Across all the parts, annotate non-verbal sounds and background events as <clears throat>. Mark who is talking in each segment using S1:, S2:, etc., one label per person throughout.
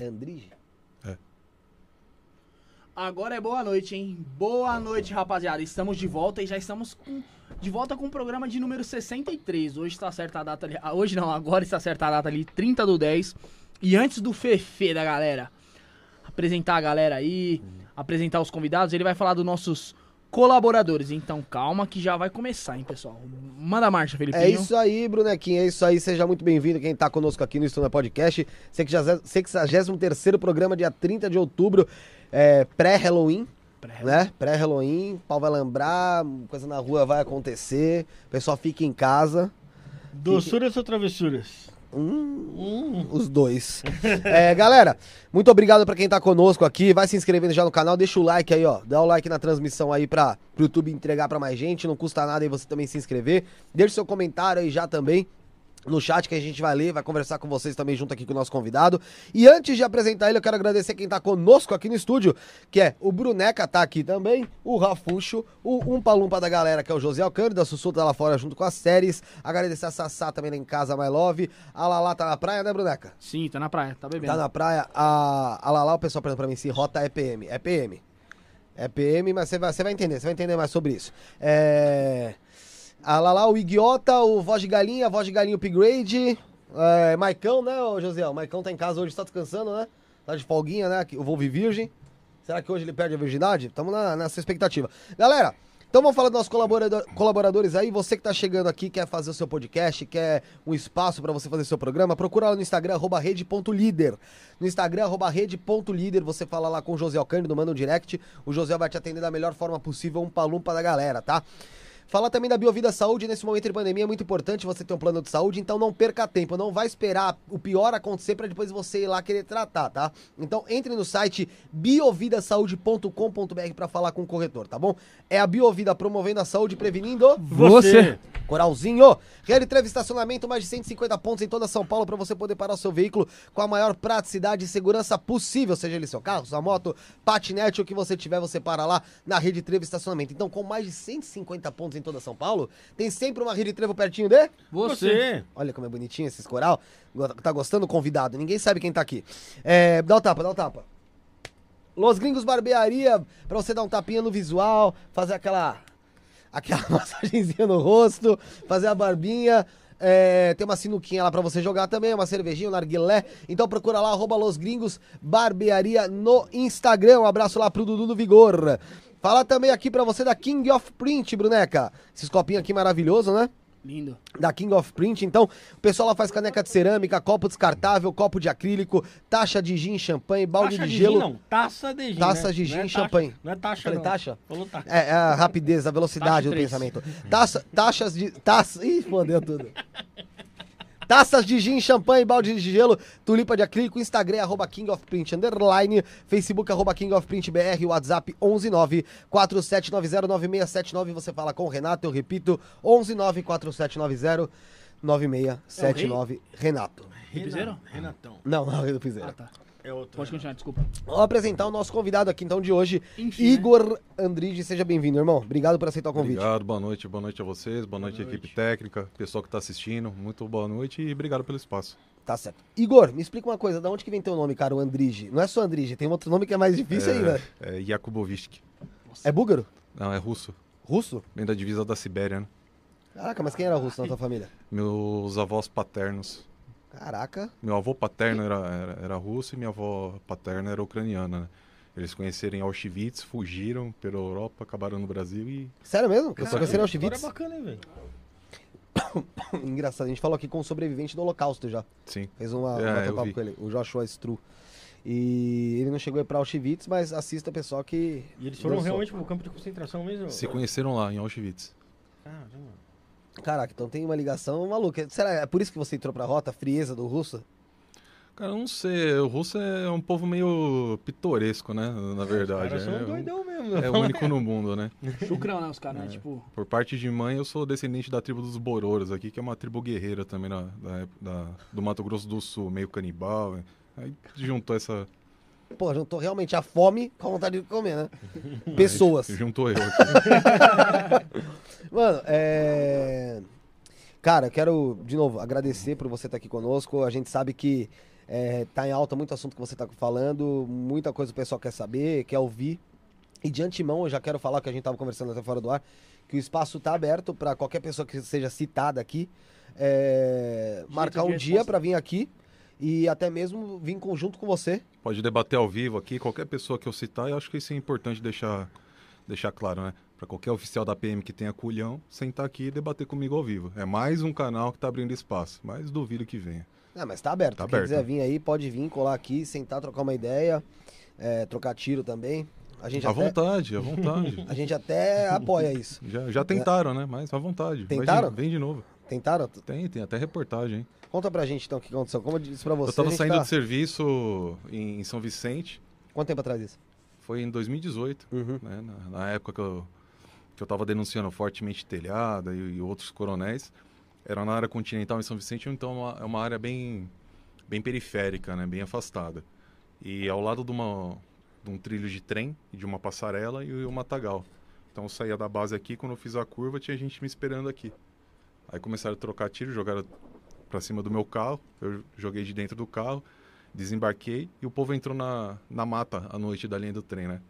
S1: É Andrige?
S2: Agora é boa noite, hein? Boa noite, rapaziada. Estamos de volta e já estamos com- de volta com o programa de número 63. Hoje está certa a data ali. ah, Hoje não, agora está certa a data ali, 30 do 10. E antes do Fefe da galera, apresentar a galera aí, apresentar os convidados, ele vai falar dos nossos colaboradores. Então calma que já vai começar, hein, pessoal? Manda a marcha, Felipinho.
S1: É isso aí, Brunequinho, é isso aí. Seja muito bem-vindo quem tá conosco aqui no Estúdio Podcast. 63º programa, dia 30 de outubro, é, pré-Halloween,
S2: Pré-
S1: né? Pré-Halloween, o pau vai lembrar, coisa na rua vai acontecer, o pessoal fica em casa.
S3: Doçuras ou travessuras?
S1: Hum, Os dois. É, galera, muito obrigado pra quem tá conosco aqui. Vai se inscrevendo já no canal, deixa o like aí, ó. Dá o like na transmissão aí pra pro YouTube entregar pra mais gente. Não custa nada aí você também se inscrever. Deixa seu comentário aí já também. No chat que a gente vai ler, vai conversar com vocês também junto aqui com o nosso convidado. E antes de apresentar ele, eu quero agradecer quem tá conosco aqui no estúdio, que é o Bruneca tá aqui também, o Rafuxo, o Umpa Lumpa da galera, que é o José Alcântara, a Sussu tá lá fora junto com as séries. Agradecer a Sassá também lá em casa, My Love. A Lala tá na praia, né, Bruneca?
S2: Sim, tá na praia, tá bebendo.
S1: Tá na praia, a, a Lala, o pessoal pergunta pra mim se rota é PM. É PM. É PM, mas você vai, você vai entender, você vai entender mais sobre isso. É. A Lala, o Idiota, o Voz de Galinha, Voz de Galinha Upgrade. É, Maicão, né, José? O Maicão tá em casa hoje, tá descansando, né? Tá de folguinha, né? O Volve Virgem. Será que hoje ele perde a virgindade? Tamo na, nessa expectativa. Galera, então vamos falar dos nossos colaborador- colaboradores aí. Você que tá chegando aqui, quer fazer o seu podcast, quer um espaço pra você fazer seu programa, procura lá no Instagram, arroba rede.líder. No Instagram, arroba rede.líder, você fala lá com o José Alcântara, manda um direct. O José vai te atender da melhor forma possível, um palumpa da galera, tá? Falar também da Biovida Saúde, nesse momento de pandemia é muito importante você ter um plano de saúde, então não perca tempo, não vai esperar o pior acontecer para depois você ir lá querer tratar, tá? Então entre no site biovidasaude.com.br para falar com o corretor, tá bom? É a Biovida promovendo a saúde prevenindo
S2: Você.
S1: Coralzinho. Real Trevo Estacionamento, mais de 150 pontos em toda São Paulo para você poder parar o seu veículo com a maior praticidade e segurança possível, seja ele seu carro, sua moto, patinete, o que você tiver, você para lá na Rede Trevo Estacionamento. Então, com mais de 150 pontos em toda São Paulo, tem sempre uma Rede Trevo pertinho de...
S2: Você.
S1: Olha como é bonitinho esses coral. Tá gostando? Convidado. Ninguém sabe quem tá aqui. É, dá o tapa, dá o tapa. Los Gringos Barbearia, pra você dar um tapinha no visual, fazer aquela aquela <laughs> massagenzinha no rosto, fazer a barbinha. é, tem uma sinuquinha lá pra você jogar também, uma cervejinha, um narguilé. Então procura lá, arroba Los Gringos Barbearia no Instagram. Um abraço lá pro Dudu do Vigor. Falar também aqui pra você da King of Print, Bruneca. Esses copinhos aqui maravilhosos, né?
S2: Lindo.
S1: da King of Print. Então, o pessoal lá faz caneca de cerâmica, copo descartável, copo de acrílico, taxa de gin, champanhe, balde
S3: Taxa
S1: de
S3: de
S1: gelo.
S3: gin, não. Taça de gin.
S1: Taça
S3: né?
S1: de gin
S3: Não é
S1: e
S3: taxa-
S1: champanhe.
S3: Não é taxa,
S1: Falei
S3: não.
S1: taxa?
S3: Falou taxa.
S1: É, é a rapidez, a velocidade do pensamento. Taça, taxas de. Taça, ih, fodeu tudo. <laughs> Taças de gin, champanhe, balde de gelo, tulipa de acrílico, Instagram, arroba King of Print, underline, Facebook, arroba King of Print BR, WhatsApp 119 47909679, você fala com o Renato, eu repito, 119 4790 9679, Renato.
S2: Piseiro?
S3: Renatão.
S1: Não, não, eu fiz
S2: Ah, tá.
S3: É outro.
S2: Pode continuar, desculpa.
S1: Vamos apresentar o nosso convidado aqui então de hoje,
S2: Enfim, né?
S1: Igor Andrige, seja bem-vindo, irmão. Obrigado por aceitar o convite.
S4: Obrigado, boa noite, boa noite a vocês, boa noite,
S3: noite.
S4: equipe técnica, pessoal que está assistindo, muito boa noite e obrigado pelo espaço.
S1: Tá certo. Igor, me explica uma coisa, da onde que vem teu nome, cara, o Andrige? Não é só Andrige, tem outro nome que é mais difícil ainda.
S4: É, é Yakubovich.
S1: É búlgaro?
S4: Não, é russo,
S1: Russo?
S4: vem da divisa da Sibéria, né?
S1: Caraca, mas quem era russo na tua família?
S4: Meus avós paternos,
S1: Caraca.
S4: meu avô paterno era, era, era russo e minha avó paterna era ucraniana, né? Eles conheceram Auschwitz, fugiram pela Europa, acabaram no Brasil e
S1: Sério mesmo? Você
S3: Caramba,
S1: conheceu em
S3: história
S1: Auschwitz?
S3: bacana, hein, velho? <coughs>
S1: Engraçado, a gente falou aqui com um sobrevivente do Holocausto já.
S4: sim.
S1: Fez uma,
S4: É,
S1: um
S4: eu
S1: bate-papo
S4: vi.
S1: com ele, o Joshua Stru. E ele não chegou aí pra Auschwitz, mas assista pessoal que.
S3: E eles foram
S1: dançou.
S3: realmente pro campo de concentração mesmo?
S4: Se conheceram lá em Auschwitz.
S3: Caramba.
S1: Caraca, então tem uma ligação maluca. Será é por isso que você entrou pra rota, a frieza do russo?
S4: Cara, eu não sei, o russo é um povo meio pitoresco, né? Na verdade.
S3: Os caras são
S4: é,
S3: doidão mesmo.
S4: é o único no mundo, né? <laughs>
S2: Chucrão, né, os caras, né? Tipo,
S4: Por parte de mãe, eu sou descendente da tribo dos Bororos aqui, que é uma tribo guerreira também na, da, da- do Mato Grosso do Sul, meio canibal. né? Aí juntou essa.
S1: Pô, juntou realmente a fome com a vontade de comer, né? <laughs> Pessoas.
S4: Juntou eu aqui. <laughs>
S1: Mano, é. Cara, eu quero, de novo, agradecer por você estar aqui conosco. A gente sabe que É, tá em alta muito assunto que você tá falando, muita coisa o pessoal quer saber, quer ouvir. E de antemão, eu já quero falar que a gente tava conversando até fora do ar, que o espaço tá aberto para qualquer pessoa que seja citada aqui, é, marcar um dia para vir aqui e até mesmo vir em conjunto com você.
S4: Pode debater ao vivo aqui, qualquer pessoa que eu citar, eu acho que isso é importante deixar, deixar claro, né? Para qualquer oficial da PM que tenha culhão, sentar aqui e debater comigo ao vivo. É mais um canal que tá abrindo espaço, mas duvido que venha.
S1: Ah, mas tá aberto.
S4: Tá
S1: Quem
S4: aberto.
S1: quiser vir aí, pode vir, colar aqui, sentar, trocar uma ideia, é, trocar tiro também. A gente
S4: À
S1: até,
S4: vontade, à vontade. <laughs>
S1: a gente até apoia isso.
S4: já, já tentaram, né? Mas à vontade.
S1: Tentaram?
S4: Vem de novo.
S1: Tentaram?
S4: Tem, tem até reportagem, hein?
S1: Conta pra gente então o que aconteceu. Como eu disse pra você,
S4: Eu tava saindo
S1: tá-
S4: de serviço em, São Vicente,
S1: Quanto tempo atrás isso?
S4: foi em 2018,
S1: Uhum.
S4: né? Na, na época que eu, que eu tava denunciando fortemente telhada e, e outros coronéis. Era na área continental em São Vicente, então é uma, é uma área bem, bem periférica, né? Bem afastada. E ao lado de, uma, de um trilho de trem, de uma passarela e o matagal. Então eu saía da base aqui, quando eu fiz a curva, tinha gente me esperando aqui. Aí começaram a trocar tiro, jogaram pra cima do meu carro, eu joguei de dentro do carro, desembarquei e o povo entrou na, na mata à noite da linha do trem, né?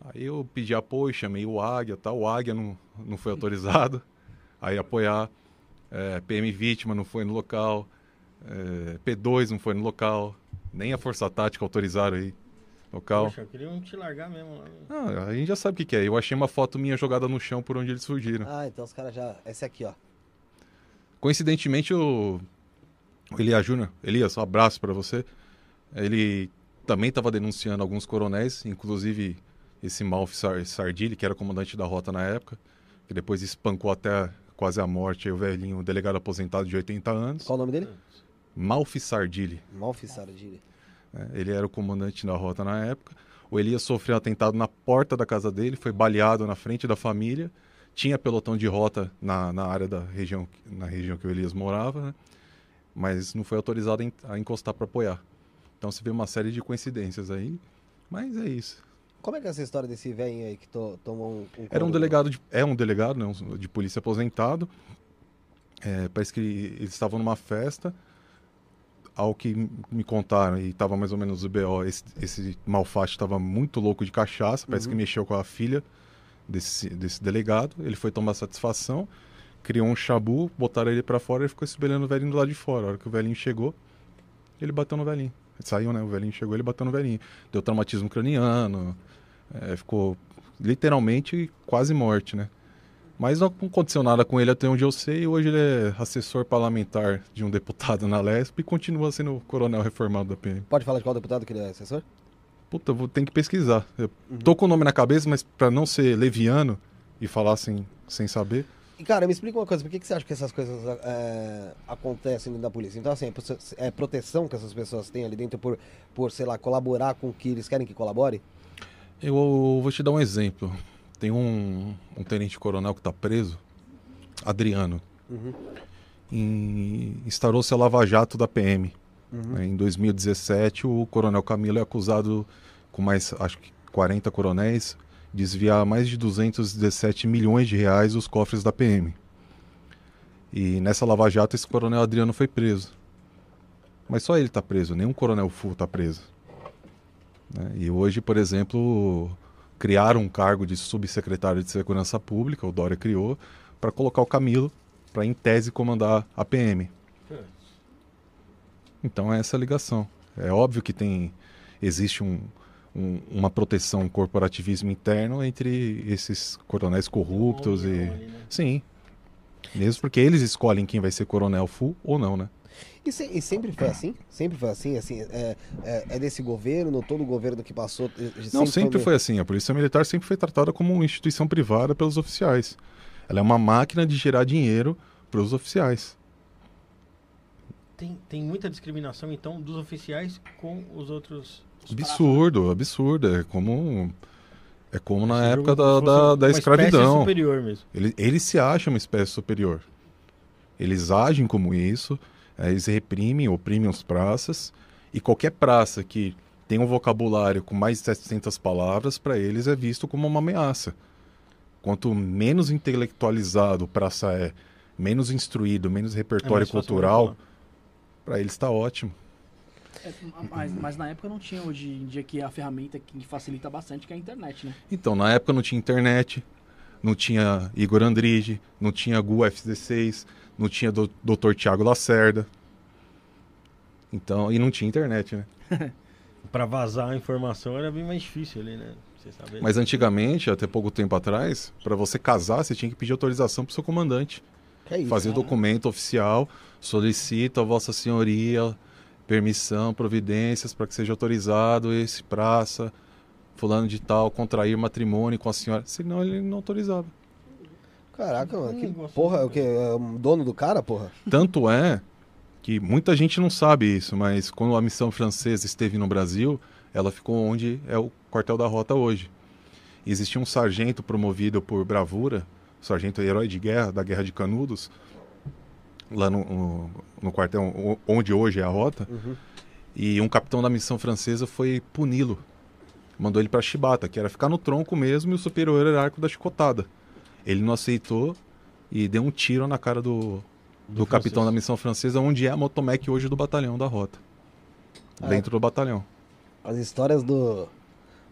S4: Aí eu pedi apoio, chamei o Águia, tal. o Águia não, não foi autorizado. Aí apoiar, é, PM Vítima não foi no local, é, P2 não foi no local, nem a Força Tática autorizaram aí no local.
S3: Poxa, queriam te largar mesmo lá.
S4: Ah, a gente já sabe o que, que é. Eu achei uma foto minha jogada no chão por onde eles fugiram.
S1: Ah, então os caras já. Esse aqui, ó.
S4: Coincidentemente, o, o Elias Júnior, Elias, um abraço pra você. Ele também estava denunciando alguns coronéis, inclusive esse Malf Sar- Sardilli, que era comandante da rota na época, que depois espancou até quase a morte o velhinho, o delegado aposentado de 80 anos.
S1: Qual o nome dele?
S4: Malf Sardilli.
S1: Malfi Sardilli.
S4: né? Ele era o comandante da rota na época. O Elias sofreu um atentado na porta da casa dele, foi baleado na frente da família. Tinha pelotão de rota na, na área da região, na região que o Elias morava, né? mas não foi autorizado a en- a encostar para apoiar. Então se vê uma série de coincidências aí, mas é isso.
S1: Como é que é essa história desse velho aí que to- tomou um. um
S4: Era um delegado, de, é um delegado né, um- de polícia aposentado. É, parece que eles estavam numa festa. Ao que me contaram, e estava mais ou menos o BO, esse, esse malfate estava muito louco de cachaça, parece
S1: Uhum.
S4: que mexeu com a filha desse, desse delegado. Ele foi tomar satisfação, criou um chabu, botaram ele para fora e ficou espelhando o velhinho do lado de fora. A hora que o velhinho chegou, ele bateu no velhinho. Ele saiu, né? O velhinho chegou, ele bateu no velhinho. Deu traumatismo craniano, é, ficou literalmente quase morte, né? Mas não aconteceu nada com ele até onde eu sei. Hoje ele é assessor parlamentar de um <laughs> deputado na Lesp e continua sendo coronel reformado da PM.
S1: Pode falar de qual deputado que ele é assessor?
S4: Puta, vou ter que pesquisar. Eu tô com o nome na cabeça, mas pra não ser leviano e falar sem, sem saber.
S1: E, cara, me explica uma coisa, por que, que você acha que essas coisas é, acontecem dentro da polícia? Então, assim, é é proteção que essas pessoas têm ali dentro por, por, sei lá, colaborar com o que eles querem que colabore?
S4: Eu vou te dar um exemplo. Tem um, um tenente-coronel que tá preso, Adriano.
S1: Uhum.
S4: Instaurou-se a Lava Jato da PM.
S1: Uhum.
S4: Em 2017, o coronel Camilo é acusado, com mais, acho que 40 coronéis, desviar mais de 217 milhões de reais dos cofres da PM. E nessa Lava Jato, esse coronel Adriano foi preso. Mas só ele está preso, nenhum coronel full está preso. Né? E hoje, por exemplo, criaram um cargo de subsecretário de Segurança Pública, o Dória criou, para colocar o Camilo para, em tese, comandar a PM. Então é essa a ligação. É óbvio que tem existe um, um- uma proteção, um corporativismo interno entre esses coronéis corruptos e
S3: ali, né?
S4: sim, mesmo porque eles escolhem quem vai ser coronel full ou não, né?
S1: E, se- e sempre foi assim? Sempre foi assim? assim é, é, é desse governo, todo o governo que passou? eh,
S4: Não, sempre
S1: meio-
S4: foi assim. A polícia militar sempre foi tratada como uma instituição privada pelos oficiais. Ela é uma máquina de gerar dinheiro para os oficiais.
S3: Tem, tem muita discriminação, então, dos oficiais com os outros.
S4: Absurdo, absurdo. É como é como na
S3: Esse
S4: época da, da,
S3: uma
S4: da
S3: espécie
S4: escravidão.
S3: superior mesmo.
S4: Ele- Eles se acham uma espécie superior. Eles agem como isso, eh, eles reprimem, oprimem os praças, e qualquer praça que tem um vocabulário com mais de 700 palavras, para eles é visto como uma ameaça. Quanto menos intelectualizado o praça é, menos instruído, menos
S3: É
S4: repertório
S3: fácil
S4: cultural. Para eles está ótimo.
S2: É, mas, mas na época não tinha hoje em dia que a ferramenta que facilita bastante, que é a internet, né?
S4: Então, na época não tinha internet, não tinha Igor Andrige, não tinha Gu FD6, não tinha do, Dr. Tiago Lacerda. Então, e não tinha internet, né? <laughs>
S3: Pra vazar a informação era bem mais difícil ali, né?
S4: Mas antigamente, até pouco tempo atrás, para você casar, você tinha que pedir autorização pro seu comandante.
S1: Que é isso?
S4: fazer
S2: cara.
S4: documento oficial, solicito a Vossa Senhoria permissão, providências para que seja autorizado esse praça, fulano de tal, contrair matrimônio com a senhora. Senão ele não autorizava.
S1: Caraca, mano. Que porra, é
S3: de-
S1: o quê? É o dono do cara, porra?
S4: Tanto é que muita gente não sabe isso, mas quando a missão francesa esteve no Brasil, ela ficou onde é o quartel da rota hoje. Existia um sargento promovido por bravura, sargento herói de guerra, da Guerra de Canudos, lá no, no, no quartel onde hoje é a rota,
S1: Uhum.
S4: e um capitão da missão francesa foi puni-lo. Mandou ele para Chibata, que era ficar no tronco mesmo e o superior hierárquico da chicotada. Ele não aceitou e deu um tiro na cara do, do,
S3: Do
S4: capitão da missão francesa, onde é a motomec hoje do batalhão da rota.
S1: Ah,
S4: dentro do batalhão.
S1: As histórias do.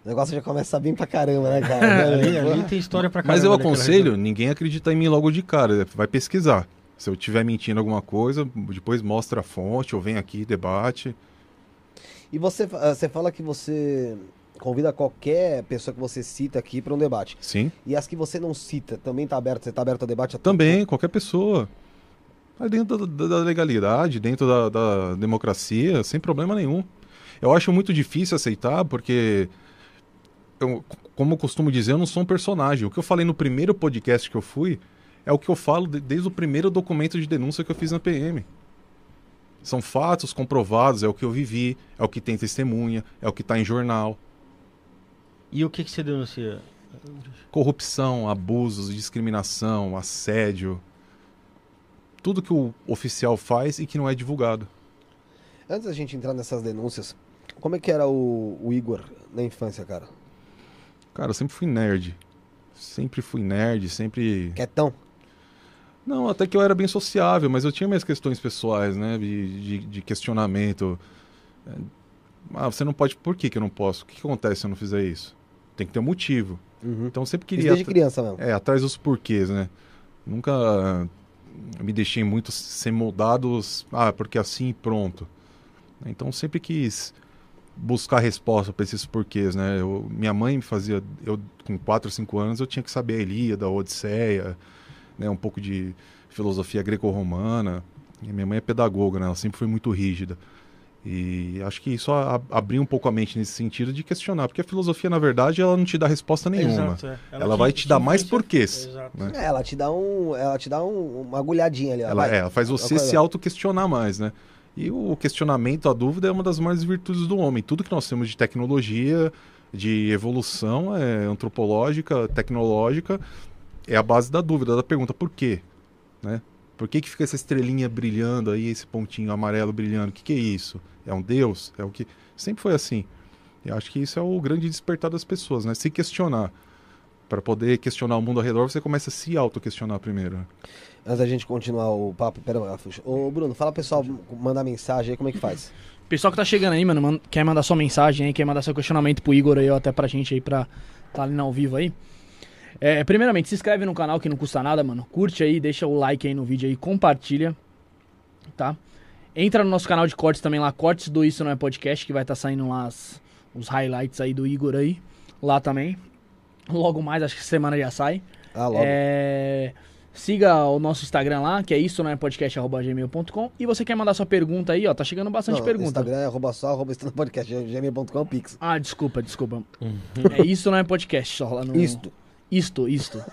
S1: O negócio já começa bem pra caramba, né, cara?
S3: ali, ali tem história pra
S4: Mas
S3: caramba
S4: eu
S3: naquela
S4: aconselho,
S3: região.
S4: ninguém acredita em mim logo de cara, vai pesquisar. Se eu estiver mentindo alguma coisa, depois mostra a fonte, ou vem aqui, debate.
S1: E você, ah, você fala que você convida qualquer pessoa que você cita aqui pra um debate.
S4: Sim.
S1: E as que você não cita, também tá aberto? Você tá aberto a debate?
S4: Também, qualquer pessoa. Mas dentro da, da- da legalidade, dentro da, da democracia, sem problema nenhum. Eu acho muito difícil aceitar, porque, eu, como eu costumo dizer, eu não sou um personagem. O que eu falei no primeiro podcast que eu fui é o que eu falo de- desde o primeiro documento de denúncia que eu fiz na PM. São fatos comprovados, é o que eu vivi, é o que tem testemunha, é o que está em jornal.
S3: E o que, que você denuncia?
S4: corrupção, abusos, discriminação, assédio. Tudo que o oficial faz e que não é divulgado.
S1: Antes da gente entrar nessas denúncias, como é que era o, o Igor na infância, cara?
S4: Cara, eu sempre fui nerd. Sempre fui nerd, sempre.
S1: Quietão?
S4: Não, até que eu era bem sociável, mas eu tinha minhas questões pessoais, né? De, de, de questionamento. É, Ah, você não pode. Por que, que eu não posso? O que, que acontece se eu não fizer isso? Tem que ter um motivo.
S1: Uhum.
S4: Então eu sempre
S1: Isso
S4: queria.
S1: desde criança mesmo.
S4: É, atrás dos porquês, né? Nunca me deixei muito ser moldados, ah, porque assim e pronto. Então sempre quis buscar resposta para esses porquês, né? Eu, minha mãe me fazia, eu com 4 ou 5 anos eu tinha que saber a Ilíada, a Odisseia, né? Um pouco de filosofia greco-romana. Minha mãe é pedagoga, né? Ela sempre foi muito rígida. E acho que isso a- abriu um pouco a mente nesse sentido de questionar, porque a filosofia, na verdade, ela não te dá resposta nenhuma.
S3: Exato, é.
S4: Ela vai te dar mais porquês,
S3: Exato.
S4: né?
S1: É, ela te dá um. Ela te dá um- uma agulhadinha ali, ó.
S4: Ela,
S1: vai.
S4: é, ela faz você se auto-questionar mais, né? E o questionamento, a dúvida é uma das maiores virtudes do homem. Tudo que nós temos de tecnologia, de evolução é, antropológica, tecnológica, é a base da dúvida, da pergunta por quê? Né? Por que, que fica essa estrelinha brilhando aí, esse pontinho amarelo brilhando? O que, que é isso? É um deus? É o que? Sempre foi assim. Eu acho que isso é o grande despertar das pessoas, né? Se questionar. Para poder questionar o mundo ao redor, você começa a se auto-questionar primeiro.
S1: Antes da gente continuar o papo, pera, Afuxa. Ô, Bruno, fala pro pessoal mandar mensagem aí, como é que faz?
S2: Pessoal que tá chegando aí, mano, man- quer mandar sua mensagem aí, quer mandar seu questionamento pro Igor aí, ou até pra gente aí, pra tá ali no ao vivo aí. É, primeiramente, se inscreve no canal que não custa nada, mano. Curte aí, deixa o like aí no vídeo aí, compartilha, tá? Entra no nosso canal de cortes também lá, cortes do Isso Não É Podcast, que vai estar saindo lá as- os highlights aí do Igor aí, lá também. Logo mais, acho que semana já sai.
S1: Ah, logo.
S2: É, Siga o nosso Instagram lá, que é isso, né? Podcast.gmail.com. E você quer mandar sua pergunta aí, ó. Tá chegando bastante
S1: Não,
S2: pergunta.
S1: Instagram é arroba só, arroba estando podcast, gmail.com, pix.
S2: Ah, desculpa, desculpa. É isso, não é podcast, só lá no.
S1: Isto.
S2: Isto, isto.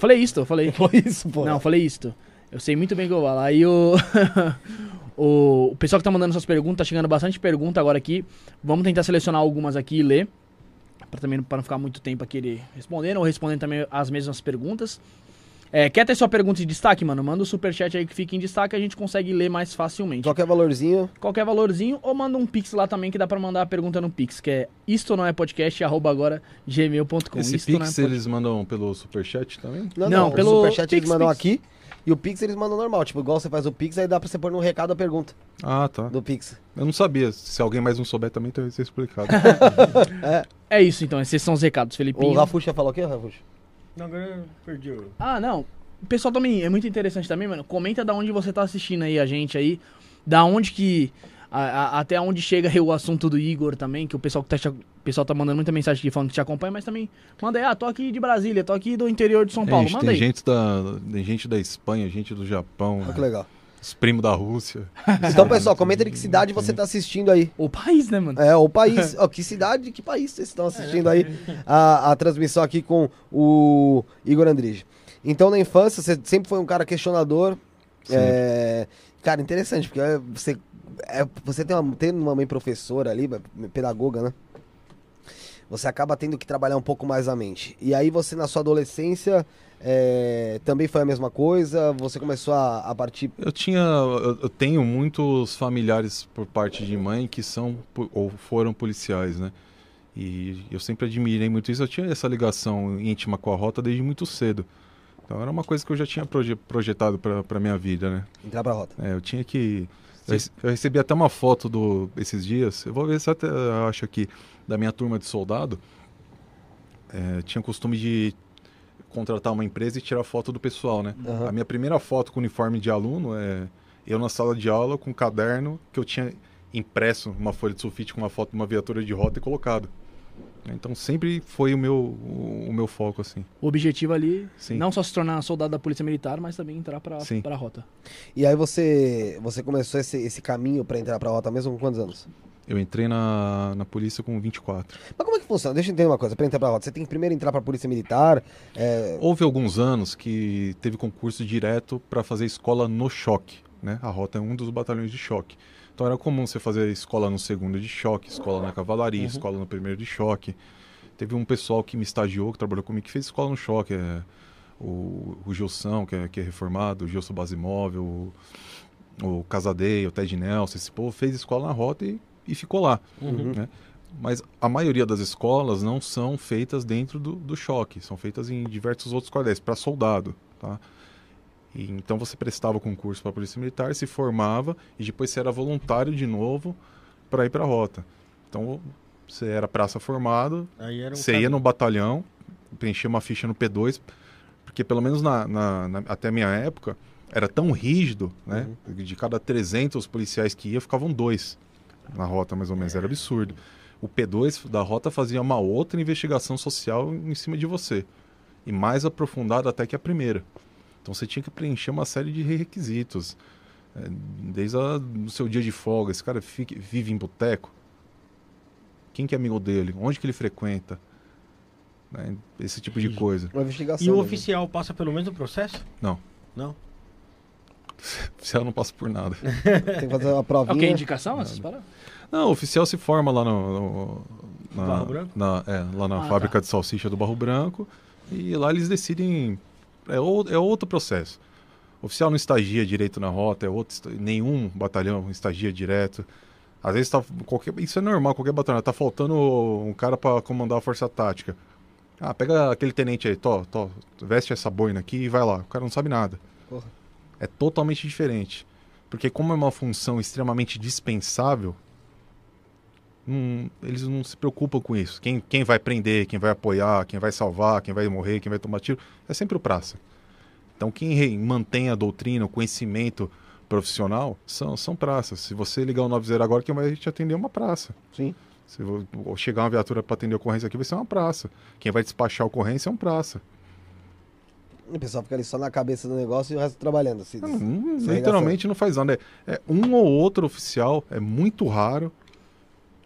S2: falei isto, eu falei. <laughs>
S1: Foi isso, pô.
S2: Não, falei isto. Eu sei muito bem o que eu vou falar. Aí o. <laughs> o o pessoal que tá mandando suas perguntas, tá chegando bastante pergunta agora aqui. Vamos tentar selecionar algumas aqui e ler. Pra também para não ficar muito tempo aqui ele respondendo, ou respondendo também as mesmas perguntas. É, quer ter sua pergunta em destaque, mano? Manda o superchat aí que fica em destaque, a gente consegue ler mais facilmente.
S1: Qualquer valorzinho.
S2: Qualquer valorzinho, ou manda um pix lá também, que dá pra mandar a pergunta no pix, que é isto não é podcast, arroba agora gmail.com.
S4: Esse
S2: Isto não é
S4: Pix
S2: pod-
S4: eles mandam pelo Superchat também?
S1: Não,
S2: Não,
S1: não,
S2: pelo
S1: pelo superchat eles mandam
S2: Pix.
S1: aqui. E o Pix eles mandam normal. Tipo, igual você faz o Pix, aí dá pra você pôr no recado a pergunta
S4: Ah, tá.
S1: do Pix.
S4: Eu não sabia. Se alguém mais não souber também, então vai ser explicado. <laughs>
S2: É isso então, esses são os recados,
S1: O
S2: Felipinho.
S1: Rafuxa falou o quê, Rafuxa?
S3: Não, agora eu perdi o...
S2: Ah, não. O pessoal também é muito interessante também, mano. Comenta da onde você tá assistindo aí a gente aí. Da onde que. A- a- até onde chega <laughs> o assunto do Igor também, que o pessoal que tá, pessoal tá mandando muita mensagem aqui falando que te acompanha, mas também manda aí, ah, tô aqui de Brasília, tô aqui do interior de São
S4: É,
S2: Paulo.
S4: gente,
S2: manda
S4: tem
S2: aí.
S4: gente, da, tem gente da Espanha, gente do Japão,
S1: Olha que legal.
S4: os primos da Rússia. <laughs>
S1: Então, pessoal, comenta de que cidade você tá assistindo aí.
S2: O país, né, mano?
S1: É, o país. Ó, que cidade, que país vocês estão assistindo aí a, a transmissão aqui com o Igor Andrige. Então, na infância, você sempre foi um cara questionador. É, cara, interessante, porque é, você, é, você tem uma, tendo uma mãe professora ali, pedagoga, né? Você acaba tendo que trabalhar um pouco mais a mente. E aí você, na sua adolescência, é, também foi a mesma coisa? Você começou a, a partir...
S4: Eu tinha, eu, eu tenho muitos familiares por parte de mãe que são ou foram policiais, né? E eu sempre admirei muito isso. Eu tinha essa ligação íntima com a rota desde muito cedo. Então era uma coisa que eu já tinha proje- projetado para minha vida, né?
S1: Entrar pra rota.
S4: É, eu tinha que. Eu, rece- eu recebi até uma foto do esses dias. Eu vou ver se até eu acho aqui da minha turma de soldado. É, tinha costume de contratar uma empresa e tirar foto do pessoal, né?
S1: Aham.
S4: A minha primeira foto com uniforme de aluno é eu na sala de aula com um caderno que eu tinha impresso uma folha de sulfite com uma foto de uma viatura de rota e colocado. Então sempre foi o meu o, o meu foco assim.
S2: O objetivo ali,
S4: Sim.
S2: não só se tornar soldado da Polícia Militar, mas também entrar
S4: Sim.
S2: pra rota.
S1: E aí você, você começou esse, esse caminho pra entrar pra rota mesmo com quantos anos?
S4: Eu entrei na, na polícia com 24.
S1: Mas como é que funciona? Deixa eu entender uma coisa. Pra entrar pra rota, você tem que primeiro entrar pra polícia militar. é,
S4: Houve alguns anos que teve concurso direto para fazer escola no choque, né? A rota é um dos batalhões de choque. Então era comum você fazer escola no segundo de choque, escola na cavalaria, escola no primeiro de choque. Teve um pessoal que me estagiou, que trabalhou comigo, que fez escola no choque. É, o, o Gilson, que é, que é reformado, o Gilson Basimóvel, o, o Casadei, o Ted Nelson, esse povo fez escola na rota e, e ficou lá. né? Mas a maioria das escolas não são feitas dentro do, do choque, são feitas em diversos outros quartéis, para soldado. Tá? E, então você prestava concurso para a Polícia Militar, se formava e depois você era voluntário de novo para ir para a rota. Então você era praça formado,
S3: era um
S4: você
S3: cara-
S4: ia no batalhão, preenchia uma ficha no P2, porque pelo menos na, na- na- até a minha época era tão rígido, né? De cada 300 policiais que ia, ficavam dois na rota, mais ou menos. Era absurdo. O P2 da rota fazia uma outra investigação social em cima de você. E mais aprofundada até que a primeira. Então você tinha que preencher uma série de requisitos. É, desde o seu dia de folga. Esse cara fica- vive em boteco? Quem que é amigo dele? Onde que ele frequenta? Né? Esse tipo de coisa.
S1: uma investigação.
S3: E o
S1: né?
S3: oficial passa pelo mesmo processo?
S4: Não.
S3: Não? <laughs>
S4: Oficial não passa por nada. <laughs>
S1: Tem que fazer uma
S2: o
S1: provinha.
S2: que? Indicação? Essas?
S4: Não, o oficial se forma lá no, no- na,
S3: Barro Branco?
S4: na- é, lá na
S2: Ah,
S4: fábrica
S2: tá.
S4: de salsicha do Barro Branco e lá eles decidem é, ou- é outro processo. O oficial não estagia direito na rota, é outro, nenhum batalhão estagia direto. Às vezes tá qualquer, isso é normal, qualquer batalhão tá faltando um cara para comandar a força tática. Ah, pega aquele tenente aí, tó, tó, veste essa boina aqui e vai lá. O cara não sabe nada.
S1: Porra.
S4: É totalmente diferente. Porque como é uma função extremamente dispensável, não- eles não se preocupam com isso. Quem, quem vai prender, quem vai apoiar, quem vai salvar, quem vai morrer, quem vai tomar tiro, é sempre o praça. Então quem mantém a doutrina, o conhecimento profissional, são, são praças. Se você ligar o 90 agora, quem vai te atender é uma praça.
S1: Sim.
S4: Se chegar uma viatura para atender a ocorrência aqui, vai ser uma praça. Quem vai despachar a ocorrência é um praça.
S1: O pessoal fica ali só na cabeça do negócio e o resto trabalhando. Assim,
S4: Não,
S1: sem
S4: literalmente não faz nada. É, é um ou outro oficial, é muito raro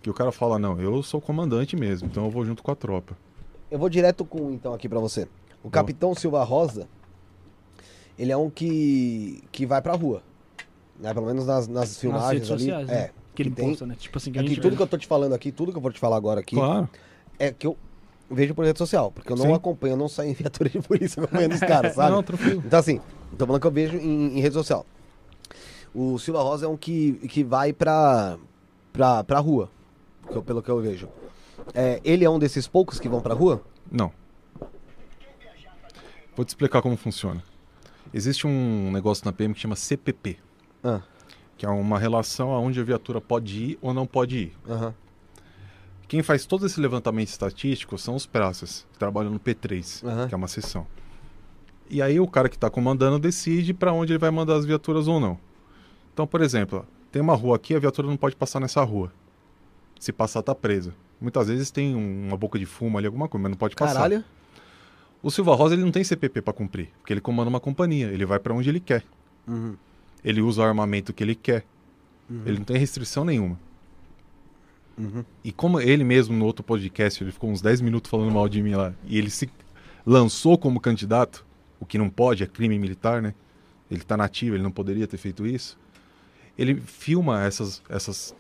S4: que o cara fala, não, eu sou comandante mesmo, então eu vou junto com a tropa.
S1: Eu vou direto com então aqui pra você. O Capitão Silva Rosa, ele é um que, que vai pra rua. Né? Pelo menos nas, nas filmagens
S2: Nas redes
S1: ali.
S2: sociais,
S1: é.
S2: né? Que ele
S1: tem-
S2: posta, né? Tipo assim, que
S1: Aqui,
S2: gente
S1: tudo
S2: vê.
S1: que eu tô te falando aqui, tudo que eu vou te falar agora aqui,
S4: Claro.
S1: é que eu vejo por rede social. Porque eu não
S4: Sim.
S1: acompanho, eu não saio em viatura de polícia acompanhando <laughs> os caras, sabe?
S4: Não, tranquilo.
S1: Então, assim, tô falando que eu vejo em, em rede social. O Silva Rosa é um que, que vai pra, pra, pra rua, pelo que eu vejo. É, ele é um desses poucos que vão pra rua?
S4: Não. Vou te explicar como funciona. Existe um negócio na PM que chama CPP,
S1: Ah,
S4: que é uma relação aonde a viatura pode ir ou não pode ir.
S1: aham.
S4: Quem faz todo esse levantamento estatístico são os praças, que trabalham no P3,
S1: Aham.
S4: que é uma seção. E aí o cara que está comandando decide para onde ele vai mandar as viaturas ou não. Então, por exemplo, tem uma rua aqui, a viatura não pode passar nessa rua. Se passar, tá presa. Muitas vezes tem um- uma boca de fumo ali, alguma coisa, mas não pode passar.
S1: Caralho.
S4: O Silva Rosa ele não tem CPP para cumprir, porque ele comanda uma companhia, ele vai para onde ele quer.
S1: Uhum.
S4: Ele usa o armamento que ele quer.
S1: Uhum.
S4: Ele não tem restrição nenhuma.
S1: Uhum.
S4: E como ele mesmo no outro podcast, ele ficou uns 10 minutos falando mal de mim lá, e ele se lançou como candidato, o que não pode, é crime militar, né? Ele tá nativo, ele não poderia ter feito isso. Ele filma essas, essas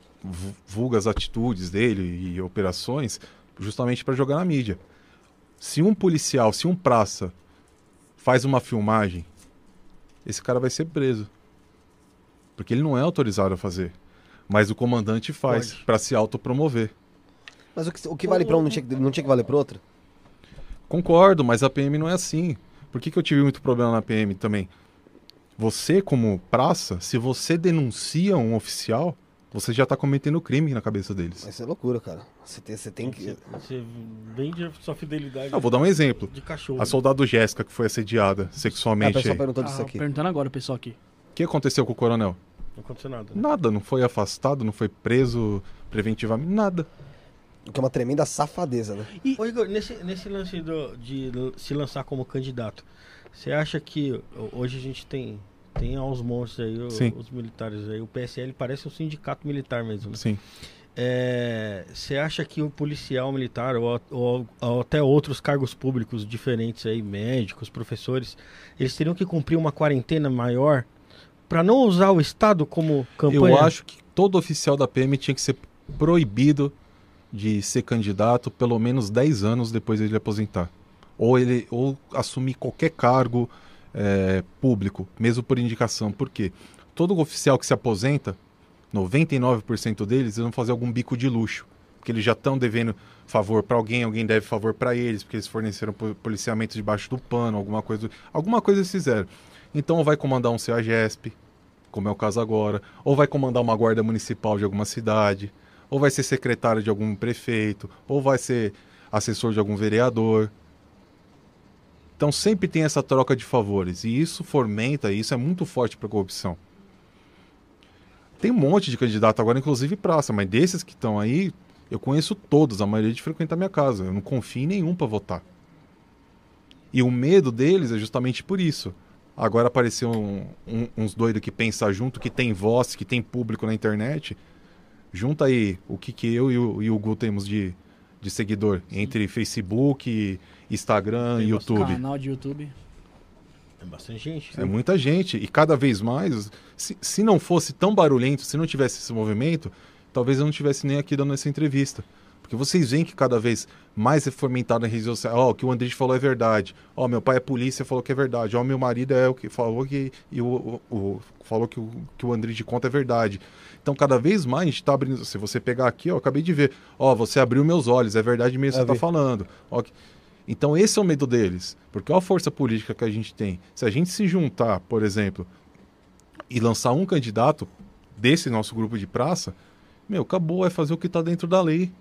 S4: vulgas atitudes dele e operações justamente para jogar na mídia. Se um policial, se um praça faz uma filmagem, esse cara vai ser preso. Porque ele não é autorizado a fazer. Mas o comandante faz para se autopromover.
S1: Mas o que, o que vale pra um não tinha, que- não tinha que valer pro outro?
S4: Concordo, mas a PM não é assim. Por que, que eu tive muito problema na PM também? Você, como praça, se você denuncia um oficial, você já está cometendo crime na cabeça deles.
S1: Isso é loucura, cara. Você tem, você tem que.
S3: Você, vende a sua fidelidade
S4: Eu vou dar um exemplo.
S3: de cachorro.
S4: A soldado Jéssica, que foi assediada
S1: Ah, o
S4: sexualmente.
S1: pessoal
S4: aí.
S1: perguntou
S2: Ah,
S1: aqui.
S2: perguntando agora pessoal aqui.
S4: O que aconteceu com o coronel?
S3: Não aconteceu nada. né?
S4: Nada, não foi afastado, não foi preso preventivamente, nada.
S1: O que é uma tremenda safadeza, né?
S3: Ô, Igor, nesse, nesse lance do- de se lançar como candidato, você acha que ho- hoje a gente tem, tem aos monstros aí, o- os militares aí, o PSL parece um sindicato militar mesmo, né?
S4: Sim.
S3: É, Você acha que o policial militar ou, ou- ou até outros cargos públicos diferentes aí, médicos, professores, eles teriam que cumprir uma quarentena maior para não usar o Estado como campanha?
S4: Eu acho que todo oficial da PM tinha que ser proibido de ser candidato pelo menos 10 anos depois de ele aposentar. Ou ele ou assumir qualquer cargo é, público, mesmo por indicação. Por quê? Todo oficial que se aposenta, 99% deles vão fazer algum bico de luxo. Porque eles já estão devendo favor para alguém, alguém deve favor para eles, porque eles forneceram po- policiamento debaixo do pano, alguma coisa. Alguma coisa eles fizeram. Então vai comandar um CEAGESP, como é o caso agora, ou vai comandar uma guarda municipal de alguma cidade, ou vai ser secretário de algum prefeito, ou vai ser assessor de algum vereador. Então sempre tem essa troca de favores e isso fomenta, isso é muito forte para a corrupção. Tem um monte de candidato agora, inclusive praça, mas desses que estão aí, eu conheço todos, a maioria de frequentar minha casa. Eu não confio em nenhum para votar. E o medo deles é justamente por isso. Agora apareceu um- um- uns doidos que pensam junto, que tem voz, que tem público na internet. Junta aí o que, que eu e o, e o Gu temos de, de seguidor entre Facebook, Instagram
S3: Tem
S4: e YouTube.
S2: Canal de YouTube.
S3: É bastante gente.
S4: É muita gente. E cada vez mais, se, se não fosse tão barulhento, se não tivesse esse movimento, talvez eu não estivesse nem aqui dando essa entrevista. Porque vocês veem que cada vez mais é fomentado na rede social. Ó, o que o Andrés falou é verdade. Ó, meu pai é polícia, falou que é verdade. Ó, meu marido é o que falou que. E o, o- o- falou que o que o Andrés de conta é verdade. Então, cada vez mais a gente tá abrindo. Se você pegar aqui, ó, eu acabei de ver. Ó, você abriu meus olhos, é verdade mesmo que você tá
S1: vi.
S4: falando. Ó, então esse é o medo deles, porque olha a força política que a gente tem. Se a gente se juntar, por exemplo, e lançar um candidato desse nosso grupo de praça, meu, acabou, é fazer o que está dentro da lei.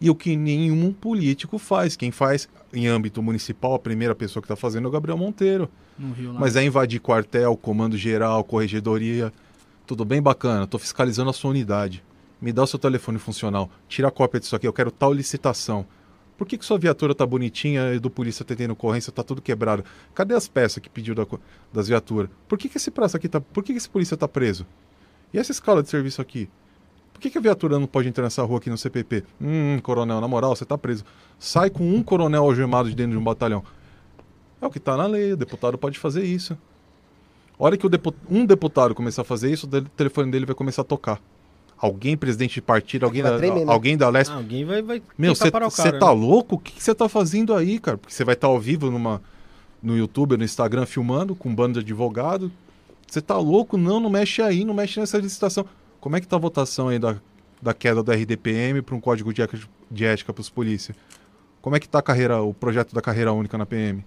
S4: E o que nenhum político faz. Quem faz em âmbito municipal, a primeira pessoa que está fazendo é o Gabriel Monteiro.
S2: Rio.
S4: Mas é invadir quartel, comando geral, corregedoria. Tudo bem bacana, tô fiscalizando a sua unidade. Me dá o seu telefone funcional. Tira a cópia disso aqui, eu quero tal licitação. Por que, que sua viatura tá bonitinha e do polícia tendo ocorrência, tá tudo quebrado? Cadê as peças que pediu da das viaturas? Por que, que esse praça aqui tá. Por que, que esse polícia tá preso? E essa escala de serviço aqui? Por que, que a viatura não pode entrar nessa rua aqui no CPP? Hum, coronel, na moral, você tá preso. Sai com um coronel algemado de dentro de um batalhão. É o que tá na lei, o deputado pode fazer isso. A hora que o depu- um deputado começar a fazer isso, o telefone dele vai começar a tocar. Alguém, presidente de partido, alguém, da,
S1: tremer, né?
S4: alguém da Leste.
S3: Ah, alguém vai, vai
S4: Meu, você tá
S3: né?
S4: louco? O que você tá fazendo aí, cara? Porque você vai estar ao vivo numa, no YouTube, no Instagram, filmando com um bando de advogado. Você tá louco? Não, não mexe aí, não mexe nessa licitação. Como é que tá a votação aí da, da queda do RDPM para um código de ética, para os polícia? Como é que tá a carreira, o projeto da carreira única na PM?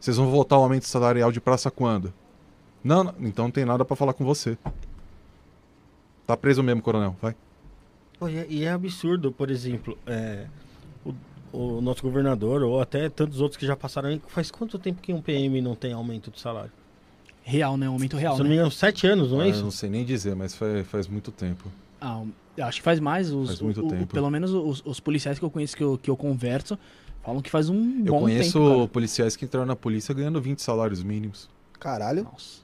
S4: Vocês vão votar o aumento salarial de praça quando? Não, não, então não tem nada pra falar com você. Tá preso mesmo, coronel. Vai.
S3: E, é, e é absurdo, por exemplo, é, o, o nosso governador, ou até tantos outros que já passaram aí, faz quanto tempo que um PM não tem aumento de salário?
S2: Real, né? Aumento real,
S3: Se eu não
S2: né?
S3: me engano, sete anos, não
S4: Ah,
S3: é
S4: eu
S3: isso?
S4: não sei nem dizer, mas faz, faz muito tempo.
S2: Ah, eu acho que faz mais. Os,
S4: Faz muito
S2: o- o-
S4: tempo.
S2: pelo menos os, os policiais que eu conheço, que eu, que eu converso, falam que faz um
S4: Eu
S2: bom
S4: conheço
S2: tempo. cara.
S4: policiais que entraram na polícia ganhando 20 salários mínimos.
S1: Caralho.
S2: Nossa.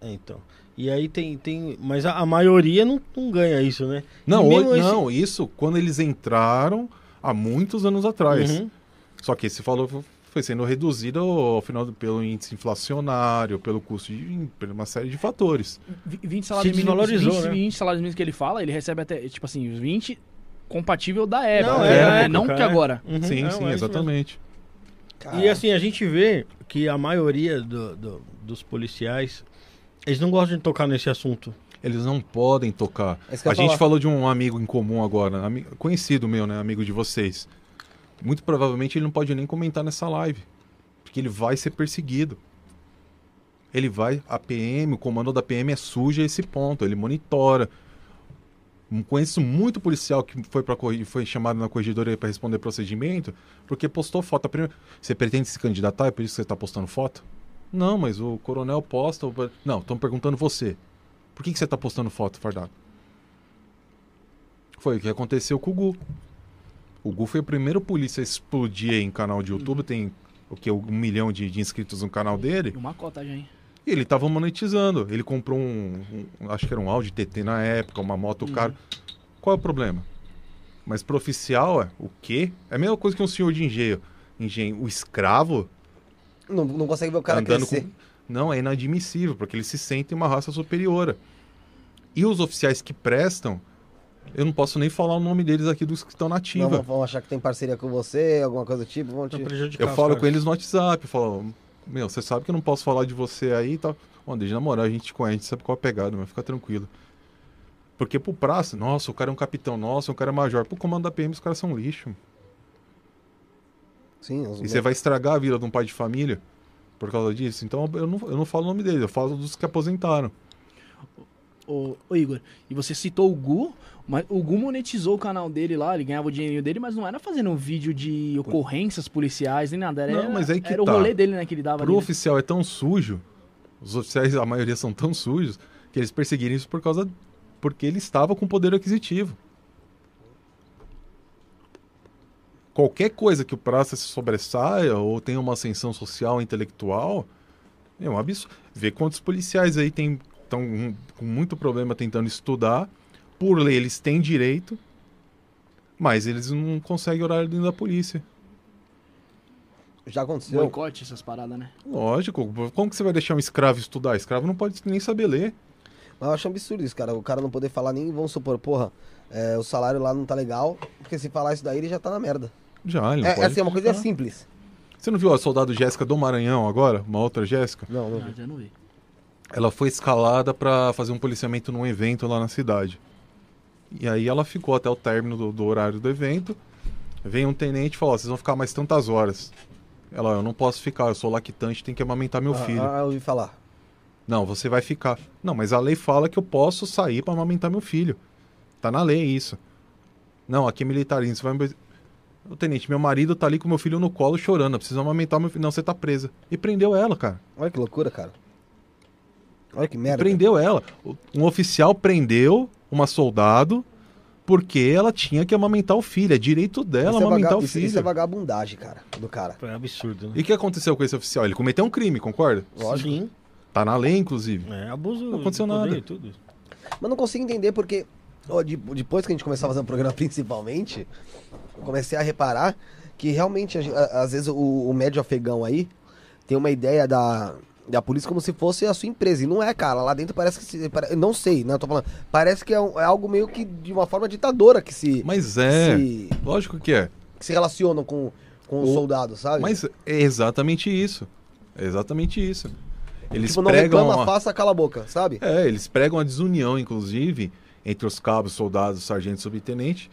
S3: É, então. E aí tem. tem mas a, a maioria não, não ganha isso, né?
S4: Não, hoje-
S3: esse-
S4: não, isso quando eles entraram há muitos anos atrás.
S3: Uhum.
S4: Só que esse valor foi sendo reduzido ao final pelo índice inflacionário, pelo custo de por uma série de fatores.
S2: Vi- 20 salários mínimos,
S3: desvalorizou,
S2: 20,
S3: né?
S2: 20 salários mínimos que ele fala, ele recebe até, tipo assim, os 20 compatível da época.
S3: Não,
S2: né?
S4: é,
S2: Não,
S3: época,
S2: não que
S3: é.
S2: agora.
S3: Uhum,
S4: sim,
S3: não,
S4: sim,
S3: é
S4: exatamente.
S3: E assim, a gente vê que a maioria do- do- dos policiais, eles não gostam de tocar nesse assunto.
S4: Eles não podem tocar.
S1: É
S4: A gente
S1: falar.
S4: falou de um amigo em comum agora, conhecido meu, né, amigo de vocês. Muito provavelmente ele não pode nem comentar nessa live, porque ele vai ser perseguido. Ele vai, a PM, o comando da PM é sujo a esse ponto, ele monitora. Conheço muito policial que foi, corri- foi chamado na corregedoria para responder procedimento, porque postou foto. A primeira- Você pretende se candidatar? É por isso que você está postando foto? Não, mas o coronel posta. Não, estão perguntando você. Por que, que você está postando foto, fardado? Foi o que aconteceu com o Gu. O Gu foi o primeiro polícia a explodir em canal de YouTube. Tem o que? Um milhão de, de inscritos no canal dele.
S2: E uma cota já, hein?
S4: E ele tava monetizando. Ele comprou um, um- Acho que era um Audi TT na época, uma moto
S2: Uhum.
S4: cara. Qual é o problema? Mas pro oficial, é o quê? É a mesma coisa que um senhor de engenho. Engenho, o escravo
S1: Não, não consegue ver o cara
S4: andando
S1: crescer.
S4: com. Não, é inadmissível, porque eles se sentem uma raça superior. E os oficiais que prestam, eu não posso nem falar o nome deles aqui dos que estão na
S1: Não,
S4: ativa.
S1: vão, vão achar que tem parceria com você, alguma coisa do tipo. Vão te...
S4: Eu falo com eles no WhatsApp, eu falo, meu, você sabe que eu não posso falar de você aí e tal. Bom, desde na moral, a gente te conhece, a gente sabe qual é a pegada, mas fica tranquilo. Porque pro praça, nossa, o cara é um capitão, nossa, o cara é major. Pro comando da PM, os caras são lixo.
S1: Sim, os
S4: E você vai estragar a vida de um pai de família por causa disso. Então eu não, eu não falo o nome deles, eu falo dos que aposentaram.
S2: Ô, ô, Igor, e você citou o Gu, mas o Gu monetizou o canal dele lá, ele ganhava o dinheirinho dele, mas não era fazendo um vídeo de ocorrências policiais nem nada. Era,
S4: Não, mas aí que
S2: era
S4: tá.
S2: o rolê dele, né, que ele dava
S4: Pro
S2: ali. né?
S4: oficial é tão sujo, os oficiais, a maioria são tão sujos, que eles perseguiram isso por causa. porque ele estava com poder aquisitivo. Qualquer coisa que o praça se sobressaia ou tenha uma ascensão social intelectual, é um absurdo. Vê quantos policiais aí estão com muito problema tentando estudar. Por lei, eles têm direito, mas eles não conseguem horário dentro da polícia.
S1: Já aconteceu.
S2: Boicote, essas paradas, né?
S4: Lógico, como que você vai deixar um escravo estudar? Escravo não pode nem saber ler.
S1: Mas eu acho um absurdo isso, cara. O cara não poder falar nem, vamos supor, porra, é, o salário lá não tá legal, porque se falar isso daí ele já tá na merda.
S4: Já, ele não
S1: É,
S4: pode.
S1: assim, é uma coisa
S4: Ah.
S1: simples.
S4: Você não viu a soldado Jéssica do Maranhão agora? Uma outra Jéssica?
S1: Não, não.
S2: Ah, já não vi.
S4: Ela foi escalada pra fazer um policiamento num evento lá na cidade. E aí ela ficou até o término do, do horário do evento. Vem um tenente e falou: "Ó, vocês vão ficar mais tantas horas. Ela, eu não posso ficar, eu sou lactante, tenho que amamentar meu
S1: Ah,
S4: filho.
S1: Ah, eu ouvi falar.
S4: Não, você vai ficar. Não, mas a lei fala que eu posso sair pra amamentar meu filho. Tá na lei isso. Não, aqui é militarismo. Você vai... Ô, tenente, meu marido tá ali com meu filho no colo chorando. Eu preciso amamentar meu filho. Não, você tá presa. E prendeu ela, cara.
S1: Olha que loucura, cara. Olha que merda.
S4: prendeu ela. O- Um oficial prendeu uma soldado porque ela tinha que amamentar o filho. É direito dela
S1: Isso é,
S4: amamentar
S1: vaga...
S4: o
S1: isso,
S4: filho.
S1: isso é vagabundagem, cara, do cara.
S3: É absurdo, né?
S4: E o que aconteceu com esse oficial? Ele cometeu um crime, concorda?
S1: Lógico.
S3: Sim.
S4: Tá na lei, inclusive.
S3: É abuso
S4: Não aconteceu nada.
S3: tudo.
S1: Mas não consigo entender porque, ó, de- depois que a gente começou a fazer o programa <laughs> principalmente, eu comecei a reparar que realmente, a gen- a- às vezes, o, o médio afegão aí tem uma ideia da, da polícia como se fosse a sua empresa. E não é, cara. Lá dentro parece que se. Não sei, né? Eu tô falando. Parece que é, um- é algo meio que de uma forma ditadora que se.
S4: Mas é.
S1: se,
S4: Lógico que é.
S1: que se relacionam com, com os soldados, sabe?
S4: Mas é exatamente isso. É exatamente isso. Eles
S1: tipo, não
S4: pregam.
S1: reclama,
S4: a-
S1: faça, cala a boca, sabe?
S4: É, eles pregam a desunião, inclusive, entre os cabos, soldados, sargentos e subtenentes,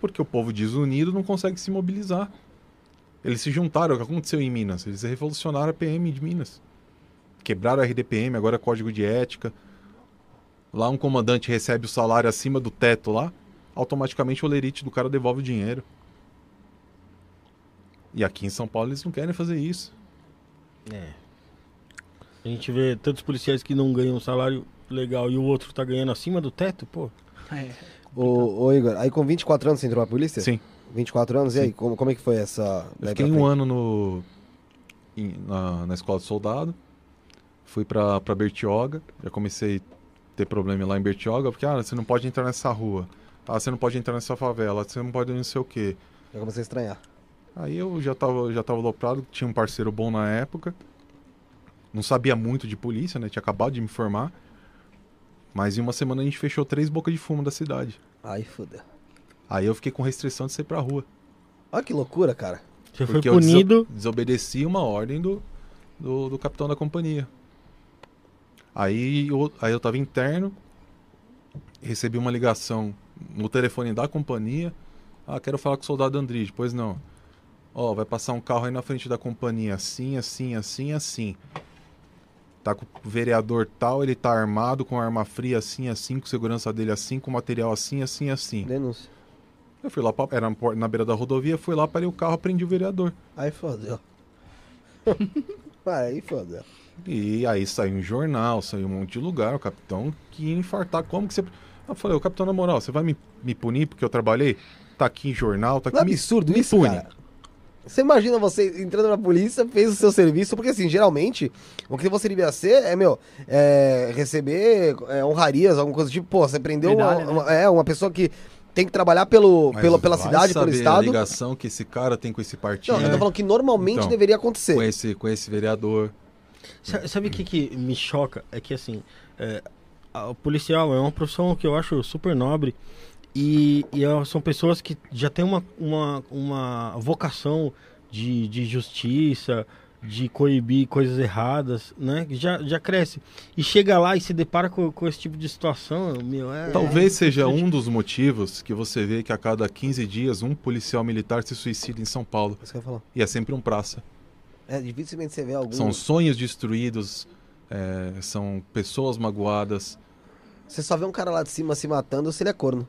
S4: porque o povo desunido não consegue se mobilizar. Eles se juntaram, o que aconteceu em Minas? Eles revolucionaram a PM de Minas. Quebraram a RDPM, agora é código de ética. Lá um comandante recebe o salário acima do teto lá, automaticamente o lerite do cara devolve o dinheiro. E aqui em São Paulo eles não querem fazer isso.
S3: É. A gente vê tantos policiais que não ganham um salário legal e o outro tá ganhando acima do teto, pô.
S2: É.
S1: Ô, ô, Igor, aí com 24 anos você entrou na polícia?
S4: Sim.
S1: 24 anos, e aí, como, como é que foi essa...
S4: Eu fiquei um ano no, na, na escola de soldado. Fui pra, pra Bertioga. Já comecei a ter problema lá em Bertioga. Porque, ah, você não pode entrar nessa rua. Ah, você não pode entrar nessa favela. Você não pode não sei o quê.
S1: Já comecei a estranhar.
S4: Aí eu já tava, já tava aloprado. Tinha um parceiro bom na época. Não sabia muito de polícia, né? Tinha acabado de me formar. Mas em uma semana a gente fechou três bocas de fumo da cidade.
S1: Ai, foda.
S4: Aí eu fiquei com restrição de sair pra rua.
S1: Olha que loucura, cara.
S3: Você foi
S4: Porque eu deso-
S3: punido.
S4: desobedeci uma ordem do, do, do capitão da companhia. Aí eu, aí eu tava interno, recebi uma ligação no telefone da companhia. Ah, quero falar com o soldado Andrige. Pois não. Ó, vai passar um carro aí na frente da companhia, assim, assim, assim, assim. Tá com o vereador tal, ele tá armado com arma fria, assim, assim, com segurança dele assim, com material assim, assim, assim.
S1: Denúncia.
S4: Eu fui lá, pra, era na beira da rodovia, fui lá, parei o carro, prendi o vereador.
S1: Aí fodeu. <laughs> aí fodeu.
S4: E aí saiu um jornal, saiu um monte de lugar, o capitão que ia infartar. Como que você. Eu falei, ô capitão, na moral, você vai me, me punir porque eu trabalhei? Tá aqui em jornal, tá aqui.
S1: Não é
S4: me-
S1: absurdo
S4: me
S1: isso,
S4: pune.
S1: cara? Você imagina você entrando na polícia, fez o seu serviço, porque assim, geralmente, o que você devia ser é, meu, é, receber é, honrarias, alguma coisa tipo, pô, você prendeu uma,
S2: Medalha, né?
S1: uma- é, uma pessoa que tem que trabalhar pelo,
S4: Mas
S1: pela, pela cidade, pelo
S4: saber A
S1: estado.
S4: ligação que esse cara tem com esse partido,
S1: Não, eu tô falando que normalmente
S4: Então,
S1: deveria acontecer.
S4: com, esse, com esse vereador.
S3: Sa- Sabe o que, que me choca? É que assim, é, a- o policial é uma profissão que eu acho super nobre e, e é- são pessoas que já têm uma, uma, uma vocação de, de justiça, de coibir coisas erradas, né? Que Já, já cresce. E chega lá e se depara com, com esse tipo de situação, meu, é...
S4: Talvez seja um dos motivos que você vê que a cada 15 dias um policial militar se suicida em São Paulo.
S1: Isso que eu ia falar.
S4: E é sempre um praça.
S1: É, dificilmente você vê algum.
S4: São sonhos destruídos, é, são pessoas magoadas.
S1: Você só vê um cara lá de cima se matando se ele é corno.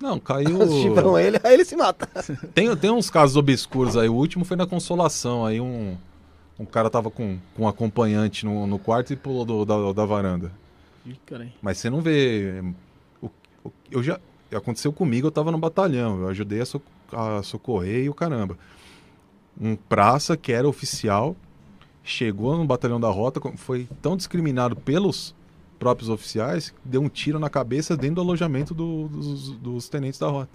S4: Não, caiu. <laughs>
S1: Chifram ele, aí ele se mata. <laughs>
S4: Tem, tem uns casos obscuros aí. O último foi na Consolação. Aí um, um cara tava com, com um acompanhante no, no quarto e pulou do- da, da varanda.
S2: Ih.
S4: Mas você não vê. o- o- eu já. Aconteceu comigo, eu tava no batalhão. Eu ajudei a, so- a socorrer e o caramba. Um praça que era oficial chegou no batalhão da rota, foi tão discriminado pelos próprios oficiais, que deu um tiro na cabeça dentro do alojamento do- dos, dos tenentes da rota.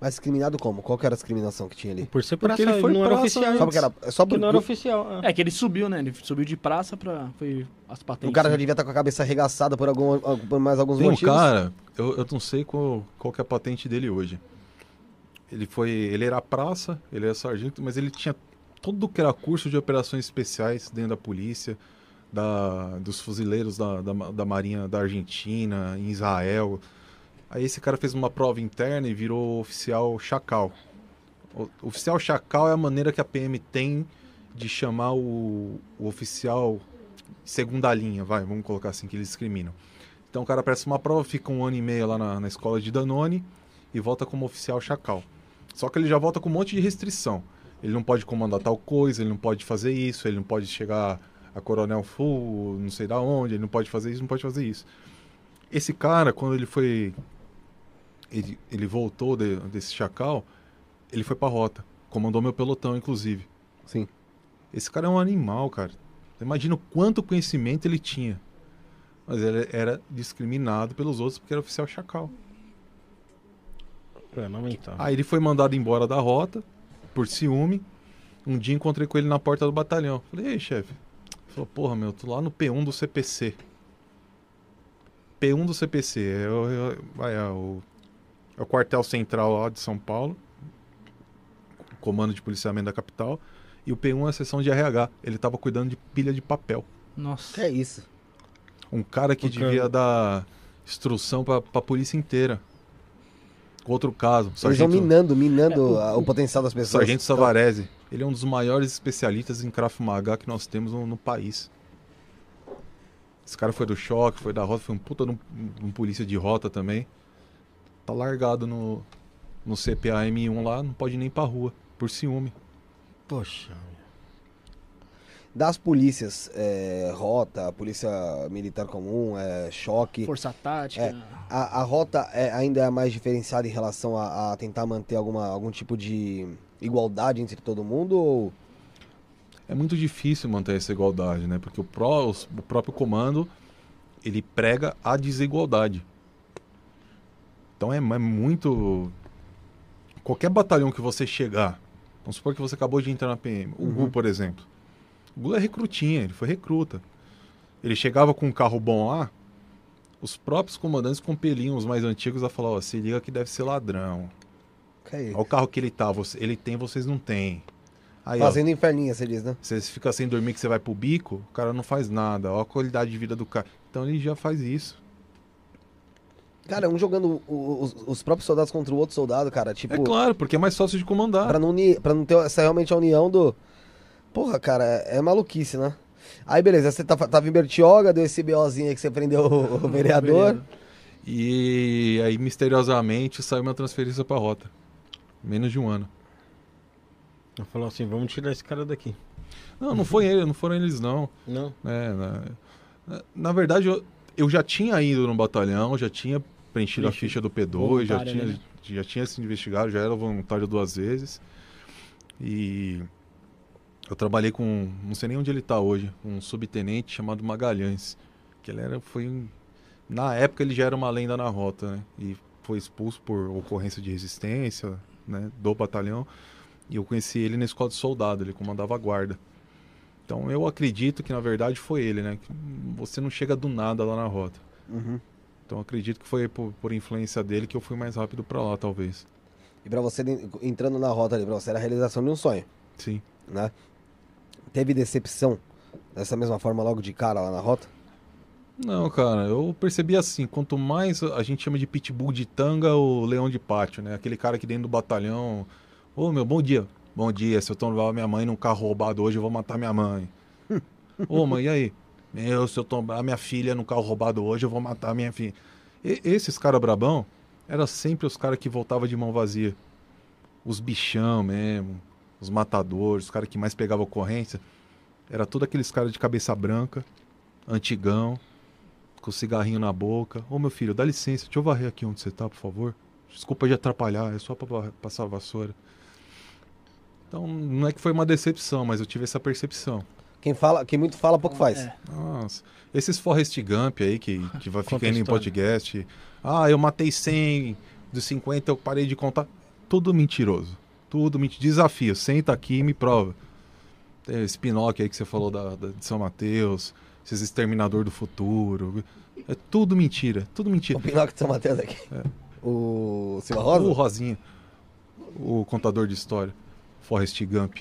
S1: Mas discriminado como? Qual que era a discriminação que tinha ali?
S3: Por ser
S4: Porque
S3: praça,
S4: ele foi
S3: não era
S4: praça
S3: oficial.
S1: Só porque era. é Só
S3: Porque não era oficial. é.
S2: É que ele subiu, né? Ele subiu de praça pra. Foi as patentes.
S1: o cara já
S2: né?
S1: devia estar com a cabeça arregaçada por, algum, por mais alguns
S4: Tem um
S1: motivos.
S4: cara, eu, eu não sei qual, qual que é a patente dele hoje. Ele foi, ele era praça, ele era sargento, mas ele tinha tudo que era curso de operações especiais dentro da polícia, da, dos fuzileiros da, da, da Marinha da Argentina, em Israel. Aí esse cara fez uma prova interna e virou oficial chacal. O, oficial chacal é a maneira que a PM tem de chamar o, o oficial segunda linha, vai, vamos colocar assim, que eles discriminam. Então o cara presta uma prova, fica um ano e meio lá na, na escola de Danone e volta como oficial chacal. Só que ele já volta com um monte de restrição. Ele não pode comandar tal coisa, ele não pode fazer isso, ele não pode chegar a coronel full, não sei da onde, ele não pode fazer isso, não pode fazer isso. Esse cara, quando ele foi. Ele, ele voltou de- desse chacal, ele foi pra rota. Comandou meu pelotão, inclusive.
S1: Sim.
S4: Esse cara é um animal, cara. Imagina o quanto conhecimento ele tinha. Mas ele era discriminado pelos outros porque era oficial chacal.
S3: É, lamentável.
S4: Aí ele foi mandado embora da rota, por ciúme. Um dia encontrei com ele na porta do batalhão. Falei, ei, chefe. Ele falou, porra, meu, tô lá no P1 do CPC. P1 do CPC, é o, é o- é o, é o quartel central lá de São Paulo. Comando de policiamento da capital. E o P1 é a seção de RH. Ele tava cuidando de pilha de papel.
S2: Nossa.
S1: Que é isso?
S4: Um cara que
S3: O cara-
S4: devia dar instrução pra, pra polícia inteira. Outro caso,
S1: Eles vão
S4: sargento,
S1: minando, minando
S2: É, o-
S1: o, potencial das pessoas.
S4: sargento Savarese. Ele é um dos maiores especialistas em Krav Maga que nós temos no, no país. Esse cara foi do choque, foi da rota, foi um puta de um, um polícia de rota também. Tá largado no, no CPA M1 lá, não pode nem ir pra rua, por ciúme.
S3: Poxa.
S1: Das polícias, é, rota, polícia militar comum, é, choque.
S2: Força tática.
S1: É. A, a rota é, ainda é mais diferenciada em relação a, a tentar manter alguma, algum tipo de igualdade entre todo mundo? Ou...
S4: É muito difícil manter essa igualdade, né? Porque o, pró, o próprio comando, ele prega a desigualdade. Então é, é muito... Qualquer batalhão que você chegar, vamos supor que você acabou de entrar na PM, o Gu, por exemplo. O Gu é recrutinha, ele foi recruta. Ele chegava com um carro bom lá, os próprios comandantes compeliam os mais antigos a falar, ó, se liga que deve ser ladrão.
S1: É?
S4: Olha o carro que ele tá, você- ele tem, vocês não têm. Aí, ó,
S1: Fazendo inferninha, você diz, né?
S4: você fica sem dormir que você vai pro bico, o cara não faz nada. Olha a qualidade de vida do cara. Então ele já faz isso.
S1: Cara, um jogando os, os próprios soldados contra o outro soldado, cara, tipo...
S4: É claro, porque é mais fácil de comandar.
S1: Pra não, pra não ter essa realmente a união do. Porra, cara, é, é maluquice, né? Aí, beleza, você tava, tava em Bertioga, deu esse BOzinho aí que você prendeu o, o <laughs> vereador.
S4: E aí, misteriosamente, saiu uma transferência pra rota. Menos de um ano.
S3: Eu falou assim, vamos tirar esse cara daqui.
S4: Não, não foi ele, não foram eles, não.
S3: Não.
S4: É, na, na- verdade, eu, eu já tinha ido no batalhão, já tinha preenchido a ficha do P2, já tinha,
S2: né?
S4: já tinha sido investigado, já era voluntário duas vezes. E eu trabalhei com, não sei nem onde ele está hoje, um subtenente chamado Magalhães, que ele era, foi, um- na época ele já era uma lenda na rota, né? E foi expulso por ocorrência de resistência, né, do batalhão. E eu conheci ele na escola de soldado, ele comandava a guarda. Então eu acredito que na verdade foi ele, né? Você não chega do nada lá na rota.
S1: Uhum.
S4: Então eu acredito que foi por, por influência dele que eu fui mais rápido pra lá, talvez.
S1: E pra você, entrando na rota ali, pra você era a realização de um sonho,
S4: Sim.
S1: né? Teve decepção dessa mesma forma logo de cara lá na rota?
S4: Não, cara, eu percebi assim, quanto mais a gente chama de pitbull de tanga ou leão de pátio, né? Aquele cara que dentro do batalhão, ô meu, bom dia. Bom dia, se eu tomar minha mãe num carro roubado hoje, eu vou matar minha mãe. <laughs> Ô mãe, e aí? Meu, se eu tomar minha filha num carro roubado hoje, eu vou matar minha filha. E- esses caras brabão, eram sempre os caras que voltavam de mão vazia. Os bichão mesmo, os matadores, os caras que mais pegavam ocorrência. Era tudo aqueles caras de cabeça branca, antigão, com o cigarrinho na boca. Ô meu filho, dá licença, deixa eu varrer aqui onde você tá, por favor. Desculpa de atrapalhar, é só pra passar a vassoura. Então, não é que foi uma decepção, mas eu tive essa percepção.
S1: Quem, fala, quem muito fala, pouco faz.
S2: É.
S4: Nossa, esses Forrest Gump aí que, <laughs> que vai ficando em podcast. Ah, eu matei 100, dos 50 eu parei de contar. Tudo mentiroso. Tudo mentiroso. Desafio, senta aqui e me prova. Tem esse Pinóquio aí que você falou da, da- de São Mateus, esses Exterminador do Futuro. É tudo mentira, tudo mentira.
S1: O Pinóquio de São Mateus aqui. O Silva Rosa?
S4: O Rosinha, o contador de história, Forrest Gump.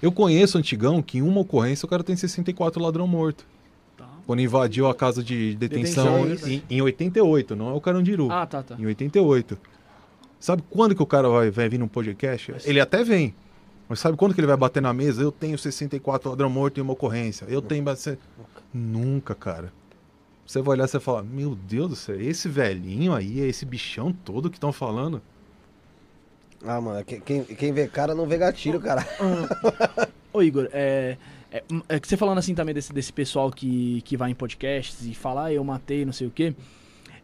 S4: Eu conheço o Antigão que em uma ocorrência o cara tem 64 ladrão morto.
S2: Tá.
S4: Quando invadiu a casa de detenção,
S2: Detenção,
S4: em, em 88, não é o Carandiru.
S2: Ah, tá, tá.
S4: Em 88. Sabe quando que o cara vai, vai vir num podcast? Ele até vem. Mas sabe quando que ele vai bater na mesa? Eu tenho 64 ladrão morto em uma ocorrência. Eu tenho bastante. Nunca, cara. Você vai olhar e falar: Meu Deus do céu, esse velhinho aí, é esse bichão todo que estão falando.
S1: Ah, mano, que- quem, quem vê cara não vê gatilho, cara.
S2: Ô Igor, é, é, é que você falando assim também desse, desse pessoal que, que vai em podcasts e fala, ah, eu matei, não sei o quê.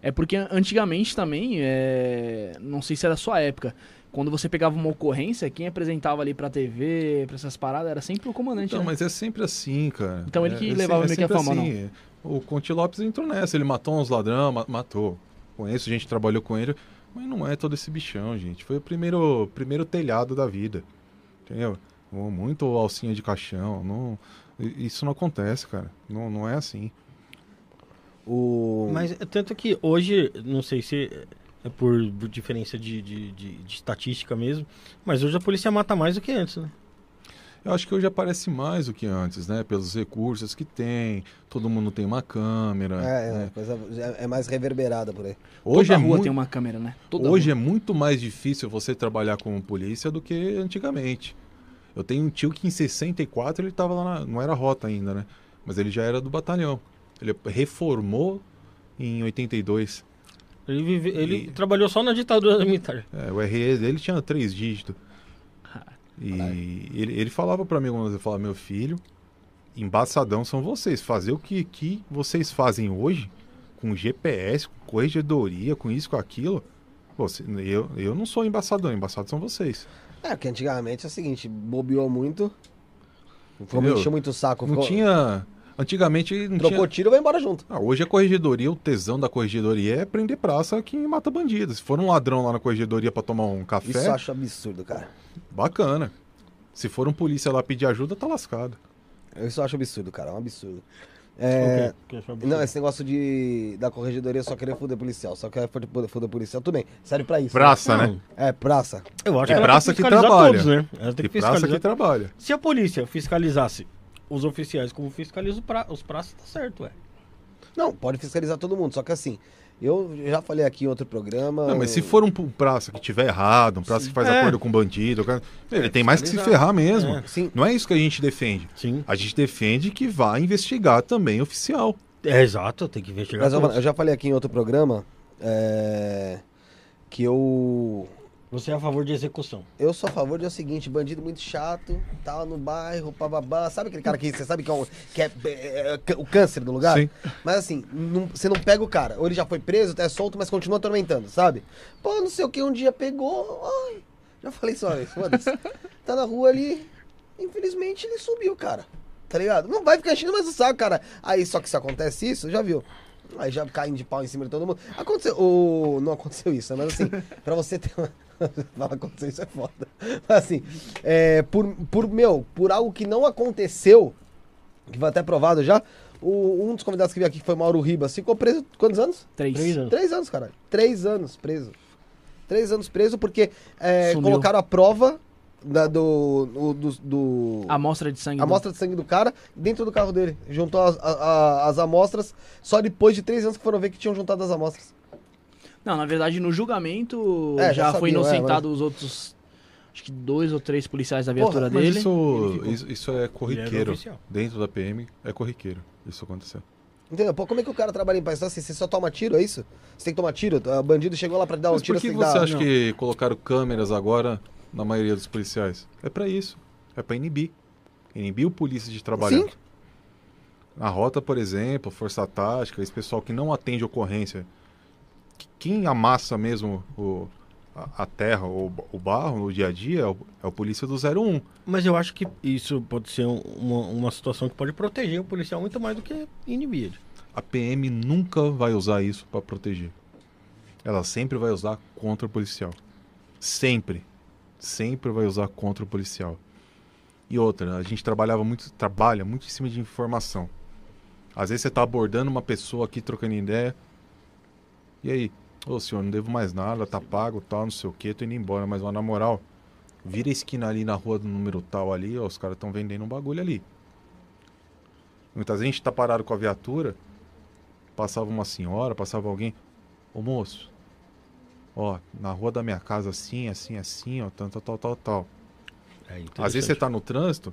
S2: É porque antigamente também, é, não sei se era a sua época, quando você pegava uma ocorrência, quem apresentava ali pra TV, pra essas paradas, era sempre o comandante,
S4: Então,
S2: né?
S4: mas é sempre assim, cara.
S2: Então ele
S4: É-
S2: que
S4: é
S2: levava
S4: se-
S2: meio que a fama,
S4: assim. O Conte Lopes entrou nessa, ele matou uns ladrão, ma- matou. Conheço, a gente trabalhou com ele, mas não é todo esse bichão, gente. Foi o primeiro, primeiro telhado da vida. Entendeu? Muito alcinha de caixão. Não, isso não acontece, cara. Não, não é assim.
S1: O...
S3: Mas é tanto que hoje, não sei se é por, por diferença de, de, de- de estatística mesmo, mas hoje a polícia mata mais do que antes, né?
S4: Eu acho que hoje aparece mais do que antes, né? Pelos recursos que tem, todo mundo tem uma câmera.
S1: É,
S4: né?
S1: é, coisa, é mais reverberada por aí.
S4: Hoje,
S2: Toda
S4: é,
S2: rua
S4: muito,
S2: tem uma câmera, né? Toda
S4: hoje
S2: rua.
S4: é muito mais difícil você trabalhar como polícia do que antigamente. Eu tenho um tio que em 64 ele tava lá, na, não era rota ainda, né? Mas ele já era do batalhão. Ele reformou em 82.
S3: Ele, vive, ele
S4: E-
S3: trabalhou só na ditadura <laughs> militar.
S4: É, o RE dele tinha três dígitos. E ele, ele falava pra mim quando eu falava, meu filho, embaçadão são vocês. Fazer o que, que vocês fazem hoje, com GPS, com corregedoria, com isso, com aquilo. Você, eu, eu não sou embaçadão, embaçados são vocês.
S1: É, porque antigamente é o seguinte, bobeou muito. Ficou encheu muito o saco.
S4: Não
S1: ficou-
S4: tinha. Antigamente não
S1: Trocou
S4: tinha.
S1: tiro, vai embora junto.
S4: Ah, hoje a corregedoria, o tesão da corregedoria é prender praça que mata bandido. Se for um ladrão lá na corregedoria pra tomar um café,
S1: Isso eu acho absurdo, cara.
S4: bacana. Se for um polícia lá pedir ajuda, tá lascado.
S1: Eu acho absurdo, cara. É um absurdo. É,
S3: O quê? Que é
S1: Não, esse negócio de da corregedoria só querer foder policial, só quer foder, policial, tudo bem. Serve pra isso.
S4: Praça,
S3: Não,
S4: né?
S1: É, praça.
S3: Eu acho
S4: É
S3: que
S4: praça que
S3: fiscalizar
S4: trabalha.
S3: todos, né? Ela tem
S4: E
S3: que
S4: praça que trabalha.
S3: Se a polícia fiscalizasse os oficiais como fiscaliza o pra- os praças, tá certo, ué.
S1: Não, pode fiscalizar todo mundo, só que assim, eu já falei aqui em outro programa.
S4: Não, mas se for um praça que tiver errado, um praça que faz
S3: É.
S4: acordo com bandido, cara, ele tem mais que se ferrar mesmo.
S3: É.
S1: Sim,
S4: Não é isso que a gente defende.
S3: Sim.
S4: A gente defende que vá investigar também oficial.
S3: É exato, tem que investigar
S1: mas eu, eu já falei aqui em outro programa é, que eu
S3: Você é a favor de execução.
S1: Eu sou a favor de é o seguinte, bandido muito chato, tá no bairro, bababá. Sabe aquele cara que você sabe que é, um- que é, é, é o câncer do lugar?
S4: Sim.
S1: Mas assim, não- você não pega o cara. Ou ele já foi preso, tá solto, mas continua atormentando, sabe? Pô, não sei o que, um dia pegou. Ai, já falei isso uma vez, foda-se. <laughs> Tá na rua ali, infelizmente ele subiu, cara. Tá ligado? Não vai ficar enchendo mais o saco, cara. Aí só que se acontece isso, já viu? Aí já caem de pau em cima de todo mundo. Aconteceu. Ou não aconteceu isso? Mas assim, pra você ter uma. <laughs> Fala, aconteceu isso é foda. Mas assim, é, por, por, meu, por algo que não aconteceu, que foi até provado já, o- um dos convidados que veio aqui, que foi Mauro Ribas, ficou preso quantos anos?
S2: Três.
S3: Três anos.
S1: Três anos, caralho. Três anos preso. Três anos preso porque é, colocaram a prova da- do, do, do, do-
S2: Amostra de sangue.
S1: a amostra de sangue do cara dentro do carro dele. Juntou as, a- a- as amostras só depois de três anos que foram ver que tinham juntado as amostras.
S2: Não, na verdade, no julgamento
S1: É,
S2: já,
S1: já
S2: foi
S1: sabiam, é,
S2: inocentado os outros. Acho que dois ou três policiais da viatura
S1: Porra,
S4: Mas
S2: dele.
S4: isso, isso, isso é corriqueiro. Dentro da PM é corriqueiro. Isso aconteceu.
S1: Entendeu? Pô, como é que o cara trabalha em paz? Então, assim, você só toma tiro, é isso? Você tem que tomar tiro? O bandido chegou lá pra dar um
S4: Mas
S1: tiro,
S4: por que
S1: você dar...
S4: acha
S2: Não.
S4: que colocaram câmeras agora na maioria dos policiais? É pra isso. É pra inibir. Inibir o polícia de trabalhar.
S1: Sim.
S4: Na rota, por exemplo, força tática, esse pessoal que não atende ocorrência, quem amassa mesmo o, a, a terra ou o barro no dia a dia é o, é o polícia do 01.
S3: Mas eu acho que isso pode ser um- uma, uma situação que pode proteger o policial muito mais do que inibir ele.
S4: A PM nunca vai usar isso pra proteger. Ela sempre vai usar contra o policial. Sempre. Sempre vai usar contra o policial. E outra, a gente trabalhava muito, trabalha muito em cima de informação. Às vezes você tá abordando uma pessoa aqui trocando ideia. E aí? Ô senhor, não devo mais nada, tá pago, tal, não sei o que, tô indo embora, mas ó, na moral, vira a esquina ali na rua do número tal ali, ó, os caras estão vendendo um bagulho ali. Muitas vezes a gente tá parado com a viatura, passava uma senhora, passava alguém, ô moço, ó, na rua da minha casa assim, assim, assim, ó, tal, tal, tal, tal.
S3: É
S4: Às vezes você tá no trânsito,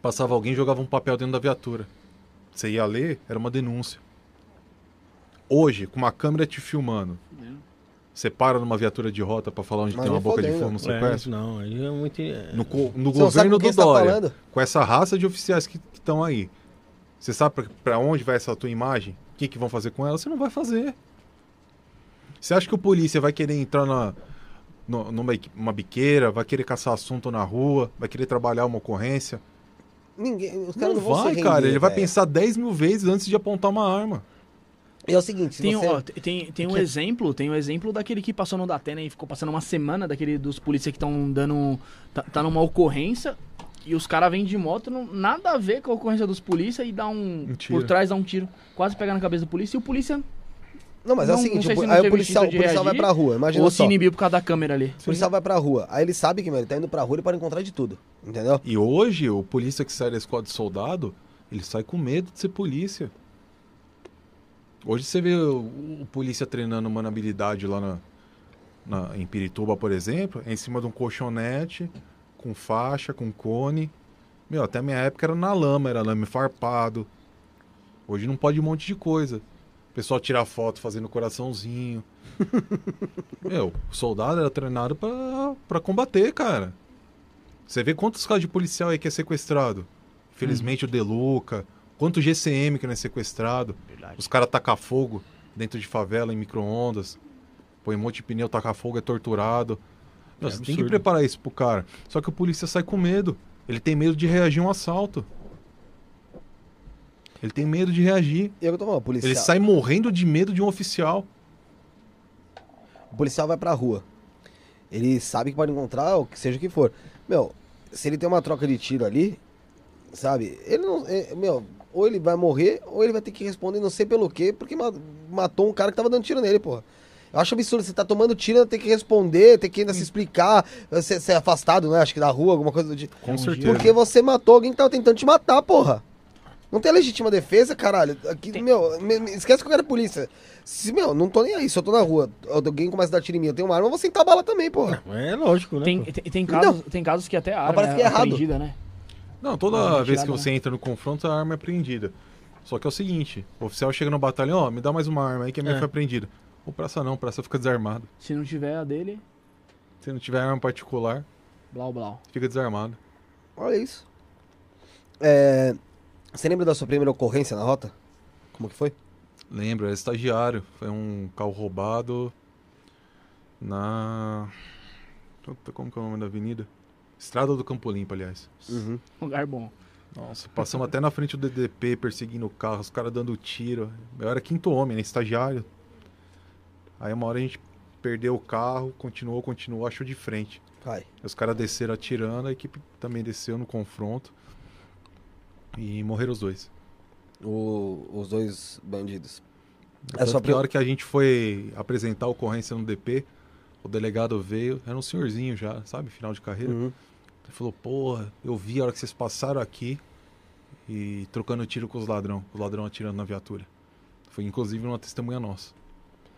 S4: passava alguém e jogava um papel dentro da viatura. Você ia ler, era uma denúncia. Hoje, com uma câmera te filmando, você para numa viatura de rota pra falar onde
S1: Mas
S4: tem uma
S1: nem
S4: boca de fogo no
S3: É, não, aí é muito. é-
S4: No, no
S1: Você
S4: governo do
S1: você tá
S4: Dória, com essa raça de oficiais que estão aí, você sabe pra- pra onde vai essa tua imagem? O que, que vão fazer com ela? Você não vai fazer. Você acha que o polícia vai querer entrar na, no- numa uma biqueira, vai querer caçar assunto na rua, vai querer trabalhar uma ocorrência?
S1: Ninguém, os caras
S4: Não,
S1: não, vão
S4: vai,
S1: se
S4: cara.
S1: render,
S4: Ele vai
S1: velho.
S4: pensar 10 mil vezes antes de apontar uma arma.
S1: E é o seguinte, se
S2: Tem,
S1: você...
S2: ó, tem, tem um
S1: Que-
S2: exemplo, tem um exemplo daquele que passou no Datena e ficou passando uma semana, daquele dos polícias que estão dando. Tá, tá numa ocorrência e os caras vêm de moto, não, nada a ver com a ocorrência dos polícias e dá um.
S4: Um
S2: por trás dá um tiro. Quase pega na cabeça do polícia e o polícia.
S1: Não, mas é o
S2: Não-
S1: seguinte,
S2: não
S1: o
S2: se não
S1: aí o policial, o policial vai
S2: reagir,
S1: pra rua, imagina
S2: ou
S1: só.
S2: se inibiu por causa da câmera ali.
S1: O policial vai pra rua, aí ele sabe que, meu, ele tá indo pra rua, ele pode encontrar de tudo, entendeu?
S4: E hoje, o polícia que sai da escola de soldado, ele sai com medo de ser polícia. Hoje você vê o, o polícia treinando manabilidade lá na, na- em Pirituba, por exemplo, em cima de um colchonete, com faixa, com cone. Meu, até minha época era na lama, era lame farpado. Hoje não pode um monte de coisa. O pessoal tirar foto fazendo coraçãozinho. <laughs> Meu, o soldado era treinado pra, pra combater, cara. Você vê quantos casos de policial aí que é sequestrado? Infelizmente o Deluca. Quanto GCM que não é sequestrado?
S2: Verdade.
S4: Os caras tacam fogo dentro de favela em micro-ondas. Põe um monte de pneu, taca fogo, é torturado.
S3: É
S4: você tem que preparar isso pro cara. Só que o polícia sai com medo. Ele tem medo de reagir a um assalto. Ele tem medo de reagir.
S1: E eu tô falando, policial,
S4: Ele sai morrendo de medo de um oficial.
S1: o policial vai pra rua. Ele sabe que pode encontrar o que seja o que for. Meu, se ele tem uma troca de tiro ali, sabe? Ele não. é, meu, ou ele vai morrer, ou ele vai ter que responder não sei pelo quê, porque ma- matou um cara que tava dando tiro nele, porra. Eu acho absurdo, você tá tomando tiro, tem que responder, tem que ainda se explicar, ser, ser afastado, né? Acho que da rua, alguma coisa do tipo.
S4: Com certeza.
S1: Porque você matou alguém que tava tentando te matar, porra. Não tem legítima defesa, caralho. Aqui,
S2: Tem-
S1: meu, me- me- esquece que eu quero polícia. Se, meu, não tô nem aí, se eu tô na rua, alguém começa a dar tiro em mim, eu tenho uma arma, eu vou sentar a bala também, porra.
S3: É lógico, né?
S2: Tem, tem, tem casos, tem casos que até a arma
S1: parece
S2: é
S1: que é errado.
S2: apreendida, né?
S4: Não, toda vez que você entra no confronto, a arma é apreendida. Só que é o seguinte, o oficial chega no batalhão, ó, me dá mais uma arma aí que a minha
S3: É.
S4: foi apreendida. O praça não, o praça fica desarmado.
S2: Se não tiver a dele,
S4: Se não tiver arma particular,
S2: blau blau.
S4: fica desarmado.
S1: Olha isso. É, você lembra da sua primeira ocorrência na rota? Como que foi?
S4: Lembro, era estagiário. Foi um carro roubado na. Puta, como que é o nome da avenida? Estrada do Campo Limpo, aliás.
S1: Uhum.
S2: Lugar bom.
S4: Nossa, passamos até na frente do DDP perseguindo o carro, os caras dando tiro. Eu era quinto homem, né? Estagiário. Aí uma hora a gente perdeu o carro, continuou, continuou, achou de frente.
S1: Vai.
S4: Os caras desceram atirando, a equipe também desceu no confronto. E morreram os dois.
S1: O- os dois bandidos. É só
S4: que a hora que a gente foi apresentar a ocorrência no DP, o delegado veio, era um senhorzinho já, sabe? Final de carreira.
S1: Uhum.
S4: Ele falou, porra, eu vi a hora que vocês passaram aqui e trocando tiro com os ladrão, os ladrão atirando na viatura. Foi inclusive uma testemunha nossa.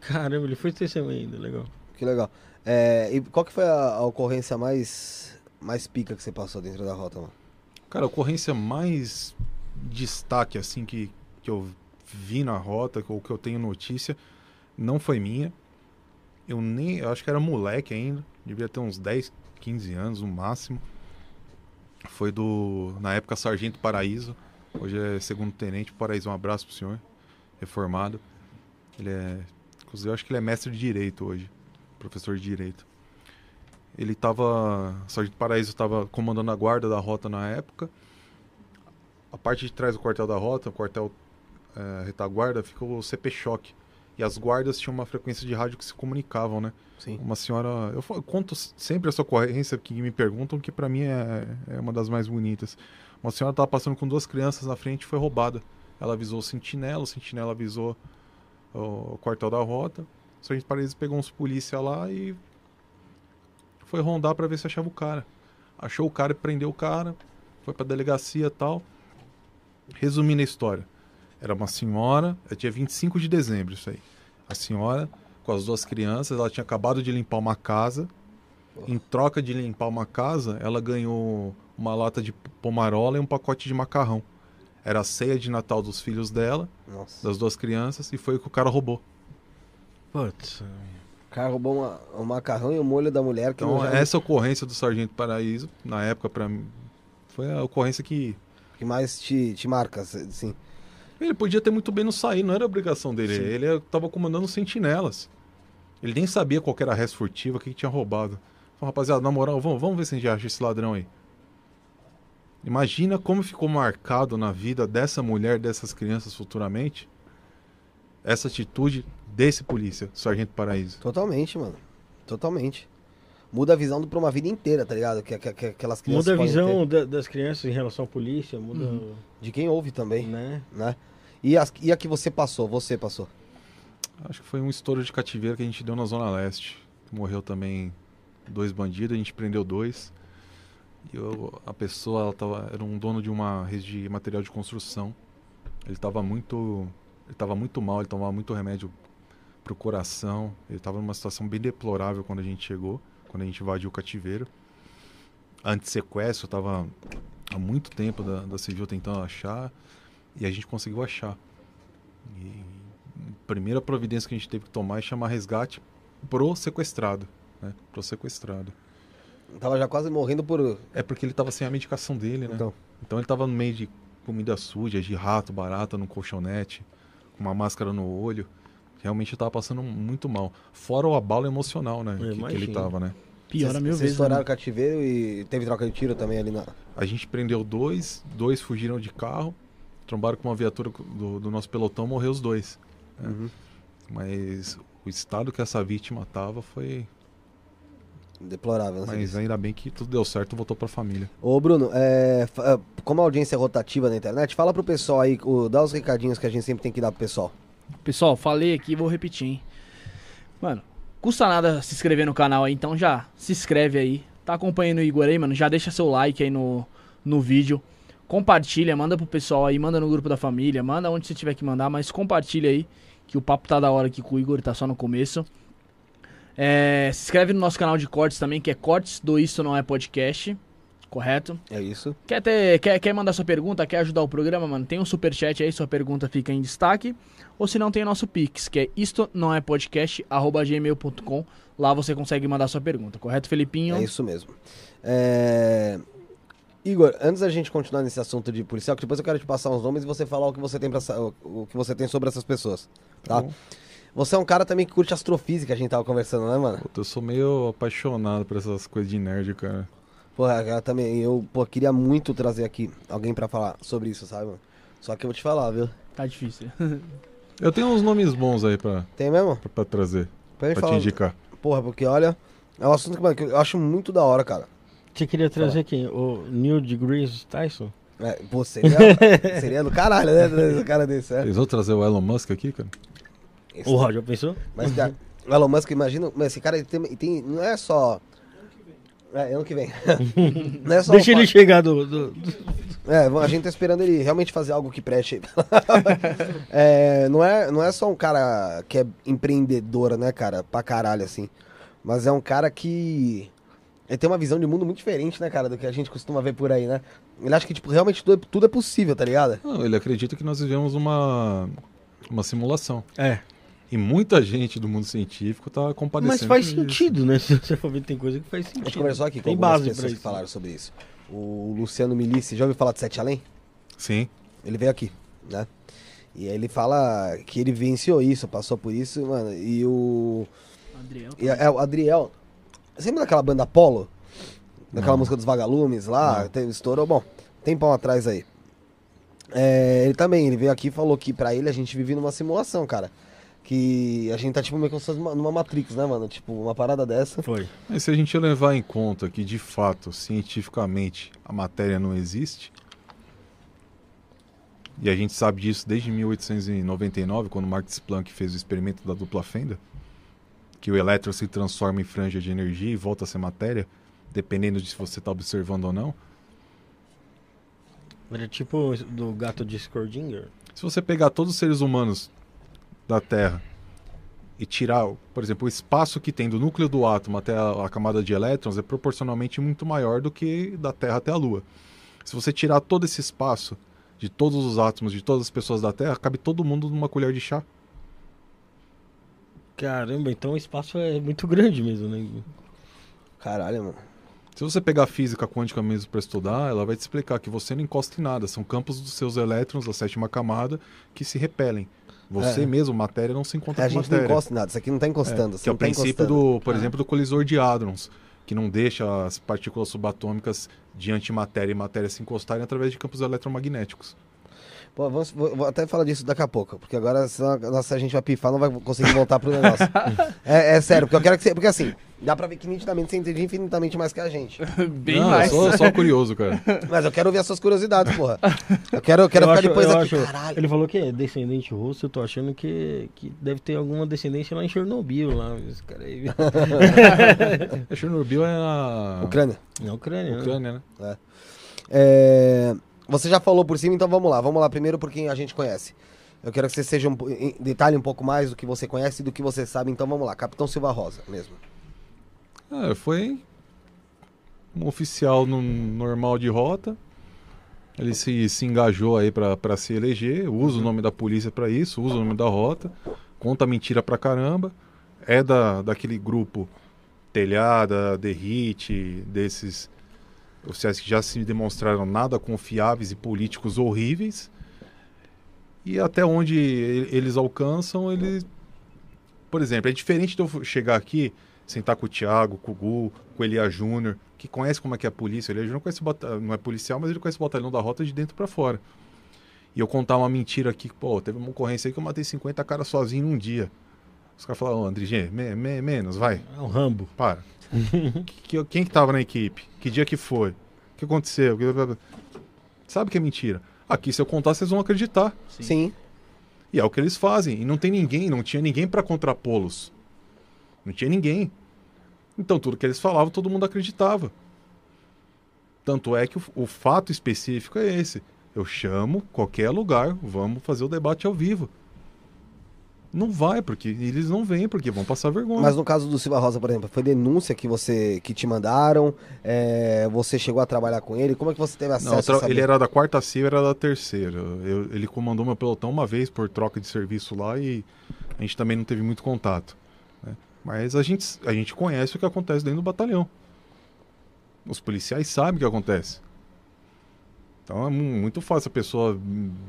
S3: Caramba, ele foi testemunha ainda, legal.
S1: Que legal. É, e qual que foi a, a ocorrência mais, mais pica que você passou dentro da rota, mano?
S4: Cara, a ocorrência mais destaque, assim, que, que eu vi na rota, ou que eu tenho notícia, não foi minha. Eu nem. Eu acho que era moleque ainda. Devia ter uns 10, 15 anos no máximo. Foi do. Na época, Sargento Paraíso. Hoje é segundo tenente. Paraíso, um abraço pro senhor. Reformado. Ele é. Inclusive, eu acho que ele é mestre de direito hoje. Professor de direito. Ele tava. Sargento Paraíso estava comandando a guarda da rota na época. A parte de trás do quartel da rota, o quartel eh, retaguarda, ficou o CP Choque. E as guardas tinham uma frequência de rádio que se comunicavam, né?
S1: Sim.
S4: Uma senhora. Eu, eu conto sempre essa ocorrência que me perguntam, que pra mim é, é uma das mais bonitas. Uma senhora estava passando com duas crianças na frente e foi roubada. Ela avisou o sentinela, o sentinela avisou o, quartel da rota. O sargento Paraíso pegou uns polícia lá e foi rondar pra ver se achava o cara. Achou o cara e prendeu o cara. Foi pra delegacia e tal. Resumindo a história. Era uma senhora, é dia 25 de dezembro isso aí. A senhora, com as duas crianças, ela tinha acabado de limpar uma casa. Em troca de limpar uma casa, ela ganhou uma lata de pomarola e um pacote de macarrão. Era a ceia de Natal dos filhos dela,
S1: Nossa.
S4: das duas crianças, e foi o que o cara roubou.
S3: Putz.
S1: O cara roubou uma- um macarrão e o molho da mulher que
S4: Então,
S1: não já-
S4: essa ocorrência do Sargento Paraíso, na época, pra mim, foi a ocorrência que.
S1: que mais te, te marca, assim.
S4: Ele podia ter muito bem não sair, não era obrigação dele.
S3: Sim.
S4: Ele estava comandando sentinelas. Ele nem sabia qual que era a res furtiva, o que, que tinha roubado. Falou, rapaziada, na moral, vamos, vamos ver se a gente acha esse ladrão aí. Imagina como ficou marcado na vida dessa mulher, dessas crianças futuramente, essa atitude desse polícia, Sargento Paraíso.
S1: Totalmente, mano. Totalmente. Muda a visão do- pra uma vida inteira, tá ligado? Que, que- que aquelas crianças
S3: Muda a visão da- das crianças em relação à polícia, muda.
S1: ter. De quem ouve também,
S3: Né?
S1: né? E, as, e a que você passou, você passou.
S4: Acho que foi um estouro de cativeiro que a gente deu na Zona Leste. Morreu também dois bandidos, a gente prendeu dois. E eu- a pessoa ela tava, era um dono de uma rede de material de construção. Ele estava muito, ele muito mal, ele tomava muito remédio pro coração. Ele estava numa situação bem deplorável quando a gente chegou, quando a gente invadiu o cativeiro. Antes-sequestro, estava há muito tempo da, da civil tentando achar e a gente conseguiu achar. E a primeira providência que a gente teve que tomar é chamar resgate pro sequestrado. Né? Pro sequestrado.
S1: Tava já quase morrendo por.
S4: É porque ele tava sem a medicação dele, né?
S1: Então.
S4: Então ele tava no meio de comida suja, de rato, barata, no colchonete, com uma máscara no olho. Realmente ele tava passando muito mal. Fora o abalo emocional, né? Que, que ele tava, né?
S2: Piora
S1: Vocês-
S2: mil
S1: vocês
S2: vezes.
S1: estouraram
S2: né?
S1: o cativeiro e teve troca de tiro também ali na.
S4: A gente prendeu dois, dois fugiram de carro, trombaram com uma viatura do, do nosso pelotão, morreu os dois. É.
S1: Uhum.
S4: Mas o estado que essa vítima tava foi.
S1: Deplorável, né?
S4: Mas ainda bem que tudo deu certo, voltou pra família.
S1: Ô, Bruno, é, é, como a audiência é rotativa na internet, fala pro pessoal aí, o- dá os recadinhos que a gente sempre tem que dar pro pessoal.
S2: Pessoal, falei aqui, vou repetir, hein? Mano, custa nada se inscrever no canal aí, então já se inscreve aí. Tá acompanhando o Igor aí, mano? Já deixa seu like aí no, no vídeo. Compartilha, manda pro pessoal aí, manda no grupo da família, manda onde você tiver que mandar, mas compartilha aí, que o papo tá da hora aqui com o Igor, tá só no começo. É, se inscreve no nosso canal de cortes também, que é Cortes do Isso Não É Podcast, correto?
S1: É isso.
S2: Quer, ter, quer, quer mandar sua pergunta, quer ajudar o programa, mano? Tem um superchat aí, sua pergunta fica em destaque. Ou se não, tem o nosso Pix, que é isto não é podcast, arroba gmail.com. Lá você consegue mandar sua pergunta, correto, Felipinho?
S1: É isso mesmo. É, Igor, antes da gente continuar nesse assunto de policial, que depois eu quero te passar uns nomes e você falar o que você tem, pra, o- que você tem sobre essas pessoas. Tá?
S4: Bom.
S1: Você é um cara também que curte astrofísica, a gente tava conversando, né, mano?
S4: Puta, eu sou meio apaixonado por essas coisas de nerd, cara.
S1: Porra, cara, também, eu pô, queria muito trazer aqui alguém pra falar sobre isso, sabe? mano? Só que eu vou te falar, viu?
S2: Tá difícil.
S4: Eu tenho uns nomes bons aí pra,
S1: Tem mesmo?
S4: pra, pra trazer,
S1: Pra
S4: pra te
S1: falar.
S4: indicar.
S1: Porra, porque olha, é um assunto que, mano, que eu acho muito da hora, cara.
S3: Você queria trazer quem? O Neil deGrasse Tyson?
S1: É, pô, seria, <laughs> seria do caralho, né? um cara desse, é.
S4: Eles vão trazer o Elon Musk aqui, cara?
S1: Esse-
S3: O Roger pensou?
S1: Mas cara, o Elon Musk, imagina, mas esse cara ele tem, ele tem- não é só. É, ano que vem. <laughs> não é só
S3: Deixa
S1: um
S3: ele chegar do, do- do-
S1: É, a gente tá esperando ele realmente fazer algo que preste. <laughs> é, não, é, não é só um cara que é empreendedor, né, cara? Pra caralho, assim. Mas é um cara que. Ele tem uma visão de mundo muito diferente, né, cara, do que a gente costuma ver por aí, né? Ele acha que, tipo, realmente tudo é, tudo é possível, tá ligado?
S4: Não, ele acredita que nós vivemos uma, uma simulação.
S3: É.
S4: E muita gente do mundo científico tá compadecendo.
S3: Mas faz
S4: com isso.
S3: sentido, né? <laughs> Se você for ver, tem coisa que faz
S1: A
S3: sentido.
S1: gente conversou aqui com
S3: Tem
S1: algumas
S3: base
S1: pessoas que falaram sobre isso. O Luciano Milici, já ouviu falar de Sete Além?
S4: Sim.
S1: Ele veio aqui, né? E aí ele fala que ele venceu isso, passou por isso, mano. E o.
S2: Adriel.
S1: E é, o Adriel. Você lembra daquela banda Polo? Daquela
S4: Não.
S1: música dos Vagalumes lá? Teve, estourou, bom, tempão atrás aí. É, ele também, ele veio aqui e falou que pra ele a gente vive numa simulação, cara. Que a gente tá tipo meio numa, numa Matrix, né, mano? Tipo, uma parada dessa.
S3: Foi.
S4: Mas se a gente levar em conta que, de fato, cientificamente, a matéria não existe, e a gente sabe disso desde 1899, quando Max Planck fez o experimento da dupla fenda, que o elétron se transforma em franja de energia e volta a ser matéria, dependendo de se você está observando ou não.
S3: Era tipo do gato de Schrödinger.
S4: Se você pegar todos os seres humanos da Terra e tirar, por exemplo, o espaço que tem do núcleo do átomo até a, a camada de elétrons é proporcionalmente muito maior do que da Terra até a Lua. Se você tirar todo esse espaço de todos os átomos de todas as pessoas da Terra, cabe todo mundo numa colher de chá.
S3: Caramba, então o espaço é muito grande mesmo, né?
S1: Caralho, mano.
S4: Se você pegar a física quântica mesmo para estudar, ela vai te explicar que você não encosta em nada, são campos dos seus elétrons da sétima camada que se repelem. Você
S1: É.
S4: mesmo, matéria, não se encontra
S1: É, a
S4: com
S1: gente não
S4: matéria.
S1: encosta em nada, isso aqui não tá encostando.
S4: É, que é o
S1: não tá
S4: princípio
S1: encostando.
S4: do, por
S2: Ah.
S4: exemplo, do colisor de hadrons, que não deixa as partículas subatômicas de antimatéria e matéria se encostarem através de campos eletromagnéticos.
S1: Pô, vamos, vou, vou até falar disso daqui a pouco, porque agora senão, nossa, a gente vai pifar, não vai conseguir voltar pro negócio. <laughs> é, é sério, porque eu quero que você. Porque assim, dá pra ver que nitidamente você entende infinitamente mais que a gente. <laughs>
S2: Bem
S4: não,
S2: mais.
S4: Eu sou só curioso, cara. <laughs>
S1: Mas eu quero ouvir as suas curiosidades, porra. Eu quero, eu quero
S3: Eu
S1: ficar
S3: acho-
S1: depois
S3: eu
S1: aqui.
S3: acho-
S1: Caralho.
S3: Ele falou que é descendente russo, eu tô achando que, que deve ter alguma descendência lá em Chernobyl, lá. Esse cara aí.
S4: É, Chernobyl é a
S1: Ucrânia.
S3: Na Ucrânia, né?
S4: Ucrânia, né?
S1: É, Você já falou por cima, então vamos lá. Vamos lá primeiro por quem a gente conhece. Eu quero que você seja um, detalhe um pouco mais do que você conhece e do que você sabe, então vamos lá. Capitão Silva Rosa mesmo.
S4: É, foi um oficial no normal de rota. Ele se, se engajou aí para se eleger, usa o nome da polícia para isso, usa o nome da rota, conta mentira pra caramba, é da, daquele grupo Telhada, Derrite, desses oficiais que já se demonstraram nada confiáveis e políticos horríveis. E até onde eles alcançam, eles. Por exemplo, é diferente de eu chegar aqui, sentar com o Thiago, com o Gu, com o Elia Júnior, que conhece como é que é a polícia. O Elia Júnior conhece, não é policial, mas ele conhece o batalhão da rota de dentro para fora. E eu contar uma mentira aqui, pô, teve uma ocorrência aí que eu matei 50 caras sozinho num dia. Os caras falaram, ô, André me, me, menos, vai.
S3: É um Rambo.
S4: Para. Que, quem que tava na equipe? Que dia que foi? O que aconteceu? Sabe que é mentira. Aqui, se eu contar, vocês vão acreditar.
S1: Sim. Sim.
S4: E é o que eles fazem. E não tem ninguém, não tinha ninguém para contrapô-los. Não tinha ninguém. Então, tudo que eles falavam, todo mundo acreditava. Tanto é que o, o fato específico é esse. Eu chamo qualquer lugar, vamos fazer o debate ao vivo. Não vai, porque eles não vêm, porque vão passar vergonha.
S1: Mas no caso do Silva Rosa, por exemplo, foi denúncia que você que te mandaram, é, você chegou a trabalhar com ele, como é que você teve acesso
S4: não, tra... Ele era da quarta CIL, era da terceira. Eu, ele comandou meu pelotão uma vez por troca de serviço lá e a gente também não teve muito contato. Né? Mas a gente, a gente conhece o que acontece dentro do batalhão. Os policiais sabem o que acontece. Então é muito fácil a pessoa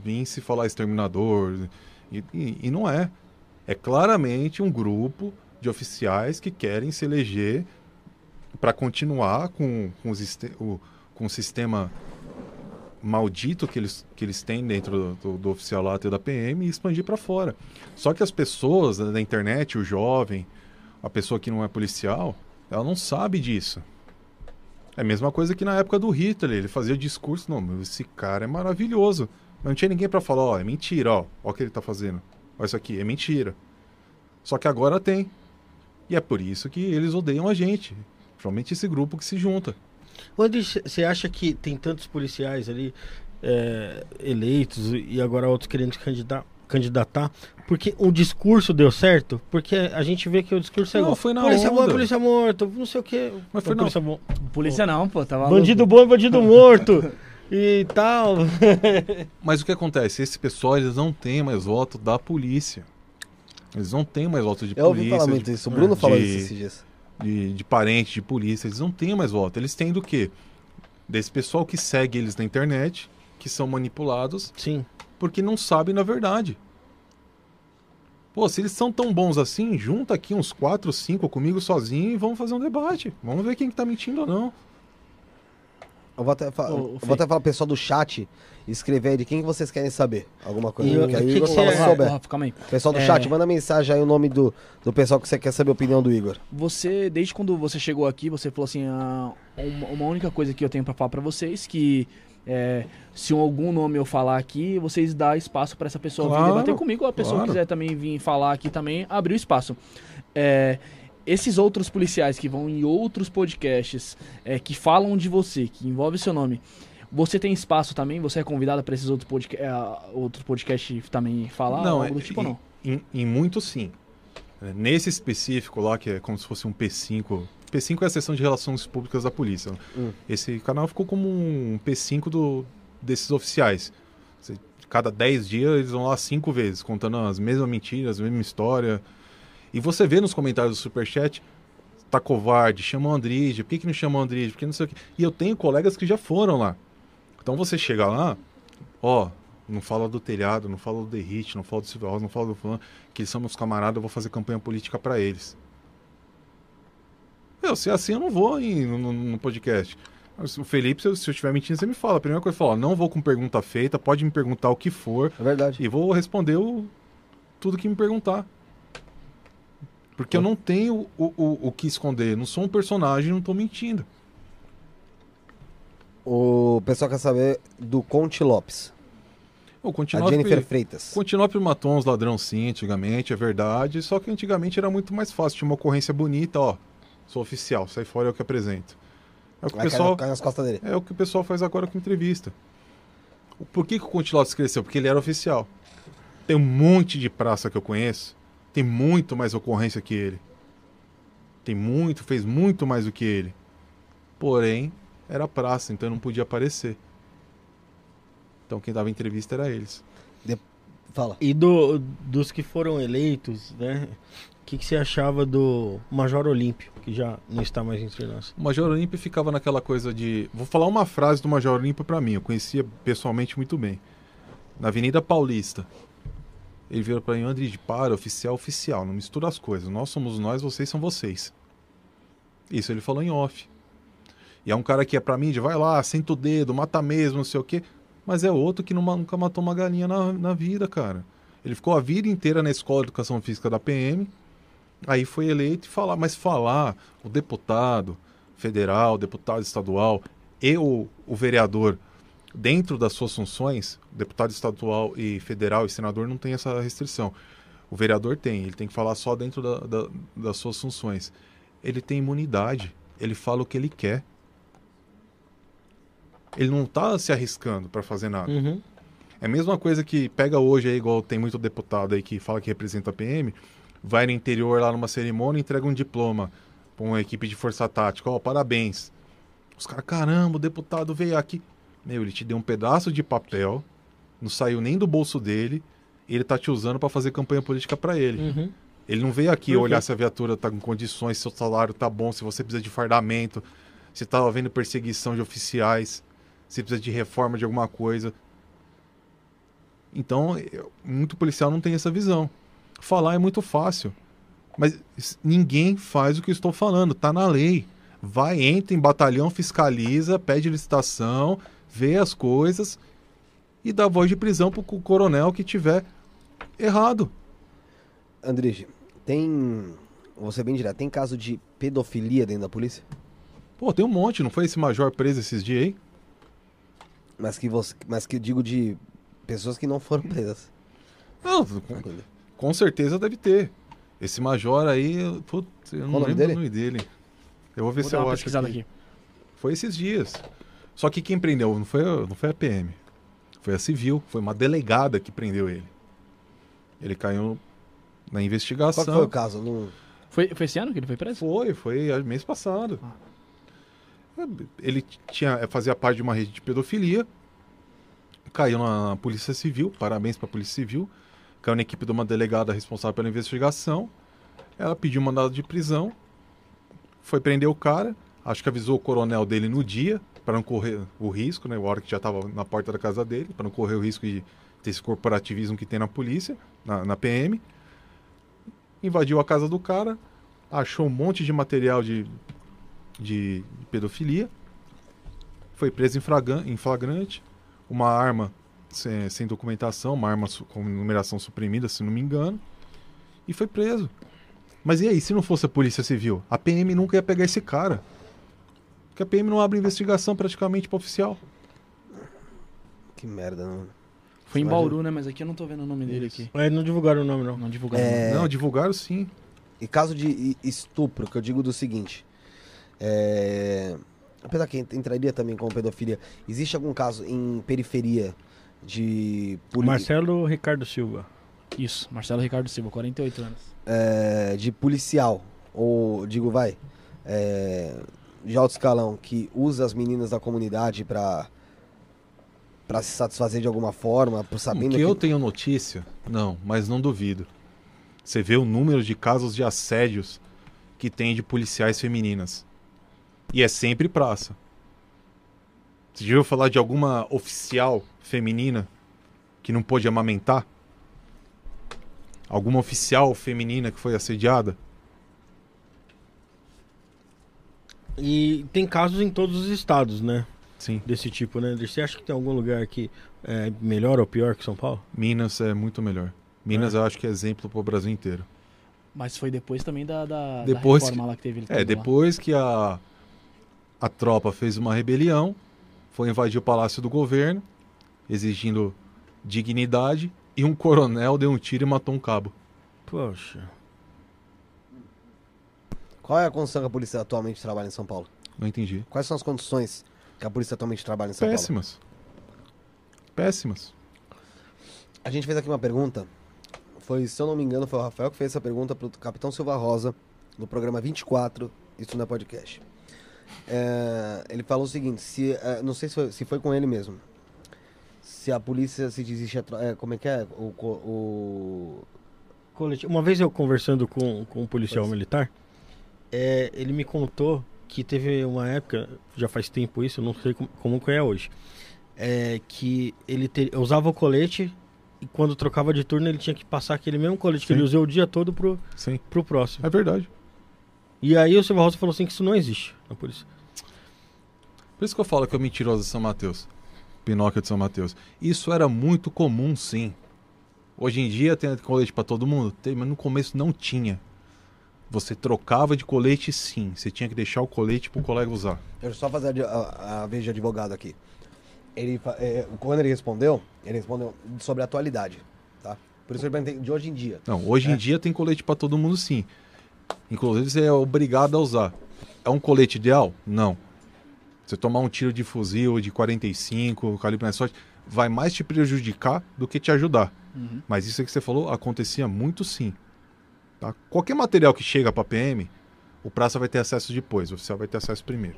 S4: vir se falar exterminador. E, e, e não é. É claramente um grupo de oficiais que querem se eleger para continuar com, com, o, com o sistema maldito que eles, que eles têm dentro do, do oficialato e da PM e expandir para fora. Só que as pessoas da internet, o jovem, a pessoa que não é policial, ela não sabe disso. É a mesma coisa que na época do Hitler, ele fazia discurso, não, esse cara é maravilhoso. Mas não tinha ninguém para falar, ó, é mentira, ó, ó o que ele tá fazendo. Olha isso aqui, é mentira. Só que agora tem. E é por isso que eles odeiam a gente. Principalmente esse grupo que se junta.
S3: Onde você acha que tem tantos policiais ali é, eleitos e agora outros querendo candidatar, candidatar? Porque o discurso deu certo? Porque a gente vê que o discurso é
S4: não,
S3: igual.
S4: Foi na
S3: polícia
S4: onda.
S3: boa, polícia morto, não sei o quê.
S4: Mas foi polícia
S2: bom. Polícia não, pô, tava
S3: Bandido louco. bom e bandido morto. <laughs> e tal. <laughs>
S4: Mas o que acontece? Esse pessoal, eles não têm mais voto da polícia. Eles não têm mais voto de
S1: Eu polícia. Eu ouvi falar muito
S4: de,
S1: isso. O Bruno de, falou isso esses dias.
S4: De, de parente, de polícia. Eles não têm mais voto. Eles têm do quê? Desse pessoal que segue eles na internet, que são manipulados.
S3: Sim.
S4: Porque não sabem na verdade. Pô, se eles são tão bons assim, junta aqui uns 4, 5 comigo sozinho e vamos fazer um debate. Vamos ver quem que tá mentindo ou não.
S1: Eu vou até, fa Ô, vou até falar pro pessoal do chat escrever aí de quem vocês querem saber. Alguma coisa.
S3: E, que aí o Igor fala se souber.
S2: Ah, calma aí.
S1: Pessoal do é... chat, manda mensagem aí o nome do, do pessoal que você quer saber a opinião do Igor.
S2: Você, desde quando você chegou aqui, você falou assim, ah, uma, uma, única coisa que eu tenho para falar para vocês, que é, se algum nome eu falar aqui, vocês dá espaço para essa pessoa claro, vir debater comigo, a pessoa claro. quiser também vir falar aqui também, abrir o espaço. É, esses outros policiais que vão em outros podcasts, é, que falam de você, que envolve seu nome, você tem espaço também? Você é convidado para esses outros, podca uh, outros podcasts também falar?
S4: Não,
S2: algo do tipo
S4: em,
S2: não?
S4: Em, em muito sim. É, nesse específico lá, que é como se fosse um P5. P5 é a seção de relações públicas da polícia. Hum. Esse canal ficou como um P5 do, desses oficiais. Cada 10 dias eles vão lá cinco vezes, contando as mesmas mentiras, a mesma história. E você vê nos comentários do Superchat, tá covarde, chama o Andrige, por que, que não chama o Andrige? Porque não sei o quê. E eu tenho colegas que já foram lá. Então você chega lá, ó, não fala do telhado, não fala do Derrite, não fala do Silvio Rosa, não fala do Fulano, que eles são meus camaradas, eu vou fazer campanha política para eles. Eu, se é assim, eu não vou ir no, no, no podcast. O Felipe, se eu, se eu estiver mentindo, você me fala. A primeira coisa, fala, não vou com pergunta feita, pode me perguntar o que for.
S1: É verdade.
S4: E vou responder o, tudo que me perguntar. Porque eu não tenho o, o, o que esconder. Não sou um personagem, não estou mentindo.
S1: O pessoal quer saber do Conte Lopes.
S4: O
S1: a Jennifer Freitas.
S4: Conte matou uns ladrão sim, antigamente, é verdade. Só que antigamente era muito mais fácil. Tinha uma ocorrência bonita, ó. Sou oficial, sai fora é o que apresento. É o que o pessoal.
S1: Cai nas costas dele.
S4: É o que o pessoal faz agora com entrevista. Por que, que o Conte Lopes cresceu? Porque ele era oficial. Tem um monte de praça que eu conheço. Tem muito mais ocorrência que ele. Tem muito, fez muito mais do que ele. Porém, era praça, então não podia aparecer. Então quem dava entrevista era eles.
S1: Fala.
S3: E do, dos que foram eleitos, né? O que, que você achava do Major Olímpio, que já não está mais entre nós?
S4: O Major Olímpio ficava naquela coisa de. Vou falar uma frase do Major Olímpio pra mim, eu conhecia pessoalmente muito bem. Na Avenida Paulista. Ele virou pra mim, André, de para, oficial, oficial, não mistura as coisas. Nós somos nós, vocês são vocês. Isso ele falou em off. E é um cara que é pra mídia, vai lá, senta o dedo, mata mesmo, não sei o quê. Mas é outro que nunca matou uma galinha na, na vida, cara. Ele ficou a vida inteira na escola de educação física da PM. Aí foi eleito e falar, mas falar o deputado federal, deputado estadual e o, o vereador dentro das suas funções, deputado estadual e federal e senador não tem essa restrição. O vereador tem, ele tem que falar só dentro da- da- das suas funções. Ele tem imunidade, ele fala o que ele quer. Ele não tá se arriscando para fazer nada.
S3: Uhum.
S4: É a mesma coisa que pega hoje aí, igual tem muito deputado aí que fala que representa a PM, vai no interior lá numa cerimônia e entrega um diploma pra uma equipe de força tática. Ó, parabéns. Os caras, caramba, o deputado veio aqui. Meu, ele te deu um pedaço de papel, não saiu nem do bolso dele, e ele tá te usando para fazer campanha política para ele.
S3: Uhum.
S4: Ele não veio aqui olhar se a viatura tá em condições, se o salário tá bom, se você precisa de fardamento, se tá havendo perseguição de oficiais, se precisa de reforma de alguma coisa. Então, muito policial não tem essa visão. Falar é muito fácil. Mas ninguém faz o que eu estou falando, tá na lei. Vai, entra em batalhão, fiscaliza, pede licitação, vê as coisas e dá voz de prisão pro co- coronel que tiver errado.
S1: Andrige, tem. Vou ser bem direto, tem caso de pedofilia dentro da polícia?
S4: Pô, tem um monte, não foi esse major preso esses dias aí?
S1: Mas que você. Mas que eu digo de pessoas que não foram presas.
S4: Não, com, com certeza deve ter. Esse major aí, eu- putz, eu não
S1: Qual o
S4: lembro
S1: dele?
S4: o nome dele. Eu vou ver
S2: Vou
S4: se
S2: dar
S4: eu
S2: uma
S4: acho aqui.
S2: aqui.
S4: Foi esses dias. Só que quem prendeu não foi, a- não foi a PM. Foi a civil. Foi uma delegada que prendeu ele. Ele caiu na
S1: Qual
S4: investigação.
S1: que foi o caso? Não...
S2: Foi, foi esse ano que ele foi preso?
S4: Foi, foi a- mês passado. Ele tinha, fazia parte de uma rede de pedofilia. Caiu na Polícia Civil, parabéns para a Polícia Civil. Caiu na equipe de uma delegada responsável pela investigação. Ela pediu um mandado de prisão. Foi prender o cara. Acho que avisou o coronel dele no dia, para não correr o risco, né? Hora que já estava na porta da casa dele, para não correr o risco de ter esse corporativismo que tem na polícia, na, na PM. Invadiu a casa do cara, achou um monte de material de, de, de pedofilia, foi preso em, fragan- em flagrante, uma arma sem, sem documentação, uma arma su- com numeração suprimida, se não me engano, e foi preso. Mas e aí, se não fosse a Polícia Civil? A PM nunca ia pegar esse cara. Porque a PM não abre investigação praticamente para oficial.
S1: Que merda, não.
S2: Foi em. Bauru, né? Mas aqui eu não tô vendo o nome dele aqui.
S3: É, não divulgaram o nome, não.
S2: Não divulgaram.
S1: É.
S4: Não, divulgaram sim.
S1: E caso de i- estupro, que eu digo do seguinte. É... Apesar que ent- entraria também com pedofilia. Existe algum caso em periferia de poli-
S3: Marcelo Ricardo Silva.
S2: Isso, Marcelo Ricardo Silva, 48 anos.
S1: é, de policial, ou digo, vai, é, de alto escalão, que usa as meninas da comunidade pra, pra se satisfazer de alguma forma, por
S4: O
S1: sabendo
S4: que
S1: que...
S4: eu tenho notícia, não, mas não duvido. Você vê o número de casos de assédios que tem de policiais femininas. E é sempre praça. Você já ouviu falar de alguma oficial feminina que não pôde amamentar? Alguma oficial feminina que foi assediada?
S3: E tem casos em todos os estados, né?
S4: Sim.
S3: Desse tipo, né? Você acha que tem algum lugar que é melhor ou pior que São Paulo?
S4: Minas é muito melhor. Minas
S3: É.
S4: eu acho que é exemplo pro Brasil inteiro.
S2: Mas foi depois também da, da,
S4: Depois
S2: da reforma lá que teve. ele
S4: É,
S2: tendo lá.
S4: depois que a, a tropa fez uma rebelião, foi invadir o palácio do governo, exigindo dignidade, e um coronel deu um tiro e matou um cabo.
S3: Poxa.
S1: Qual é a condição que a polícia atualmente trabalha em São Paulo?
S4: Não entendi.
S1: Quais são as condições que a polícia atualmente trabalha em São Paulo?
S4: Péssimas. Péssimas.
S1: A gente fez aqui uma pergunta, foi, se eu não me engano, foi o Rafael que fez essa pergunta pro Capitão Silva Rosa, no programa 24, isso não é podcast. É, ele falou o seguinte, se, é, não sei se foi, se foi com ele mesmo. Se a polícia se desiste, tro- é, como é que é? O, o...
S3: Uma vez eu conversando com, com um policial
S1: Pois.
S3: militar, é, ele me contou que teve uma época, já faz tempo isso, eu não sei como, como que é hoje, é, que ele te- usava o colete e quando trocava de turno ele tinha que passar aquele mesmo colete que
S4: Sim.
S3: ele usou o dia todo pro,
S4: Sim,
S3: pro próximo.
S4: é verdade.
S3: E aí o Silva Rosa falou assim que isso não existe na polícia.
S4: Por isso que eu falo que é o mentiroso de São Mateus. Pinóquio de São Mateus. Isso era muito comum, sim. Hoje em dia tem colete pra todo mundo? Tem, mas no começo não tinha. Você trocava de colete, sim. Você tinha que deixar o colete pro colega usar.
S1: Deixa eu só fazer a, a- a vez de advogado aqui. Ele, é, quando ele respondeu, ele respondeu sobre a atualidade, tá? Por isso eu perguntei de hoje em dia.
S4: Não, hoje em dia tem colete pra todo mundo, sim. Inclusive você é obrigado a usar. É um colete ideal? Não. Você tomar um tiro de fuzil de 45, calibre mais forte, vai mais te prejudicar do que te ajudar. Mas isso aí que você falou acontecia muito sim. Tá? Qualquer material que chega para PM, o praça vai ter acesso depois, o oficial vai ter acesso primeiro.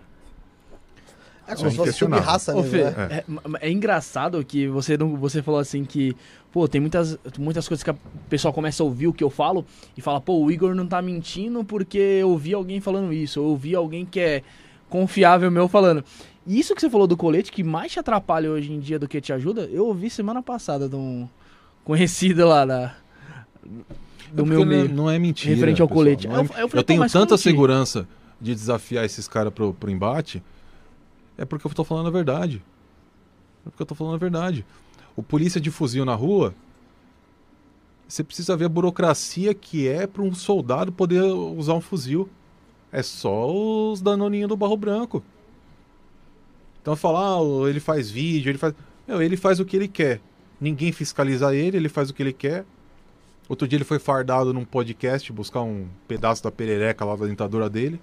S1: É
S4: Isso
S1: como
S4: é
S1: se fosse sub-raça
S2: Ô,
S1: mesmo,
S2: Fê,
S1: né?
S2: é, ma- é engraçado que você não, você falou assim que, pô, tem muitas, muitas coisas que o pessoal começa a ouvir o que eu falo e fala, pô, o Igor não tá mentindo porque eu ouvi alguém falando isso, eu ouvi alguém que é confiável meu falando. E isso que você falou do colete, que mais te atrapalha hoje em dia do que te ajuda, eu ouvi semana passada de um conhecido lá da, do
S4: É
S2: meu
S4: é-
S2: meio.
S4: Não é mentira.
S2: referente ao
S4: pessoal,
S2: colete.
S4: não é-
S2: Eu- eu falei,
S4: eu tenho tanta segurança de desafiar esses caras pro, pro embate, é porque eu tô falando a verdade. É porque eu tô falando a verdade. O polícia de fuzil na rua, você precisa ver a burocracia que é para um soldado poder usar um fuzil. É só os danoninhos do barro branco. Então falar, ah, ele faz vídeo, ele faz. Meu, ele faz o que ele quer. Ninguém fiscaliza ele, ele faz o que ele quer. Outro dia ele foi fardado num podcast buscar um pedaço da perereca lá da dentadura dele.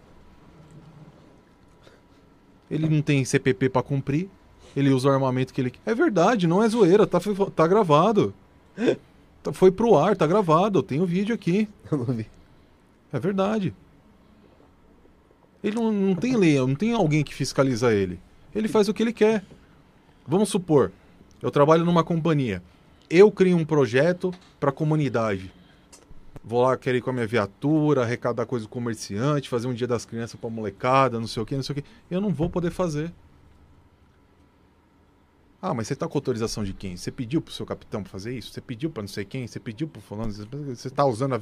S4: Ele não tem CPP pra cumprir. Ele usa o armamento que ele quer. É verdade, não é zoeira, tá, tá gravado. Tá- Foi pro ar, tá gravado. Eu tenho vídeo aqui. <laughs>
S1: Eu não vi.
S4: É verdade. Ele não, não tem lei, não tem alguém que fiscaliza ele. Ele faz o que ele quer. Vamos supor, eu trabalho numa companhia. Eu crio um projeto para a comunidade. Vou lá querer ir com a minha viatura, arrecadar coisa do comerciante, fazer um dia das crianças para molecada, não sei o que, não sei o que. Eu não vou poder fazer. Ah, mas você tá com autorização de quem? Você pediu pro seu capitão fazer isso? Você pediu para não sei quem? Você pediu pro fulano? Você tá usando a,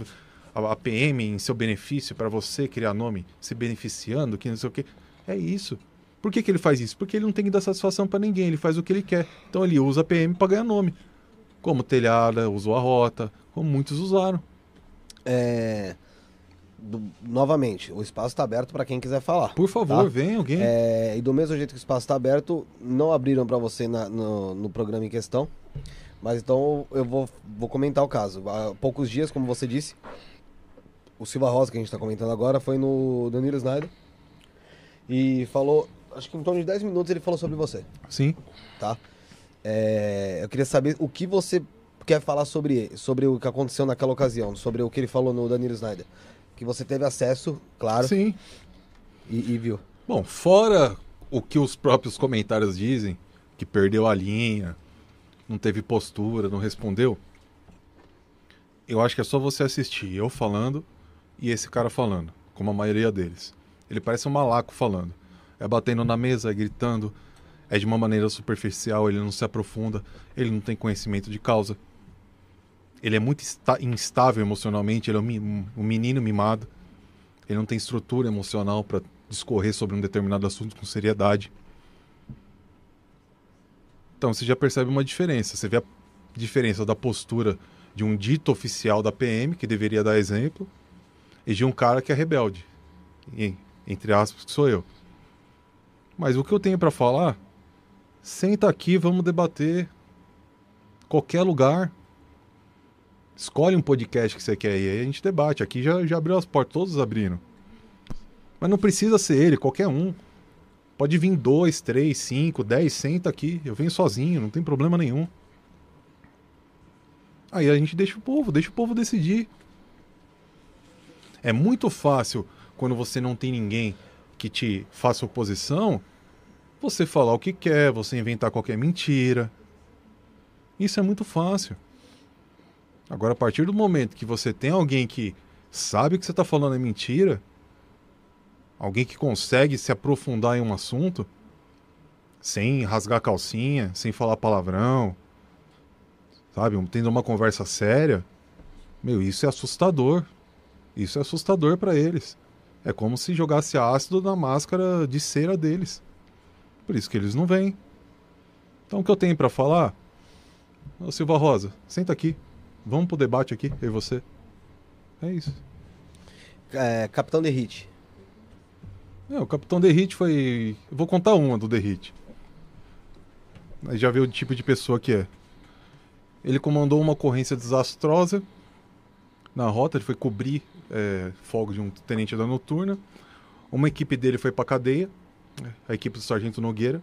S4: a, a PM em seu benefício para você criar nome, se beneficiando, que não sei o que. É isso. Por que, que ele faz isso? Porque ele não tem que dar satisfação para ninguém, ele faz o que ele quer. Então ele usa a PM para ganhar nome. Como telhada, usou a rota, como muitos usaram.
S1: É, do- novamente, o espaço está aberto para quem quiser falar.
S4: Por favor,
S1: Tá.
S4: vem alguém.
S1: É, e do mesmo jeito que o espaço está aberto, não abriram para você na- no, no programa em questão. Mas então eu vou, vou comentar o caso. Há poucos dias, como você disse, o Silva Rosa, que a gente está comentando agora, foi no Danilo Snyder. E falou, acho que em torno de 10 minutos ele falou sobre você,
S4: Sim.
S1: tá? É, eu queria saber o que você quer falar sobre, sobre o que aconteceu naquela ocasião, sobre o que ele falou no Danilo Snyder. Que você teve acesso, claro,
S4: Sim.
S1: e, e viu.
S4: Bom, fora o que os próprios comentários dizem, que perdeu a linha, não teve postura, não respondeu, eu acho que é só você assistir eu falando e esse cara falando, como a maioria deles. Ele parece um malaco falando. É batendo na mesa, é gritando, é de uma maneira superficial, ele não se aprofunda, ele não tem conhecimento de causa. Ele é muito instável emocionalmente, ele é um menino mimado. Ele não tem estrutura emocional para discorrer sobre um determinado assunto com seriedade. Então você já percebe uma diferença. Você vê a diferença da postura de um dito oficial da PM, que deveria dar exemplo, e de um cara que é rebelde. E, entre aspas, que sou eu. Mas o que eu tenho para falar, senta aqui, vamos debater. Qualquer lugar. Escolhe um podcast que você quer ir, aí a gente debate. Aqui já, já abriu as portas, todos abriram. Mas não precisa ser ele, qualquer um. Pode vir dois, três, cinco, dez, senta aqui. Eu venho sozinho, não tem problema nenhum. Aí a gente deixa o povo, deixa o povo decidir. É muito fácil quando você não tem ninguém que te faça oposição, você falar o que quer, você inventar qualquer mentira. Isso é muito fácil. Agora, a partir do momento que você tem alguém que sabe que você está falando é mentira, alguém que consegue se aprofundar em um assunto, sem rasgar a calcinha, sem falar palavrão, sabe? Tendo uma conversa séria, meu, isso é assustador. Isso é assustador para eles. É como se jogasse ácido na máscara de cera deles. Por isso que eles não vêm. Então o que eu tenho para falar? Ô Silva Rosa, senta aqui. Vamos pro debate aqui, eu e você. É isso.
S1: É, Capitão Derrite.
S4: É, o Capitão Derrite foi. Eu vou contar uma do Derrite. Aí já vê o tipo de pessoa que é. Ele comandou uma ocorrência desastrosa na rota, ele foi cobrir é, fogo de um tenente da noturna. Uma equipe dele foi pra cadeia, a equipe do Sargento Nogueira.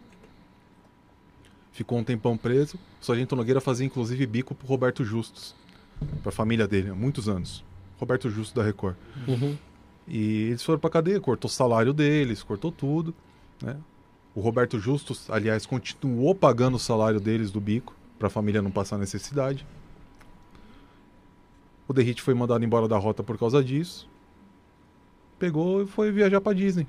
S4: Ficou um tempão preso. O Sargento Nogueira fazia inclusive bico pro Roberto Justus, pra família dele, há muitos anos. Roberto Justus da Record.
S1: Uhum.
S4: E eles foram pra cadeia, cortou o salário deles, cortou tudo. Né? O Roberto Justus, aliás, continuou pagando o salário deles do bico, pra família não passar necessidade. O Derrite foi mandado embora da rota por causa disso. Pegou e foi viajar pra Disney.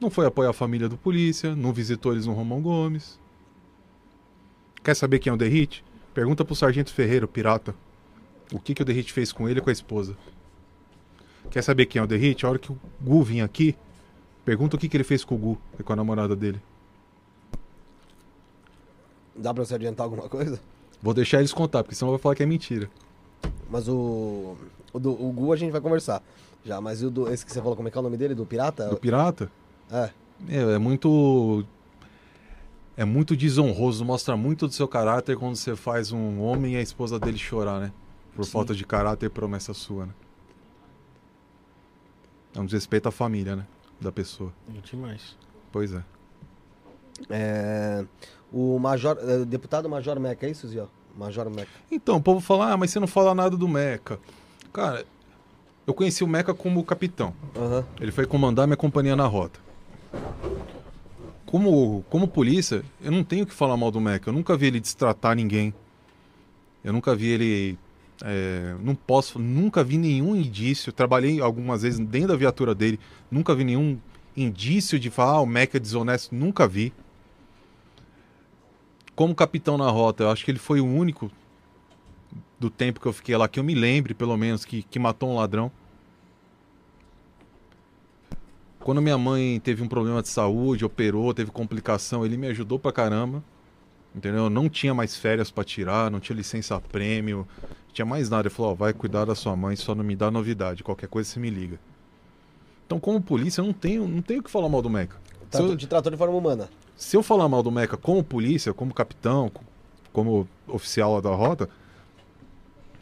S4: Não foi apoiar a família do polícia, não visitou eles no Romão Gomes. Quer saber quem é o Derrite? Pergunta pro Sargento Ferreira, o pirata. O que, que o Derrite fez com ele e com a esposa. Quer saber quem é o Derrite? A hora que o Gu vinha aqui, pergunta o que, que ele fez com o Gu e com a namorada dele.
S1: Dá pra você adiantar alguma coisa?
S4: Vou deixar eles contar, porque senão vai falar que é mentira.
S1: Mas o. O, do, o Gu a gente vai conversar. Já, mas o do, esse que você falou, como é que é o nome dele? Do Pirata?
S4: Do pirata?
S1: É.
S4: É, é muito. É muito desonroso, mostra muito do seu caráter quando você faz um homem e a esposa dele chorar, né? Por
S2: Sim.
S4: falta de caráter e promessa sua, né? É um desrespeito à família, né? Da pessoa.
S3: Demais.
S4: Pois é.
S1: É, o Major. é, deputado Major Meca, é isso, Zio? Major Meca.
S4: Então, o povo fala, ah, mas você não fala nada do Meca. Cara, eu conheci o Meca como capitão.
S1: Aham.
S4: Ele foi comandar minha companhia na rota. Como, como polícia, eu não tenho que falar mal do Meca. Eu nunca vi ele destratar ninguém. Eu nunca vi ele. é, não posso. Nunca vi nenhum indício. Trabalhei algumas vezes dentro da viatura dele. Nunca vi nenhum indício de falar, ah, o Meca é desonesto. Nunca vi. Como capitão na rota, eu acho que ele foi o único do tempo que eu fiquei lá, que eu me lembre, pelo menos, que, que matou um ladrão. Quando minha mãe teve um problema de saúde, operou, teve complicação, ele me ajudou pra caramba. Entendeu? Eu não tinha mais férias pra tirar, não tinha licença prêmio, não tinha mais nada. Ele falou: ó, vai cuidar da sua mãe, só não me dá novidade. Qualquer coisa você me liga. Então, como polícia, eu não tenho, não tenho o que falar mal do Meca.
S1: Trato-
S4: eu,
S1: De trator de forma humana.
S4: se eu falar mal do Meca como polícia, como capitão, co- como oficial lá da rota,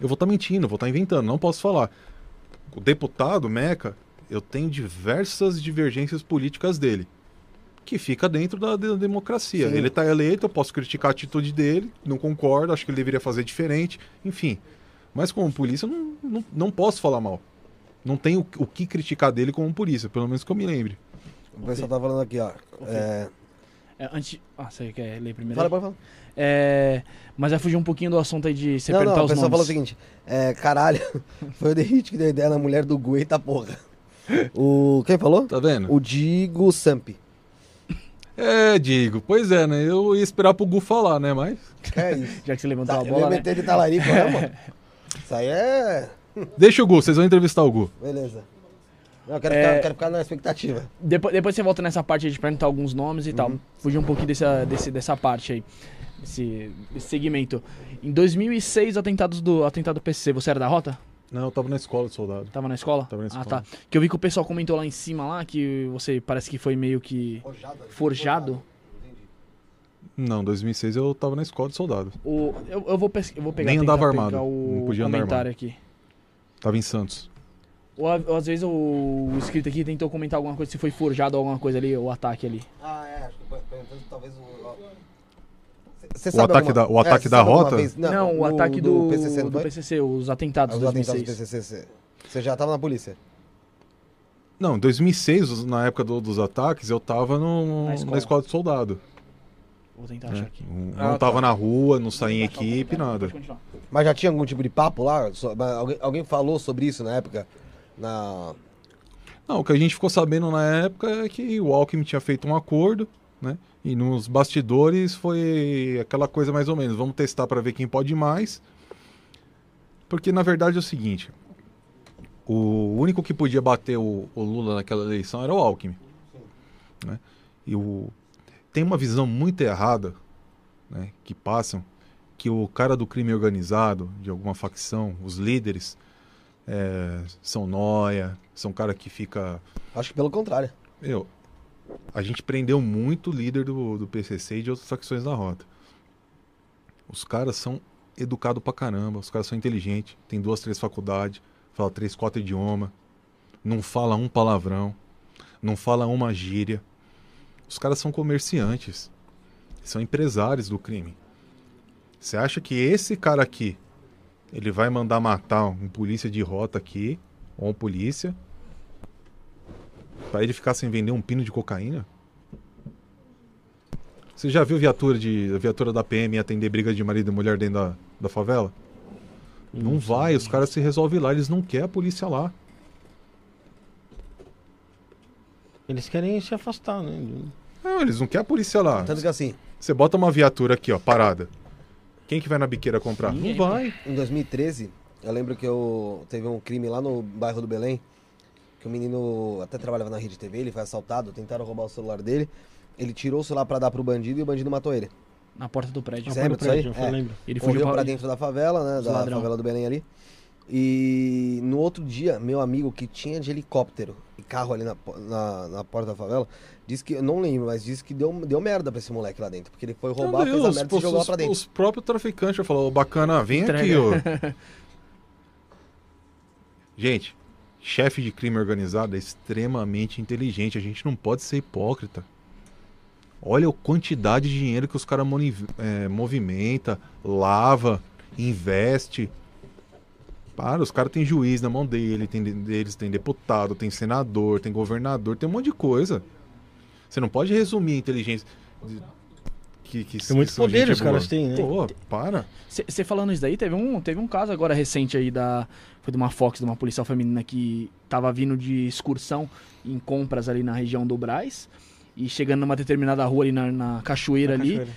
S4: eu vou estar mentindo, vou estar inventando, não posso falar. O deputado Meca, eu tenho diversas divergências políticas dele, que fica dentro da, da democracia.
S1: Sim.
S4: Ele está eleito, eu posso criticar a atitude dele, não concordo, acho que ele deveria fazer diferente, enfim. Mas como polícia, eu não, não, não posso falar mal. Não tenho o que criticar dele como polícia, pelo menos que eu me lembre.
S1: O pessoal tá falando aqui, ó. É...
S2: É, antes... Ah, você quer ler primeiro?
S1: Fala, pode falar.
S2: É, mas vai fugir um pouquinho do assunto aí de você
S1: não,
S2: perguntar
S1: não, o
S2: os
S1: pessoal
S2: nomes.
S1: falou o seguinte: é, caralho, <laughs> foi o Derrite que deu ideia na mulher do Gu, eita porra. O. Quem falou?
S4: Tá vendo?
S1: O Digo Samp.
S4: É, digo, pois é, né? Eu ia esperar pro Gu falar, né? Mas.
S1: É isso?
S2: Já que você levantou
S1: Tá,
S2: a
S1: eu ia
S2: bola, né?
S1: meter de talarico, né, mano? <laughs> Isso aí é. <laughs>
S4: Deixa o Gu, vocês vão entrevistar o Gu.
S1: Beleza. Não, eu quero,
S2: É.
S1: ficar, eu quero ficar na expectativa.
S2: Depois, depois você volta nessa parte aí de perguntar alguns nomes e tal.
S1: Uhum.
S2: Fugir um pouquinho dessa, desse, dessa parte aí. Desse, desse segmento. Em 2006, atentados do atentado PCC, você era da rota?
S4: Não, eu tava na escola de soldado.
S2: Tava na escola?
S4: Tava na
S2: Ah,
S4: escola.
S2: tá. Que eu vi que o pessoal comentou lá em cima lá que você parece que foi meio que forjado.
S4: Não, 2006 eu tava na escola de soldado.
S2: O, eu, eu, vou pes- eu vou pegar
S4: Nem andava
S2: pegar
S4: armado,
S2: o
S4: não podia andar
S2: comentário aqui.
S4: Tava em Santos.
S2: Ou, ou às vezes o, inscrito aqui tentou comentar alguma coisa, se foi forjado alguma coisa ali, o ataque ali.
S1: Ah, é, acho que talvez o. Você
S4: O ataque da- o ataque
S1: você
S4: da
S1: alguma
S4: rota?
S1: vez-
S2: Não, o ataque do,
S1: PCC, não
S2: do? PCC, os atentados
S1: Os
S2: de
S1: atentados do
S2: 2006.
S1: PCC. Você já tava na polícia?
S4: Não, em 2006, na época do- dos ataques, eu tava no,
S2: Na
S4: na,
S2: escola.
S4: de soldado.
S2: Vou tentar achar aqui.
S4: Não,
S1: Ah,
S4: não tava
S1: tá.
S4: na rua, não saía em equipe, nada.
S1: Mas já tinha algum tipo de papo lá? So- mas Alguém, alguém falou sobre isso na época? Na...
S4: Não, o que a gente ficou sabendo na época é que o Alckmin tinha feito um acordo, né? E nos bastidores foi aquela coisa mais ou menos, vamos testar para ver quem pode mais. Porque na verdade é o seguinte, o único que podia bater o, o Lula naquela eleição era o Alckmin. Né? E o, tem uma visão muito errada né, que passam, que o cara do crime organizado, de alguma facção, os líderes, é, são noia, são cara que fica.
S1: Acho que pelo contrário.
S4: Meu, a gente prendeu muito líder do, do PCC e de outras facções da rota. Os caras são educados pra caramba, os caras são inteligentes, tem duas, três faculdades, fala três, quatro idiomas, não fala um palavrão, não fala uma gíria. Os caras são comerciantes, são empresários do crime. Você acha que esse cara aqui, ele vai mandar matar um polícia de rota aqui, ou um polícia, Pra ele ficar sem vender um pino de cocaína? Você já viu viatura de a viatura da PM atender briga de marido e mulher dentro da, da favela? Não vai, os caras se resolvem lá, eles não querem a polícia lá.
S3: Eles querem se afastar, né?
S4: Não, eles não querem a polícia lá.
S1: Tanto que assim,
S4: Você bota uma viatura aqui, ó, parada. Quem que vai na biqueira comprar?
S2: Ninguém.
S4: Não vai.
S1: em 2013, eu lembro que eu teve um crime lá no bairro do Belém, que o menino até trabalhava na rede TV, ele foi assaltado, tentaram roubar o celular dele, ele tirou o celular pra dar pro bandido e o bandido matou ele.
S2: Na porta do prédio.
S1: Você lembra disso aí?
S3: Eu
S1: É.
S3: lembro.
S2: Ele fugiu pra,
S1: pra dentro da favela, né, da
S2: ladrão.
S1: favela do Belém ali. E no outro dia, meu amigo que tinha de helicóptero e carro ali na, na, na porta da favela, disse que, eu não lembro, mas disse que deu, deu merda pra esse moleque lá dentro, porque ele foi roubar,
S4: Meu
S1: fez a
S4: Deus,
S1: merda e jogou lá
S4: os,
S1: pra dentro.
S4: os próprios traficantes falaram, "Ô, bacana, vem aqui,
S2: Entrega.
S4: ó. <laughs> Gente, chefe de crime organizado é extremamente inteligente. A gente não pode ser hipócrita. Olha a quantidade de dinheiro que os caras é, movimenta, lava, investe. Para, os caras têm juiz na mão dele, tem, deles tem deputado, tem senador, tem governador, tem um monte de coisa. Você não pode resumir a inteligência que, que,
S3: Tem muito
S4: que são
S3: poder
S4: gente
S3: os caras têm, né?
S4: Pô, para.
S2: Você falando isso daí, teve um, teve um caso agora recente aí da. Foi de uma Fox, de uma policial feminina que tava vindo de excursão em compras ali na região do Brás. E chegando numa determinada rua ali na, na cachoeira
S3: Na
S2: ali,
S3: cachoeira.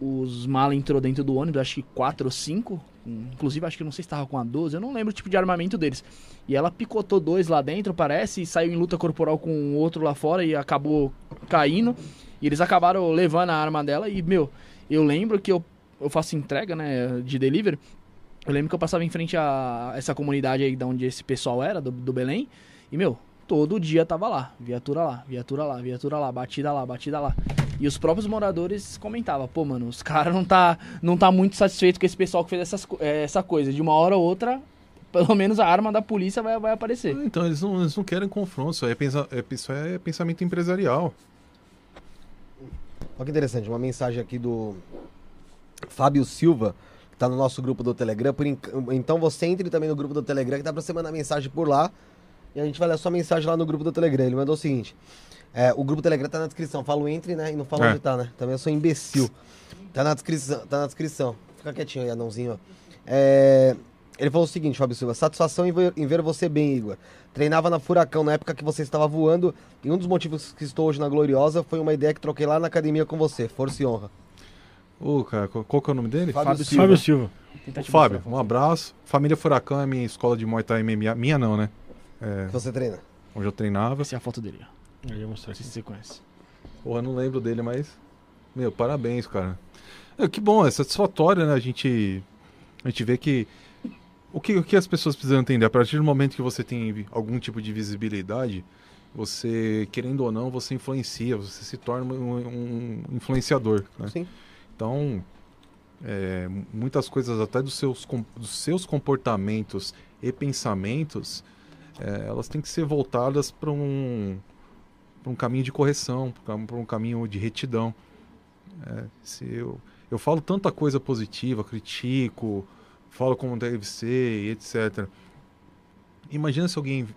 S2: os malas entrou dentro do ônibus, acho que quatro ou cinco. Inclusive, acho que não sei se tava com a 12, eu não lembro o tipo de armamento deles. E ela picotou dois lá dentro, parece, e saiu em luta corporal com o outro lá fora e acabou caindo. E eles acabaram levando a arma dela. E, meu, eu lembro que eu, eu faço entrega, né, de delivery. Eu lembro que eu passava em frente a essa comunidade aí de onde esse pessoal era, do, do Belém. E, meu, todo dia tava lá. Viatura lá, viatura lá, viatura lá, batida lá, batida lá. E os próprios moradores comentavam, pô, mano, os caras não tá, não tá muito satisfeito com esse pessoal que fez essas, eh, essa coisa. De uma hora ou outra, pelo menos a arma da polícia vai, vai aparecer.
S4: Então, eles não, eles não querem confronto, isso é, pensa, é, isso é pensamento empresarial.
S1: Olha que interessante, uma mensagem aqui do Fábio Silva, que tá no nosso grupo do Telegram. Enc- Então você entre também no grupo do Telegram, que dá pra você mandar mensagem por lá. E a gente vai ler a sua mensagem lá no grupo do Telegram. Ele mandou o seguinte: é, o grupo do Telegram tá na descrição. Falo entre, né? E não falo
S4: É.
S1: onde tá, né? Também eu sou imbecil. Tá na descrição, tá na descrição. Fica quietinho aí, anãozinho, ó. É, ele falou o seguinte, Fábio Silva: satisfação em ver, em ver você bem, Igor. Treinava na Furacão na época que você estava voando. E um dos motivos que estou hoje na Gloriosa foi uma ideia que troquei lá na academia com você. Força e honra.
S4: Ô, cara, qual, que é o nome dele?
S1: Fábio
S2: Fábio
S1: Silva.
S3: Fábio Silva.
S4: Fábio, um abraço. Família Furacão é minha escola de Muay Thai MMA. Minha não, né? É,
S1: você treina.
S4: onde eu treinava.
S2: Essa é a foto dele, ó.
S3: Eu ia mostrar
S2: se você conhece.
S4: Porra, não lembro dele, mas. Meu, parabéns, cara. É, que bom, é satisfatório, né? A gente. A gente vê que. O que, o que as pessoas precisam entender? A partir do momento que você tem algum tipo de visibilidade, você, querendo ou não, você influencia, você se torna um, um influenciador. Né?
S1: Sim.
S4: Então, é, mu- muitas coisas até dos seus, dos seus comportamentos e pensamentos, é, elas têm que ser voltadas para um, pra um caminho de correção, para um caminho de retidão. É, se eu, eu falo tanta coisa positiva, critico, falo como deve ser, e etc. Imagina se alguém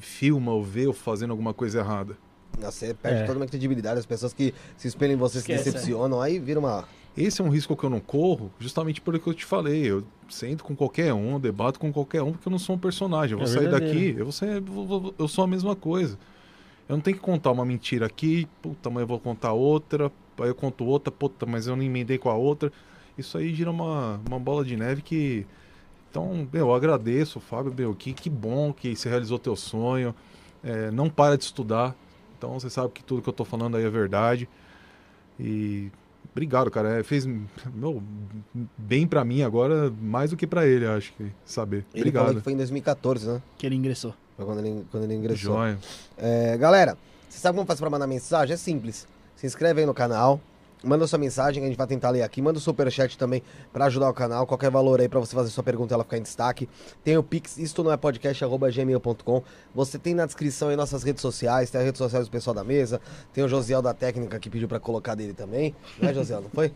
S4: filma ou vê eu fazendo alguma coisa errada.
S1: Você perde
S3: É.
S1: toda uma credibilidade. As pessoas que se espelham em você
S2: Esquece,
S1: se decepcionam. Aí vira uma.
S4: Esse é um risco que eu não corro, justamente pelo que eu te falei. Eu sento com qualquer um, debato com qualquer um, porque eu não sou um personagem. Eu vou
S3: É
S4: sair
S3: verdadeiro.
S4: daqui, eu, vou ser, vou- vou- eu sou a mesma coisa. Eu não tenho que contar uma mentira aqui, puta, mas eu vou contar outra, aí eu conto outra, puta, mas eu não emendei com a outra. Isso aí gira uma, uma bola de neve que. Então, meu, eu agradeço, Fábio, meu, que, que bom que você realizou teu sonho. É, não para de estudar. Então você sabe que tudo que eu tô falando aí é verdade. E obrigado, cara. É, fez meu, bem pra mim agora, mais do que pra ele, acho que saber.
S1: Ele falou
S4: obrigado.
S1: que foi em 2014, né?
S2: Que ele ingressou.
S1: Foi quando ele, quando ele ingressou.
S4: Joia.
S1: É, galera, você sabe como faz pra mandar mensagem? É simples. Se inscreve aí no canal, manda sua mensagem a gente vai tentar ler aqui. Manda o superchat também pra ajudar o canal. Qualquer valor aí pra você fazer sua pergunta ela ficar em destaque. Tem o Pix, isto não é podcast, arroba gmail.com. Você tem na descrição aí nossas redes sociais, tem as redes sociais do pessoal da mesa. Tem o Josiel da técnica que pediu pra colocar dele também. Não é, Josiel? Não foi?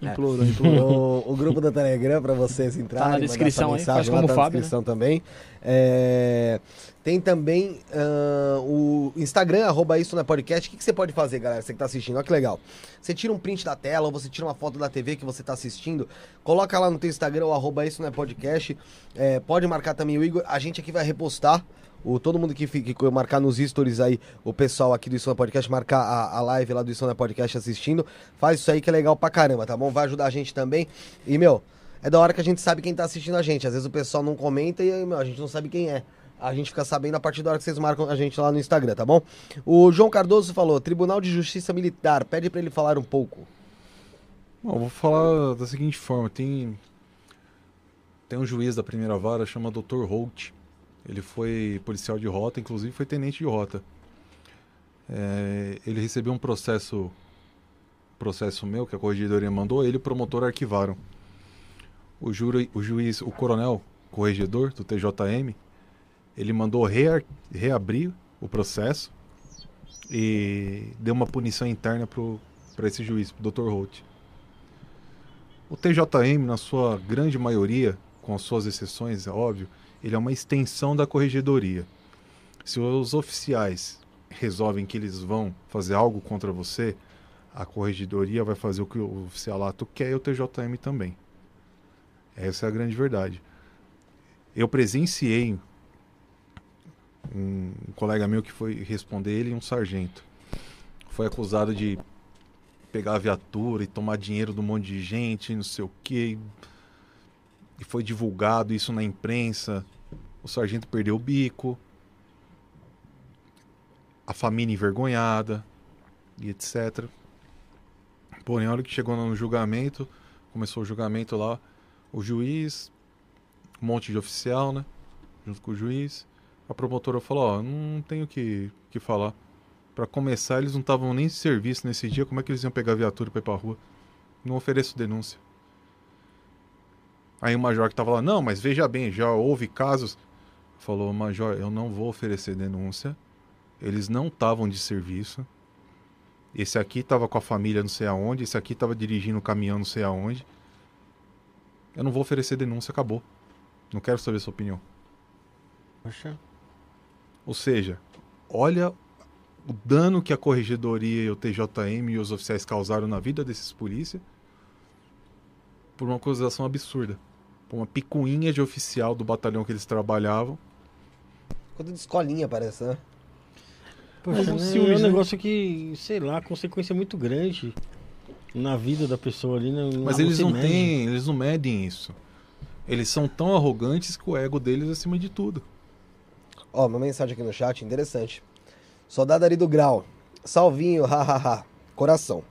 S2: Implorou, implorou.
S1: o, o grupo do Telegram para vocês entrarem.
S2: Tá na descrição
S1: mensagem
S2: faz
S1: lá,
S2: como
S1: tá
S2: o
S1: na
S2: Fábio,
S1: descrição também. É, tem também ah, o Instagram, arroba isso na podcast. O que, que você pode fazer, galera, você que tá assistindo? Olha que legal. Você tira um print da tela ou você tira uma foto da TV que você tá assistindo, coloca lá no teu Instagram, o arroba isso na podcast. É, pode marcar também o Igor. A gente aqui vai repostar. O, todo mundo que, fique, que marcar nos stories aí, o pessoal aqui do Isso na Podcast, marcar a, a live lá do Isso na Podcast assistindo. Faz isso aí que é legal pra caramba, tá bom? Vai ajudar a gente também. E, meu, é da hora que a gente sabe quem tá assistindo a gente. Às vezes o pessoal não comenta e, meu, a gente não sabe quem é. A gente fica sabendo a partir da hora que vocês marcam a gente lá no Instagram, tá bom? O João Cardoso falou: Tribunal de Justiça Militar, pede pra ele falar um pouco.
S4: Bom, vou falar da seguinte forma: tem, tem um juiz da primeira vara chama Dr. Holt. Ele foi policial de rota, inclusive foi tenente de rota. É, ele recebeu um processo processo meu que a corregedoria mandou, ele e o promotor arquivaram. O, júri, o juiz, o coronel corregedor do TJM, ele mandou rear- reabrir o processo e deu uma punição interna para esse juiz, pro Dr. Holt. O TJM, na sua grande maioria, com as suas exceções, é óbvio, ele é uma extensão da corregedoria. Se os oficiais resolvem que eles vão fazer algo contra você, a corregedoria vai fazer o que o oficialato quer e o TJM também. Essa é a grande verdade. Eu presenciei um colega meu que foi responder ele, um sargento. Foi acusado de pegar a viatura e tomar dinheiro de um monte de gente, não sei o quê. E foi divulgado isso na imprensa. O sargento perdeu o bico. A família envergonhada e etc. Porém, a hora que chegou no julgamento, começou o julgamento lá, o juiz, um monte de oficial, né? Junto com o juiz. A promotora falou, ó, não tenho o que, que falar. Pra começar, eles não estavam nem de serviço nesse dia, como é que eles iam pegar a viatura pra ir pra rua? Não ofereço denúncia. Aí o major que tava lá, não, mas veja bem, já houve casos. Falou, major, eu não vou oferecer denúncia. Eles não estavam de serviço. Esse aqui tava com a família não sei aonde, esse aqui tava dirigindo o caminhão não sei aonde. Eu não vou oferecer denúncia, acabou. Não quero saber sua opinião.
S3: Poxa.
S4: Ou seja, olha o dano que a corregedoria e o TJM e os oficiais causaram na vida desses polícia por uma acusação absurda. Por uma picuinha de oficial do batalhão que eles trabalhavam.
S1: Coisa de escolinha, parece, né?
S3: Poxa,
S2: Mas um
S3: né,
S2: ciúmes,
S3: é um
S2: né?
S3: negócio que, sei lá, consequência muito grande na vida da pessoa ali. Né?
S4: Mas
S3: Ah,
S4: eles não
S3: mede.
S4: têm, eles não medem isso. Eles são tão arrogantes que o ego deles é acima de tudo.
S1: Ó, uma mensagem aqui no chat, interessante. Soldado Ari do Grau. Salvinho, <laughs> hahaha. Coração.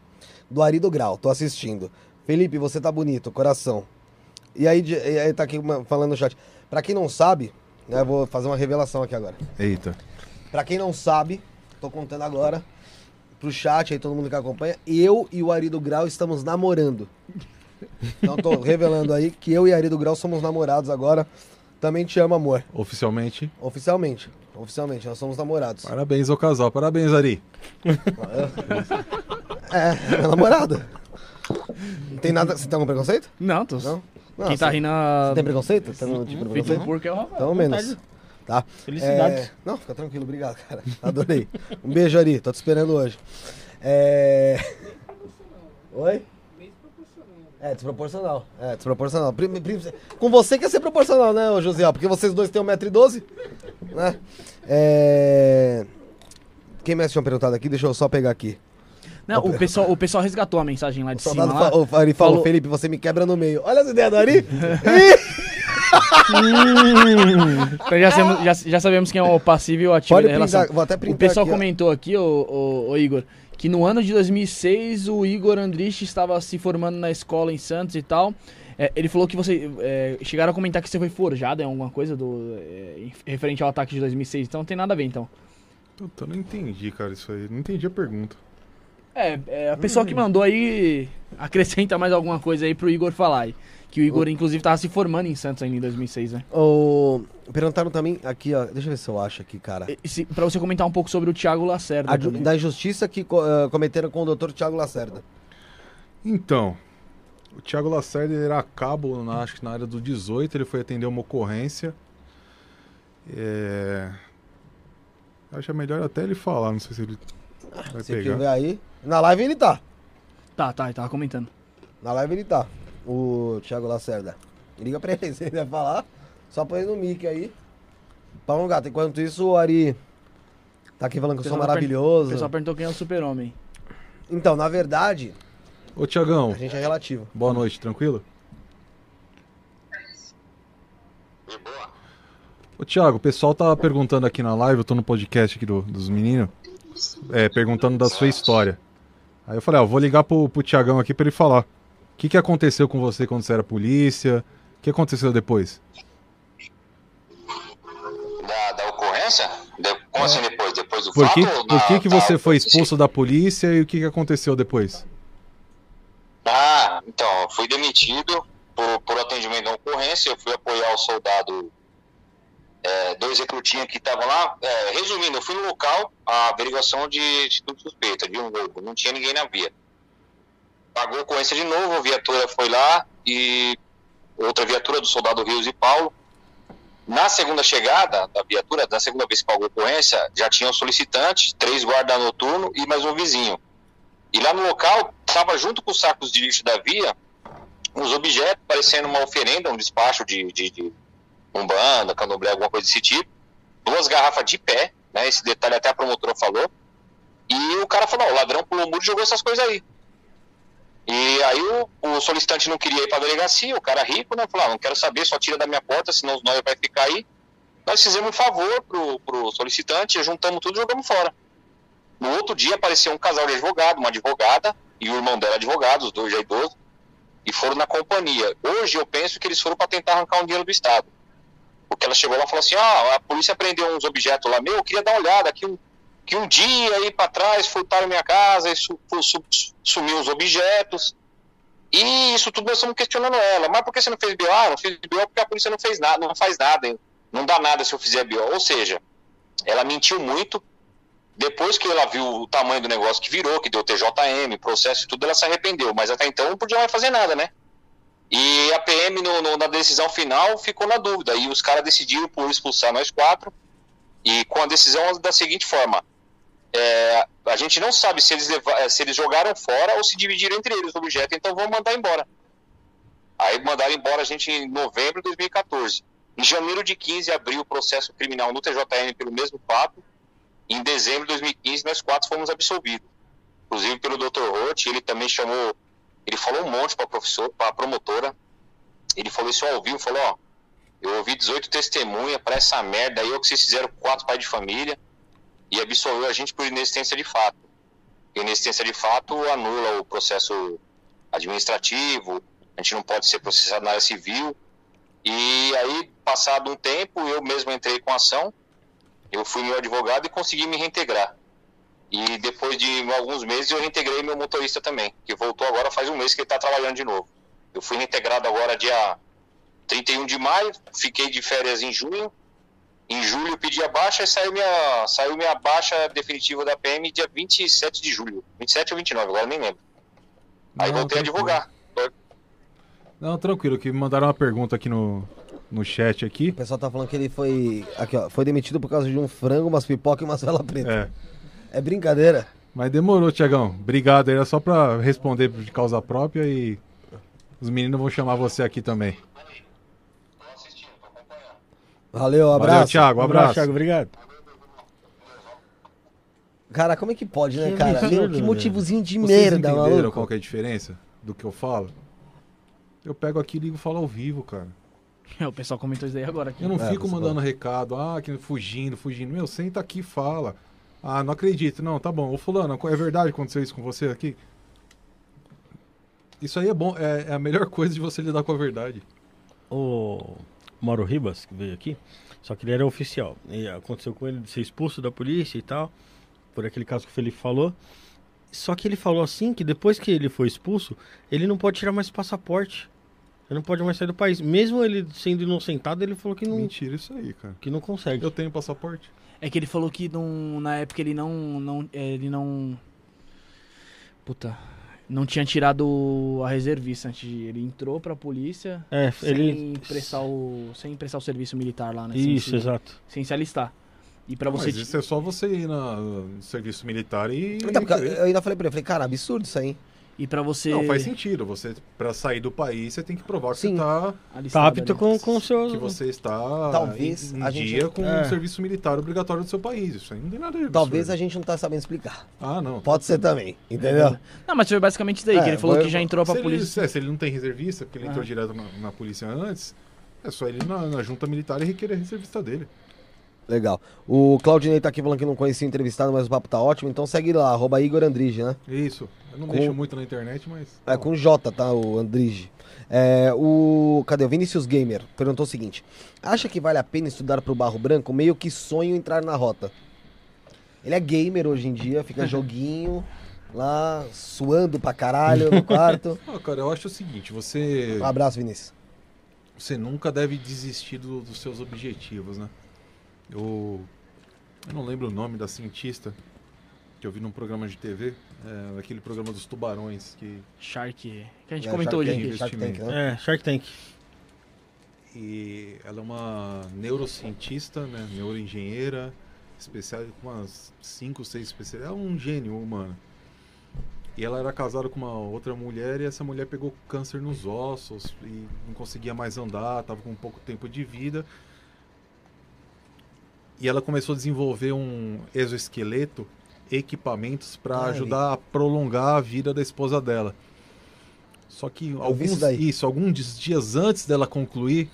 S1: Do Ari do Grau, tô assistindo. Felipe, você tá bonito, coração. E aí, e aí tá aqui uma- falando no chat. Pra quem não sabe, né, eu vou fazer uma revelação aqui agora.
S4: Eita.
S1: Pra quem não sabe, tô contando agora pro chat aí, todo mundo que acompanha, eu e o Ari do Grau estamos namorando. Então tô revelando aí que eu e Ari do Grau somos namorados agora. Também te amo, amor.
S4: Oficialmente,
S1: Oficialmente. Oficialmente, nós somos namorados.
S4: parabéns ao casal. Parabéns, Ari.
S1: É, meu namorado. Não tem nada. Você tem algum preconceito?
S2: Não, tô...
S1: Não? Não,
S2: Quem tá
S1: você-
S2: rindo... a-
S1: Você tem preconceito? Tem algum tipo de
S2: Feito
S1: preconceito?
S2: por que é o Rafael.
S1: Então, menos. tá?
S2: Felicidades.
S1: É, Não, fica tranquilo, obrigado, cara. <laughs> Adorei. Um beijo, Ari, tô te esperando hoje. É... <laughs> Oi? É, desproporcional. É, desproporcional. Com você quer ser proporcional, né, Josiel? Porque vocês dois têm 1,12m, né? É... Quem mais tinha perguntado aqui? Deixa eu só pegar aqui.
S2: Não, o pessoal, o pessoal resgatou a mensagem lá
S1: O
S2: de cima.
S1: soldado
S2: Lá.
S1: fa- o Ari falou,
S2: Falou-
S1: Felipe, você me quebra no meio. Olha as ideias do Ari. <laughs>
S2: Então já, sabemos- já- já sabemos quem é o passivo e o ativo
S1: Pode
S2: da relação.
S1: printar, vou até printar
S2: O pessoal
S1: aqui, ó.
S2: comentou aqui, ô, ô, ô, Igor, que no ano de 2006 o Igor Andrich estava se formando na escola em Santos e tal. É, ele falou que você. é, chegaram a comentar que você foi forjado em alguma coisa do, é, referente ao ataque de 2006, então não tem nada a ver então.
S4: Puta, eu não entendi, cara, isso aí. Não entendi a pergunta.
S2: É, é, a pessoa que mandou aí acrescenta mais alguma coisa aí pro Igor falar. aí. Que o Igor, inclusive, tava se formando em Santos ainda em 2006, né?
S1: O... Perguntaram também aqui, ó. Deixa eu ver se eu acho aqui, cara.
S2: Se, pra você comentar um pouco sobre o Thiago Lacerda.
S1: A
S2: também.
S1: da injustiça que eh, cometeram com o Dr. Tiago Lacerda.
S4: Então, o Thiago Lacerda ele era cabo, na, acho que na área do 18, ele foi atender uma ocorrência. É... Acho é melhor até ele falar, não sei se ele vai
S1: Você
S4: pegar.
S1: ver aí. Na live ele tá.
S2: Tá, tá, ele tava comentando.
S1: Na live ele tá. O Thiago Lacerda. Liga pra ele, <laughs> se ele vai falar. Só põe no mic aí. Pão gato. Enquanto isso, o Ari tá aqui falando que eu sou maravilhoso.
S2: O pessoal perguntou quem é o super-homem.
S1: Então, na verdade,
S4: Ô, Tiagão,
S1: a gente é relativo.
S4: boa noite, tranquilo?
S5: De boa.
S4: Ô, Thiago, o pessoal tá perguntando aqui na live, eu tô no podcast aqui do- dos meninos, é, perguntando da sua história. Aí eu falei, ah, eu vou ligar pro, pro Tiagão aqui pra ele falar. O que, que aconteceu com você quando você era polícia? O que aconteceu depois?
S5: Da, da ocorrência? De- como assim depois? Depois do
S4: Por que,
S5: fato?
S4: por que, que
S5: da-
S4: você foi expulso da polícia e o que, que aconteceu depois?
S5: Ah, então, fui demitido por, por atendimento à ocorrência. Eu fui apoiar o soldado, é, dois recrutinhas que estavam lá. É, resumindo, eu fui no local, a averiguação de atitude suspeita, de um roubo. Não tinha ninguém na via. Pagou a ocorrência de novo, a viatura foi lá e outra viatura do soldado Rios e Paulo. Na segunda chegada da viatura, da segunda vez que pagou ocorrência, já tinha um solicitante, três guardas noturnos e mais um vizinho. E lá no local, estava junto com os sacos de lixo da via, uns objetos parecendo uma oferenda, um despacho de, de, de umbanda, candomblé, alguma coisa desse tipo. Duas garrafas de pé, né? Esse detalhe até a promotora falou. E o cara falou, o ladrão pulou o muro e jogou essas coisas aí. E aí o, o solicitante não queria ir para a delegacia, o cara rico, né? Falou, ah, não quero saber, só tira da minha porta, senão os nós vai ficar aí. Nós fizemos um favor pro, pro solicitante, juntamos tudo e jogamos fora. No outro dia apareceu um casal de advogado, uma advogada e o irmão dela advogado, os dois já idosos, e foram na companhia. Hoje eu penso que eles foram para tentar arrancar um dinheiro do Estado. Porque ela chegou lá e falou assim: ah, a polícia prendeu uns objetos lá, meu, eu queria dar uma olhada, que um, que um dia aí para trás furtaram minha casa e su, su, sumiu os objetos. E isso tudo nós estamos questionando ela. Mas por que você não fez BO? Ah, não fiz BO porque a polícia não fez nada, não faz nada, hein? não dá nada se eu fizer BO. Ou seja, ela mentiu muito. Depois que ela viu o tamanho do negócio que virou, que deu TJM, processo e tudo, ela se arrependeu. Mas até então não podia mais fazer nada, né? E a PM, no, no, na decisão final, ficou na dúvida. E os caras decidiram por expulsar nós quatro. E com a decisão da seguinte forma: é, a gente não sabe se eles, leva, se eles jogaram fora ou se dividiram entre eles o objeto, então vamos mandar embora. Aí mandaram embora a gente em novembro de 2014. Em janeiro de 15 abriu o processo criminal no TJM pelo mesmo fato. Em dezembro de 2015 nós quatro fomos absolvidos. Inclusive pelo Dr. Roth, ele também chamou, ele falou um monte para professor, para promotora. Ele falou isso ao vivo, falou, ó, eu ouvi 18 testemunhas para essa merda aí, o que vocês fizeram quatro pais de família e absolveu a gente por inexistência de fato. Inexistência de fato anula o processo administrativo, a gente não pode ser processado na área civil. E aí, passado um tempo, eu mesmo entrei com ação, eu fui meu advogado e consegui me reintegrar. E depois de alguns meses eu reintegrei meu motorista também, que voltou agora faz um mês que ele está trabalhando de novo. Eu fui reintegrado agora dia 31 de maio, fiquei de férias em junho, em julho pedi a baixa e saiu minha, saiu minha baixa definitiva da PM dia 27 de julho. 27 ou 29, agora nem lembro. Aí
S4: Não,
S5: voltei a advogar.
S4: Não, tranquilo, que me mandaram uma pergunta aqui no, no chat aqui.
S1: O pessoal tá falando que ele foi. Aqui, ó. Foi demitido por causa de um frango, umas pipoca e uma vela preta.
S4: É.
S1: É brincadeira.
S4: Mas demorou, Tiagão. Obrigado. Era só pra responder de causa própria e os meninos vão chamar você aqui também.
S1: Valeu, abraço.
S4: Valeu, Thiago. Um abraço.
S3: Thiago, obrigado.
S1: Cara, como é que pode, né,
S3: Que
S1: cara?
S3: absurdo,
S1: que motivozinho de
S4: Vocês
S1: merda,
S4: entenderam
S1: maluco.
S4: qual que é a diferença do que eu falo? Eu pego aqui e ligo e falo ao vivo, cara.
S2: O pessoal comentou isso aí agora aqui.
S4: Eu não
S1: É,
S4: fico mandando recado, ah, fugindo, fugindo. Meu, senta aqui e fala. Ah, não acredito. Não, tá bom. Ô, fulano, é verdade que aconteceu isso com você aqui? Isso aí é bom, é, é a melhor coisa de você lidar com a verdade.
S3: O Mauro Ribas, que veio aqui, só que ele era oficial. E aconteceu com ele de ser expulso da polícia e tal, por aquele caso que o Felipe falou. Só que ele falou assim que depois que ele foi expulso, ele não pode tirar mais passaporte. Ele não pode mais sair do país. Mesmo ele sendo inocentado, ele falou que não,
S4: Mentira isso aí, cara.
S3: que não consegue.
S4: Eu tenho passaporte.
S2: É que ele falou que não, na época ele não, não. é, Ele não. Puta. Não tinha tirado a reservista antes de. Ele entrou pra polícia
S3: É,
S2: sem,
S3: ele.
S2: prestar o, sem prestar o serviço militar lá, né? Sem
S3: Isso,
S2: se,
S3: exato.
S2: sem se alistar. E pra você.
S4: Mas isso é só você ir na- no serviço militar e.
S1: Então, eu ainda falei pra ele, falei, cara, absurdo isso aí.
S2: E pra você.
S4: Não, faz sentido. Você, pra sair do país, você tem que provar que
S1: Sim.
S4: você tá
S3: Tá
S2: alistado
S3: apto com, com o seu.
S4: que você está
S1: Talvez
S4: em, em
S1: a gente-
S4: dia com
S3: É.
S4: o serviço militar obrigatório do seu país. Isso aí não tem nada a ver.
S1: Talvez a gente não tá sabendo explicar.
S4: Ah, não.
S1: Pode ser também, entendeu?
S2: Não, mas foi basicamente isso daí, que
S1: É,
S2: ele falou
S1: foi-
S2: que já entrou pra
S4: se, ele,
S2: polícia.
S4: é, se ele não tem reservista, porque ele entrou
S2: Ah.
S4: direto na, na polícia antes, é só ele ir na, na junta militar e requerer a reservista dele.
S1: Legal. O Claudinei tá aqui falando que não conhecia o entrevistado, mas o papo tá ótimo, então segue lá, arroba Igor Andrige, né?
S4: Isso. Eu não
S1: Com-
S4: mexo muito na internet, mas.
S1: É com J, tá? O Andrige. É, o. Cadê? O Vinicius Gamer perguntou o seguinte: Acha que vale a pena estudar pro Barro Branco? Meio que sonho entrar na rota. Ele é gamer hoje em dia, fica <laughs> joguinho lá, suando pra caralho no quarto. <laughs>
S4: Ah, cara, eu acho o seguinte: você,
S1: Um abraço, Vinícius.
S4: você nunca deve desistir do- dos seus objetivos, né? Eu, eu não lembro o nome da cientista que eu vi num programa de TV, é, aquele programa dos tubarões que
S2: Shark. Que a gente
S1: É,
S2: comentou
S1: Shark
S2: hoje
S1: Tank,
S2: aqui.
S1: Shark Tank, né?
S3: É, Shark Tank.
S4: E ela é uma neurocientista, né? Neuroengenheira, especial com umas 5, 6 especialidades. É um gênio humano. E ela era casada com uma outra mulher e essa mulher pegou câncer nos ossos e não conseguia mais andar, estava com pouco tempo de vida. E ela começou a desenvolver um exoesqueleto, equipamentos para
S1: Ah,
S4: ajudar a prolongar a vida da esposa dela. Só que alguns,
S1: isso
S4: isso, alguns dias antes dela concluir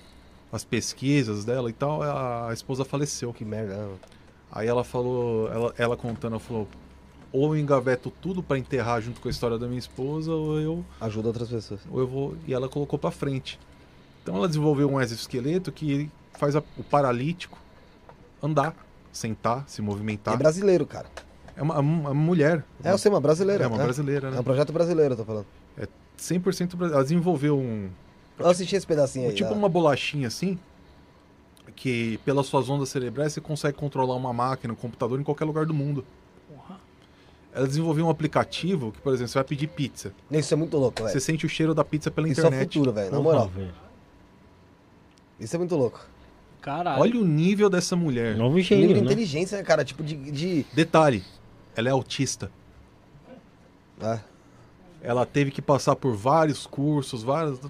S4: as pesquisas dela e tal, a, a esposa faleceu.
S1: Que merda.
S4: Aí ela falou, ela, ela contando, ela falou: ou eu engaveto tudo para enterrar junto com a história da minha esposa, ou eu,
S1: Ajuda outras pessoas.
S4: ou eu vou. E ela colocou para frente. Então ela desenvolveu um exoesqueleto que faz a- o paralítico andar, sentar, se movimentar.
S1: É brasileiro, cara.
S4: É uma, uma mulher.
S1: É, eu sei, uma brasileira.
S4: É uma
S1: né?
S4: brasileira,
S1: É
S4: né?
S1: um projeto brasileiro, eu tô falando.
S4: 100% brasileira. Ela desenvolveu um,
S1: Eu assisti esse pedacinho aí.
S4: tipo
S1: né?
S4: uma bolachinha assim, que pelas suas ondas cerebrais você consegue controlar uma máquina, um computador em qualquer lugar do mundo.
S2: Porra.
S4: Ela desenvolveu um aplicativo que, por exemplo, você vai pedir pizza.
S1: Isso é muito louco,
S4: Você
S1: velho.
S4: sente o cheiro da pizza pela
S1: Isso é o
S4: internet.
S1: futuro, velho. Na moral. Isso é muito louco.
S2: Caralho.
S4: Olha o nível dessa mulher.
S3: Novo
S1: Nível
S3: engenho,
S1: de
S3: né?
S1: inteligência, né, cara? Tipo de. de...
S4: Detalhe, ela é autista.
S1: Ah,
S4: Ela teve que passar por vários cursos, vários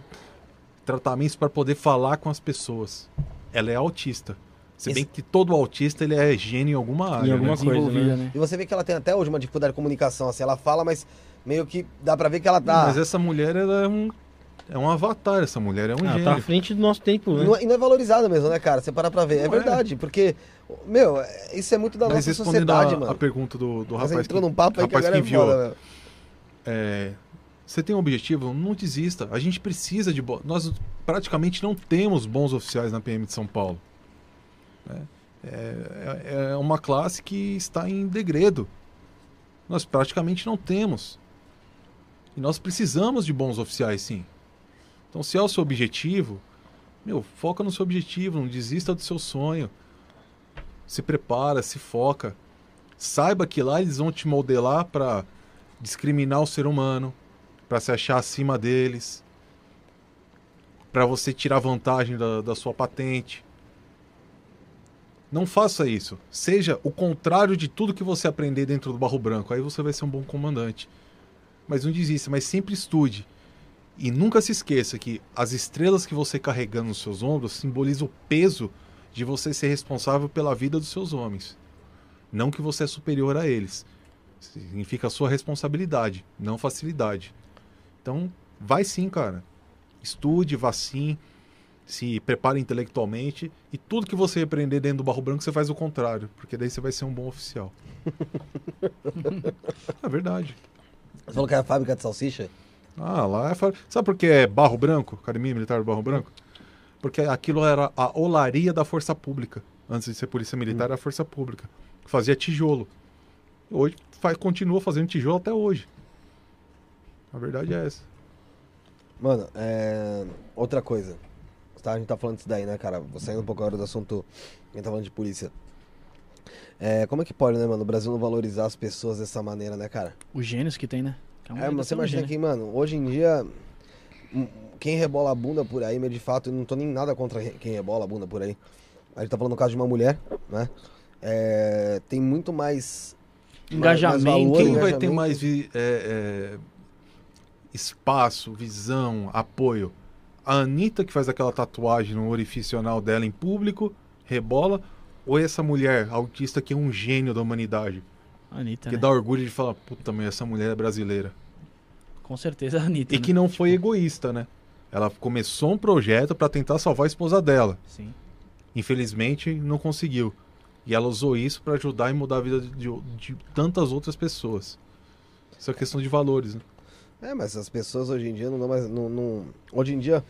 S4: tratamentos para poder falar com as pessoas. Ela é autista. Se bem que todo autista ele é gênio em alguma área.
S3: alguma
S4: né?
S3: coisa, né?
S2: né?
S1: E você vê que ela tem até hoje uma dificuldade de comunicação, assim. Ela fala, mas meio que dá pra ver que ela tá.
S4: Mas essa mulher ela é um é um avatar, essa mulher é um
S3: Ah,
S4: gênio.
S3: tá à frente do nosso tempo, né?
S1: É- e não é valorizada mesmo, né, cara? Você parar pra ver. é
S4: Não é.
S1: verdade, porque, meu, é- isso é muito da
S4: Mas
S1: nossa sociedade,
S4: a,
S1: mano.
S4: a pergunta do, do
S1: Mas
S4: rapaz
S1: entrou
S4: que,
S1: num papo aí que
S4: rapaz
S1: agora
S4: que
S1: é
S4: enviou,
S1: foda, velho.
S4: é, você tem um objetivo, não desista. A gente precisa de bo... nós praticamente não temos bons oficiais na PM de São Paulo. né? É, é- é uma classe que está em degredo. Nós praticamente não temos. E nós precisamos de bons oficiais, sim. Então, se é o seu objetivo, meu, foca no seu objetivo, não desista do seu sonho. Se prepara, se foca. Saiba que lá eles vão te modelar para discriminar o ser humano, para se achar acima deles. para você tirar vantagem da, da sua patente. Não faça isso. Seja o contrário de tudo que você aprender dentro do barro branco. Aí você vai ser um bom comandante. Mas não desista, mas sempre estude. E nunca se esqueça que as estrelas que você carregando nos seus ombros simbolizam o peso de você ser responsável pela vida dos seus homens. Não que você é superior a eles. Significa a sua responsabilidade, não facilidade. Então, vai sim, cara. Estude, vá sim, se prepare intelectualmente e tudo que você aprender dentro do barro branco você faz o contrário, porque daí você vai ser um bom oficial. <laughs> é verdade.
S1: Você falou que era a fábrica de salsicha?
S4: Ah, lá é. fa- Sabe por que é barro branco? Academia Militar do Barro Branco? Porque aquilo era a olaria da Força Pública. Antes de ser Polícia Militar, era a Força Pública. Fazia tijolo. Hoje faz, continua fazendo tijolo até hoje. A verdade é essa.
S1: Mano, é... outra coisa. Tá, a gente tá falando disso daí, né, cara? Vou saindo um pouco agora do assunto. A gente tá falando de polícia. É, como é que pode, né, mano? O Brasil não valorizar as pessoas dessa maneira, né, cara?
S2: Os gênios que tem, né?
S1: É,
S2: maioria
S1: mas você imagina
S2: gênios.
S1: que, mano, hoje em dia, hum, quem rebola a bunda por aí, mas de fato, eu não tô nem nada contra quem rebola a bunda por aí. A gente tá falando no caso de uma mulher, né? É, tem muito mais.
S2: Engajamento.
S1: mais valor,
S4: Quem vai
S1: engajamento.
S4: ter mais vi- é, é, espaço, visão, apoio? A Anitta, que faz aquela tatuagem no orifício anal dela em público, rebola, ou essa mulher autista que é um gênio da humanidade?
S2: Anitta,
S4: Que
S2: né?
S4: dá orgulho de falar, puta, mas essa mulher é brasileira.
S2: Com certeza a Anitta.
S4: E
S2: né?
S4: que não foi egoísta, né? Ela começou um projeto para tentar salvar a esposa dela.
S2: Sim.
S4: Infelizmente, não conseguiu. E ela usou isso para ajudar e mudar a vida de, de tantas outras pessoas. Isso é questão de valores, né?
S1: É, mas as pessoas hoje em dia não dão mais. Não, não- Hoje em dia,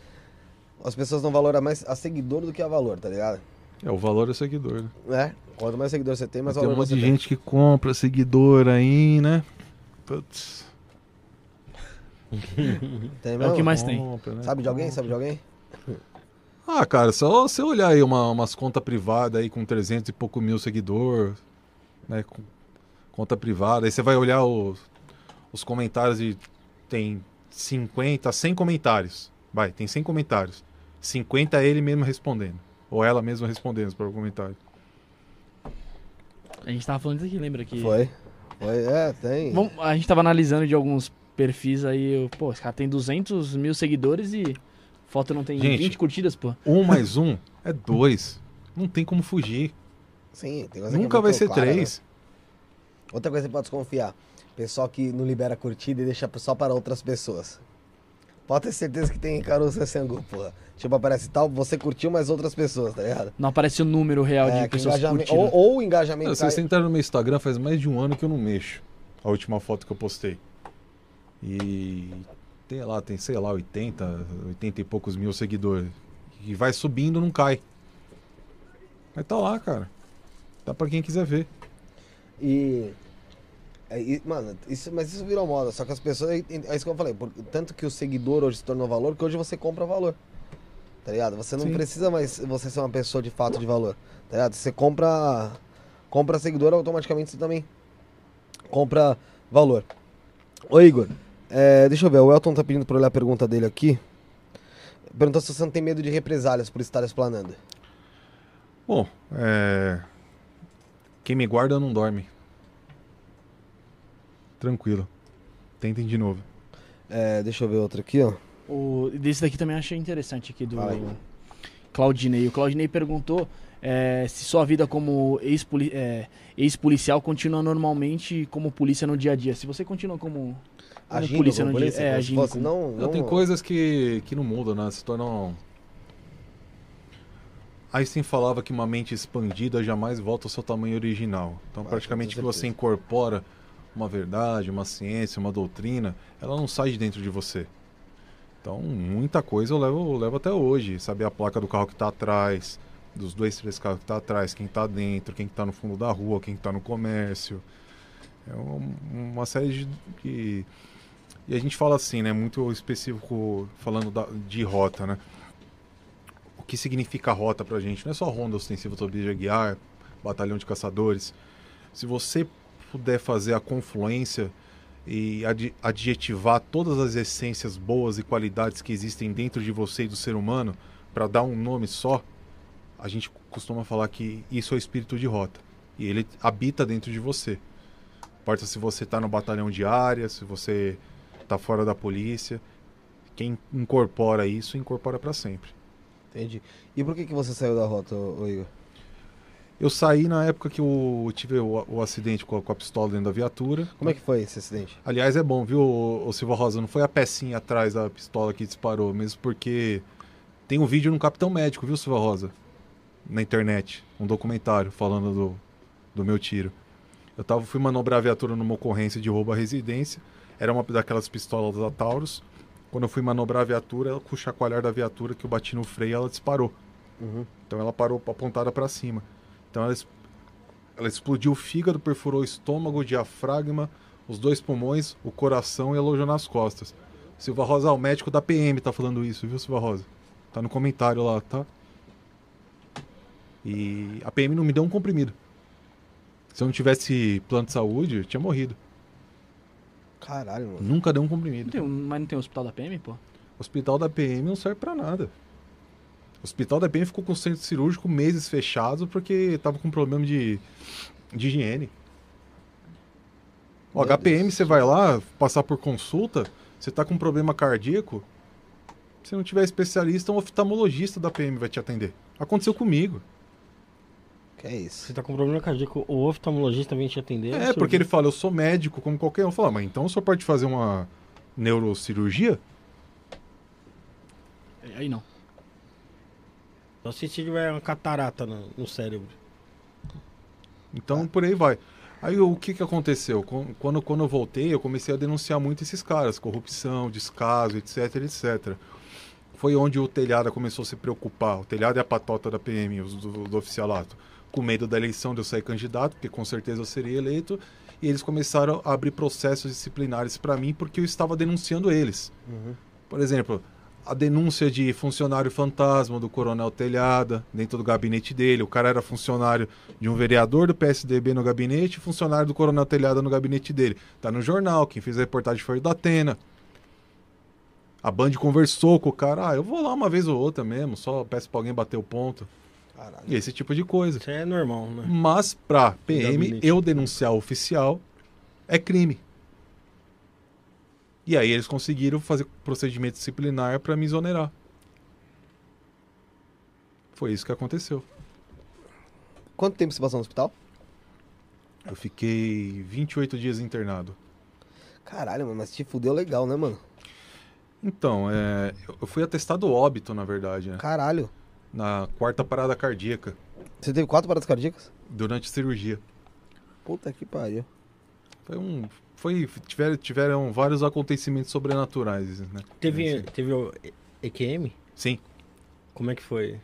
S1: as pessoas não valoram mais a seguidor do que a valor, tá ligado?
S4: É, o valor é seguidor, né?
S1: É. Quanto mais seguidor você tem, mais
S4: Tem um
S1: valor
S4: monte
S1: você
S4: de
S1: tem.
S4: gente que compra seguidor aí, né? Putz. <laughs>
S1: Tem
S2: É o
S1: mesmo?
S2: que mais tem.
S4: Compra, né?
S1: Sabe de alguém? Sabe de alguém?
S4: Ah, cara, só você olhar aí uma, umas contas privadas aí com 300 e pouco mil seguidores, né? Com conta privada. Aí você vai olhar os, os comentários e tem 50, 100 comentários. Vai, tem 100 comentários. 50 é ele mesmo respondendo. Ou ela mesma respondendo para o comentário.
S2: A gente tava falando isso aqui, lembra que.
S1: Foi. Foi, é, tem.
S2: Bom, a gente tava analisando de alguns perfis aí. eu- Pô, esse cara tem 200 mil seguidores e foto não tem
S4: Gente.
S2: 20 curtidas, pô.
S4: Um mais um é dois. Não tem como fugir.
S1: Sim, tem coisa que é
S4: Nunca vai
S1: muito
S4: ser
S1: clara,
S4: três.
S1: né? Outra coisa que você pode desconfiar. Pessoal que não libera curtida e deixa só para outras pessoas. Pode ter certeza que tem caroço sem angu, porra. Tipo, aparece tal, você curtiu, mas outras pessoas, tá ligado?
S2: Não aparece o número real
S1: É,
S2: de
S1: que
S2: pessoas
S1: engajamento-
S2: curtindo.
S1: ou, ou o engajamento
S4: Não,
S1: cai-
S4: vocês entraram no meu Instagram faz mais de um ano que eu não mexo. A última foto que eu postei. E tem lá, tem, sei lá, 80, 80 e poucos mil seguidores. E vai subindo, não cai. Mas tá lá, cara. Dá pra quem quiser ver.
S1: E, e, mano, isso, mas isso virou moda. Só que as pessoas. É, é isso que eu falei. por- tanto que o seguidor hoje se tornou valor, que hoje você compra valor. Tá ligado? Você não
S4: Sim.
S1: precisa mais você ser uma pessoa de fato de valor. Tá ligado? Você compra. Compra seguidor, automaticamente você também compra valor. Ô Igor, é, deixa eu ver. O Elton tá pedindo pra olhar a pergunta dele aqui. Perguntou se você não tem medo de represálias por estar explanando.
S4: Bom, é. Quem me guarda não dorme. Tranquilo. Tentem de novo.
S1: É, deixa eu ver outra aqui, ó.
S2: O, desse daqui também achei interessante aqui do
S1: Fala aí.
S2: Claudinei. O Claudinei perguntou é, se sua vida como é, ex-policial continua normalmente como polícia no dia a dia. Se você continua como, como
S1: Agindo
S2: polícia
S1: como
S2: no
S1: polícia,
S2: dia é, agindo
S1: fosse,
S2: como-
S1: não,
S4: Não,
S1: não,
S4: tem coisas que, que não mudam, né? Se tornam. Einstein falava que uma mente expandida jamais volta ao seu tamanho original. Então,
S1: Ah,
S4: praticamente, que você incorpora uma verdade, uma ciência, uma doutrina, ela não sai de dentro de você. Então, muita coisa eu levo, eu levo até hoje. Saber a placa do carro que está atrás, dos dois, três carros que está atrás, quem está dentro, quem está no fundo da rua, quem está no comércio. É um- uma série de. E a gente fala assim, né? Muito específico, falando da- de rota, né? O que significa rota pra gente? Não é só ronda ostensiva autonomia de Aguiar, batalhão de caçadores. Se você puder fazer a confluência e ad- adjetivar todas as essências boas e qualidades que existem dentro de você e do ser humano para dar um nome só, a gente costuma falar que isso é o espírito de rota. E ele habita dentro de você. Importa se você está no batalhão de área, se você está fora da polícia. Quem incorpora isso, incorpora para sempre.
S1: Entendi. E por que, que você saiu da rota, Igor?
S4: Eu saí na época que eu tive o, o acidente com a, com a pistola dentro da viatura.
S1: Como é que foi esse acidente?
S4: Aliás, é bom, viu, o, Silva Rosa? Não foi a pecinha atrás da pistola que disparou, mesmo porque tem um vídeo no Capitão Médico, viu, Silva Rosa? Na internet, um documentário falando do, do meu tiro. Eu tava, fui manobrar a viatura numa ocorrência de roubo à residência. Era uma daquelas pistolas da Taurus. Quando eu fui manobrar a viatura, com o chacoalhar da viatura que eu bati no freio, ela disparou.
S1: Uhum.
S4: Então ela parou apontada para cima. Então ela, ela explodiu o fígado, perfurou o estômago, o diafragma, os dois pulmões, o coração e alojou nas costas. Silva Rosa, ah, o médico da PM tá falando isso, viu, Silva Rosa? Tá no comentário lá, tá? E a PM não me deu um comprimido. Se eu não tivesse plano de saúde, eu tinha morrido.
S1: Caralho, mano.
S4: Nunca deu um
S2: Não
S4: comprimido.
S2: tem, um- mas não tem hospital da PM, pô?
S4: Hospital da PM não serve pra nada. O hospital da PM ficou com o centro cirúrgico meses fechado porque tava com problema de, de higiene. O
S1: Meu
S4: HPM,
S1: Deus.
S4: você vai lá passar por consulta, você tá com problema cardíaco, se não tiver especialista, um oftalmologista da PM vai te atender. Aconteceu comigo.
S1: Que é isso?
S3: Você tá com problema cardíaco, o oftalmologista vem te atender?
S4: É, porque ele fala, eu sou médico, como qualquer um. Fala, mas então o senhor pode fazer uma neurocirurgia?
S2: Aí não.
S3: Só se tiver uma catarata no, no cérebro.
S4: Então por aí vai. Aí o que, que aconteceu? Quan- Quando, quando eu voltei, eu comecei a denunciar muito esses caras, corrupção, descaso, etc, etc. Foi onde o telhado começou a se preocupar. O telhado é a patota da PM, do, do oficialato. Com medo da eleição de eu sair candidato, porque com certeza eu seria eleito. E eles começaram a abrir processos disciplinares para mim porque eu estava denunciando eles.
S1: Uhum.
S4: Por exemplo, a denúncia de funcionário fantasma do Coronel Telhada dentro do gabinete dele. O cara era funcionário de um vereador do PSDB no gabinete funcionário do Coronel Telhada no gabinete dele. Tá no jornal, quem fez a reportagem foi o da Atena. A Band conversou com o cara, ah, eu vou lá uma vez ou outra mesmo, só peço pra alguém bater o ponto.
S1: Caralho.
S4: E esse tipo de coisa.
S3: Isso é normal, né?
S4: Mas pra PM, eu denunciar o oficial é crime. E aí eles conseguiram fazer procedimento disciplinar pra me exonerar. Foi isso que aconteceu.
S1: Quanto tempo você passou no hospital?
S4: Eu fiquei 28 dias internado.
S1: Caralho, mano, mas te fudeu legal, né, mano?
S4: Então, é, eu- eu fui atestado óbito, na verdade, né?
S1: Caralho.
S4: na quarta parada cardíaca,
S1: Você teve quatro paradas cardíacas?
S4: durante a cirurgia.
S1: Puta que pariu.
S4: Foi um. Foi, tiveram, tiveram vários acontecimentos sobrenaturais, né?
S3: Teve,
S4: É,
S3: teve o EQM?
S4: Sim.
S3: Como é que foi?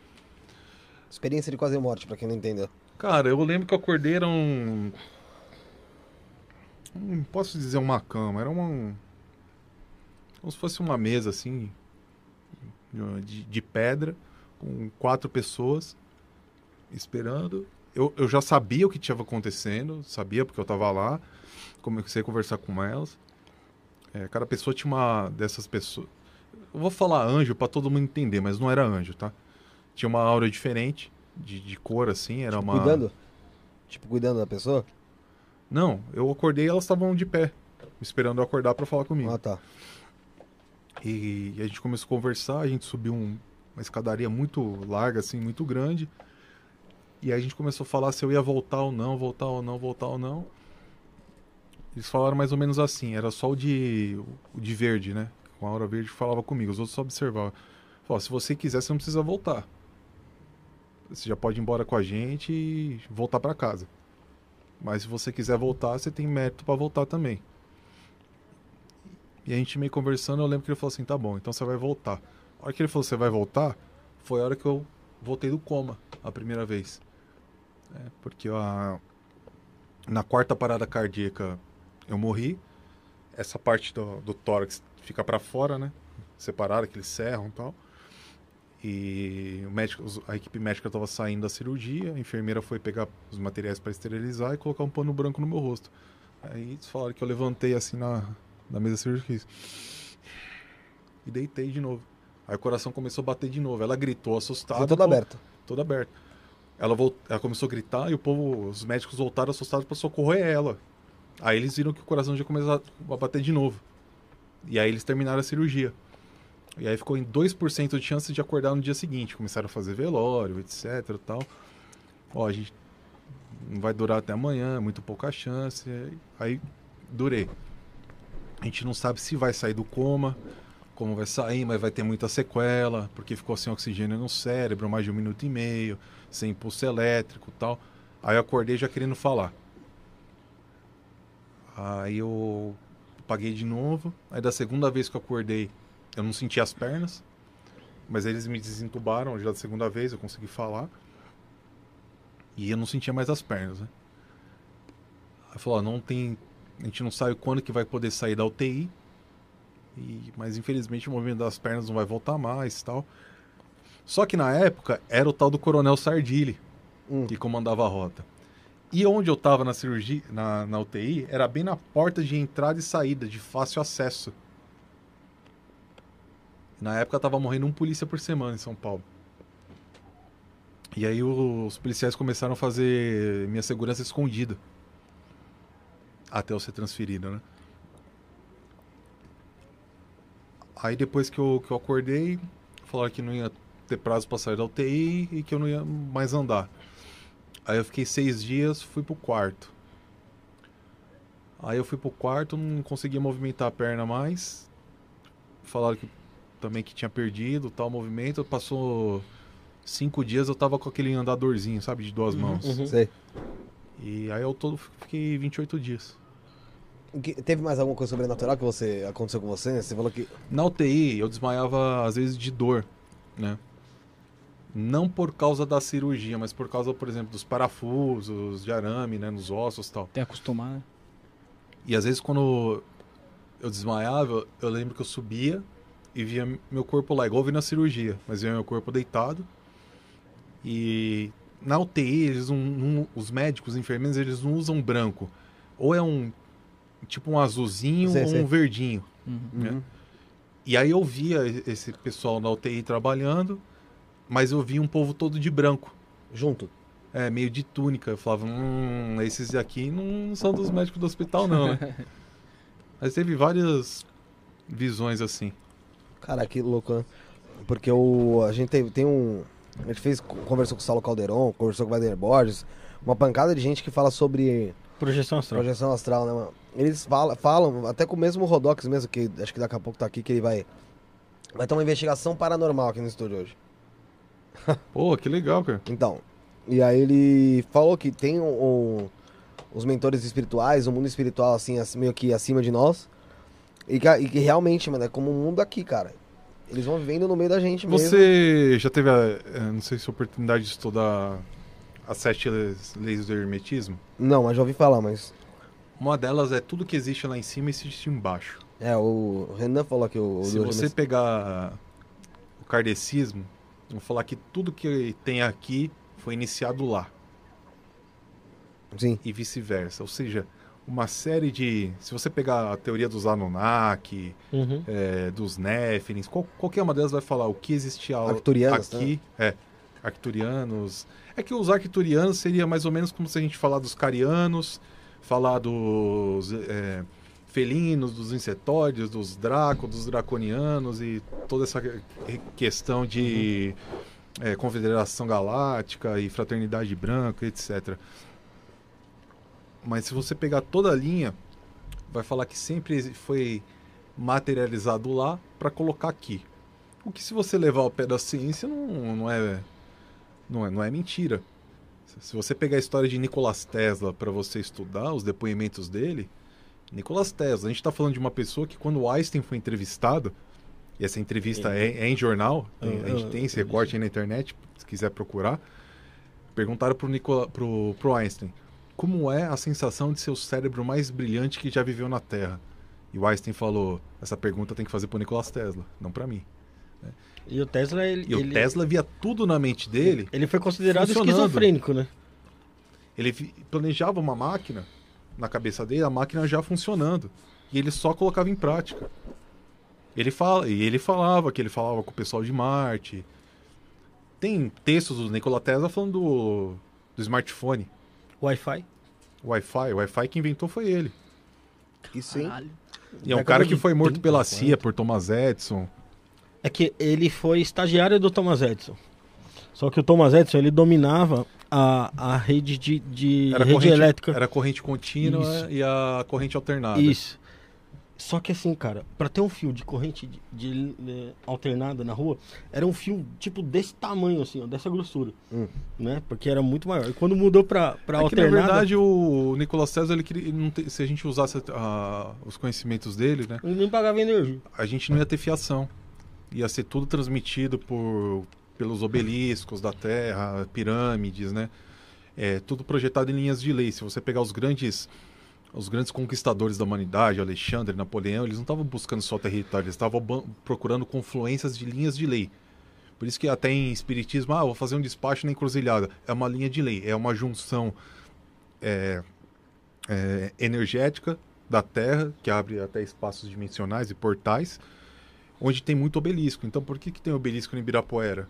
S1: Experiência de quase morte, pra quem não entendeu.
S4: Cara, eu lembro que eu acordei era um. Não posso dizer uma cama, era uma. Como se fosse uma mesa assim. De, de pedra, com quatro pessoas esperando. Eu, eu já sabia o que estava acontecendo, sabia porque eu estava lá. Comecei a conversar com elas. É, cada pessoa tinha uma dessas pessoas. Eu vou falar anjo para todo mundo entender, mas não era anjo, tá? Tinha uma aura diferente, de, de cor assim, era uma.
S1: Cuidando? Tipo, cuidando da pessoa?
S4: Não, eu acordei e elas estavam de pé, esperando eu acordar para falar comigo.
S1: Ah, tá.
S4: E, a gente começou a conversar, a gente subiu um- uma escadaria muito larga, assim, muito grande. E aí a gente começou a falar se eu ia voltar ou não, voltar ou não, voltar ou não. Eles falaram mais ou menos assim, era só o de, o de verde, né? Com a aura verde falava comigo, os outros só observavam. Falou, se você quiser, você não precisa voltar. Você já pode ir embora com a gente e voltar para casa. Mas se você quiser voltar, você tem mérito para voltar também. E a gente meio conversando, eu lembro que ele falou assim, tá bom, então você vai voltar. A hora que ele falou, você vai voltar, foi a hora que eu voltei do coma, a primeira vez. É, porque a... na quarta parada cardíaca eu morri. Essa parte do, do tórax fica para fora, né? Separada, que eles serram e tal. E o médico, a equipe médica estava saindo da cirurgia, a enfermeira foi pegar os materiais para esterilizar e colocar um pano branco no meu rosto. Aí eles falaram que eu levantei assim na, na mesa cirúrgica e deitei de novo. Aí o coração começou a bater de novo. Ela gritou assustada.
S1: Foi todo
S4: pô,
S1: aberto.
S4: Ela, volt... ela começou a gritar e o povo, os médicos voltaram assustados para socorrer ela. Aí eles viram que o coração já começou a bater de novo. E aí eles terminaram a cirurgia. E aí ficou em 2% de chance de acordar no dia seguinte. Começaram a fazer velório, etc tal. Ó, a gente não vai durar até amanhã, é muito pouca chance. Aí durei. A gente não sabe se vai sair do coma, como vai sair, mas vai ter muita sequela, porque ficou sem oxigênio no cérebro, mais de um minuto e meio, sem impulso elétrico tal. Aí eu acordei já querendo falar. Aí eu paguei de novo. Aí da segunda vez que eu acordei, eu não senti as pernas. Mas eles me desentubaram já da segunda vez, eu consegui falar. E eu não sentia mais as pernas, né? Aí falou, não tem. A gente não sabe quando que vai poder sair da UTI. E, mas infelizmente o movimento das pernas não vai voltar mais tal. Só que na época era o tal do Coronel Sardilli
S1: Hum.
S4: que comandava a rota. E onde eu tava na cirurgia, na, na UTI, era bem na porta de entrada e saída, de fácil acesso. Na época tava morrendo um polícia por semana em São Paulo. E aí os policiais começaram a fazer minha segurança escondida. Até eu ser transferido, né? Aí depois que eu, que eu acordei, falaram que não ia ter prazo pra sair da UTI e que eu não ia mais andar. Aí eu fiquei seis dias, fui pro quarto. Aí eu fui pro quarto, não conseguia movimentar a perna mais. Falaram que também que tinha perdido tal movimento. Passou cinco dias, eu tava com aquele andadorzinho, sabe, de duas mãos.
S3: uhum.
S1: Sei.
S4: E aí eu todo fiquei 28 dias.
S1: Que- Teve mais alguma coisa sobrenatural que você aconteceu com você? Você falou que.
S4: Na UTI, eu desmaiava às vezes de dor, né? Não por causa da cirurgia, mas por causa, por exemplo, dos parafusos, de arame, né, nos ossos e tal.
S2: Tem acostumar, né?
S4: E às vezes quando eu desmaiava, eu lembro que eu subia e via meu corpo lá, igual eu vi na cirurgia, mas via meu corpo deitado. E na UTI, eles não, não- os médicos, os enfermeiros, eles não usam branco. Ou é um tipo um azulzinho
S1: Sei,
S4: ou
S1: sei.
S4: um verdinho.
S2: Uhum.
S4: né? E aí eu via esse pessoal na UTI trabalhando, mas eu via um povo todo de branco.
S1: Junto.
S4: É, meio de túnica. Eu falava, hum, esses aqui não são dos médicos do hospital, não, né? <laughs> Mas teve várias visões assim.
S1: Cara, que louco, né? Porque o, a gente tem, tem um. A gente fez, conversou com o Saulo Calderon, conversou com o Wagner Borges, uma pancada de gente que fala sobre
S3: Projeção astral.
S1: projeção astral, né, mano? Eles falam, falam, até com o mesmo Rodox mesmo, que acho que daqui a pouco tá aqui, que ele vai. Vai ter uma investigação paranormal aqui no estúdio hoje. <laughs>
S4: Pô, que legal, cara.
S1: Então, e aí ele falou que tem um, um- os mentores espirituais, o mundo espiritual, assim, assim, meio que acima de nós. E que, e que realmente, mano, é como um mundo aqui, cara. Eles vão vivendo no meio da gente mesmo.
S4: Você já teve a, eh, não sei se a oportunidade de estudar as sete leis do hermetismo?
S1: Não, mas já ouvi falar, mas.
S4: Uma delas é tudo que existe lá em cima existe embaixo.
S1: É, o Renan falou que o. o
S4: Se você pegar o kardecismo, vou falar que tudo que tem aqui foi iniciado lá.
S1: Sim.
S4: e vice-versa. Ou seja, uma série de. Se você pegar a teoria dos Anunnaki,
S3: Uhum.
S4: é, dos Néfilins, qual- qualquer uma delas vai falar o que existia
S1: Arcturianos,
S4: aqui. É, Arcturianos. É que os Arcturianos seria mais ou menos como se a gente falar dos Carianos, falar dos é, felinos, dos insetóides, dos Draco, dos Draconianos e toda essa que- questão de é, confederação galáctica e fraternidade branca, etc. Mas se você pegar toda a linha, vai falar que sempre foi materializado lá para colocar aqui. O que se você levar ao pé da ciência não, não, é, não é não é mentira. Se- você pegar a história de Nikola Tesla para você estudar os depoimentos dele, Nikola Tesla, a gente está falando de uma pessoa que quando o Einstein foi entrevistado, e essa entrevista é, é em jornal, tem- a gente
S3: Ah,
S4: tem esse
S3: ah,
S4: recorte aí na internet, se quiser procurar, perguntaram pro, Nicola, pro, pro Einstein, como é a sensação de ser o cérebro mais brilhante que já viveu na Terra? E o Einstein falou, essa pergunta tem que fazer pro Nikola Tesla, não para mim.
S3: E o Tesla, ele,
S4: E
S3: ele,
S4: o Tesla via tudo na mente dele,
S3: ele foi considerado esquizofrênico, né?
S4: ele planejava uma máquina na cabeça dele a máquina já funcionando. E ele só colocava em prática. Ele fala, e ele falava que ele falava com o pessoal de Marte. Tem textos do Nikola Tesla falando do, do smartphone.
S3: Wi-Fi.
S4: Wi-Fi. O Wi-Fi que inventou foi ele.
S1: Isso, hein?
S2: Caralho.
S4: E é um cara que foi morto
S3: 30,
S4: pela
S3: 40.
S4: CIA, por Thomas Edison.
S3: É que ele foi estagiário do Thomas Edison. Só que o Thomas Edison, ele dominava a, a rede de, de
S4: Era
S3: rede
S4: corrente,
S3: elétrica.
S4: era corrente contínua
S3: Isso.
S4: e a corrente alternada.
S3: Isso. Só que assim, cara, pra ter um fio de corrente de, de, eh, alternada na rua, era um fio tipo desse tamanho, assim, ó, dessa grossura.
S1: Hum.
S3: Né? Porque era muito maior. E quando mudou pra, pra
S4: É que, na
S3: alternada,
S4: verdade, o Nicolas Tesla, ele queria, ele não te- se a gente usasse ah, os conhecimentos dele, né,
S3: ele nem pagava energia.
S4: a gente não ia ter fiação. Ia ser tudo transmitido por, pelos obeliscos da Terra, pirâmides, né? É, tudo projetado em linhas de lei. Se você pegar os grandes os grandes conquistadores da humanidade, Alexandre, Napoleão, eles não estavam buscando só território, eles estavam procurando confluências de linhas de lei. Por isso que até em espiritismo, ah, vou fazer um despacho na encruzilhada. É uma linha de lei, é uma junção é, é, energética da Terra, que abre até espaços dimensionais e portais, onde tem muito obelisco. Então, por que, que tem obelisco em Ibirapuera?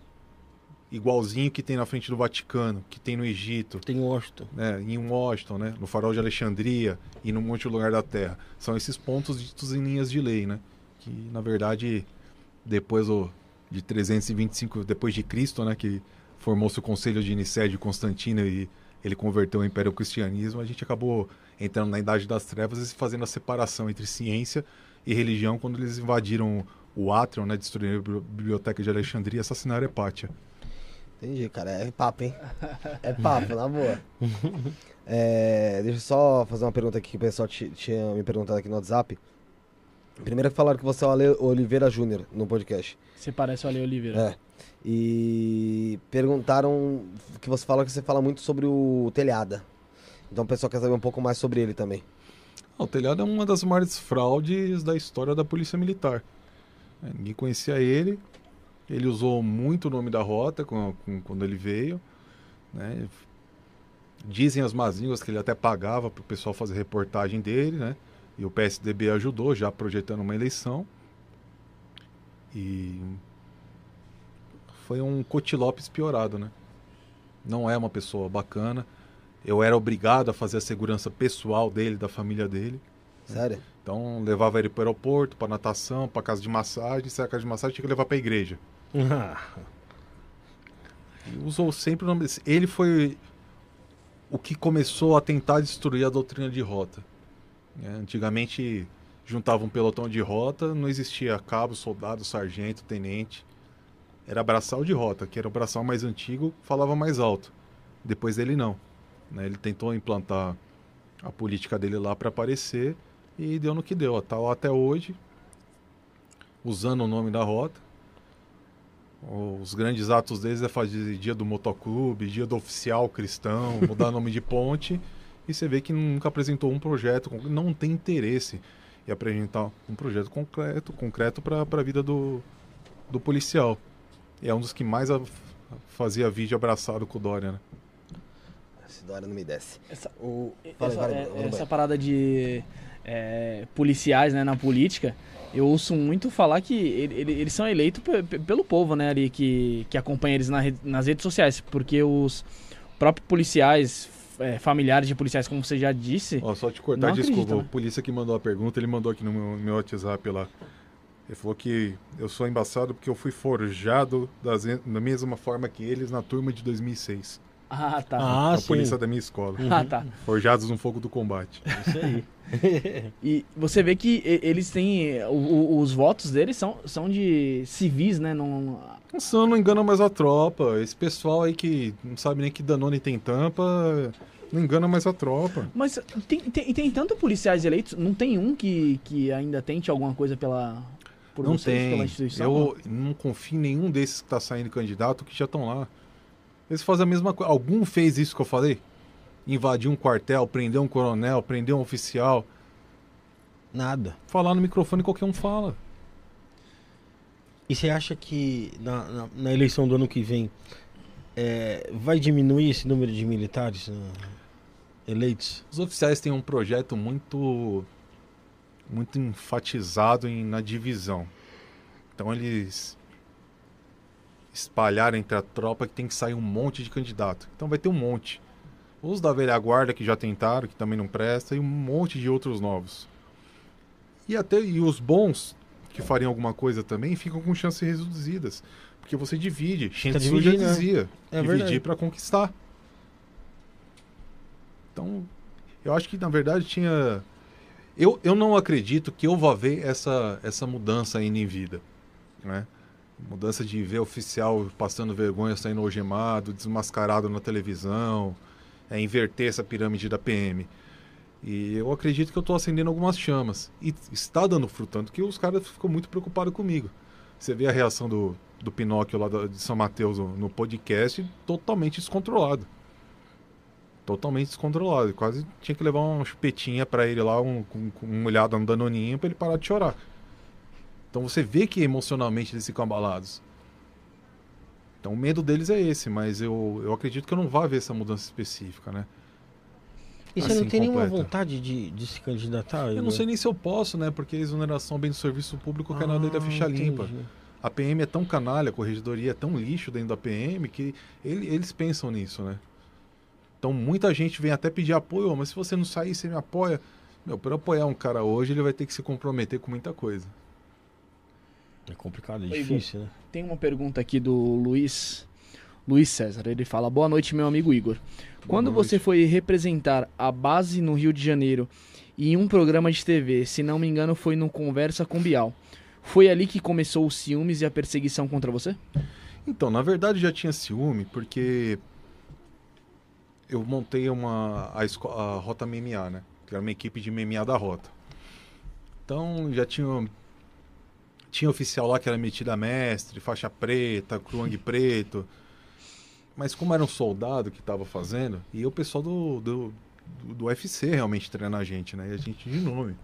S4: Igualzinho que tem na frente do Vaticano, que tem no Egito,
S3: Tem Washington.
S4: né, em Washington, né, no Farol de Alexandria e num monte de lugar da Terra. São esses pontos ditos em linhas de lei, né? Que, na verdade, depois o, de 325 depois de Cristo, né, que formou-se o Conselho de Nicéia de Constantino e ele converteu o Império ao Cristianismo, a gente acabou entrando na Idade das Trevas e fazendo a separação entre ciência e religião quando eles invadiram o átrio, né, destruíram a bibli- biblioteca de Alexandria e assassinaram Hepátia.
S1: Entendi, cara. É papo, hein? <laughs> É papo, na boa. <laughs> É, deixa eu só fazer uma pergunta aqui que o pessoal ti- tinha me perguntado aqui no WhatsApp. Primeiro que falaram que você é o Ale Oliveira Júnior no podcast.
S2: Você parece o Ale Oliveira.
S1: É. E perguntaram que você fala que você fala muito sobre o telhada. Então o pessoal quer saber um pouco mais sobre ele também.
S4: Ah, O telhado é uma das maiores fraudes da história da Polícia Militar. Ninguém conhecia ele. Ele usou muito o nome da rota com- com- quando ele veio. né? Dizem as más línguas que ele até pagava para o pessoal fazer reportagem dele, né? E o PSDB ajudou, já projetando uma eleição. E foi um Cotilopes piorado, né? Não é uma pessoa bacana. Eu era obrigado a fazer a segurança pessoal dele, da família dele.
S1: Sério?
S4: Então levava ele para o aeroporto, para natação, para casa de massagem, se era casa de massagem tinha que levar para a igreja. <laughs> E usou sempre o nome desse. Ele foi o que começou a tentar destruir a doutrina de rota. né? Antigamente juntava um pelotão de rota, não existia cabo, soldado, sargento, tenente. Era braçal de rota, que era o braçal mais antigo, falava mais alto. Depois dele não. né? Ele tentou implantar a política dele lá para aparecer e deu no que deu. Tá lá até hoje, usando o nome da rota. Os grandes atos deles é fazer dia do motoclube, dia do oficial cristão, <laughs> mudar nome de ponte. E você vê que nunca apresentou um projeto, não tem interesse em apresentar um projeto concreto, concreto para a vida do, do policial. E é um dos que mais a- fazia vídeo abraçado com o Dória, né?
S1: Esse Dória não me desce.
S2: Essa,
S1: O...
S2: Essa, é- essa parada de é, policiais né, na política, eu ouço muito falar que ele- ele- eles são eleitos pe- pe- pelo povo, né, ali, que, que acompanha eles na nas redes sociais, porque os próprios policiais, é, familiares de policiais, como você já disse,
S4: Ó, só te cortar, desculpa.
S2: acredito,
S4: O
S2: né?
S4: polícia que mandou a pergunta, ele mandou aqui no meu, meu WhatsApp lá. Ele falou que eu sou embaçado porque eu fui forjado das, da mesma forma que eles na turma de 2006.
S2: Ah, tá.
S3: Ah,
S4: a
S3: sim.
S4: polícia da minha escola.
S2: Ah, tá.
S4: Forjados no fogo do combate.
S3: Isso aí. <laughs>
S2: E você vê que eles têm. o- o- os votos deles são, são de civis, né? Não,
S4: Se eu não engano mais a tropa. Esse pessoal aí que não sabe nem que Danone tem tampa, não engana mais a tropa.
S2: mas tem, tem, tem tanto policiais eleitos, não tem um que, que ainda tente alguma coisa pela. Por
S4: não
S2: vocês,
S4: tem.
S2: pela instituição?
S4: Eu não confio em nenhum desses que tá saindo candidato que já estão lá. Eles fazem a mesma coisa. Algum fez isso que eu falei? Invadir um quartel, prender um coronel, prender um oficial.
S3: Nada.
S4: Falar no microfone qualquer um fala.
S3: E você acha que na, na, na eleição do ano que vem é, vai diminuir esse número de militares na eleitos?
S4: Os oficiais têm um projeto muito muito enfatizado em, na divisão. Então eles espalharam entre a tropa que tem que sair um monte de candidato. Então vai ter um monte. Os da velha guarda que já tentaram, que também não presta, e um monte de outros novos. E até e os bons que fariam alguma coisa também ficam com chances reduzidas, porque você divide. Shen Tzu já
S3: né?
S4: dizia,
S3: É
S4: dividir para conquistar. Então, eu acho que na verdade tinha eu, eu não acredito que eu vá ver essa, essa mudança ainda em vida. Né? Mudança de ver oficial passando vergonha, saindo algemado, desmascarado na televisão, é, inverter essa pirâmide da PM. E eu acredito que eu estou acendendo algumas chamas. E está dando fruto, tanto que os caras ficam muito preocupados comigo. Você vê a reação do, do Pinóquio lá de São Mateus no, podcast, totalmente descontrolado. Totalmente descontrolado. Quase tinha que levar uma chupetinha para ele lá, um, um molhado no danoninho, para ele parar de chorar. Então você vê que emocionalmente eles ficam abalados. Então o medo deles é esse, mas eu, eu acredito que eu não vá ver essa mudança específica, né?
S3: E você
S4: Assim,
S3: não tem nenhuma
S4: completa.
S3: vontade de, de se candidatar?
S4: Eu não sei nem se eu posso, né? Porque a exoneração bem do serviço público quer nada da ficha limpa. A PM é tão canalha, a corregedoria é tão lixo dentro da PM que ele- eles pensam nisso, né? Então muita gente vem até pedir apoio, "Ô, mas se você não sair, você me apoia. Meu, para apoiar um cara hoje, ele vai ter que se comprometer com muita coisa.
S3: É complicado, é
S2: Oi,
S3: difícil, né?
S2: Tem uma pergunta aqui do Luiz, Luiz César. Ele fala: Boa noite, meu amigo Igor. Quando
S4: noite.
S2: você foi representar a base no Rio de Janeiro em um programa de TV, se não me engano, foi no Conversa com Bial. Foi ali que começou os ciúmes e a perseguição contra você?
S4: Então, na verdade já tinha ciúme, porque eu montei uma a, esco- a Rota MMA, né? Que era uma equipe de MMA da Rota. Então já tinha tinha oficial lá que era metido a mestre, faixa preta, cruang preto. Mas como era um soldado que estava fazendo, e o pessoal do, do, do, do UFC realmente treina a gente, né? E a gente de nome.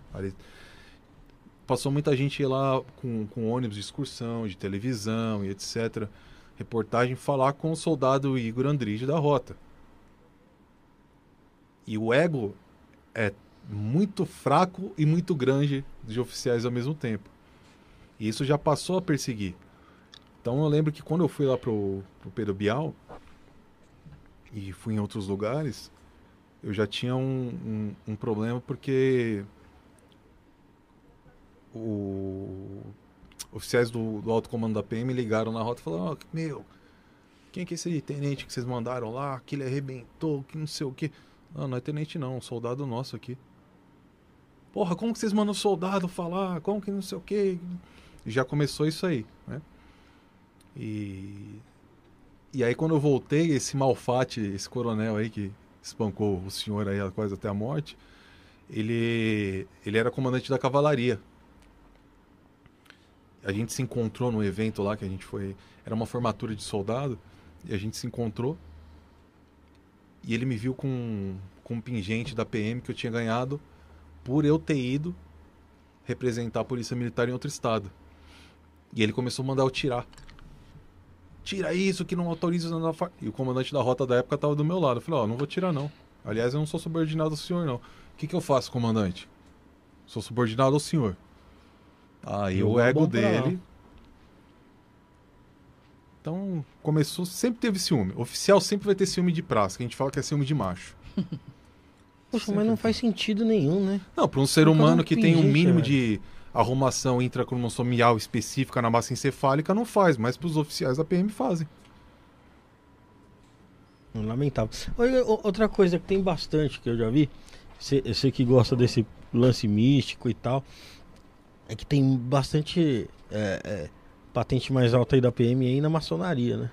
S4: Passou muita gente lá com, com ônibus de excursão, de televisão e etc. Reportagem falar com o soldado Igor Andrige da Rota. E o ego é muito fraco e muito grande de oficiais ao mesmo tempo. E isso já passou a perseguir. Então eu lembro que quando eu fui lá pro, pro Pedro Bial e fui em outros lugares, eu já tinha um, um, um problema porque o oficiais do, do alto comando da PM ligaram na rota e falaram, "Ó, meu, quem que é esse tenente que vocês mandaram lá, que ele arrebentou, que não sei o que. Não, não é tenente não, um soldado nosso aqui. Porra, como que vocês mandam soldado falar? Como que não sei o que? Já começou isso aí, né? E, e aí quando eu voltei, esse Malfate, esse coronel aí que espancou o senhor aí quase até a morte, ele, ele era comandante da cavalaria. A gente se encontrou no evento lá que a gente foi. Era uma formatura de soldado. E a gente se encontrou. E ele me viu com, com um pingente da PM que eu tinha ganhado por eu ter ido representar a Polícia Militar em outro estado. E ele começou a mandar eu tirar. Tira isso que não autoriza na fa... E o comandante da rota da época estava do meu lado. Eu falei, ó, não vou tirar não. Aliás, eu não sou subordinado ao senhor não. O que, que eu faço, comandante? Sou subordinado ao senhor. Aí o ego dele. Então, começou, sempre teve ciúme. Oficial sempre vai ter ciúme de praça, que a gente fala que é ciúme de macho. <laughs>
S3: Poxa, mas não faz sentido nenhum, né?
S4: Não, para um ser humano que tem um mínimo
S3: velho.
S4: de arrumação intracromossomial específica na massa encefálica, não faz, mas para os oficiais da PM fazem.
S3: Lamentável. Outra coisa que tem bastante que eu já vi, você, você que gosta desse lance místico e tal, é que tem bastante é, é, patente mais alta aí da PM aí na maçonaria, né?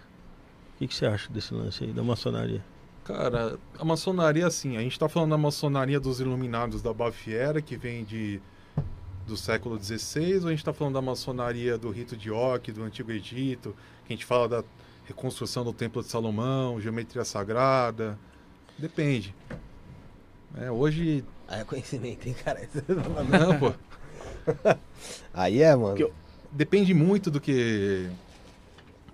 S3: O que, que você acha desse lance aí da maçonaria?
S4: Cara, a maçonaria, assim, a gente tá falando da maçonaria dos iluminados da Baviera, que vem de do século XVI, ou a gente tá falando da maçonaria do rito de Oque, do Antigo Egito, que a gente fala da reconstrução do Templo de Salomão, geometria sagrada, depende. É, hoje,
S1: Aí é conhecimento, hein, cara? <laughs>
S4: não, pô,
S1: Aí é, mano.
S2: Eu-
S4: depende muito do que...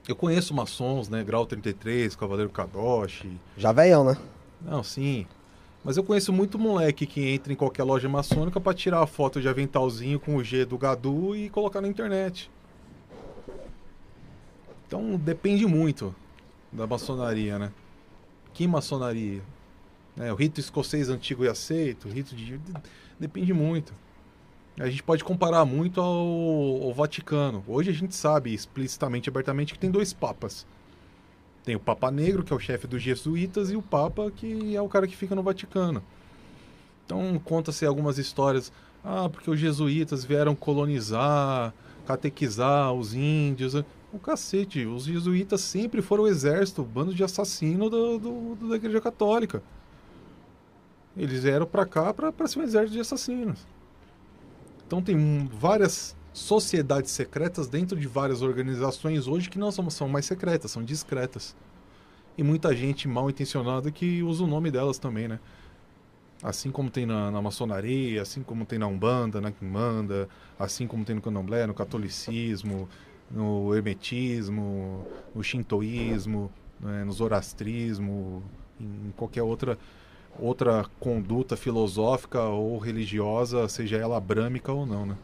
S4: Eu conheço maçons, né, Grau 33, Cavaleiro Kadoshi,
S1: Já velhão, né?
S4: Não, sim. Mas eu conheço muito moleque que entra em qualquer loja maçônica pra tirar a foto de aventalzinho com o G do Gadu e colocar na internet. Então depende muito da maçonaria, né? Que maçonaria? É, o rito escocês antigo e aceito, o rito de. Depende muito. A gente pode comparar muito ao, ao Vaticano. Hoje a gente sabe explicitamente, abertamente, que tem dois papas. Tem o Papa Negro, que é o chefe dos jesuítas, e o Papa, que é o cara que fica no Vaticano. Então, conta-se algumas histórias. Ah, porque os jesuítas vieram colonizar, catequizar os índios. O cacete, os jesuítas sempre foram o exército, o bando de assassino do, do, da Igreja Católica. Eles vieram para cá para ser um exército de assassinos. Então tem várias sociedades secretas dentro de várias organizações hoje que não são, são mais secretas, são discretas. E muita gente mal intencionada que usa o nome delas também, né? Assim como tem na, na maçonaria, assim como tem na Umbanda, na Quimbanda, assim como tem no Candomblé, no catolicismo, no hermetismo, no shintoísmo, né, no zoroastrismo, em qualquer outra outra conduta filosófica ou religiosa, seja ela brâmica ou não, né?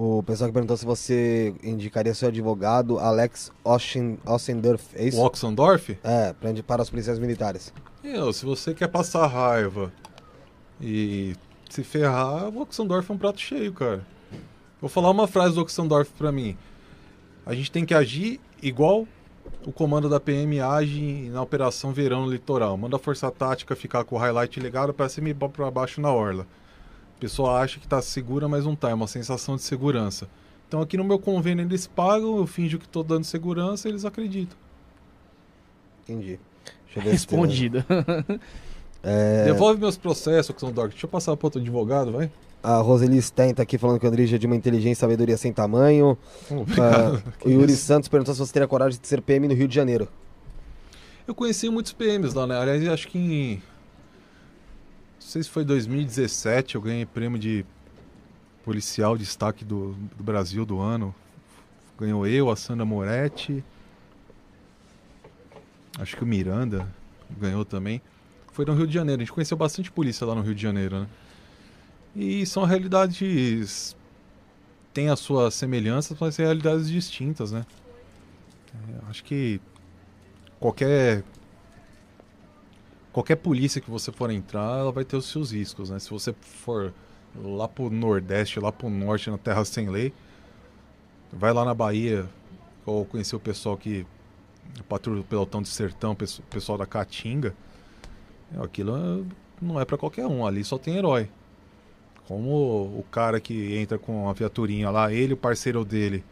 S1: O pessoal que perguntou se você indicaria seu advogado, Alex Ossendorf, é isso?
S4: O Oxendorf?
S1: É, para os policiais militares.
S4: Eu, se você quer passar raiva e se ferrar, o Oxendorf é um prato cheio, cara. Vou falar uma frase do Oxendorf para mim. A gente tem que agir igual o comando da PM age na Operação Verão Litoral. Manda a Força Tática ficar com o highlight ligado para cima e para baixo na orla. A pessoa acha que está segura, mas não está. É uma sensação de segurança. Então aqui no meu convênio eles pagam, eu finjo que estou dando segurança e eles acreditam.
S1: Entendi.
S2: Respondida. <laughs>
S1: é...
S4: Devolve meus processos, Oxendorf. Deixa eu passar para outro advogado, vai.
S1: A Roseli Sten tá aqui falando que o André é de uma inteligência e sabedoria sem tamanho.
S4: Obrigado.
S1: Uh, o Yuri Santos perguntou se você teria coragem de ser PM no Rio de Janeiro.
S4: Eu conheci muitos PMs lá, né? Aliás, acho que em. Sei se foi 2017 eu ganhei prêmio de policial destaque do, do Brasil do ano. Ganhou eu, a Sandra Moretti. Acho que o Miranda ganhou também. Foi no Rio de Janeiro. A gente conheceu bastante polícia lá no Rio de Janeiro, né? E são realidades. têm as suas semelhanças, mas realidades distintas, né? É, acho que qualquer. Qualquer polícia que você for entrar, ela vai ter os seus riscos, né? Se você for lá pro Nordeste, lá pro Norte, na Terra Sem Lei, vai lá na Bahia, ou conhecer o pessoal que. patrulha o pelotão de sertão, o pessoal da Caatinga. Aquilo não é para qualquer um, ali só tem herói. Como o cara que entra com a viaturinha lá, ele o parceiro dele,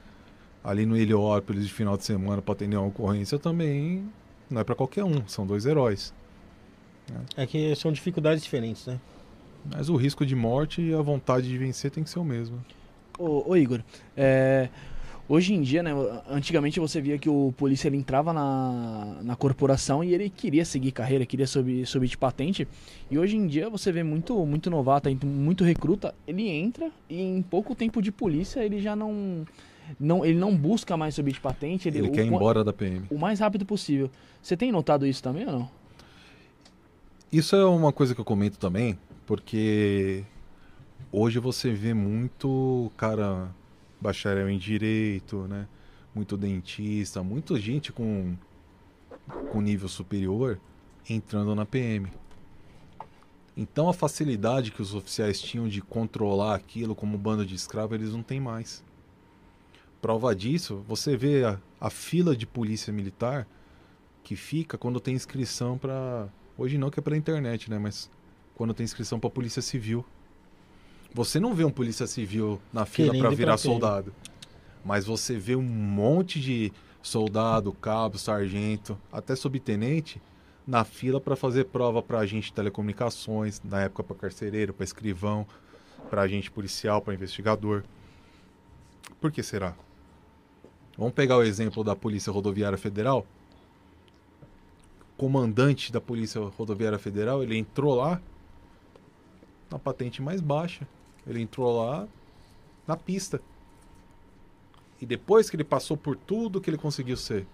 S4: ali no Heliópolis de final de semana para atender uma ocorrência, também não é para qualquer um, são dois heróis.
S3: É que são dificuldades diferentes, né?
S4: Mas o risco de morte e a vontade de vencer tem que ser o mesmo.
S2: Ô, ô Igor, é, Hoje em dia, né, antigamente você via que o polícia ele entrava na, na corporação e ele queria seguir carreira, queria subir, subir de patente. E hoje em dia você vê muito, muito novato, muito recruta, ele entra e em pouco tempo de polícia ele já não, não ele não busca mais subir de patente.
S4: Ele, ele quer ir embora da PM.
S2: O mais rápido possível. Você tem notado isso também ou não?
S4: Isso é uma coisa que eu comento também, porque hoje você vê muito cara bacharel em direito, né? Muito dentista, muita gente com, com nível superior entrando na PM. Então a facilidade que os oficiais tinham de controlar aquilo como bando de escravo, eles não têm mais. Prova disso, você vê a, a fila de polícia militar que fica quando tem inscrição para hoje não que é pela internet, né, mas quando tem inscrição para polícia civil. Você não vê um polícia civil na fila para virar soldado. Mas você vê um monte de soldado, cabo, sargento, até subtenente na fila para fazer prova para agente de telecomunicações, na época para carcereiro, para escrivão, para agente policial, para investigador. Por que será? Vamos pegar o exemplo da Polícia Rodoviária Federal. Comandante da Polícia Rodoviária Federal, ele entrou lá na patente mais baixa. Ele entrou lá na pista. E depois que ele passou por tudo que ele conseguiu ser.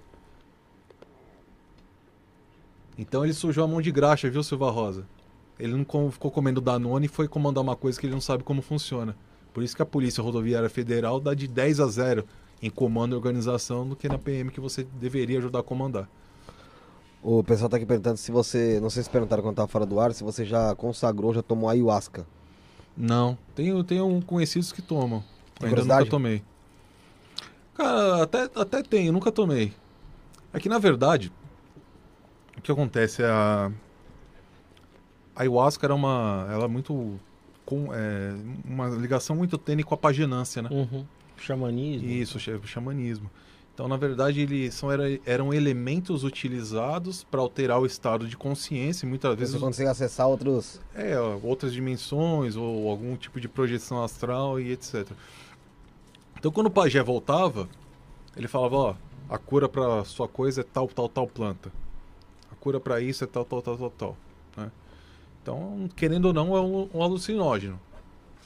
S4: Então ele sujou a mão de graxa, viu, Silva Rosa? Ele não ficou comendo Danone e foi comandar uma coisa que ele não sabe como funciona. Por isso que a Polícia Rodoviária Federal dá de 10 a 0 em comando e organização do que na PM que você deveria ajudar a comandar.
S1: O pessoal tá aqui perguntando se você. Não sei se perguntaram quando tava fora do ar, se você já consagrou, já tomou ayahuasca.
S4: Não, tenho, tenho conhecidos que tomam.
S1: Tem
S4: Ainda nunca tomei. Cara, até, até tenho, nunca tomei. É que na verdade, o que acontece é a. A ayahuasca era uma. Ela é muito. Com, é, uma ligação muito tênue com a paginância, né?
S3: Uhum. Xamanismo.
S4: Isso, xamanismo. Então, na verdade, eles são, era, eram elementos utilizados para alterar o estado de consciência. Muitas
S1: Você
S4: vezes
S1: consegue acessar outros.
S4: é, outras dimensões ou algum tipo de projeção astral e etc. Então, quando o pajé voltava, ele falava, ó, a cura para sua coisa é tal, tal, tal planta. A cura para isso é tal, tal, tal, tal, tal. né? Então, querendo ou não, é um, um alucinógeno.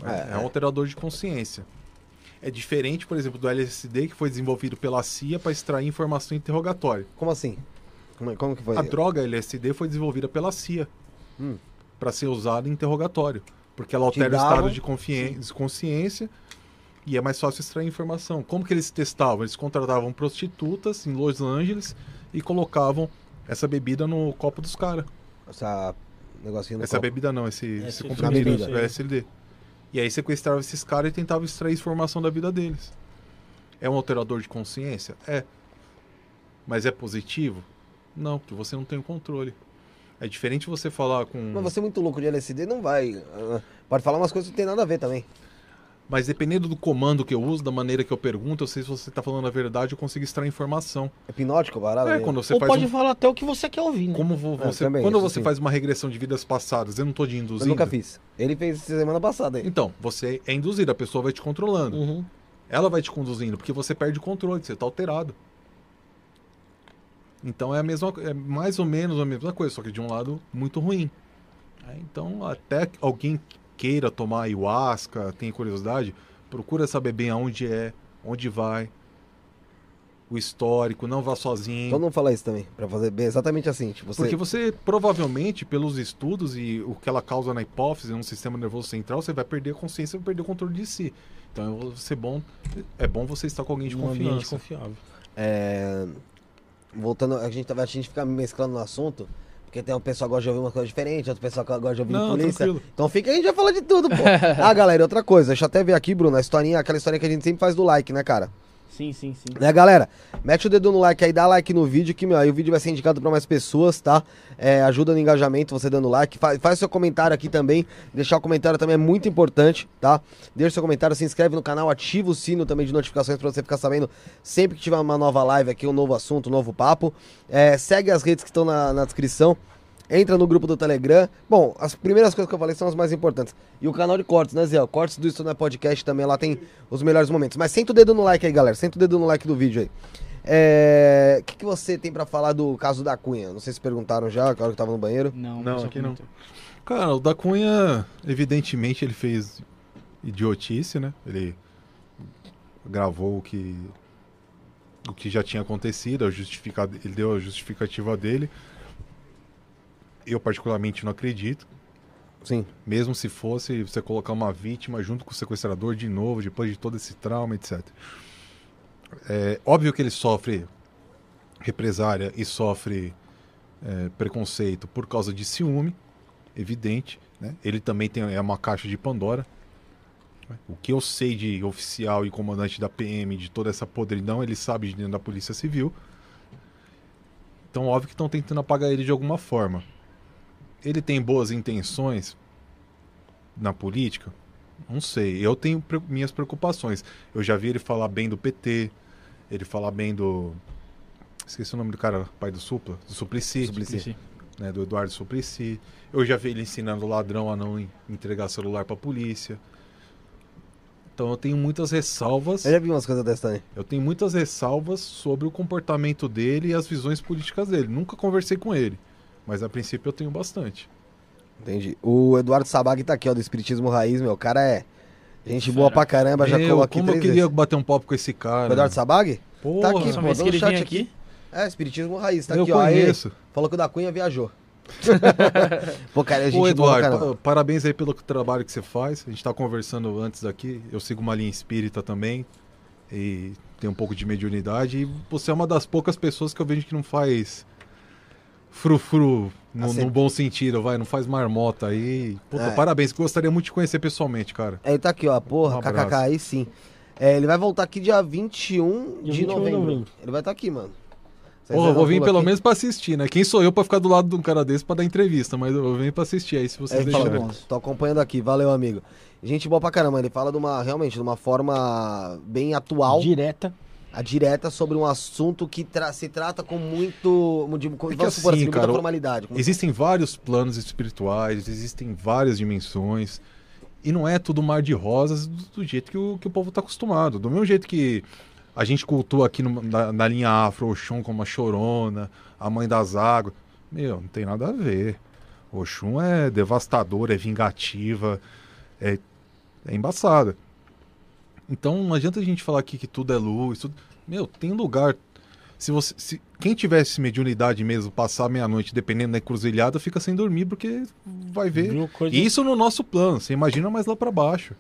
S4: né?
S1: É,
S4: É, um
S1: é.
S4: alterador de consciência. É diferente, por exemplo, do LSD, que foi desenvolvido pela CIA para extrair informação em interrogatório.
S1: Como assim? Como, como que foi?
S4: A droga LSD foi desenvolvida pela CIA
S1: Hum.
S4: para ser usada em interrogatório, porque ela
S1: Te
S4: altera o estado de de consciência e é mais fácil extrair informação. Como que eles testavam? Eles contratavam prostitutas em Los Angeles e colocavam essa bebida no copo dos caras.
S1: Essa negocinho no
S4: Essa
S1: copo.
S4: bebida não, esse, esse
S3: Esse
S4: comprimido,
S1: bebida.
S4: o LSD. E aí sequestrava esses caras e tentava extrair informação da vida deles. É um alterador de consciência? É. Mas é positivo? Não, porque você não tem o controle. É diferente você falar com.
S1: Mas você é muito louco de LSD, não vai. ah, pode falar umas coisas que não tem nada a ver também.
S4: Mas dependendo do comando que eu uso, da maneira que eu pergunto, eu sei se você está falando a verdade, eu consigo extrair informação.
S1: É hipnótico, parada?
S4: É, quando você
S3: Ou
S4: faz
S3: pode
S4: um-
S3: falar até o que você quer ouvir, né?
S4: como
S1: É,
S4: você,
S1: também,
S4: quando
S1: isso
S4: você
S1: sim.
S4: faz uma regressão de vidas passadas, eu não estou
S1: Eu
S4: induzindo.
S1: nunca fiz. Ele fez semana passada aí.
S4: Então, você é induzido, a pessoa vai te controlando.
S3: Uhum.
S4: Ela vai te conduzindo, porque você perde o controle, você está alterado. Então é a mesma, é mais ou menos a mesma coisa, só que de um lado muito ruim. É, então, até alguém queira tomar ayahuasca, tem curiosidade, procura saber bem aonde é, onde vai, o histórico, não vá sozinho.
S1: Todo mundo fala isso também, pra fazer bem exatamente assim. Tipo, você...
S4: Porque você, provavelmente, pelos estudos e o que ela causa na hipófise, no sistema nervoso central, você vai perder a consciência e vai perder o controle de si. Então é bom, é bom você estar com alguém de
S3: Um ambiente
S4: confiança.
S3: confiável.
S1: É, Voltando, a gente, a gente fica mesclando no assunto, porque tem um pessoal que gosta de ouvir uma coisa diferente, outro pessoal que gosta de ouvir
S4: Não,
S1: polícia.
S4: tranquilo.
S1: Então fica, a gente vai falar de tudo, pô. <laughs> ah, galera, outra coisa, deixa eu até ver aqui, Bruno, a historinha, aquela historinha que a gente sempre faz do like, né, cara?
S2: Sim, sim, sim.
S1: Né, galera? Mete o dedo no like aí, dá like no vídeo, que, meu, aí o vídeo vai ser indicado pra mais pessoas, tá? É, ajuda no engajamento, você dando like. Faz, faz seu comentário aqui também. Deixar o comentário também é muito importante, tá? Deixa seu comentário, se inscreve no canal, ativa o sino também de notificações pra você ficar sabendo sempre que tiver uma nova live aqui, um novo assunto, um novo papo. É, segue as redes que estão na, na descrição. Entra no grupo do Telegram. Bom, as primeiras coisas que eu falei são as mais importantes. E o canal de cortes, né, Zé? O Cortes do Isso Não é Podcast também, lá tem os melhores momentos. Mas senta o dedo no like aí, galera. Senta o dedo no like do vídeo aí. É, O que, que você tem pra falar do caso da Cunha? Não sei se perguntaram já, que hora que tava no banheiro.
S2: Não,
S4: Não, aqui não. Cara, o da Cunha, evidentemente, ele fez idiotice, né? Ele gravou o que o que já tinha acontecido, a justifica- ele deu a justificativa dele. Eu particularmente não acredito.
S1: Sim.
S4: Mesmo se fosse você colocar uma vítima junto com o sequestrador de novo, depois de todo esse trauma, etc. É óbvio que ele sofre represária e sofre é, preconceito por causa de ciúme, evidente. Né? Ele também tem, é uma caixa de Pandora. O que eu sei de oficial e comandante da PM, de toda essa podridão, ele sabe de dentro da Polícia Civil. Então, óbvio que estão tentando apagar ele de alguma forma. Ele tem boas intenções na política? Não sei. Eu tenho pre- minhas preocupações. Eu já vi ele falar bem do PT, ele falar bem do. Esqueci o nome do cara, pai do Supla, do Suplicy,
S1: Suplicy.
S4: né, do Eduardo Suplicy. Eu já vi ele ensinando o ladrão a não en- entregar celular pra polícia. Então eu tenho muitas ressalvas.
S1: Eu já vi umas coisas dessas também.
S4: Eu tenho muitas ressalvas sobre o comportamento dele e as visões políticas dele. Nunca conversei com ele, mas a princípio eu tenho bastante.
S1: Entendi. O Eduardo Sabag tá aqui, ó, do Espiritismo Raiz, meu. O cara é gente
S3: Fera.
S1: boa pra caramba, já
S4: Meu,
S1: colou aqui
S4: como eu queria
S1: vezes.
S4: bater um papo com esse cara.
S1: O Eduardo Sabag?
S4: Porra.
S1: Tá aqui, pô,
S2: que ele
S1: chat aqui.
S2: aqui.
S1: É, espiritismo raiz, tá
S4: eu
S1: aqui, ó. Aí,
S4: conheço.
S1: falou que o da Cunha viajou. <laughs> Pô, cara, a gente
S4: Ô,
S1: boa
S4: Eduardo, pa- parabéns aí pelo trabalho que você faz. A gente tá conversando antes aqui. Eu sigo uma linha espírita também. E tem um pouco de mediunidade. E você é uma das poucas pessoas que eu vejo que não faz frufru no,
S1: Assim-
S4: no bom sentido, vai. Não faz marmota aí. Puta,
S1: É.
S4: parabéns. Gostaria muito de conhecer pessoalmente, cara.
S1: Ele tá aqui, ó. Porra,
S4: Um
S1: kkk, aí sim. É, ele vai voltar aqui dia 21
S3: Dia
S1: de
S3: 21 de
S1: novembro.
S3: novembro.
S1: Ele vai estar aqui, mano. Vocês
S4: Porra, eu vou vir pelo
S1: aqui?
S4: menos pra assistir, né? Quem sou eu pra ficar do lado de um cara desse pra dar entrevista? Mas eu venho pra assistir aí, se vocês
S1: fala,
S4: deixarem.
S1: tô acompanhando aqui, valeu, amigo. Gente boa pra caramba, ele fala de uma, realmente, de uma forma bem atual,
S3: Direta.
S1: A direta, sobre um assunto que tra- se trata com muito, de, com,
S4: É que assim,
S1: assim,
S4: cara,
S1: formalidade. com-
S4: Existem vários planos espirituais, existem várias dimensões. E não é tudo mar de rosas do, do jeito que o, que o povo tá acostumado. Do mesmo jeito que a gente cultua aqui no- na, na linha afro, Oxum como a Chorona, a Mãe das Águas. Meu, não tem nada a ver. Oxum é devastadora, é vingativa, é, é embaçada. Então não adianta a gente falar aqui que tudo é luz. Tudo... Meu, tem lugar. Se você, se quem tivesse mediunidade mesmo, passar meia-noite dependendo da encruzilhada, fica sem dormir porque vai ver.
S3: Coisa...
S4: E Isso no nosso plano. Você imagina mais lá pra baixo.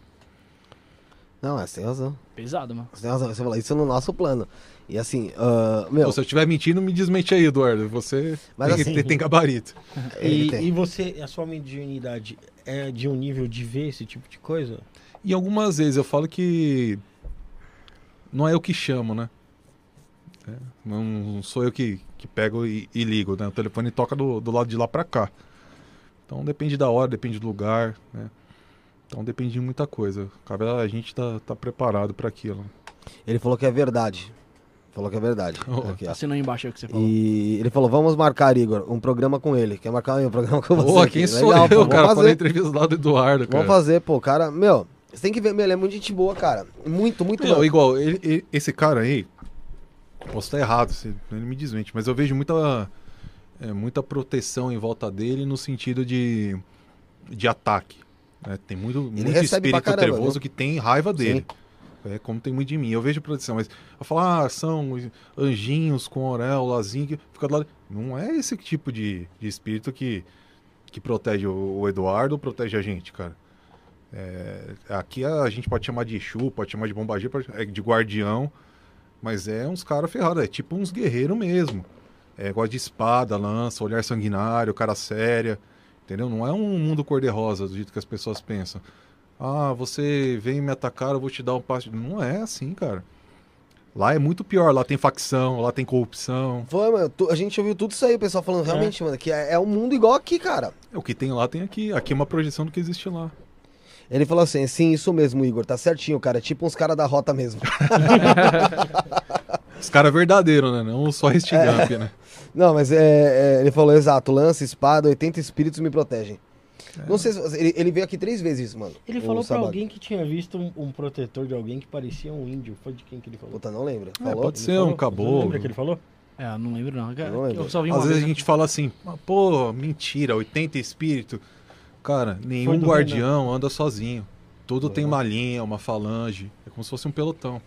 S1: Não, é, você tem razão.
S2: Pesado, mano.
S1: Você tem razão, você falou isso no nosso plano. E assim, ah, meu,
S4: Pô, se eu estiver mentindo, me desmente aí, Eduardo. Você
S1: Mas
S4: tem,
S1: assim-
S4: tem, tem gabarito. <laughs>
S3: E,
S1: tem.
S3: e você, a sua mediunidade é de um nível de ver esse tipo de coisa?
S4: E algumas vezes eu falo que não é eu que chamo, né? É, não sou eu que, que pego e, e ligo, né? O telefone toca do, do lado de lá pra cá. Então depende da hora, depende do lugar, né? Então depende de muita coisa. Cabe a gente tá, tá preparado pra aquilo.
S1: ele falou que é verdade. Falou que é verdade. <laughs>
S4: Oh.
S1: Aqui.
S2: Assinou embaixo aí o que você falou.
S1: E ele falou, vamos marcar, Igor, um programa com ele. Quer marcar um programa com você?
S4: Pô,
S1: aqui?
S4: quem sou
S1: Legal, pô,
S4: eu,
S1: vamos
S4: cara?
S1: fazer.
S4: Falei entrevista lá do Eduardo, cara.
S1: Vamos fazer, pô, cara. Meu, você tem que ver, meu, ele é muito gente boa, cara. Muito, muito bom.
S4: igual, ele- ele- esse cara aí, posso estar errado, se ele me desmente, mas eu vejo muita, é, muita proteção em volta dele no sentido de, de ataque. né? Tem muito, muito
S1: recebe pra
S4: espírito
S1: caramba, viu?
S4: que tem raiva dele. É, como tem muito de mim. Eu vejo proteção, mas eu falo, ah, são anjinhos com auréolazinho, que fica do lado. Não é esse tipo de, de espírito que, que protege o, o Eduardo ou protege a gente, cara. É, aqui a gente pode chamar de Exu, pode chamar de bombageiro, pode- é, de guardião, mas é uns caras ferrados, é tipo uns guerreiros mesmo. É, gosta de espada, lança, olhar sanguinário, cara séria, entendeu? Não é um mundo cor-de-rosa do jeito que as pessoas pensam. Ah, você vem me atacar, eu vou te dar um passo. Não é assim, cara. Lá é muito pior, lá tem facção, lá tem corrupção.
S1: Foi, mano, a gente ouviu tudo isso aí, o pessoal falando realmente, mano, que é, é um mundo igual aqui, cara.
S4: É, O que tem lá tem aqui. Aqui é uma projeção do que existe lá.
S1: Ele falou assim, sim, isso mesmo, Igor, tá certinho, cara. É tipo uns caras da rota mesmo. <laughs>
S4: Os caras verdadeiros, né? Não só este Gump, né? <laughs>
S1: Não, mas é, é, ele falou exato, lança, espada, 80 espíritos me protegem. Não sei se ele, ele veio aqui três vezes, mano.
S3: Ele falou pra alguém que tinha visto um, um protetor de alguém que parecia um índio. Foi de quem que ele falou?
S1: Puta, não lembro.
S4: É, pode
S3: Ele
S4: ser
S3: falou?
S4: um caboclo.
S3: Lembra que ele falou?
S2: É, eu não lembro não.
S1: Não lembro.
S2: Eu só vi uma
S4: Às vezes
S2: vez,
S4: a
S2: né?
S4: gente fala assim, "Ah, pô, mentira, 80 espírito. Cara, nenhum
S3: do
S4: guardião anda sozinho. Tudo tem uma linha, uma falange. É como se fosse um pelotão.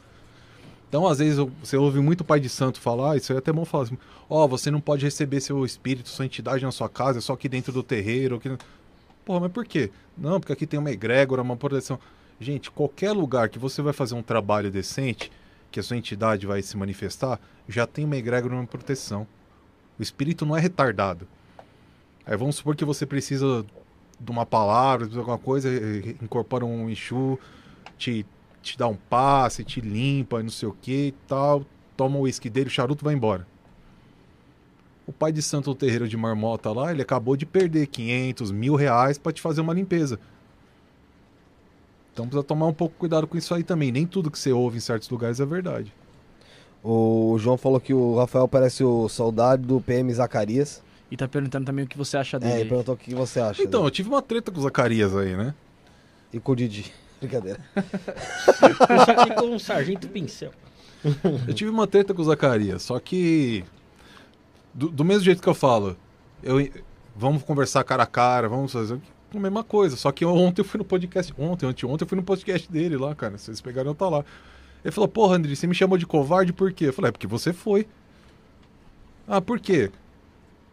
S4: Então, às vezes, você ouve muito pai de santo falar, isso aí é até bom falar assim, ó, você não pode receber seu espírito, sua entidade na sua casa, é só aqui dentro do terreiro. Aqui... Porra, mas por quê? Não, porque aqui tem uma egrégora, uma proteção. Gente, qualquer lugar que você vai fazer um trabalho decente, que a sua entidade vai se manifestar, já tem uma egrégora, uma proteção. O espírito não é retardado. Aí vamos supor que você precisa de uma palavra, de alguma coisa, incorpora um Exu, te, te dá um passe, te limpa, não sei o que e tal, toma o uísque dele, o charuto vai embora. O pai de santo terreiro de marmota lá, ele acabou de perder 500, mil reais para te fazer uma limpeza. Então precisa tomar um pouco cuidado com isso aí também. Nem tudo que você ouve em certos lugares é verdade.
S1: O João falou que o Rafael parece o soldado do PM Zacarias.
S2: E tá perguntando também o que você acha
S1: É,
S2: dele.
S1: ele perguntou o que você acha.
S4: Então, eu
S1: dele.
S4: tive uma treta com o Zacarias aí, né?
S1: E com o Didi. <laughs> Brincadeira.
S3: Eu só que com um sargento pincel.
S4: Eu tive uma treta com o Zacarias, só que. Do, do mesmo jeito que eu falo, eu, vamos conversar cara a cara, vamos fazer a mesma coisa. Só que ontem eu fui no podcast. Ontem, anteontem eu fui no podcast dele lá, cara. Se vocês pegaram, eu tá lá. Ele falou, porra, André, você me chamou de covarde por quê? Eu falei, é porque você foi. Ah, por quê?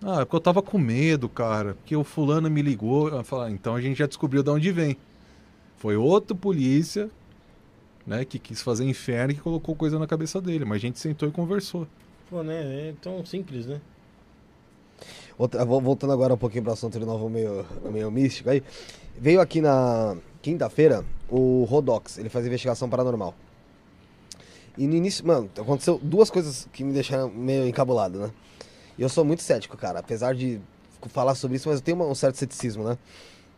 S4: Ah, porque eu tava com medo, cara. Porque o fulano me ligou. Eu falei, ah, então a gente já descobriu de onde vem. Foi outro polícia, né, que quis fazer inferno e que colocou coisa na cabeça dele. Mas a gente sentou e conversou.
S3: Pô, né? É tão simples, né?
S1: Outra- vol- voltando agora um pouquinho pro assunto de novo meio, meio místico aí. Veio aqui na quinta-feira o Rodox, ele faz investigação paranormal. E no início, mano, aconteceu duas coisas que me deixaram meio encabulado, né? E eu sou muito cético, cara, apesar de falar sobre isso, mas eu tenho um certo ceticismo, né?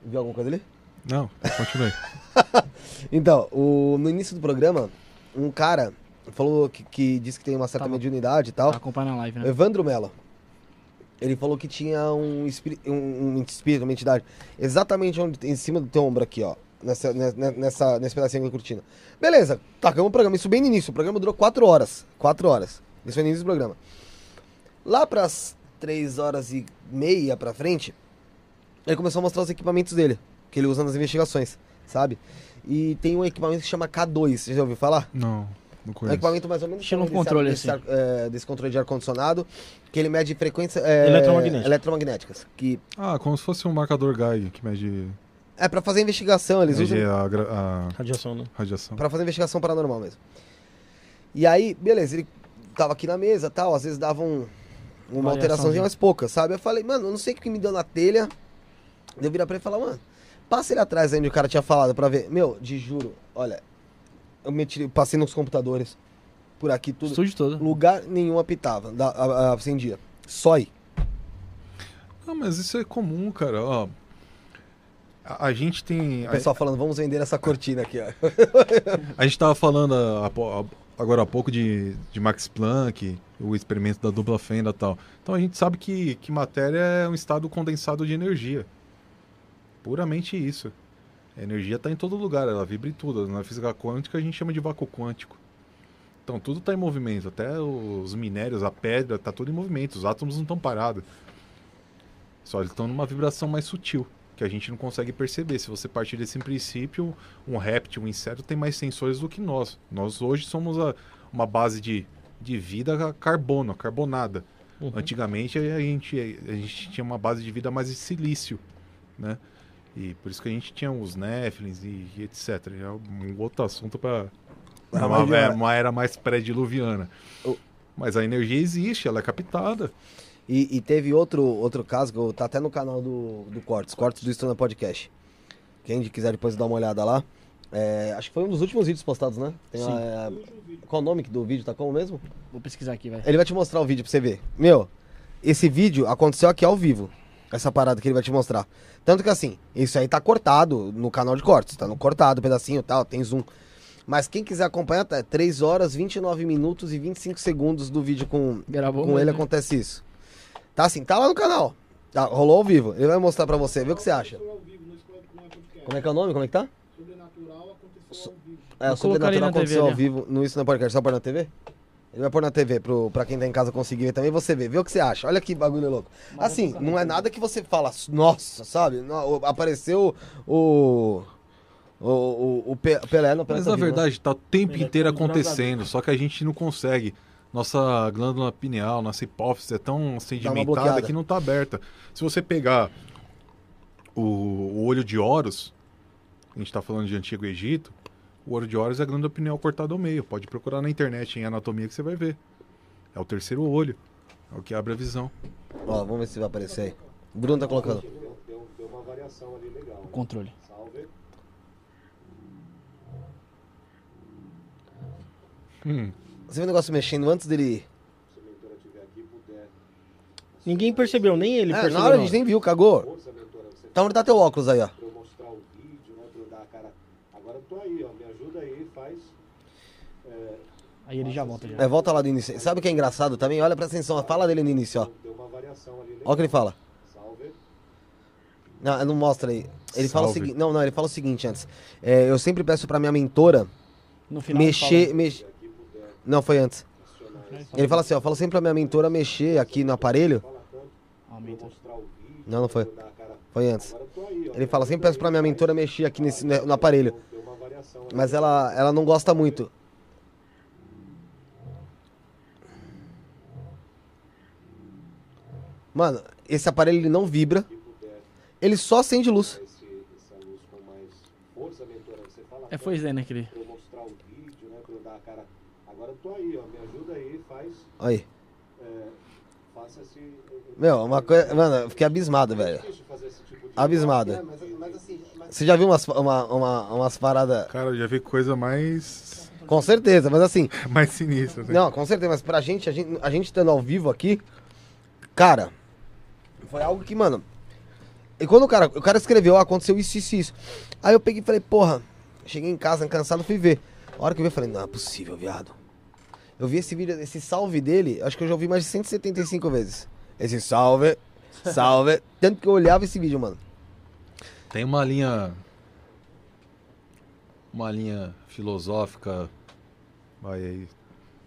S1: Viu alguma coisa ali?
S4: Não, continue. <laughs>
S1: Então, o- no início do programa, um cara falou que, que disse que tem uma certa
S2: Tava-
S1: mediunidade e tal.
S2: Tá acompanhando a live, né?
S1: Evandro Mello. Ele falou que tinha um espírito, um, um espírito, uma entidade, exatamente onde, em cima do teu ombro aqui, ó. Nessa, ne- ne- nessa, nesse pedacinho da cortina. Beleza, tacamos o programa. Isso bem no início. O programa durou 4 horas. 4 horas. Isso foi no início do programa. Lá pras 3 horas e meia pra frente, ele começou a mostrar os equipamentos dele, que ele usa nas investigações, sabe? E tem um equipamento que chama K2, você já ouviu falar?
S4: Não, não
S1: É um equipamento mais ou menos
S2: Estilo um
S1: desse
S2: controle,
S1: ar- desse,
S2: assim.
S1: ar- é, desse controle de ar-condicionado, que ele mede frequência é,
S3: Eletromagnética.
S1: eletromagnéticas. Que
S4: Ah, como se fosse um marcador Geiger que mede,
S1: é pra fazer investigação, eles
S4: mede
S1: usam
S4: a, a
S3: Radiação, né?
S4: radiação.
S1: Pra fazer investigação paranormal mesmo. E aí, beleza, ele tava aqui na mesa tal, às vezes dava um, uma alteraçãozinha, mas pouca, sabe? Eu falei, mano, eu não sei o que me deu na telha. Eu virar pra ele e falar, mano, passa ele atrás aí onde o cara tinha falado pra ver. Meu, de juro, olha, eu meti, passei nos computadores, por aqui tudo.
S2: Estúdio todo.
S1: Lugar nenhum apitava, da, a, a, acendia. Só aí.
S4: Ah, mas isso é comum, cara. Ó, a, a gente tem.
S1: O pessoal falando, vamos vender essa cortina aqui, ó. <laughs>
S4: A gente tava falando há- agora há pouco de, de Max Planck, o experimento da dupla fenda e tal. Então a gente sabe que, que matéria é um estado condensado de energia. Puramente isso. A energia está em todo lugar, ela vibra em tudo. Na física quântica a gente chama de vácuo quântico. Então tudo está em movimento, até os minérios, a pedra, está tudo em movimento. Os átomos não estão parados. Só eles estão numa vibração mais sutil, que a gente não consegue perceber. Se você partir desse princípio, um réptil, um inseto tem mais sensores do que nós. Nós hoje somos a- uma base de, de vida carbono, carbonada.
S3: Uhum.
S4: Antigamente a gente, a gente tinha uma base de vida mais de silício, né? E por isso que a gente tinha os Néflins e, e etc. É um outro assunto para uma, era- uma era mais pré-diluviana.
S1: O-
S4: Mas a energia existe, ela é captada.
S1: E, e teve outro, outro caso, que tá até no canal do, do Cortes, Cortes do Estona Podcast. Quem quiser depois dar uma olhada lá. É, acho que foi um dos últimos vídeos postados, né? Tem
S3: Sim.
S1: lá, é, qual o nome do vídeo? Tá como mesmo?
S2: Vou pesquisar aqui, vai.
S1: Ele vai te mostrar o vídeo pra você ver. Meu, esse vídeo aconteceu aqui ao vivo. Essa parada que ele vai te mostrar. Tanto que assim, isso aí tá cortado no canal de cortes. Tá no cortado, pedacinho e tal, tem zoom. Mas quem quiser acompanhar, tá 3 horas, 29 minutos e 25 segundos do vídeo com,
S2: Gravou
S1: com
S2: mesmo,
S1: ele
S2: né?
S1: acontece isso. Tá assim, tá lá no canal. Tá, rolou ao vivo. Ele vai mostrar pra você. Vê o que você acha. Como é que é o nome? Como é que tá? É, o Sobrenatural
S2: na
S1: aconteceu
S2: TV
S1: ao vivo no Isso na Podcast. Só pôr na TV? Ele vai pôr na TV pro, pra quem tá em casa conseguir ver também. Você vê, vê o que você acha. Olha que bagulho louco. Assim, não é nada que você fala, nossa, sabe? Não, apareceu o. O, o, o Pe- Pelé no Pelé
S4: Mas
S1: tá
S4: na
S1: vivo, né?
S4: verdade, tá o tempo
S3: é
S4: inteiro acontecendo, só que a gente não consegue. Nossa glândula pineal, nossa hipófise é tão sedimentada que não tá aberta. Se você pegar o, o olho de Horus, a gente tá falando de Antigo Egito, o olho de Horus é a glândula pineal cortada ao meio. Pode procurar na internet em anatomia que você vai ver. É o terceiro olho. É o que abre a visão.
S1: Ó, vamos ver se vai aparecer aí. O Bruno tá colocando.
S2: O controle.
S4: Hum,
S1: Você vê o negócio mexendo antes dele.
S3: Ninguém percebeu, nem ele
S1: É,
S3: percebeu.
S1: na hora a gente nem viu, cagou. Então onde tá teu óculos aí, ó?
S6: pra eu mostrar o vídeo, né? Pra eu dar a cara. Agora eu tô aí, ó. Faz.
S2: Aí ele já volta já.
S1: É, volta lá do início. Sabe o que é engraçado também? Olha, presta atenção. Fala dele no início, ó.
S6: Deu uma variação ali.
S1: Olha o que ele fala.
S6: Salve.
S1: Não, não mostra aí. Ele fala o seguinte. Não, não, ele fala o seguinte antes. É, eu sempre peço pra minha mentora
S2: No final
S1: mexer. mex- Não, foi antes. Ele fala assim, ó, fala sempre pra minha mentora mexer aqui no aparelho. Não, não foi.
S6: A.
S1: Foi antes. Ele fala sempre peço pra minha mentora mexer aqui nesse, né, no aparelho. Mas ela, ela não gosta muito. Mano, esse aparelho ele não vibra, ele só acende luz.
S2: É, foi isso aí, né, que ele...
S6: Pra eu mostrar o vídeo, né? Agora tô aí, ó. Me ajuda aí, faz.
S1: Aí.
S6: É, faça esse.
S1: Meu, uma coisa. Mano, eu fiquei abismado, velho.
S6: É tipo.
S1: Abismado.
S6: É, mas, mas assim, mas
S1: Você já viu umas, uma, uma, umas paradas.
S4: Cara, eu já vi coisa mais,
S1: Com certeza, mas assim. <laughs>
S4: mais sinistra. assim.
S1: Não, com certeza, mas pra gente, a gente, a gente estando ao vivo aqui, cara, foi algo que, mano. E quando o cara, o cara escreveu, ó, aconteceu isso, isso, isso. Aí eu peguei e falei, porra, cheguei em casa cansado, fui ver. A hora que eu vi, eu falei, não é possível, viado. Eu vi esse vídeo, esse salve dele, acho que eu já ouvi mais de 175 vezes. Esse salve, salve. <laughs> Tanto que eu olhava esse vídeo, mano.
S4: Tem uma linha. Uma linha filosófica. Vai aí.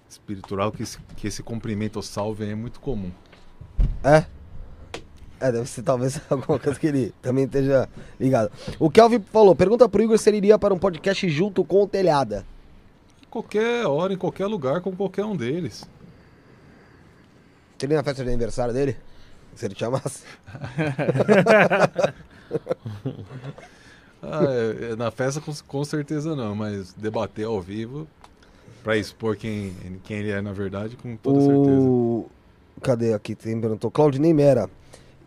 S4: Espiritual que esse, que esse cumprimento ou salve aí é muito comum.
S1: É? É, deve ser talvez <laughs> alguma coisa que ele também esteja ligado. O Kelvin falou, pergunta pro Igor se ele iria para um podcast junto com o Telhada.
S4: Qualquer hora, em qualquer lugar, com qualquer um deles.
S1: Seria na festa de aniversário dele? Se ele te chamasse? <laughs>
S4: Ah, é- é na festa com, com certeza não, mas debater ao vivo pra expor quem, quem ele é na verdade, com toda certeza.
S1: o... Cadê aqui? Tem perguntou. Claudinei Mera.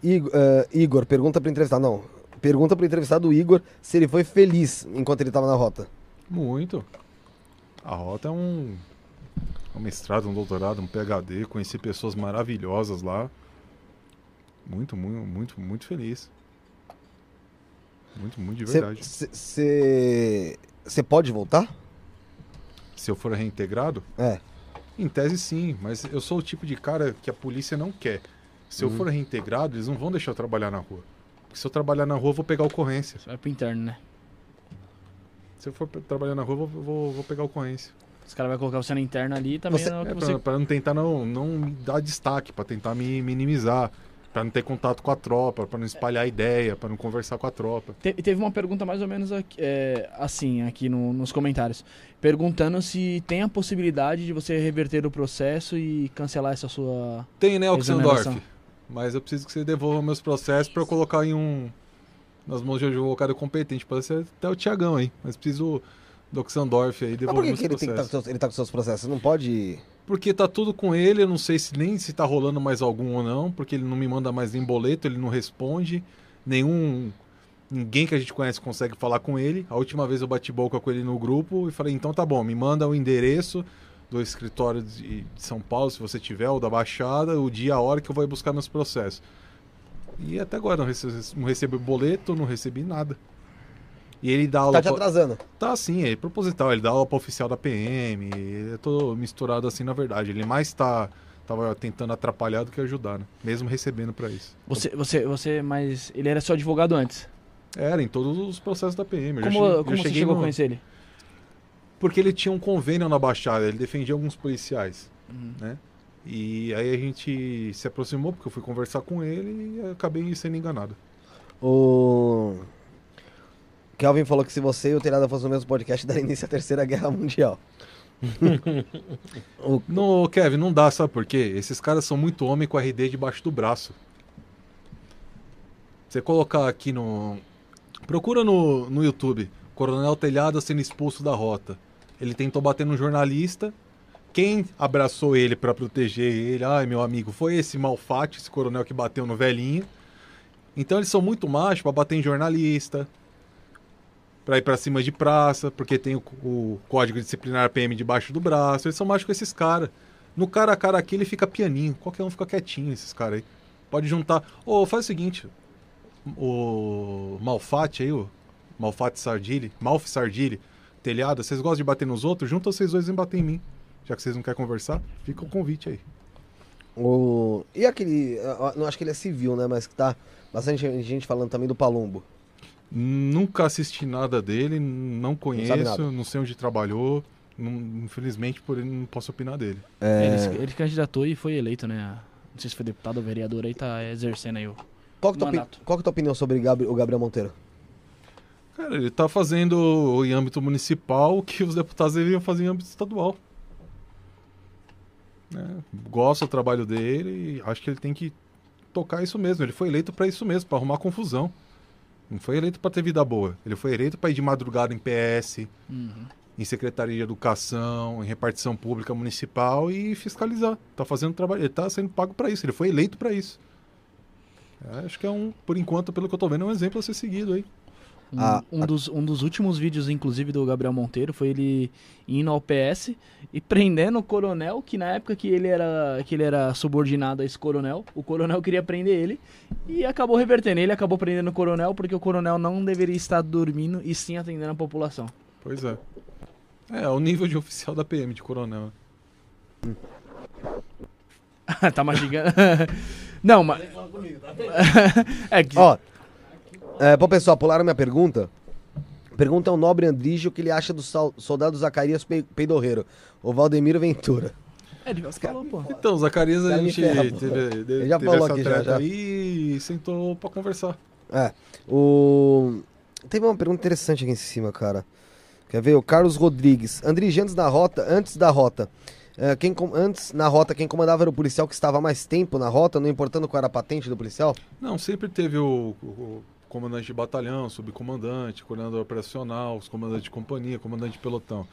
S1: Igor, eh, Igor, pergunta pro entrevistado. Não. Pergunta pro entrevistado Igor se ele foi feliz enquanto ele tava na rota.
S4: Muito. A rota é um, um mestrado, um doutorado, um PhD. Conheci pessoas maravilhosas lá. Muito, muito, muito, muito feliz. Muito, muito de verdade.
S1: Você pode voltar?
S4: Se eu for reintegrado,
S1: É.
S4: em tese sim, mas eu sou o tipo de cara que a polícia não quer. Se eu for reintegrado, eles não vão deixar eu trabalhar na rua. Porque se eu trabalhar na rua, eu vou pegar ocorrência.
S2: Vai pro interno, né?
S4: Se eu for trabalhar na rua, eu vou, vou, vou pegar ocorrência.
S2: Os caras vão colocar você na interna ali também.
S1: Você-
S4: É, pra,
S2: você...
S4: pra não tentar não, não dar destaque, pra tentar me minimizar, pra não ter contato com a tropa, pra não espalhar ideia, pra não conversar com a tropa.
S2: Te- teve uma pergunta mais ou menos aqui, é, assim, aqui no- nos comentários. Perguntando se tem a possibilidade de você reverter o processo e cancelar essa sua.
S4: Tem, né, Oxendorf? Mas eu preciso que você devolva meus processos pra eu colocar em um. Nas mãos de um advogado competente. Pode ser até o Tiagão aí. Mas preciso do Oxendorf aí
S1: Mas por
S4: devolver
S1: que,
S4: meus
S1: que ele, tem que tá com
S4: processos.
S1: seus, ele tá com seus processos? Não pode.
S4: Porque tá tudo com ele, eu não sei se nem se tá rolando mais algum ou não, porque ele não me manda mais nem boleto, ele não responde, nenhum ninguém que a gente conhece consegue falar com ele. A última vez eu bati boca com ele no grupo e falei: "Então tá bom, me manda o endereço do escritório de de São Paulo, se você tiver, ou da Baixada, o dia, a hora que eu vou buscar meus processos". E até agora não recebi, não recebi boleto, não recebi nada. E ele dá aula
S1: Tá te
S4: pra-
S1: atrasando.
S4: Tá assim, é proposital, ele dá aula pra oficial da PM, eu tô misturado assim na verdade. Ele mais tá tava tentando atrapalhar do que ajudar, né? Mesmo recebendo pra isso.
S2: Você, você, você, mas ele era seu advogado antes.
S4: Era em todos os processos da PM. eu já
S2: Como,
S4: eu
S2: como você
S4: cheguei
S2: chegou a
S4: no-
S2: conhecer ele?
S4: Porque ele tinha um convênio na Baixada, ele defendia alguns policiais,
S2: Uhum.
S4: né? E aí a gente se aproximou porque eu fui conversar com ele e acabei sendo enganado.
S1: O. Kelvin falou que se você e o Telhada fossem no mesmo podcast, <laughs> daria início à Terceira Guerra Mundial. <laughs> o...
S4: No, Kevin, não dá, sabe por quê? Esses caras são muito homem com RD debaixo do braço. Você colocar aqui no. Procura no, no YouTube. Coronel Telhada sendo expulso da rota. Ele tentou bater no jornalista. Quem abraçou ele pra proteger ele? Ai, meu amigo, foi esse malfate, esse coronel que bateu no velhinho. Então eles são muito machos pra bater em jornalista, pra ir pra cima de praça, porque tem o, o código disciplinar PM debaixo do braço. Eles são machos com esses caras. No cara a cara aqui ele fica pianinho. Qualquer um fica quietinho, esses caras aí. Pode juntar. Ô, faz o seguinte. O Malfate aí, o Malfate Sardilli, Malf Sardilli, telhado, vocês gostam de bater nos outros? Junta vocês dois e bater em mim. Já que vocês não querem conversar, fica o convite aí.
S1: o... E aquele. Não acho que ele é civil, né? Mas que tá bastante gente falando também do Palumbo.
S4: Nunca assisti nada dele, não conheço,
S1: nada.
S4: não, sei onde trabalhou. não- infelizmente, por ele não posso opinar dele.
S1: É...
S2: Ele, ele candidatou e foi eleito, né? Não sei se foi deputado ou vereador aí, tá exercendo aí o.
S1: Qual, que é a tua opi-
S2: Mandato.
S1: Qual que é a tua opinião sobre o Gabriel Monteiro?
S4: Cara, ele tá fazendo em âmbito municipal o que os deputados deveriam fazer em âmbito estadual. É, gosto do trabalho dele e acho que ele tem que tocar isso mesmo. Ele foi eleito para isso mesmo, para arrumar confusão. Não foi eleito para ter vida boa. Ele foi eleito para ir de madrugada em PS,
S2: Uhum.
S4: em Secretaria de Educação, em repartição pública municipal e fiscalizar. Tá fazendo trabalho, ele tá sendo pago para isso, ele foi eleito para isso. É, acho que é um, por enquanto, pelo que eu tô vendo, é um exemplo a ser seguido aí.
S2: Um,
S1: Ah,
S2: um dos, um dos últimos vídeos, inclusive, do Gabriel Monteiro foi ele indo ao PS e prendendo o coronel, que na época que ele era, que ele era subordinado a esse coronel, o coronel queria prender ele e acabou revertendo. Ele acabou prendendo o coronel porque o coronel não deveria estar dormindo e sim atendendo a população.
S4: Pois é. É, é o nível de oficial da PM, de coronel. né? <laughs>
S2: tá mastigando. <laughs> não, mas. <laughs> é que.
S1: Ó, é, pô, pessoal, pularam minha pergunta. Pergunta ao nobre Andrígio o que ele acha do soldado Zacarias Pe- Peidorreiro, o Valdemiro Ventura.
S2: É, ele falou, pô.
S4: Então, o Zacarias, a
S1: me
S4: gente
S1: ferra,
S4: teve,
S1: Ele já
S4: teve
S1: falou
S4: essa
S1: aqui, já,
S4: treta
S1: já.
S4: aí e sentou pra conversar.
S1: É, o... Teve uma pergunta interessante aqui em cima, cara. Quer ver? O Carlos Rodrigues. Andrige, antes da rota, antes da rota, é, quem com- antes na rota, quem comandava era o policial que estava mais tempo na rota, não importando qual era a patente do policial?
S4: Não, sempre teve o- o comandante de batalhão, subcomandante, coordenador operacional, os comandantes de companhia, comandante de pelotão.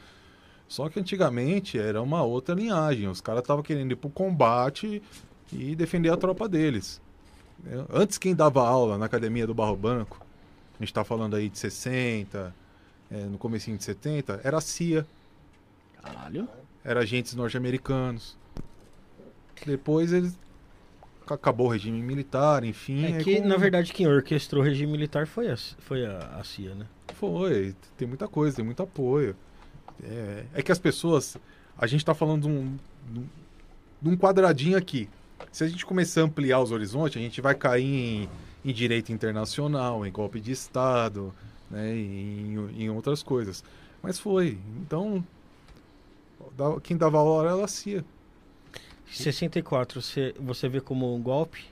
S4: Só que antigamente era uma outra linhagem. Os caras estavam querendo ir pro combate e defender a tropa deles. né? Antes quem dava aula na academia do Barro Branco, a gente tá falando aí de 60, é, no comecinho de 70, era a CIA,
S2: Caralho.
S4: era agentes norte-americanos. Depois eles acabou o regime militar, enfim.
S3: É que,
S4: com-
S3: na verdade, quem orquestrou o regime militar foi a, foi a, a CIA, né?
S4: Foi, tem muita coisa, tem muito apoio. É, é que as pessoas. A gente tá falando de um, de um- quadradinho aqui. Se a gente começar a ampliar os horizontes, a gente vai cair em, em direito internacional, em golpe de Estado, né, em, em outras coisas. Mas foi. Então, quem dava a hora era a CIA.
S3: 64, você, você vê como um golpe?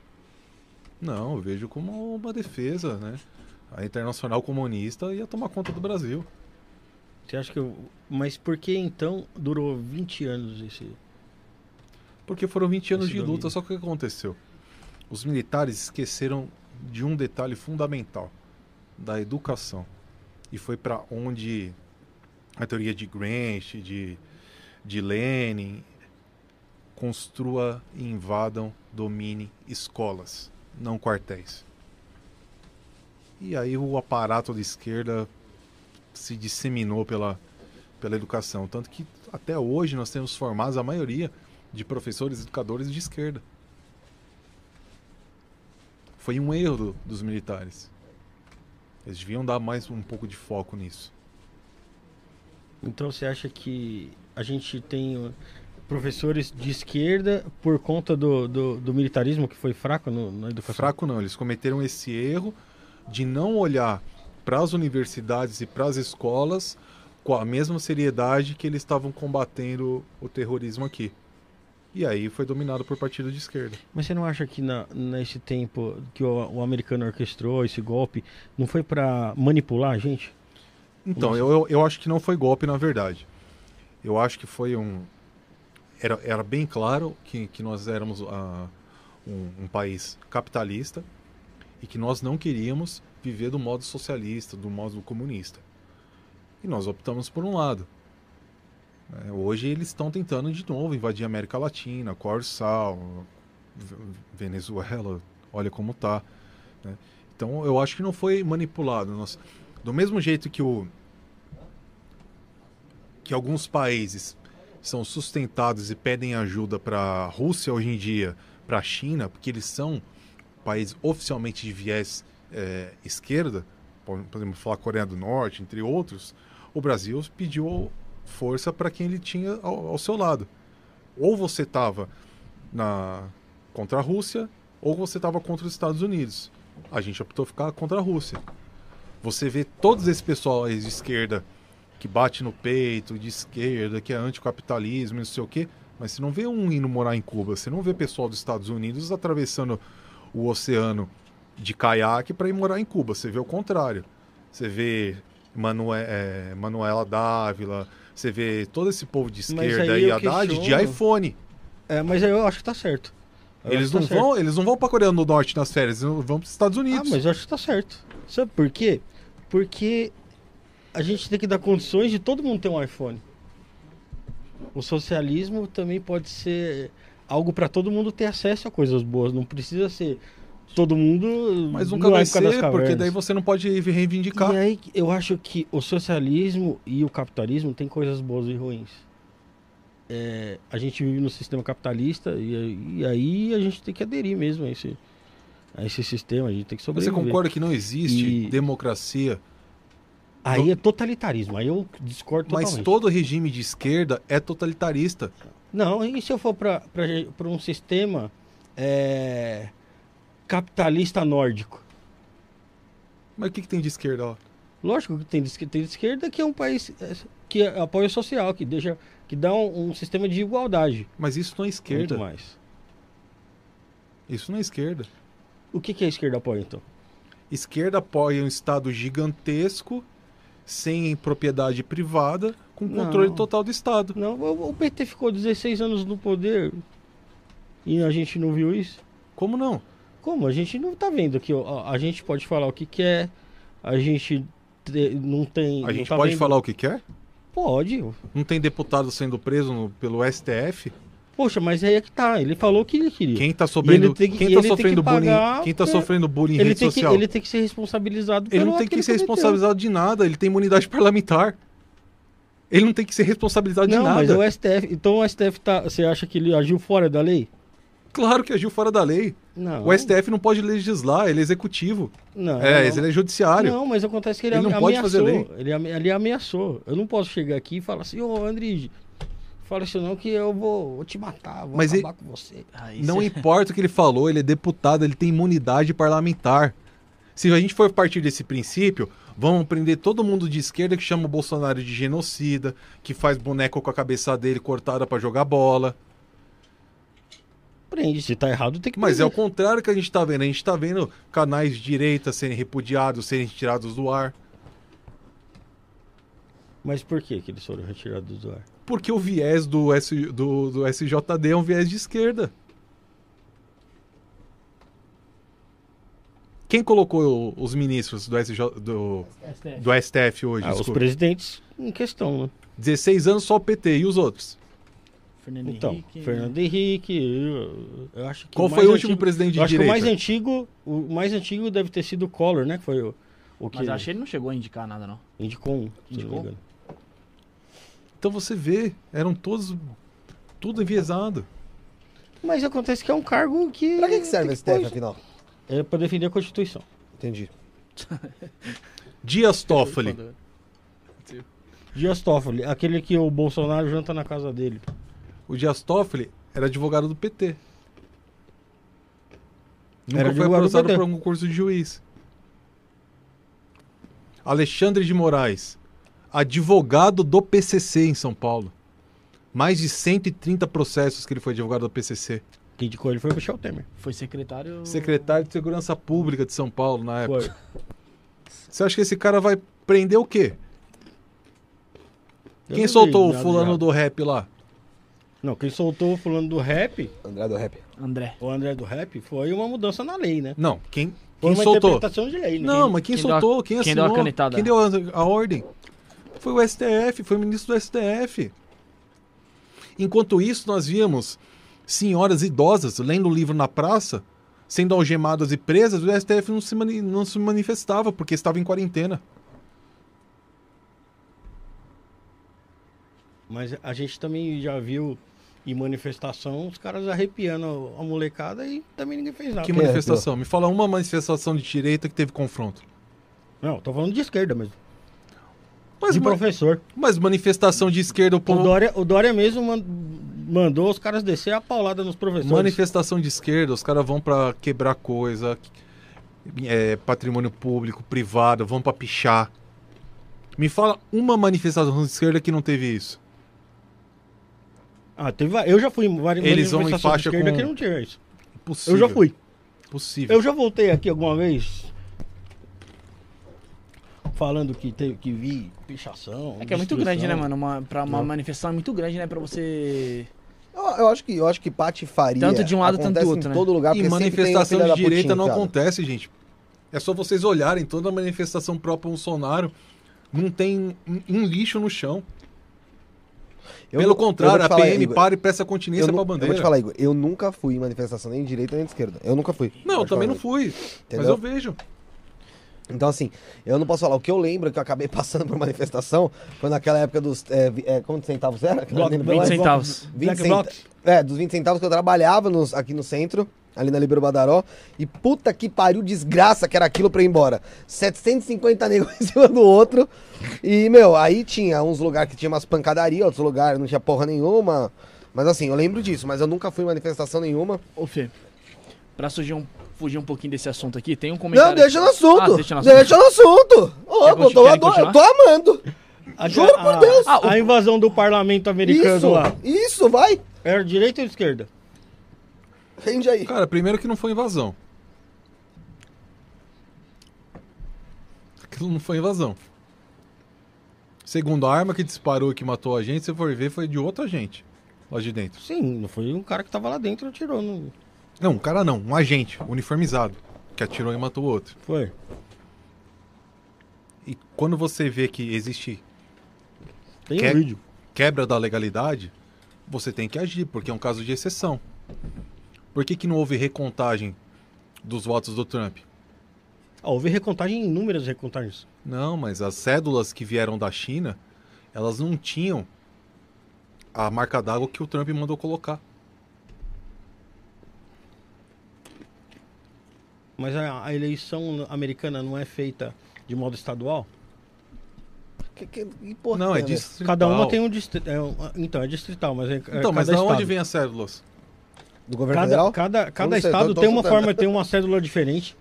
S4: Não, eu vejo como uma defesa, né? A Internacional Comunista ia tomar conta do Brasil.
S3: Você acha que eu... Mas por que então durou 20 anos esse...
S4: Porque foram 20 anos
S3: Esse
S4: de luta,
S3: domínio.
S4: só que o que aconteceu? Os militares esqueceram de um detalhe fundamental, da educação. E foi para onde a teoria de Gramsci, de, de Lenin, construa e invadam, domine escolas, não quartéis. E aí o aparato da esquerda se disseminou pela, pela educação. Tanto que até hoje nós temos formados a maioria de professores educadores de esquerda. Foi um erro do- dos militares. Eles deviam dar mais um pouco de foco nisso.
S3: Então você acha que a gente tem professores de esquerda por conta do, do, do militarismo que foi fraco no- na educação?
S4: Fraco não, eles cometeram esse erro de não olhar para as universidades e para as escolas com a mesma seriedade que eles estavam combatendo o terrorismo aqui. E aí foi dominado por partido de esquerda.
S3: Mas você não acha que na, nesse tempo que o, o americano orquestrou esse golpe, não foi pra manipular a gente?
S4: Então, eu, eu, eu acho que não foi golpe, na verdade. Eu acho que foi um. Era, era bem claro que, que nós éramos ah, um, um país capitalista e que nós não queríamos viver do modo socialista, do modo comunista. E nós optamos por um lado. É, hoje eles estão tentando de novo invadir a América Latina, Corsal, Venezuela, olha como tá. né? Então eu acho que não foi manipulado. Nós, do mesmo jeito que o que alguns países são sustentados e pedem ajuda para a Rússia hoje em dia, para a China, porque eles são países oficialmente de viés eh, esquerda, po- podemos falar Coreia do Norte, entre outros, o Brasil pediu força para quem ele tinha ao, ao seu lado. Ou você estava na contra a Rússia, ou você estava contra os Estados Unidos. A gente optou ficar contra a Rússia. Você vê todos esse pessoal de esquerda que bate no peito, de esquerda, que é anticapitalismo, não sei o quê, mas você não vê um indo morar em Cuba, você não vê pessoal dos Estados Unidos atravessando o oceano de caiaque para ir morar em Cuba, você vê o contrário. Você vê é, Manuela Dávila, você vê todo esse povo de esquerda
S3: aí
S4: e Haddad de iPhone.
S3: É, mas eu acho que tá certo. Eu
S4: Eles
S3: que
S4: não,
S3: tá certo.
S4: vão, eles não vão pra Coreia do Norte nas férias, eles vão pros Estados
S3: Ah,
S4: Unidos.
S3: mas eu acho que tá certo. Sabe por quê? Porque a gente tem que dar condições de todo mundo ter um iPhone. O socialismo também pode ser algo para todo mundo ter acesso a coisas boas. Não precisa ser todo mundo.
S4: Mas nunca vai ser, porque daí você não pode reivindicar.
S3: E aí eu acho que o socialismo e o capitalismo têm coisas boas e ruins. É, a gente vive no sistema capitalista e, e aí a gente tem que aderir mesmo a esse, a esse sistema, a gente tem que
S4: Você
S3: sobreviver.
S4: concorda que não existe
S3: E-
S4: democracia,
S3: Aí é totalitarismo, aí eu discordo
S4: mas
S3: totalmente.
S4: todo regime de esquerda é totalitarista.
S3: Não, e se eu for para um sistema é, capitalista nórdico?
S4: Mas o que, que tem de esquerda lá?
S3: Lógico que tem de, tem de esquerda que é um país é, que apoia o social, que deixa, que dá um, um sistema de igualdade.
S4: Mas isso não é esquerda.
S3: Muito mais.
S4: Isso não é esquerda.
S3: O que, que a esquerda apoia então?
S4: Esquerda apoia um Estado gigantesco, sem propriedade privada, com
S3: Não.
S4: controle total do Estado.
S3: Não, o, PT ficou 16 anos no poder e a gente não viu isso.
S4: Como não?
S3: Como? A gente não tá vendo ó, A gente pode falar o que quer, a gente te- não tem.
S4: A
S3: não
S4: gente
S3: tá
S4: pode
S3: vendo-
S4: falar o que quer?
S3: Pode.
S4: Não tem deputado sendo preso no- pelo STF?
S3: Poxa, mas aí é que tá. Ele falou que ele queria.
S4: Quem tá sofrendo,
S3: que-
S4: quem tá sofrendo
S3: que
S4: bullying, quem tá sofrendo bullying em
S3: ele,
S4: rede
S3: tem que,
S4: social?
S3: ele tem que ser responsabilizado
S4: Ele não tem que ser responsabilizado de nada, ele tem imunidade <laughs> parlamentar. Ele não tem que ser responsabilizado de
S3: Não,
S4: nada.
S3: mas o STF. Então o STF tá. Você acha que ele agiu fora da lei?
S4: Claro que agiu fora da lei.
S3: Não.
S4: O STF não pode legislar, ele é executivo.
S3: Não.
S4: é,
S3: não.
S4: ele é judiciário.
S3: Não, mas acontece que ele,
S4: Ele não
S3: ame-
S4: pode
S3: ameaçou.
S4: fazer lei.
S3: Ele, ele ameaçou. Eu não posso chegar aqui e falar assim, ô Andrige, fala isso não que eu vou, vou te matar, vou
S4: Mas
S3: acabar com você.
S2: Aí
S4: Não
S2: cê-
S4: importa o que ele falou, ele é deputado, ele tem imunidade parlamentar. Se a gente for partir desse princípio, vamos prender todo mundo de esquerda que chama o Bolsonaro de genocida, que faz boneco com a cabeça dele cortada pra jogar bola.
S3: Prende, se tá errado tem que
S4: Mas é o contrário que a gente tá vendo. A gente tá vendo canais de direita serem repudiados, serem tirados do ar.
S3: Mas por que que eles foram retirados do ar?
S4: Porque o viés do, S, do, do SJD é um viés de esquerda. Quem colocou os ministros do, SJ, do,
S2: STF.
S4: do STF hoje?
S3: Ah, os presidentes em questão, né?
S4: 16 anos só o PT. E os outros?
S2: Fernando
S3: Então,
S2: Henrique.
S3: Fernando Henrique, eu, eu acho que
S4: Qual
S3: o
S4: foi o último
S3: antigo-
S4: presidente de
S3: Eu acho que o
S4: direita?
S3: mais antigo, o mais antigo deve ter sido o Collor, né? Que foi o, o que
S2: Mas acho que ele não chegou a indicar nada, não.
S3: indicou um, se não me
S2: Indicou?
S4: Então você vê, eram todos tudo enviesado.
S3: Mas acontece que é um cargo que.
S1: Pra que, que serve STF,
S3: pôr-
S1: afinal?
S3: É pra defender a Constituição.
S1: Entendi. <laughs>
S4: Dias Toffoli.
S3: Dias Toffoli, aquele que o Bolsonaro janta na casa dele.
S4: O Dias Toffoli era advogado do PT. Nunca
S3: Era
S4: foi
S3: advogado do
S4: aprovado
S3: PT.
S4: por um concurso de juiz. Alexandre de Moraes, advogado do PCC em São Paulo. Mais de 130 processos que ele foi advogado do PCC.
S3: Quem indicou ele foi o Michel Temer.
S2: Foi secretário.
S4: Secretário de Segurança Pública de São Paulo na época.
S3: Foi.
S4: Você acha que esse cara vai prender o quê?
S3: Eu
S4: Quem soltou
S3: vi
S4: o fulano do rap lá?
S3: Não, quem soltou o fulano do rap,
S1: André do Rap.
S2: André.
S3: o André do rap, foi uma mudança na lei, né?
S4: Não, quem,
S3: Foi
S4: quem
S3: uma
S4: soltou?
S3: interpretação de lei, né?
S4: Não, mas quem,
S2: quem deu a-
S4: soltou? quem
S2: quem
S4: assinou?
S2: deu a canetada?
S4: Quem deu a, a ordem? Foi o STF, foi o ministro do STF. Enquanto isso, nós víamos senhoras idosas lendo o livro na praça, sendo algemadas e presas, o STF não se, mani- não se manifestava porque estava em quarentena.
S3: Mas a gente também já viu em manifestação os caras arrepiando a molecada e também ninguém fez nada.
S4: Que
S1: Quem
S4: manifestação? Me fala uma manifestação de direita que teve confronto.
S3: Não, tô falando de esquerda mesmo.
S4: Mas,
S3: de professor.
S4: mas manifestação de esquerda, o
S3: O
S4: povo...
S3: Dória, o Dória mesmo man- mandou os caras descer a paulada nos professores.
S4: Manifestação de esquerda, os caras vão pra quebrar coisa, é, patrimônio público, privado, vão pra pichar. Me fala uma manifestação de esquerda que não teve isso.
S3: Ah, teve, eu já fui em várias
S4: Eles vão em
S3: manifestações
S4: faixa
S3: de esquerda
S4: com-
S3: que não tinha isso.
S4: Possível.
S3: Eu já fui.
S4: Possível.
S3: Eu já voltei aqui alguma vez falando que teve que vir pichação.
S2: É que é muito grande, né, mano? Uma, pra uma
S3: Não.
S2: manifestação é muito grande, né? Pra você
S1: Eu, eu acho que, eu acho que patifaria.
S2: Tanto de um lado, tanto do outro,
S1: em
S2: né?
S1: todo lugar.
S4: E
S1: porque sempre tem o
S4: manifestação de
S1: da
S4: direita
S1: putinha,
S4: não
S1: cara.
S4: acontece, gente. É só vocês olharem toda a manifestação própria Bolsonaro. Não tem um, um lixo no chão.
S1: Eu
S4: Pelo
S1: não- eu
S4: contrário,
S1: vou
S4: a
S1: falar,
S4: PM
S1: Igor,
S4: para e presta
S1: eu,
S4: continência
S1: nu-
S4: pra
S1: eu vou
S4: bandeira.
S1: te falar, Igor, eu nunca fui em manifestação nem de direita nem de esquerda. Eu nunca fui.
S4: Não, eu também
S1: falar,
S4: não fui. Mas
S1: Entendeu?
S4: eu vejo.
S1: Então, assim, eu não posso falar. O que eu lembro é que eu acabei <laughs> passando por manifestação foi naquela época dos. É, é, quantos centavos era?
S3: Bloco,
S1: Lembra
S2: 20
S1: mais?
S2: centavos.
S1: 20
S3: Black
S1: cent-
S3: Bloc.
S1: É, dos 20 centavos que eu trabalhava nos- aqui no centro, ali na Libero Badaró. E puta que pariu, desgraça que era aquilo pra ir embora. 750 negros em cima do outro. E, meu, aí tinha uns lugares que tinha umas pancadarias, outros lugares não tinha porra nenhuma. Mas assim, eu lembro disso, mas eu nunca fui em manifestação nenhuma.
S2: Ô, Fê, pra fugir um, fugir um pouquinho desse assunto aqui, tem um comentário...
S1: Não, deixa no assunto.
S2: Ah, deixa no assunto.
S1: Deixa no assunto. Ô,
S2: Quer
S1: eu, tô, eu tô amando.
S3: A,
S1: Juro por
S3: a-
S1: Deus.
S3: A, a invasão do parlamento americano
S1: Isso,
S3: lá.
S1: isso, vai.
S3: Era direita ou esquerda?
S1: Rende aí.
S4: Cara, primeiro que não foi invasão. Aquilo não foi invasão. Segundo, a arma que disparou e que matou a gente, se for ver, foi de outra gente. Lá de dentro.
S3: Sim, não foi um cara que tava lá dentro e atirou. Não...
S4: Não, um cara não, um agente, uniformizado, que atirou e matou o outro.
S3: Foi.
S4: E quando você vê que existe
S3: Tem
S4: Quer-
S3: um vídeo.
S4: quebra da legalidade, você tem que agir, porque é um caso de exceção. Por que, que não houve recontagem dos votos do Trump?
S3: Ah, houve recontagem, inúmeras recontagens.
S4: Não, mas as cédulas que vieram da China, elas não tinham a marca d'água que o Trump mandou colocar.
S3: Mas a, a eleição americana não é feita de modo estadual?
S1: Que, que, que porra
S4: não, é
S1: ver?
S4: distrital.
S3: Cada uma tem um distrito. então, é distrital, mas é. é
S4: Então, mas da onde
S3: estado.
S4: vem as cédulas?
S1: Do governo
S3: Cada,
S1: federal?
S3: cada, cada
S1: sei,
S3: estado
S1: tô- tô
S3: tem uma forma, tem uma cédula diferente.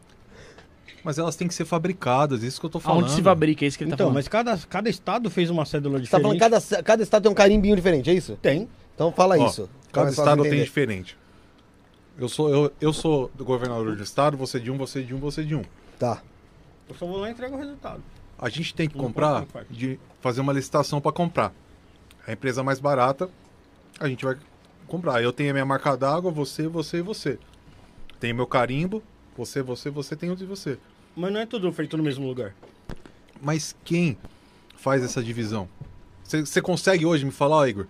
S4: Mas elas têm que ser fabricadas, isso que eu tô falando.
S2: Aonde se fabrica, é isso que ele tá
S3: Então,
S2: falando.
S3: mas cada, cada estado fez uma cédula
S1: Você tá
S3: diferente.
S1: falando que cada, cada estado tem um carimbinho diferente, é isso?
S3: Tem.
S1: Então fala
S4: Ó,
S1: isso.
S4: Cada estado
S1: de
S4: tem diferente. Eu sou, eu, eu sou do governador do estado, você de um, você de um, você de um.
S1: Tá.
S3: Eu só vou lá e entrego o resultado.
S4: A gente tem que
S3: Não
S4: comprar, de fazer uma licitação para comprar. A empresa mais barata, a gente vai comprar. Eu tenho a minha marca d'água, você, você e você. Tenho meu carimbo, você, você, você tem o de você.
S3: Mas não é tudo feito no mesmo lugar.
S4: Mas quem faz essa divisão? Você consegue hoje me falar, ó, Igor?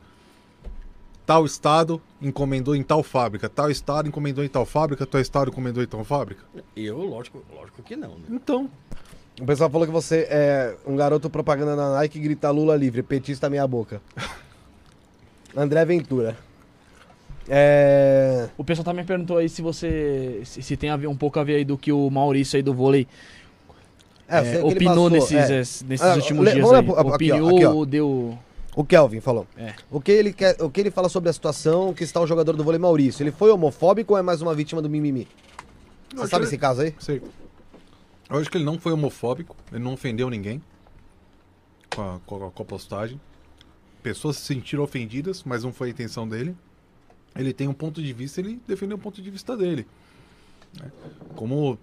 S4: Tal estado encomendou em tal fábrica, tal estado encomendou em tal fábrica, tal estado encomendou em tal fábrica?
S3: Eu, lógico, lógico que não. Né?
S4: Então,
S1: O pessoal falou que você é um garoto propaganda na Nike e grita Lula livre, petista meia boca. <laughs> André Ventura. É...
S2: O pessoal também perguntou aí se você. Se, se tem a ver, um pouco a ver aí do que o Maurício aí do vôlei
S1: É,
S2: é, opinou
S1: passou,
S2: nesses,
S1: é.
S2: es- nesses
S1: Ah,
S2: últimos
S1: le-
S2: dias aí.
S1: aqui,
S2: Opiniou
S1: aqui, ó.
S2: deu.
S1: O Kelvin falou.
S2: É.
S1: O, que ele quer, o que ele fala sobre a situação que está o jogador do vôlei Maurício? Ele foi homofóbico ou é mais uma vítima do mimimi? Você sabe
S4: que-
S1: esse caso aí?
S4: sei. Eu acho que ele não foi homofóbico, ele não ofendeu ninguém com a, com a- com a postagem. Pessoas se sentiram ofendidas, mas não foi a intenção dele. Ele tem um ponto de vista, ele defendeu o ponto de vista dele. né? Como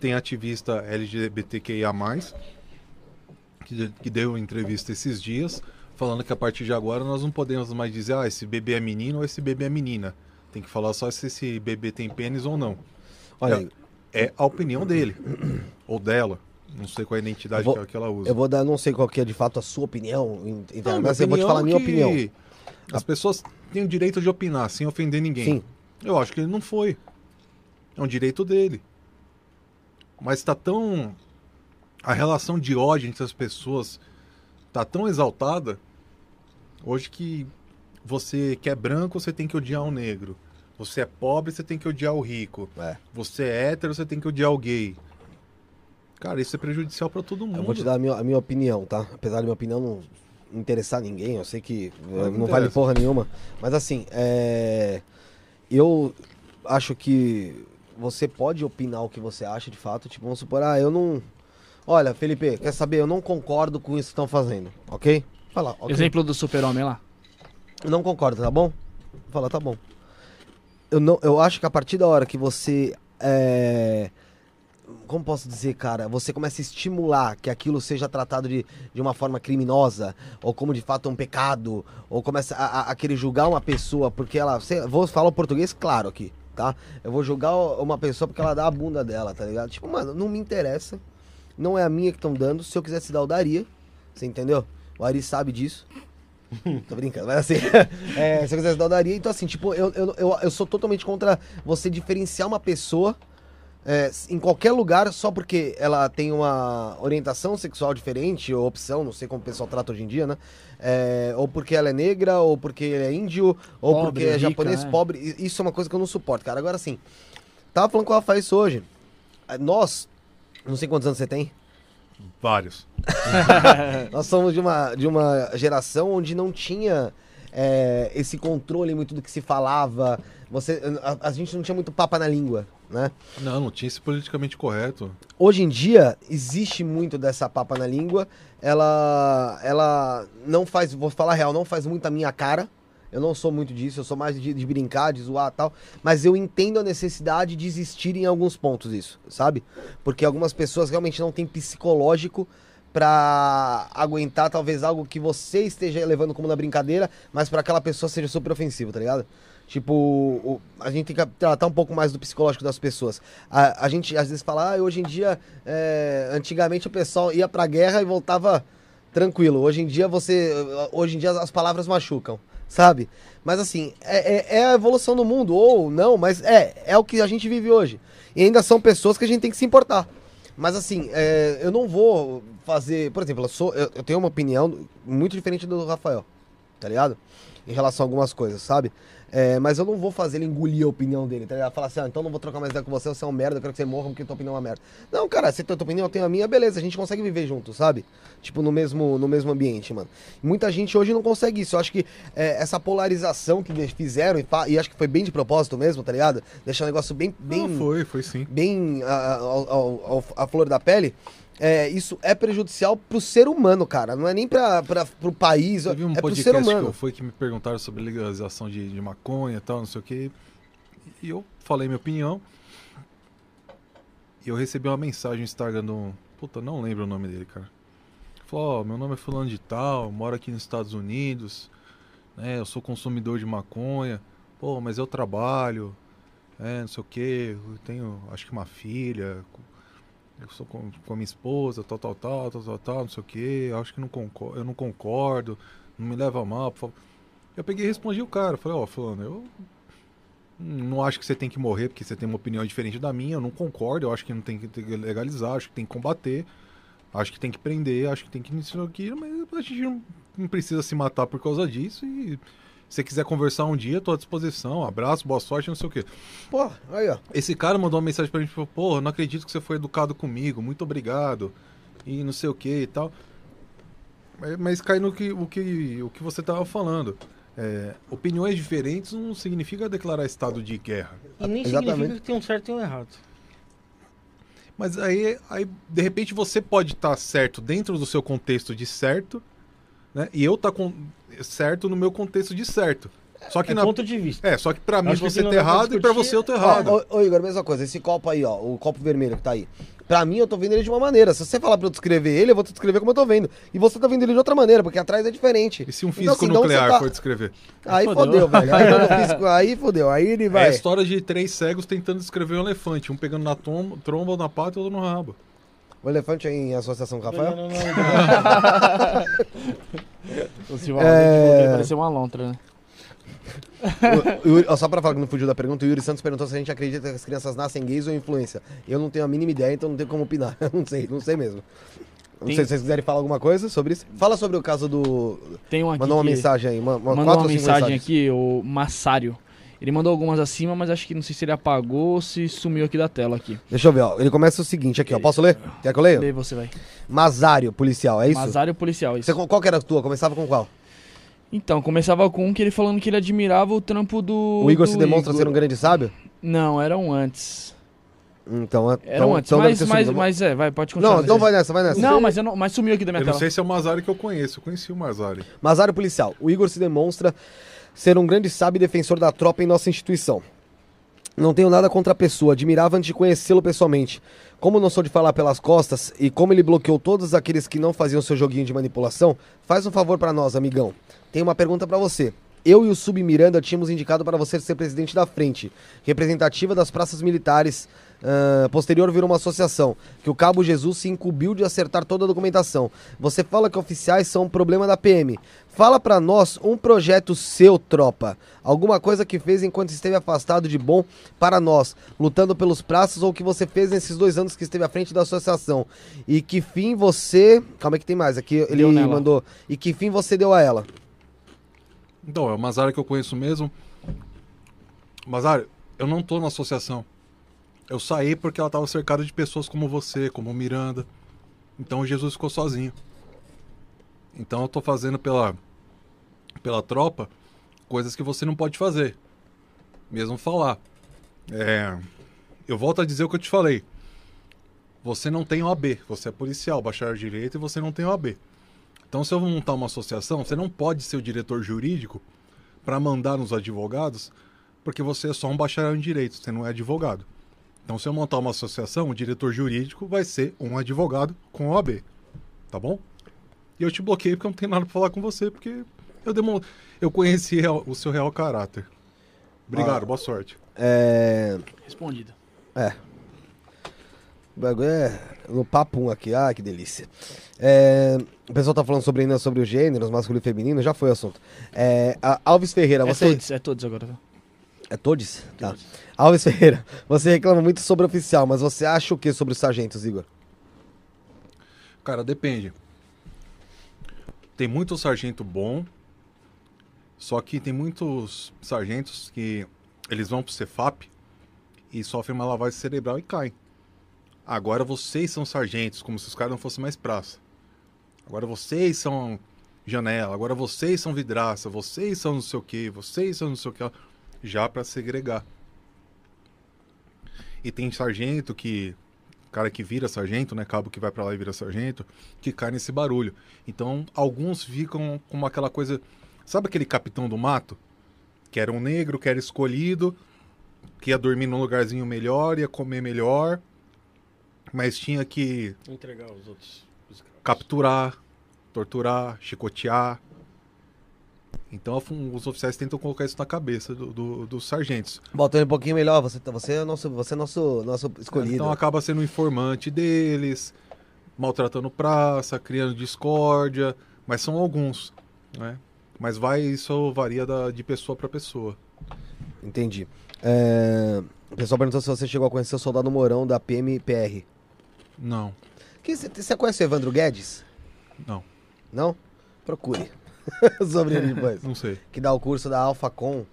S4: tem ativista LGBTQIA, que, que deu entrevista esses dias, falando que a partir de agora nós não podemos mais dizer, ah, esse bebê é menino ou esse bebê é menina. Tem que falar só se esse bebê tem pênis ou não.
S1: Olha,
S4: É.
S1: aí,
S4: É a opinião dele. <clears throat> ou dela. Não sei qual é a identidade
S1: vou-
S4: que ela- usa.
S1: eu vou dar, não sei qual que é de fato a sua opinião, in-
S4: Não,
S1: mas eu vou te falar a minha
S4: opinião
S1: opinião.
S4: que As pessoas têm o direito de opinar sem ofender ninguém.
S1: Sim.
S4: Eu acho que ele não foi. É um direito dele. Mas está tão. A relação de ódio entre as pessoas tá tão exaltada hoje que você que é branco, você tem que odiar o negro. Você é pobre, você tem que odiar o rico.
S1: É.
S4: Você é hétero, você tem que odiar o gay. Cara, isso é prejudicial para todo mundo.
S1: Eu vou te dar a minha, a minha opinião, tá? Apesar da minha opinião não interessar ninguém, eu sei que eh,
S4: Não
S1: não, vale porra nenhuma. Mas assim, é... eu acho que você pode opinar o que você acha de fato. Tipo, vamos supor, ah, eu não. Olha, Felipe, quer saber? Eu não concordo com isso que estão fazendo, ok? Fala, ok.
S2: Exemplo do super-homem lá.
S1: Eu não concordo, tá bom? Fala, tá bom. Eu, não, eu acho que a partir da hora que você é, como posso dizer, cara? Você começa a estimular que aquilo seja tratado de, de uma forma criminosa, ou como de fato um pecado, ou começa a, a, a querer julgar uma pessoa porque ela. sei- vou falar o português claro aqui, tá? Eu vou julgar uma pessoa porque ela dá a bunda dela, tá ligado? Tipo, mano, não me interessa. Não é a minha que estão dando. Se eu quisesse dar, eu daria. Você entendeu? O Ari sabe disso. <laughs> Tô brincando, mas assim, <laughs> é, se eu quisesse dar, eu daria. Então, assim, tipo, eu, eu, eu, eu sou totalmente contra você diferenciar uma pessoa é, em qualquer lugar só porque ela tem uma orientação sexual diferente, ou opção, não sei como o pessoal trata hoje em dia, né? É, ou porque ela é negra, ou porque ele é índio, ou
S2: Pobre,
S1: porque é
S2: rica,
S1: japonês
S2: é.
S1: pobre. Isso é uma coisa que eu não suporto, cara. Agora, assim, tava falando com o Rafael isso hoje. Nós, não sei quantos anos você tem,
S4: Vários. <laughs>
S1: nós somos de uma, de uma geração onde não tinha é, esse controle muito do que se falava. Você, a, a gente não tinha muito papa na língua, né?
S4: Não, não tinha esse politicamente correto.
S1: Hoje em dia, existe muito dessa papa na língua. Ela, ela não faz, vou falar a real, não faz muito a minha cara. Eu não sou muito disso, eu sou mais de, de brincar, de zoar tal. Mas eu entendo a necessidade de existir em alguns pontos isso, sabe? Porque algumas pessoas realmente não têm psicológico pra aguentar talvez algo que você esteja levando como na brincadeira, mas pra aquela pessoa seja super ofensivo, tá ligado? Tipo, o- a gente tem que tratar um pouco mais do psicológico das pessoas. A, a gente às vezes fala, ah, hoje em dia, é, antigamente o pessoal ia pra guerra e voltava tranquilo. Hoje em dia você. Hoje em dia as palavras machucam, sabe? Mas assim, é, é- é a evolução do mundo, ou não, mas é, é o que a gente vive hoje. E ainda são pessoas que a gente tem que se importar. Mas assim, é, eu não vou fazer. Por exemplo, eu, sou, eu, eu tenho uma opinião muito diferente do Rafael, tá ligado? Em relação a algumas coisas, sabe? É, mas eu não vou fazer ele engolir a opinião dele, tá ligado? Falar assim, ah, então não vou trocar mais ideia com você, você é um merda, eu quero que você morra porque tua opinião é uma merda. Não, cara, se tua tua opinião tem a minha, beleza, a gente consegue viver junto, sabe? Tipo, no mesmo, no mesmo ambiente, mano. Muita gente hoje não consegue isso. Eu acho que é, essa polarização que fizeram, e, e acho que foi bem de propósito mesmo, tá ligado? Deixar um negócio bem. bem
S4: Não, foi, foi sim.
S1: bem a, ao- ao- a flor da pele, é, isso é prejudicial pro ser humano, cara. Não é nem pra, pra, pro país,
S4: Teve um
S1: é pro
S4: podcast
S1: ser
S4: que
S1: humano.
S4: eu fui que me perguntaram sobre legalização de, de maconha e tal, não sei o que. E eu falei minha opinião. E eu recebi uma mensagem no Instagram do. Puta, não lembro o nome dele, cara. Falou, ó, meu nome é fulano de tal, moro aqui nos Estados Unidos, né? Eu sou consumidor de maconha. Pô, mas eu trabalho, é, não sei o que, eu tenho acho que uma filha, eu sou com, com a minha esposa, tal, tal, tal, tal, tal, tal, não sei o que, acho que não concordo, eu não concordo, não me leva mal, por favor. Eu peguei e respondi o cara, falei, ó, fulano, eu não acho que você tem que morrer porque você tem uma opinião diferente da minha, eu não concordo, eu acho que não tem que legalizar, acho que tem que combater, acho que tem que prender, acho que tem que isso aqui, mas a gente não, não precisa se matar por causa disso e você quiser conversar um dia, tô à disposição, abraço, boa sorte, não sei o que.
S1: Pô, aí, ó.
S4: Esse cara mandou uma mensagem pra gente, falou, porra, não acredito que você foi educado comigo, muito obrigado, e não sei o que e tal. Mas, mas cai no que, o, que, o que você tava falando. É, opiniões diferentes não significa declarar estado de guerra.
S3: E nem
S1: Exatamente.
S3: significa que tem um certo e um errado.
S4: Mas aí, aí de repente, você pode estar certo dentro do seu contexto de certo, né? E eu tá com certo no meu contexto de certo. Só que
S3: É
S4: na...
S3: ponto de vista.
S4: É, só que pra mim
S3: que
S4: você
S3: não
S4: tá errado e pra
S3: discutir.
S4: você eu tô errado.
S1: ô, ô, Igor, mesma coisa. Esse copo aí, ó, o copo vermelho que tá aí. Pra mim, eu tô vendo ele de uma maneira. Se você falar pra eu descrever ele, eu vou te descrever como eu tô vendo. E você tá vendo ele de outra maneira, porque atrás é diferente.
S4: E se um
S1: Então,
S4: físico
S1: assim, onde você
S4: nuclear
S1: tá-
S4: for descrever?
S1: Aí
S2: Fodeu.
S1: velho. Aí, <laughs> físico- aí fodeu. Aí ele
S4: É
S1: vai.
S4: a história de três cegos tentando descrever um elefante, um pegando na tom- tromba, na pata e outro no rabo.
S1: O elefante é em associação com o Rafael?
S3: Não, não, não. <laughs>
S2: O Silva
S1: É.
S2: parecia uma lontra, né?
S1: O- o só pra falar que não fugiu da pergunta, o Yuri Santos perguntou se a gente acredita que as crianças nascem gays ou influência. Eu não tenho a mínima ideia, então não tenho como opinar. <laughs> não sei, não sei mesmo. Não
S2: Tem-
S1: sei se vocês quiserem falar alguma coisa sobre isso. Fala sobre o caso do.
S2: Tem um aqui
S1: Mandou uma
S2: que-
S1: mensagem aí. Uma, uma,
S2: mandou uma mensagem
S1: mensagens.
S2: aqui, o Massário. Ele mandou algumas acima, mas acho que não sei se ele apagou ou se sumiu aqui da tela aqui.
S1: Deixa eu ver, ó. Ele começa o seguinte aqui, ó. Posso ler? Quer que eu leia?
S2: Lê você vai.
S1: Mazário, policial, é isso?
S2: Masário policial, isso.
S1: Você, qual que era a tua? Começava com qual?
S2: Então, começava com um que ele falando que ele admirava o trampo do.
S1: O Igor
S2: do
S1: se demonstra
S2: Igor.
S1: ser um grande sábio?
S2: Não, eram antes.
S1: Então, é- então,
S2: antes,
S1: então
S2: mas, mas, mas é, vai, pode continuar.
S1: Não, então vai nessa, vai nessa.
S2: Não, mas, eu não, mas sumiu aqui da minha
S4: Eu não
S2: tela.
S4: sei se é o Mazari que eu conheço, eu conheci o Mazari.
S1: Mazário policial. O Igor se demonstra ser um grande sábio defensor da tropa em nossa instituição. Não tenho nada contra a pessoa, admirava antes de conhecê-lo pessoalmente. Como não sou de falar pelas costas e como ele bloqueou todos aqueles que não faziam seu joguinho de manipulação, faz um favor pra nós, amigão. Tenho uma pergunta pra você. Eu e o Sub Miranda tínhamos indicado para você ser presidente da frente, representativa das praças militares. Ah, posterior virou uma associação, que o Cabo Jesus se incumbiu de acertar toda a documentação. Você fala que oficiais são um problema da PM. Fala pra nós um projeto seu, tropa. Alguma coisa que fez enquanto esteve afastado de bom para nós, lutando pelos praças, ou o que você fez nesses dois anos que esteve à frente da associação. E que fim você. Calma aí que tem mais. Aqui ele
S2: Deu nela.
S1: mandou. E que fim você deu a ela?
S4: Então, é uma área que eu conheço mesmo. Mazário, eu não tô na associação. Eu saí porque ela tava cercada de pessoas como você, como Miranda. Então Jesus ficou sozinho. Então eu tô fazendo pela pela tropa coisas que você não pode fazer. Mesmo falar. É, eu volto a dizer o que eu te falei. Você não tem OAB, você é policial, bacharel de direito e você não tem OAB. Então, se eu montar uma associação, você não pode ser o diretor jurídico para mandar nos advogados, porque você é só um bacharel em direito, você não é advogado. Então, se eu montar uma associação, o diretor jurídico vai ser um advogado com OAB, tá bom? E eu te bloqueei porque eu não tenho nada para falar com você, porque eu, demo... eu conheci o seu real caráter. Obrigado,
S1: Ah.
S4: boa sorte.
S1: É.
S2: Respondido.
S1: É. O bagulho é no papum aqui. Ah, que delícia. É, o pessoal tá falando sobre, ainda sobre os gêneros, masculino e feminino, já foi o assunto. É, a- Alves Ferreira,
S2: É
S1: você.
S2: todos, é todos agora.
S1: É todos? Tá. Alves Ferreira, você reclama muito sobre oficial, mas você acha o que sobre os sargentos, Igor?
S4: Cara, depende. Tem muito sargento bom, só que tem muitos sargentos que eles vão pro Cefap e sofrem uma lavagem cerebral e caem. Agora vocês são sargentos, como se os caras não fossem mais praça. Agora vocês são janela, agora vocês são vidraça, vocês são não sei o que, vocês são não sei o que, já pra segregar. E tem sargento que cara que vira sargento, né, cabo que vai pra lá e vira sargento, que cai nesse barulho. Então, alguns ficam com aquela coisa, sabe aquele capitão do mato, que era um negro, que era escolhido, que ia dormir num lugarzinho melhor, ia comer melhor, mas tinha que
S3: Entregar os outros. os
S4: capturar, torturar, chicotear. Então os oficiais tentam colocar isso na cabeça do- do- dos sargentos.
S1: Ele um pouquinho melhor, você, você é nosso, você é nosso, nosso escolhido.
S4: Então acaba sendo um informante deles, maltratando praça, criando discórdia, mas são alguns, né? Mas vai, isso varia da- de pessoa para pessoa.
S1: Entendi. É, O pessoal perguntou se você chegou a conhecer o soldado Mourão da PMPR.
S4: Não,
S1: Que- Você você conhece o Evandro Guedes?
S4: não,
S1: Não? Procure. <laughs> Sobre ele depois.
S4: não sei.
S1: Que dá o curso da Alphacom.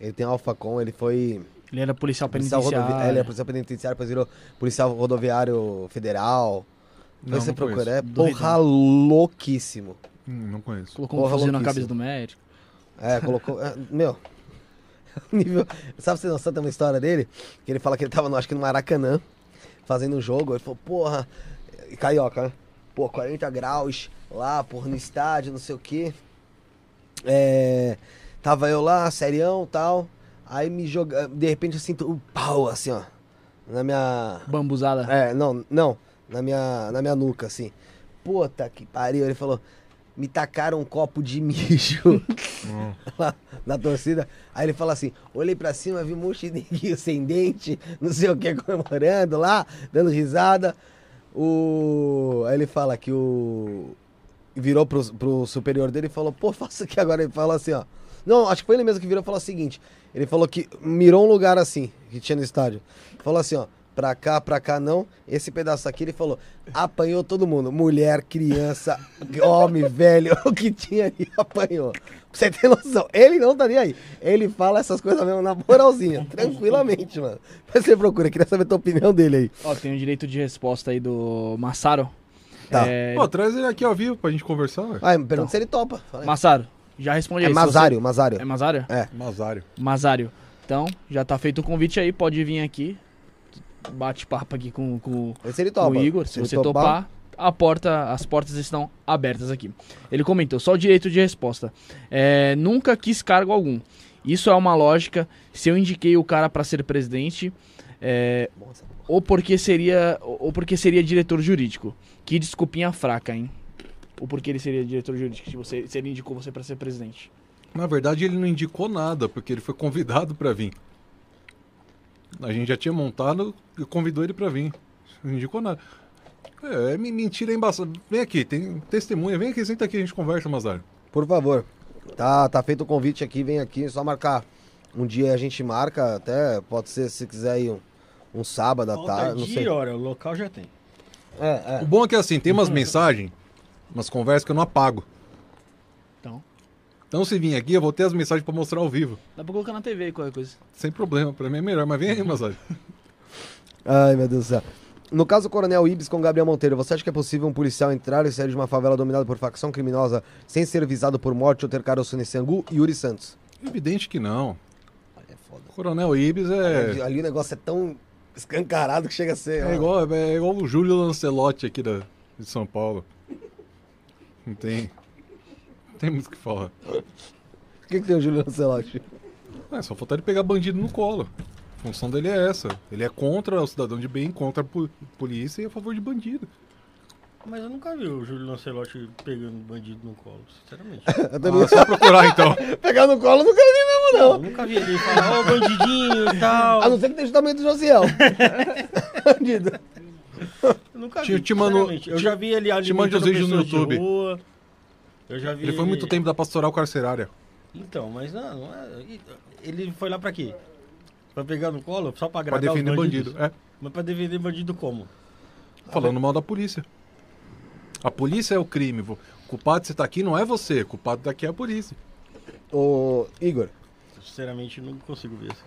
S1: Ele tem Alphacom, ele foi
S2: Ele era policial
S1: policial
S2: penitenciário.
S1: rodoviário. Ele é policial penitenciário, depois virou policial rodoviário federal.
S4: Não,
S1: você
S4: não
S1: procura.
S4: conheço.
S1: É porra louquíssimo.
S4: Hum, não conheço.
S2: Colocou um
S1: Porra,
S2: fuzil na cabeça do médico.
S1: É, colocou. é, meu. <laughs> nível. Sabe você noção, tem uma história dele? Que ele fala que ele tava, no, acho que no Maracanã, fazendo um jogo. Ele falou, porra. e Carioca, né? Pô, 40 graus lá, porra, no estádio, não sei o quê. É. Tava eu lá, serião e tal. Aí me joga. De repente eu sinto um pau, assim, ó. Na minha.
S2: Bambuzada.
S1: É, não, não. Na minha, na minha nuca, assim. Puta que pariu. Ele falou, me tacaram um copo de mijo <laughs> <laughs> lá na torcida. Aí ele fala assim, olhei pra cima, vi um monte de neguinho <laughs> sem dente, não sei o que, comemorando lá, dando risada. O... Aí ele fala que o... Virou pro, pro superior dele e falou, pô, faça aqui agora. Ele falou assim, ó. Não, acho que foi ele mesmo que virou e falou o seguinte. Ele falou que mirou um lugar assim, que tinha no estádio. Falou assim, ó. Pra cá, pra cá não. Esse pedaço aqui, ele falou, apanhou todo mundo. Mulher, criança, homem, velho, <laughs> o que tinha ali apanhou. Você ter noção, ele não tá nem aí. Ele fala essas coisas mesmo na moralzinha, <laughs> tranquilamente, mano. Mas você procura, queria saber a tua opinião dele aí.
S2: Ó, tem o direito de resposta aí do Massaro.
S1: Tá.
S2: É,
S4: Pô, traz ele aqui ao vivo pra gente conversar. ué.
S1: Ah, pergunta se ele topa.
S2: Massaro, já responde
S1: É
S2: aí. se você-
S1: Mazário, Mazário.
S2: É Mazário?
S1: É.
S4: Mazário.
S2: Mazário. Então, já tá feito o convite aí, pode vir aqui. Bate papo aqui com, com, com o Igor. Se
S1: ele
S2: você topar, a porta, as portas estão abertas aqui. Ele comentou, só o direito de resposta. É, nunca quis cargo algum. Isso é uma lógica. Se eu indiquei o cara pra ser presidente, é, ou porque seria ou porque seria diretor jurídico. Que desculpinha fraca, hein? Ou porque ele seria diretor jurídico se, você, se ele indicou você pra ser presidente.
S4: Na verdade, ele não indicou nada, porque ele foi convidado pra vir. A gente já tinha montado e convidou ele pra vir. Não indicou nada. É, é me- mentira embaçada. Vem aqui, tem testemunha. Vem aqui, senta aqui, a gente conversa, Mazar.
S1: Por favor. Tá, tá feito o convite aqui, vem aqui, é só marcar. Um dia a gente marca, até pode ser se quiser aí um, um sábado à tarde, não
S3: dia
S1: sei.
S3: e hora, o local já tem.
S1: É, é.
S4: O bom é que assim, tem umas mensagens, umas conversas que eu não apago.
S2: Então,
S4: Então se vir aqui, eu vou ter as mensagens pra mostrar ao vivo.
S2: dá pra colocar na TV qualquer coisa.
S4: Sem problema, pra mim é melhor. Mas vem aí, Mazar.
S1: Ai, meu Deus do céu. No caso Coronel Ibis com Gabriel Monteiro, você acha que é possível um policial entrar e sair de uma favela dominada por facção criminosa sem ser visado por morte ou ter caroço nesse angu? Yuri Santos.
S4: Evidente que não.
S1: É foda.
S4: Coronel Ibis é,
S1: Ali o negócio é tão escancarado que chega a ser.
S4: é,
S1: ó.
S4: igual, é igual o Júlio Lancelotti aqui da, de São Paulo. Não tem. Não tem muito o que falar.
S1: O que, que tem o Júlio Lancelotti?
S4: É só falta ele pegar bandido no colo. A função dele é essa. Ele é contra o cidadão de bem, contra a po- polícia e a favor de bandido.
S3: Mas eu nunca vi o Júlio Lancelotti pegando bandido no colo, sinceramente. <laughs>
S1: Eu também-
S4: Ah, só procurar então. <laughs>
S1: Pegar no colo nunca vi mesmo,
S3: Eu
S1: não.
S3: nunca vi ele falar, ó, bandidinho e tal.
S1: A não ser que tenha o tamanho do Josiel. <laughs> Bandido.
S3: Eu nunca
S4: Te-
S3: vi,
S4: te mando-
S3: sinceramente. Eu já vi ele
S4: te mando os no YouTube.
S3: rua. Eu já vi
S4: Ele foi muito tempo da pastoral carcerária.
S3: Então, mas não, não é... Ele foi lá pra quê? Pra pegar no colo? Só pra
S4: Pra
S3: agradar
S4: defender bandido. É.
S3: Mas pra defender bandido como?
S4: Falando mal da polícia. A polícia é o crime. O culpado de você tá aqui não é você. O culpado daqui é a polícia.
S1: Ô, Igor,
S3: Sinceramente, não consigo ver isso.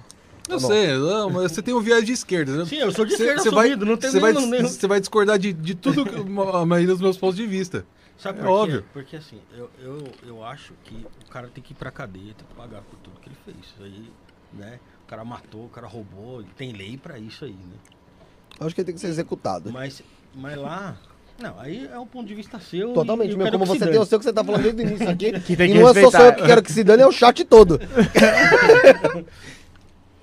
S4: Eu
S1: Tá
S4: sei, não, mas você tem um viés de esquerda. né?
S3: Sim, eu sou de
S4: Cê-
S3: esquerda
S4: cê vai,
S3: não tenho
S4: você vai,
S3: nenhum-
S4: Você vai discordar de, de tudo, que- a maioria dos meus pontos de vista.
S3: Sabe
S4: É
S3: por quê?
S4: óbvio.
S3: Porque assim, eu, eu, eu acho que o cara tem que ir pra cadeia, tem que pagar por tudo que ele fez. Isso aí, né? O cara matou, o cara roubou, tem lei pra isso aí, né?
S1: acho que ele tem que ser executado.
S3: Mas, mas lá. Não, aí é um ponto de vista seu.
S1: Totalmente,
S3: e eu
S1: meu. Como você tem o seu que você tá falando desde o início aqui. <laughs>
S2: Que tem
S1: e
S2: que
S1: não é só eu que quero que se dane, é o chat todo. <laughs>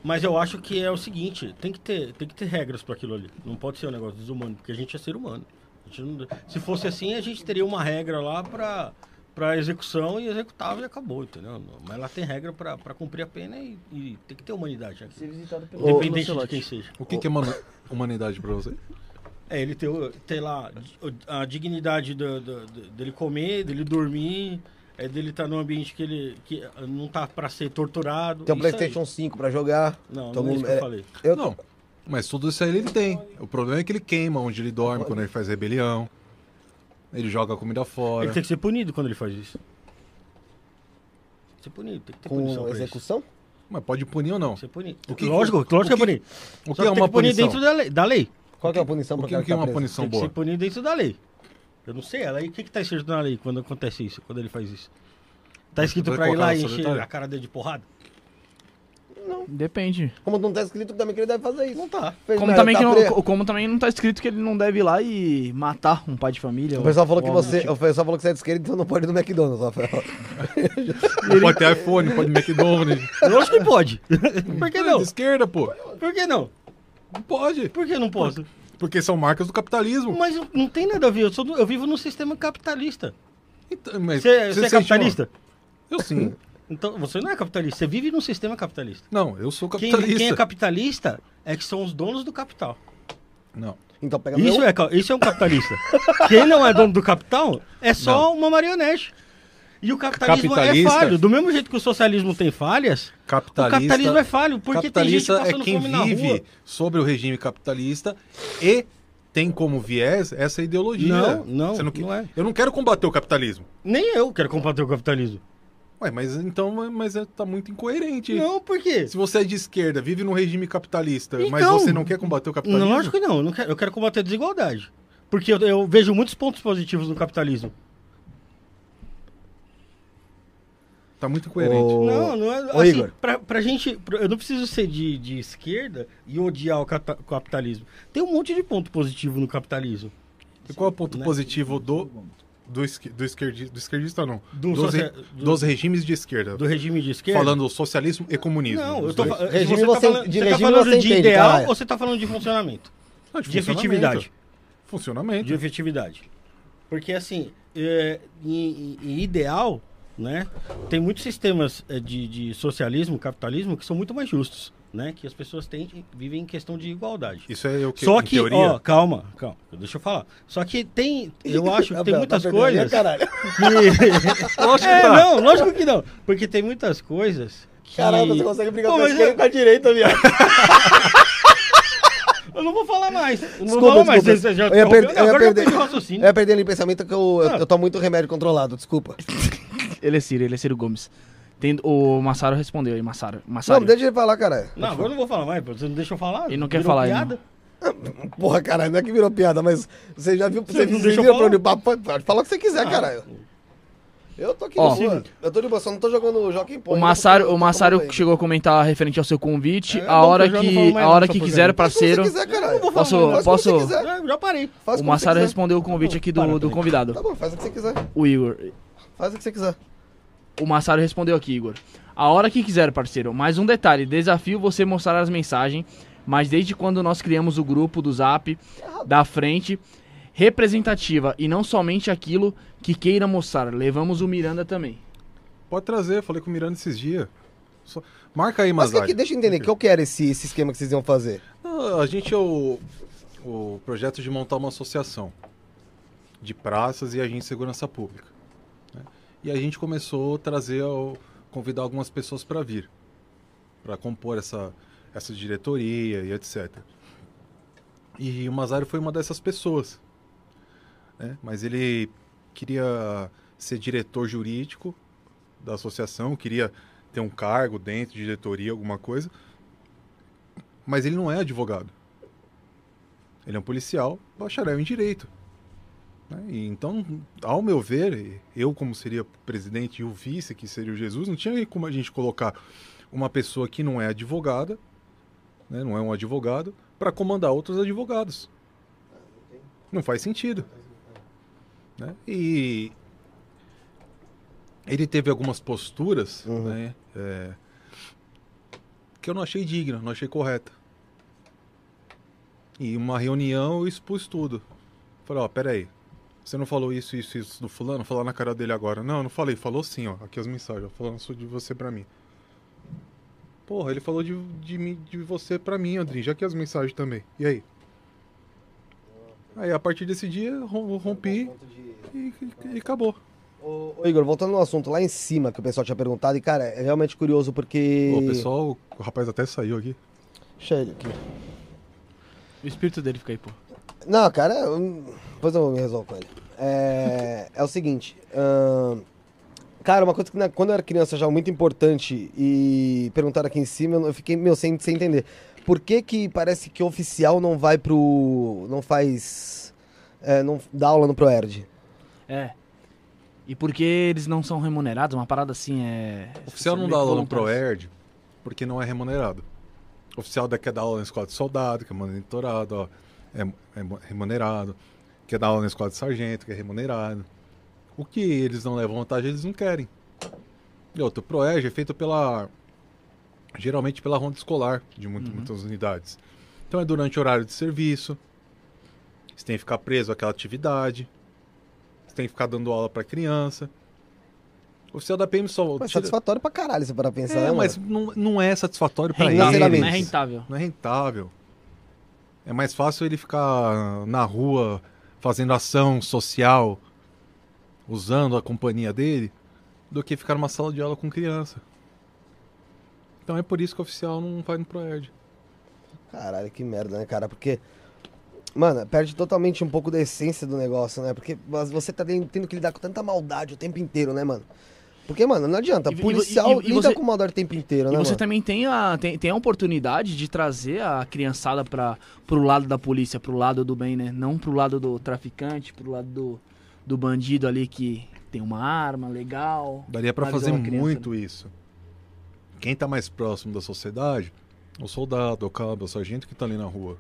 S3: Mas eu acho que é o seguinte, tem que ter, tem que ter regras para aquilo ali. Não pode ser um negócio desumano, porque a gente é ser humano. A gente não- se fosse assim, a gente teria uma regra lá para para execução e executava e acabou, entendeu? Mas lá tem regra para cumprir a pena e, e tem que ter humanidade aqui.
S2: Ser visitado pelo
S3: Independente de quem seja.
S4: O que, que é humanidade pra você?
S3: É, ele ter, o- ter lá a dignidade do- do- do- dele comer, dele dormir, é dele estar num ambiente que ele que não tá para ser torturado.
S1: Tem um
S3: isso aí.
S1: PlayStation 5 pra jogar.
S3: Não,
S1: Todo
S3: não é isso
S1: mundo-
S3: que eu
S1: é-
S3: falei.
S1: Eu
S4: Não, mas tudo isso aí ele tem. O problema é que ele queima onde ele dorme, quando ele faz rebelião. Ele joga a comida fora.
S3: Ele tem que ser punido quando ele faz isso. Ser punido, tem que ter punição
S1: com execução?
S4: Mas pode punir ou não?
S3: Ser punido.
S4: O que-
S3: lógico, lógico
S4: o
S3: que é
S4: que-
S3: punir.
S4: O
S3: Só
S4: que é
S3: tem
S4: uma
S3: punir
S4: punição?
S3: dentro da lei. Da lei.
S1: Qual que é a punição
S4: O
S1: pro
S4: que,
S1: cara
S4: o que é
S1: tá
S4: uma
S1: preso?
S4: punição
S3: Tem que
S4: boa?
S3: ser punido dentro da lei. Eu não sei, a lei, o que que tá escrito na lei quando acontece isso, quando ele faz isso? Tá escrito
S4: Vai
S3: pra ir lá
S4: no
S3: e encher
S4: detalhe?
S3: a cara dele de porrada?
S2: Depende.
S1: Como não tá escrito também que ele deve fazer isso.
S3: Não tá.
S1: Fez
S2: Como também,
S1: tá
S2: que
S1: preso.
S2: não, como também não tá escrito que ele não deve ir lá e matar um pai de família.
S1: O pessoal falou que
S2: ou algo do
S1: você.
S2: tipo.
S1: O pessoal falou que você é de esquerda, então não pode ir no McDonald's, Rafael. <laughs>
S4: Não pode ter iPhone, pode McDonald's.
S3: Lógico que pode. <laughs> Por que
S4: É
S3: não?
S4: de esquerda, pô.
S3: Por que não?
S4: Não pode.
S3: Por que não posso?
S4: Porque são marcas do capitalismo.
S3: Mas não tem nada a ver, eu, sou do- eu vivo num sistema capitalista.
S4: Então, mas
S3: Você, você é capitalista?
S4: uma- Eu sim. <laughs>
S3: Então, você não é capitalista, você vive num sistema capitalista.
S4: Não, eu sou
S3: Quem,
S4: capitalista.
S3: quem é capitalista é que são os donos do capital.
S4: Não.
S1: Então pega
S3: Isso
S1: meu.
S3: é, ca- isso é um capitalista. <laughs> quem não é dono do capital é só uma marionete. E o capitalismo é
S4: Capitalista-
S3: falho. Do mesmo jeito que o socialismo tem falhas,
S4: Capitalista,
S3: o capitalismo é falho. Porque tem gente
S4: capitalista é quem vive sobre o regime capitalista e tem como viés essa ideologia.
S3: Não, não,
S4: que-
S3: não é.
S4: Eu não quero combater o capitalismo.
S3: Nem eu quero combater o capitalismo.
S4: Ué, mas então mas é, tá muito incoerente.
S3: Não, por quê?
S4: Se você é de esquerda, vive num regime capitalista, mas
S3: Então,
S4: você não quer combater o capitalismo?
S3: Não, lógico que não. Eu, não quero, eu quero combater a desigualdade. Porque eu, eu vejo muitos pontos positivos no capitalismo.
S4: Tá muito incoerente.
S1: Ô,
S3: Não, não é.
S1: ô,
S3: assim,
S1: Igor.
S3: Pra, pra gente. pra- eu não preciso ser de, de esquerda e odiar o cata- capitalismo. Tem um monte de ponto positivo no capitalismo.
S4: E qual é o ponto
S3: né?
S4: positivo do do, esqui- do, esquerdi, do esquerdista, não.
S3: Do
S4: dos,
S3: socia-
S4: re-
S3: do-
S4: dos regimes de esquerda.
S3: do regime de esquerda?
S4: Falando socialismo e comunismo.
S3: Não, eu tô.
S1: Regime
S3: Você,
S1: você-
S3: tá falando,
S1: de
S3: você tá falando
S1: você
S3: de
S1: entende,
S3: ideal
S1: caralho.
S3: ou você tá falando de funcionamento?
S4: Ah,
S3: De efetividade.
S4: funcionamento. Funcionamento.
S3: De efetividade. Porque, assim, é, em, em ideal, né? Tem muitos sistemas é, de, de socialismo, capitalismo, que são muito mais justos, né? Que as pessoas têm, vivem em questão de igualdade.
S4: Isso é o que,
S3: Só
S4: em
S3: que,
S4: teoria.
S3: ó, calma, calma, deixa eu falar. Só que tem, eu <laughs> acho que tem muitas
S1: tá
S3: coisas
S1: Caralho.
S3: que... <laughs>
S4: Lógico
S3: É,
S4: que tá.
S3: não, lógico que não. Porque tem muitas coisas que...
S1: Caralho, você consegue brigar
S3: Pô,
S1: com a
S3: mas
S1: esquerda e com a direita, viado. <laughs>
S3: Eu não vou falar mais. Eu não
S1: Desculpa,
S3: vou falar mais. Você já
S1: Eu ia perder- eu ia
S3: agora eu
S1: perder.
S3: perdi o raciocínio.
S1: Eu ia perder ali o pensamento que eu, eu,
S3: Ah.
S1: eu tomo muito remédio controlado, desculpa.
S2: Ele é Ciro, ele é Ciro Gomes. Tem, o Massaro respondeu aí, Massaro. Massaro.
S1: Não, deixa ele falar, caralho.
S3: Não, agora eu não vou falar mais, pô. Você não deixa eu falar?
S2: Ele não quer falar,
S3: piada?
S1: Porra, caralho, não é que virou piada, mas você já viu. Você,
S3: Você não
S1: viu
S3: falar?
S1: pra onde? Pode falar o que você quiser,
S3: Ah.
S1: caralho. Eu tô aqui
S2: Ó,
S1: de boa. Eu tô de boa, só não tô jogando o Joaquim Pô.
S2: O
S1: ainda
S2: Massaro, o Massaro chegou a comentar referente ao seu convite.
S3: É
S2: a hora
S3: que já não
S2: a hora que quiser, parceiro.
S1: você quiser, caralho.
S3: vou falar
S2: Posso.
S1: Faz
S2: posso?
S1: quiser.
S3: É, eu já parei.
S1: Faz
S2: O Massaro
S1: você quiser.
S2: respondeu o convite aqui do, do convidado,
S1: Tá bom, faz o que você quiser.
S2: o Igor.
S1: Faz o que você quiser.
S2: O Massaro respondeu aqui, Igor. A hora que quiser, parceiro. Mais um detalhe: desafio você mostrar as mensagens, mas desde quando nós criamos o grupo do Zap da frente representativa e não somente aquilo que queira mostrar. Levamos o Miranda também.
S4: Pode trazer, falei com o Miranda esses dias. Só- Marca aí,
S1: Mas que, que, deixa eu entender, qual que era esse, esse esquema que vocês iam fazer?
S4: A gente é o, o projeto de montar uma associação de praças e agentes de segurança pública. E a gente começou a trazer, convidar algumas pessoas para vir, para compor essa, essa diretoria e etc. E o Mazari foi uma dessas pessoas. né? Mas ele queria ser diretor jurídico da associação, queria ter um cargo dentro de diretoria, alguma coisa. Mas ele não é advogado. Ele é um policial, bacharel em direito. Né? E então, ao meu ver, eu como seria presidente e o vice, que seria o Jesus, não tinha como a gente colocar uma pessoa que não é advogada, né, não é um advogado, para comandar outros advogados. Não faz sentido. né? E ele teve algumas posturas
S1: Uhum.
S4: né, é, que eu não achei digna, não achei correta. E uma reunião eu expus tudo. Falei, ó, peraí. Você não falou isso, isso, isso do fulano? Falar na cara dele agora. Não, eu não falei. Falou sim, ó. Aqui as mensagens, ó, falando só de você pra mim. Porra, ele falou de, de, mim- de você pra mim, Andrinho. Já que as mensagens também. E aí? Aí, a partir desse dia, rom- rompi e, e- e acabou.
S1: Ô, ô, Igor, voltando no assunto lá em cima que o pessoal tinha perguntado, e cara, é realmente curioso porque.
S4: Ô, pessoal, o rapaz até saiu aqui.
S1: Deixa ele aqui.
S2: O espírito dele fica aí, pô.
S1: Não, cara, eu- depois eu me resolvo com ele. É, é o seguinte. cara, uma coisa que na- quando eu era criança já muito importante e perguntaram aqui em cima, eu fiquei meio sem, sem entender. Por que que parece que oficial não vai pro. não faz. é, não dá aula no Proerd?
S2: É. E porque eles não são remunerados, uma parada assim é.
S4: Oficial não dá
S2: que
S4: aula no. ProErd porque não é remunerado. Oficial da- quer dar aula na escola de soldado, que é monitorado, ó, é, é remunerado. Quer dar aula na escola de sargento, que é remunerado. O que eles não levam vantagem, eles não querem. E outro, o ProErd é feito pela... Geralmente pela ronda escolar de muito-
S2: Uhum.
S4: muitas unidades. Então é durante o horário de serviço. Você tem que ficar preso àquela atividade. Você tem que ficar dando aula para criança. O oficial da PM só...
S1: Pô, é
S4: tira-
S1: satisfatório pra caralho se para pensar.
S4: é,
S1: né,
S4: mas não, não é satisfatório para
S2: Rentável,
S4: ele.
S1: Financeiramente.
S2: não é rentável.
S4: Não é rentável. É mais fácil ele ficar na rua fazendo ação social, usando a companhia dele, do que ficar numa sala de aula com criança. Então é por isso que o oficial não vai no Proerd.
S1: Caralho, que merda, né, cara? Porque. Mano, perde totalmente um pouco da essência do negócio, né? Porque você tá tendo que lidar com tanta maldade o tempo inteiro, né, mano? Porque, mano, não adianta.
S2: E- e-
S1: Policial
S2: e- e
S1: lida
S2: você-
S1: com maldade o tempo inteiro,
S2: E
S1: né,
S2: você
S1: mano?
S2: também tem a, tem, tem a oportunidade de trazer a criançada para pro lado da polícia, pro lado do bem, né? Não pro lado do traficante, pro lado do, do bandido ali que tem uma arma legal.
S4: Daria pra
S2: Analisar
S4: fazer
S2: uma criança,
S4: muito isso. Quem tá mais próximo da sociedade, o soldado, o cabo, o sargento que tá ali na rua.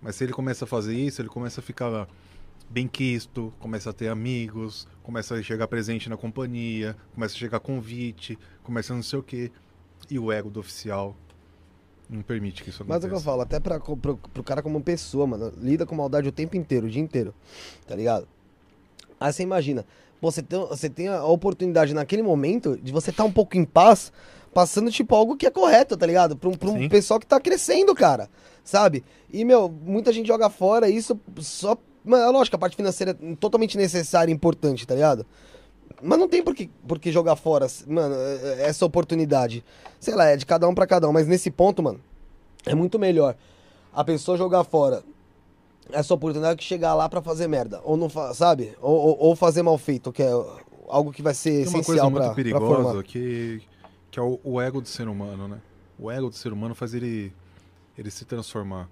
S4: Mas se ele começa a fazer isso, ele começa a ficar bem quisto, começa a ter amigos, começa a chegar presente na companhia, começa a chegar convite, começa não sei o quê. E o ego do oficial não permite que isso
S1: Mas é o
S4: aconteça.
S1: que eu falo, até pra, pro, pro cara como pessoa, mano, lida com maldade o tempo inteiro, o dia inteiro, tá ligado? Aí você imagina, pô, você tem, você tem a oportunidade naquele momento de você estar um pouco em paz, passando, tipo, algo que é correto, tá ligado? Pra um, pra um pessoal que tá crescendo, cara, sabe? E, meu, muita gente joga fora isso só... Mano, é lógico, a parte financeira é totalmente necessária e importante, tá ligado? Mas não tem por que, por que jogar fora, mano, é- é- essa oportunidade. Sei lá, é de cada um pra cada um, mas nesse ponto, mano, é muito melhor a pessoa jogar fora essa oportunidade que chegar lá pra fazer merda. Ou não sabe? Ou, ou, ou fazer mal feito, que é algo que vai ser
S4: Tem uma coisa muito
S1: pra, pra
S4: perigosa
S1: formar.
S4: que, que é o, o ego do ser humano, né? O ego do ser humano faz ele, ele se transformar.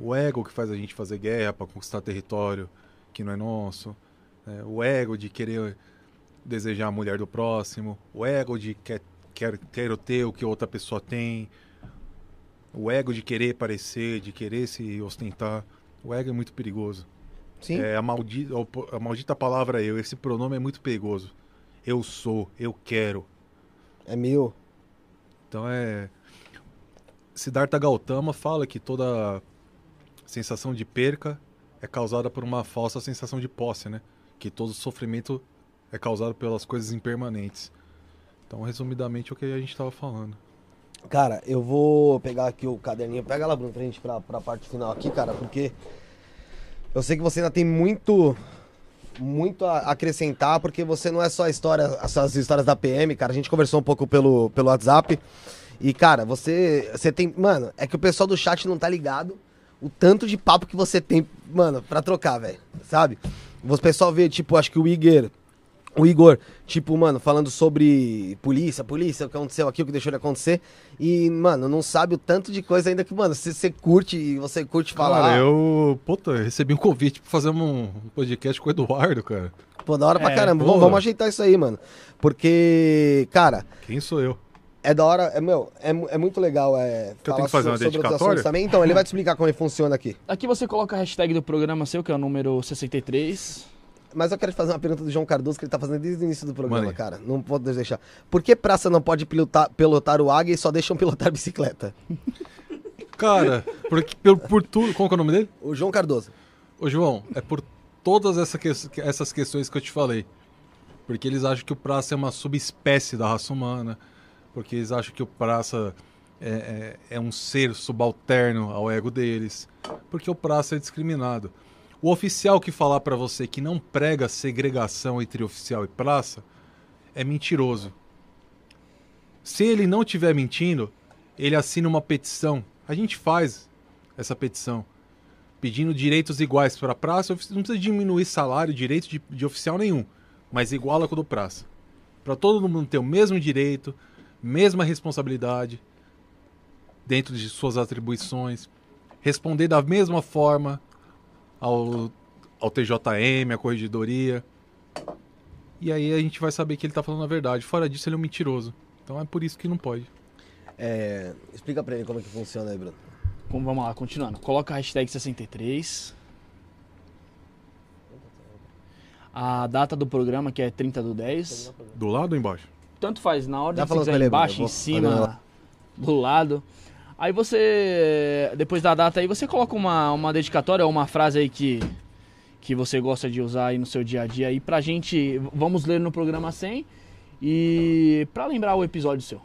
S4: O ego que faz a gente fazer guerra para conquistar território que não é nosso. né? O ego de querer desejar a mulher do próximo. O ego de quer, quer, quero ter o que outra pessoa tem. O ego de querer parecer, de querer se ostentar. O ego é muito perigoso.
S1: Sim.
S4: É, a, maldita, a maldita palavra eu, esse pronome é muito perigoso. Eu sou, eu quero.
S1: É meu.
S4: Então é. Siddhartha Gautama fala que toda sensação de perca é causada por uma falsa sensação de posse, né? Que todo sofrimento é causado pelas coisas impermanentes. Então, resumidamente, é o que a gente estava falando.
S1: Cara, eu vou pegar aqui o caderninho. Pega lá, Bruno, pra gente pra, pra parte final aqui, cara, porque eu sei que você ainda tem muito muito a acrescentar, porque você não é só história, as as histórias da PM, cara. A gente conversou um pouco pelo, pelo WhatsApp. E, cara, você, você tem. Mano, é que o pessoal do chat não tá ligado o tanto de papo que você tem, mano, pra trocar, velho. Sabe? O pessoal vê, tipo, acho que o Igor. O Igor, tipo, mano, falando sobre polícia, polícia, o que aconteceu aqui, o que deixou de acontecer. E, mano, não sabe o tanto de coisa ainda que, mano, se você curte e você curte falar.
S4: Cara, eu. Puta, eu recebi um convite pra fazer um podcast com o Eduardo, cara.
S1: Pô, da hora pra
S2: É,
S1: caramba.
S4: pô.
S1: Vamos, vamos ajeitar isso aí, mano. Porque, cara,
S4: Quem sou eu?
S1: É da hora. É, meu, é, é muito legal. É,
S4: Que eu tenho que fazer uma dedicatória?
S1: também. Então, ele vai te explicar como ele funciona aqui.
S2: Aqui você coloca a hashtag do programa seu, que é o número 63.
S1: Mas eu quero te fazer uma pergunta do João Cardoso que ele tá fazendo desde o início do programa,
S4: Mande.
S1: cara. Não pode deixar. Por que praça não pode pilotar, pilotar o águia e só deixam pilotar bicicleta?
S4: Cara, por, por, por tudo. Qual que é o nome dele?
S1: O João Cardoso.
S4: Ô, João, é por todas essa que- essas questões que eu te falei. Porque eles acham que o praça é uma subespécie da raça humana. Porque eles acham que o praça é, é- é um ser subalterno ao ego deles. Porque o praça é discriminado. O oficial que falar pra você que não prega segregação entre oficial e praça é mentiroso. Se ele não estiver mentindo, ele assina uma petição. A gente faz essa petição pedindo direitos iguais para a praça, não precisa diminuir salário, direito de, de oficial nenhum, mas iguala com o do praça. Para todo mundo ter o mesmo direito, mesma responsabilidade dentro de suas atribuições, responder da mesma forma ao, ao TJM, à corregedoria. E aí a gente vai saber que ele tá falando a verdade. Fora disso, ele é um mentiroso. Então é por isso que não pode.
S1: É, explica pra ele como é que funciona aí, Bruno.
S2: Como, vamos lá, continuando. Coloca a hashtag 63. A data do programa, que é 30 do 10.
S4: Do lado ou embaixo?
S2: Tanto faz, na ordem que você quiser, embaixo, em cima, do lado. Aí você, depois da data aí, você coloca uma, uma dedicatória ou uma frase aí que, que você gosta de usar aí no seu dia a dia aí pra gente, vamos ler no programa 100 e pra lembrar o episódio seu.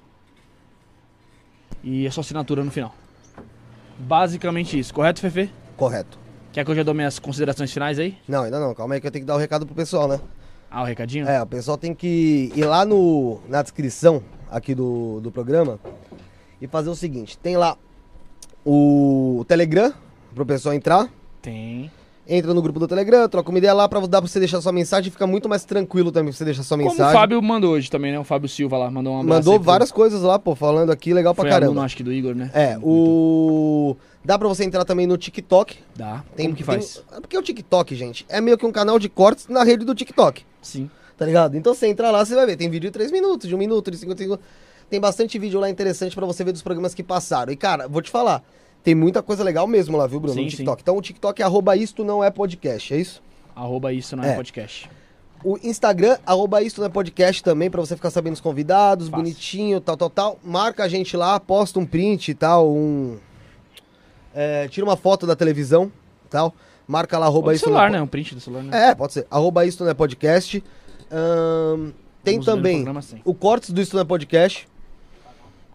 S2: E a sua assinatura no final. Basicamente isso, correto, Fefe?
S1: Correto.
S2: Quer que eu já dou minhas considerações finais aí?
S1: Não, ainda não. Calma aí que eu tenho que dar o recado pro pessoal, né?
S2: Ah, o recadinho?
S1: É, o pessoal tem que ir lá no, na descrição aqui do, do programa e fazer o seguinte: tem lá o Telegram pro pessoal entrar.
S2: Tem.
S1: Entra no grupo do Telegram, troca uma ideia lá pra dar pra você deixar sua mensagem. Fica muito mais tranquilo também pra você deixar sua
S2: Como
S1: mensagem.
S2: o Fábio mandou hoje também, né? O Fábio Silva lá mandou um abraço.
S1: Mandou
S2: aí pro-
S1: várias coisas lá, pô, falando aqui, legal pra
S2: Foi
S1: caramba.
S2: aluno, acho que do Igor, né?
S1: É, o. Dá pra você entrar também no TikTok.
S2: Dá.
S1: Tem,
S2: Como que
S1: tem-
S2: faz?
S1: É porque o TikTok, gente, é meio que um canal de cortes na rede do TikTok.
S2: Sim.
S1: Tá ligado? Então você entra lá, você vai ver. Tem vídeo de 3 minutos, de 1 minuto, de 50 segundos. Tem bastante vídeo lá interessante pra você ver dos programas que passaram. E, cara, vou te falar. Tem muita coisa legal mesmo lá, viu, Bruno?
S2: Sim,
S1: no TikTok. Então o TikTok é arroba isto não é podcast, é isso?
S2: Arroba isso não é,
S1: É.
S2: podcast.
S1: O Instagram, arroba isso não é podcast também, pra você ficar sabendo os convidados,
S2: Fácil.
S1: bonitinho, tal, tal, tal. Marca a gente lá, posta um print e tal, um... é, tira uma foto da televisão, tal. Marca lá, arroba isso
S2: celular, né? Um print do celular, né?
S1: É, pode ser. Arroba Isto Não É Podcast. Tem
S2: Vamos
S1: também
S2: programa
S1: o Cortes do Isto Não É Podcast.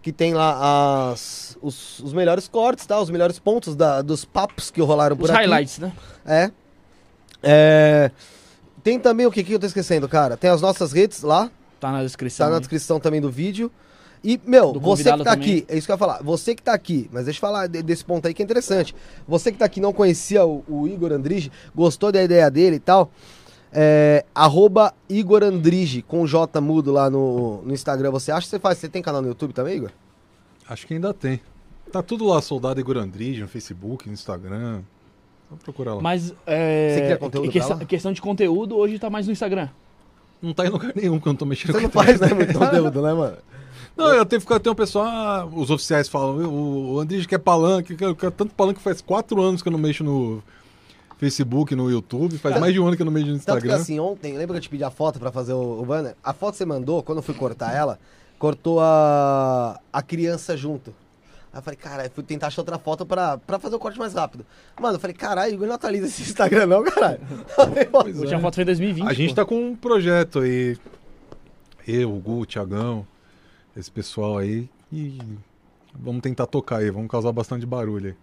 S1: Que tem lá as, os, os melhores cortes, tá? Os melhores pontos da- dos papos que rolaram por
S2: Os
S1: aqui.
S2: highlights, né?
S1: É. É. Tem também o que, que eu tô esquecendo, cara? Tem as nossas redes lá.
S2: Tá na descrição.
S1: Tá na
S2: aí.
S1: descrição também do vídeo. E, meu, você que tá
S2: também.
S1: aqui, é isso que eu ia falar. Você que tá aqui, mas deixa eu falar de- desse ponto aí que é interessante. Você que tá aqui não conhecia o, o Igor Andrige, gostou da ideia dele e tal. É, arroba Igor Andrige, com J mudo lá no, no Instagram. Você acha que você faz? Você tem canal no YouTube também, Igor?
S4: Acho que ainda tem. Tá tudo lá, Soldado Igor Andrige, no Facebook, no Instagram. Só procurar lá.
S2: Mas, é...
S1: Você cria conteúdo
S2: questão,
S1: pra lá?
S2: questão de conteúdo, hoje tá mais no Instagram.
S4: Não tá em lugar nenhum que eu não tô mexendo
S1: Você não
S4: com a
S1: faz, né, muito <laughs> conteúdo, né, mano?
S4: Não, eu tenho, tem um pessoal, ah, os oficiais falam, o, o Andrige quer palanque, quer, quer tanto palanque que faz quatro anos que eu não mexo no Facebook, no YouTube, faz mais de um ano que eu não mexo no
S1: Tanto que
S4: Instagram.
S1: assim, ontem, lembra que eu te pedi a foto pra fazer o, o banner? A foto que você mandou, quando eu fui cortar ela, cortou a, a criança junto. Aí eu falei, caralho, fui tentar achar outra foto pra, pra fazer o corte mais rápido. Mano, eu falei, caralho, Igor não atualiza esse Instagram não, caralho.
S2: A última foto foi em 2020.
S4: A gente
S2: pô.
S4: tá com um projeto aí, eu, o Gu, o Thiagão, esse pessoal aí, e vamos tentar tocar aí, vamos causar bastante barulho aí.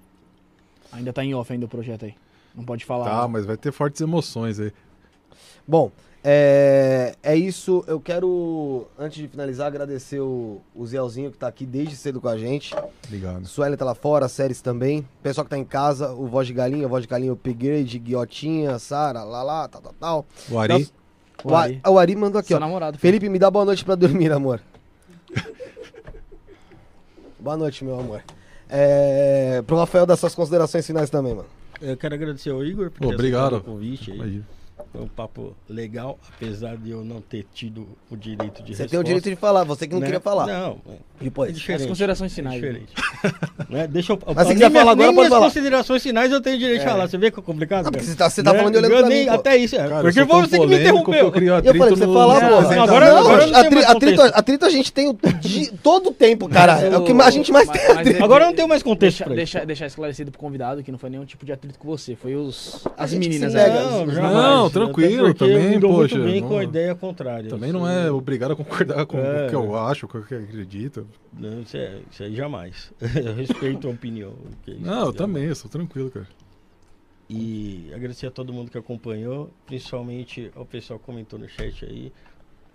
S2: Ainda tá em off ainda o projeto aí. Não pode falar.
S4: Tá, mas vai ter fortes emoções aí.
S1: Bom, é, é isso. Eu quero, antes de finalizar, agradecer o, o Zielzinho que tá aqui desde cedo com a gente.
S4: Obrigado.
S1: Sueli tá lá fora, séries também. Pessoal que tá em casa, o Voz de Galinha, o Voz de Galinha, o Upgrade, Guiotinha, Sara, lá lá, tal, tal, tal.
S4: O Ari,
S1: Nossa,
S2: O
S1: O
S2: Ari.
S1: O Ari mandou aqui,
S2: Seu
S1: ó.
S2: namorado.
S1: Felipe, me dá boa noite pra dormir, amor. Boa noite, meu amor. É, pro Rafael dar suas considerações finais também, mano.
S3: Eu quero agradecer ao Igor por ter
S4: obrigado.
S3: o convite aí.
S4: Imagina.
S3: Foi um papo legal, apesar de eu não ter tido o direito de
S1: Você
S3: resposta.
S1: tem o direito de falar, você que não
S3: né?
S1: queria falar.
S3: Não, é
S1: Depois.
S3: diferente.
S2: As considerações
S3: É
S2: finais,
S3: diferente. <laughs> Né? Deixa eu,
S1: Mas se quiser falar agora, pode falar.
S3: considerações finais eu tenho direito de
S2: É.
S3: falar. Você vê que é complicado?
S1: Não, porque você tá, você tá
S3: Né?
S1: falando e olhando
S3: Eu
S1: pra
S3: nem-
S1: mim. pô.
S3: Até isso, é.
S4: Cara,
S3: porque foi você que me interrompeu.
S4: eu crio
S1: Eu falei você
S4: no-
S1: falar, pô.
S3: agora- agora não tem
S1: atrito, atrito, atrito a gente tem o di- todo o tempo, cara. É o que a gente mais
S2: Mas-
S1: tem.
S2: mas
S3: Agora eu não tenho mais contexto
S2: Deixa, deixar esclarecido pro convidado que não foi nenhum tipo de atrito com você. Foi os, as meninas
S1: nega.
S3: Não,
S1: Não.
S4: Tranquilo,
S3: eu
S4: também,
S3: dou
S4: poxa,
S3: muito bem
S4: não-
S3: com a ideia contrária.
S4: Também não é obrigado a concordar com
S3: É.
S4: o que eu acho, com o que eu acredito.
S3: Não, isso, é, isso aí jamais. <laughs> Eu respeito a opinião. ok?
S4: Não, eu
S3: Jamais.
S4: também, eu sou tranquilo, cara.
S3: E agradecer a todo mundo que acompanhou, principalmente ao pessoal que comentou no chat aí.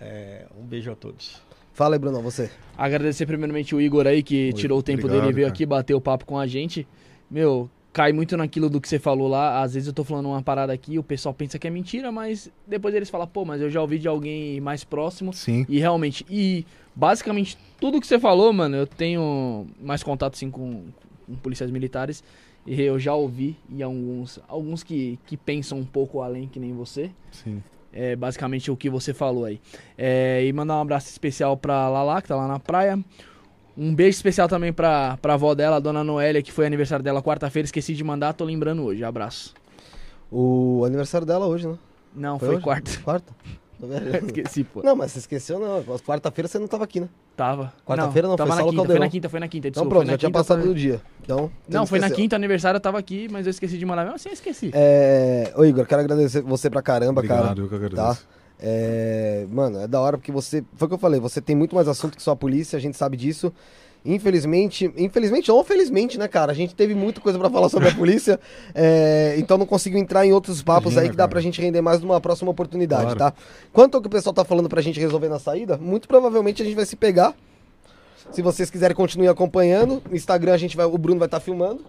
S3: É, um beijo a todos.
S1: Fala aí, Bruno, você.
S2: Agradecer primeiramente o Igor aí, que
S4: Oi,
S2: tirou o tempo
S4: obrigado,
S2: dele e veio
S4: cara.
S2: aqui bater o papo com a gente. Meu, cai muito naquilo do que você falou lá. Às vezes eu tô falando uma parada aqui, o pessoal pensa que é mentira, mas depois eles falam, pô, mas eu já ouvi de alguém mais próximo.
S4: Sim.
S2: E realmente, e basicamente tudo que você falou, mano, eu tenho mais contato sim com, com policiais militares. E eu já ouvi e alguns, alguns que, que pensam um pouco além que nem você.
S4: Sim.
S2: É basicamente o que você falou aí. É, e mandar um abraço especial pra Lala, que tá lá na praia. Um beijo especial também pra, pra avó dela, a dona Noélia, que foi aniversário dela quarta-feira. Esqueci de mandar, tô lembrando hoje. Abraço.
S1: O aniversário dela hoje, né?
S2: Não, foi,
S1: hoje?
S2: quarta.
S1: Quarta? <laughs>
S2: Esqueci, pô.
S1: Não, mas você esqueceu, não. Quarta-feira você não tava aqui, né?
S2: Tava.
S1: Quarta-feira não,
S2: tava
S1: foi
S2: na
S1: só
S2: quinta, foi na quinta, foi na quinta.
S1: Então pronto,
S2: foi
S1: já tinha passado
S2: foi-
S1: do dia. Então,
S2: Não, foi na quinta aniversário, eu tava aqui, mas eu esqueci de mandar. Mesmo assim, eu esqueci.
S1: É... Ô, Igor, quero agradecer você pra caramba,
S4: Obrigado,
S1: cara.
S4: eu que
S1: Tá? É... Mano, é da hora porque você. Foi o que eu falei, você tem muito mais assunto que só a polícia, a gente sabe disso. Infelizmente, infelizmente ou felizmente, né, cara? A gente teve muita coisa pra falar sobre a polícia, <laughs> é, então não conseguiu entrar em outros papos
S4: Imagina,
S1: aí que dá
S4: cara.
S1: pra gente render mais numa próxima oportunidade,
S4: Claro.
S1: tá? Quanto ao que o pessoal tá falando pra gente resolver na saída, muito provavelmente a gente vai se pegar. Se vocês quiserem continuar acompanhando, no Instagram a gente vai, o Bruno vai estar filmando.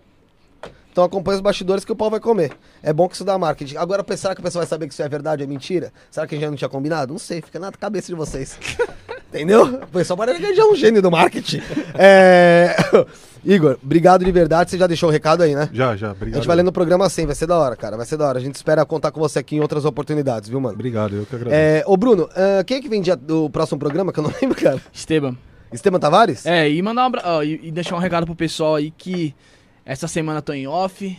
S1: Então acompanha os bastidores que o pau vai comer. É bom que isso dá marketing. Agora, será que o pessoal vai saber que isso é verdade ou é mentira? Será que a gente já não tinha combinado? Não sei, fica na cabeça de vocês. <laughs> Entendeu? O pessoal parece que já é um gênio do marketing. É... <coughs> Igor, obrigado de verdade. Você já deixou o recado aí, né?
S4: Já, já,
S1: A
S4: obrigado.
S1: gente vai ler no programa assim, vai ser da hora, cara. Vai ser da hora. A gente espera contar com você aqui em outras oportunidades, viu, mano?
S4: Obrigado, eu que agradeço.
S1: É, ô, Bruno, ah, quem é que vem dia do próximo programa? Que eu não <laughs> lembro, cara.
S2: Esteban.
S1: Esteban Tavares?
S2: É, e mandar um abra... e, e deixar um recado pro pessoal aí que essa semana tô em off.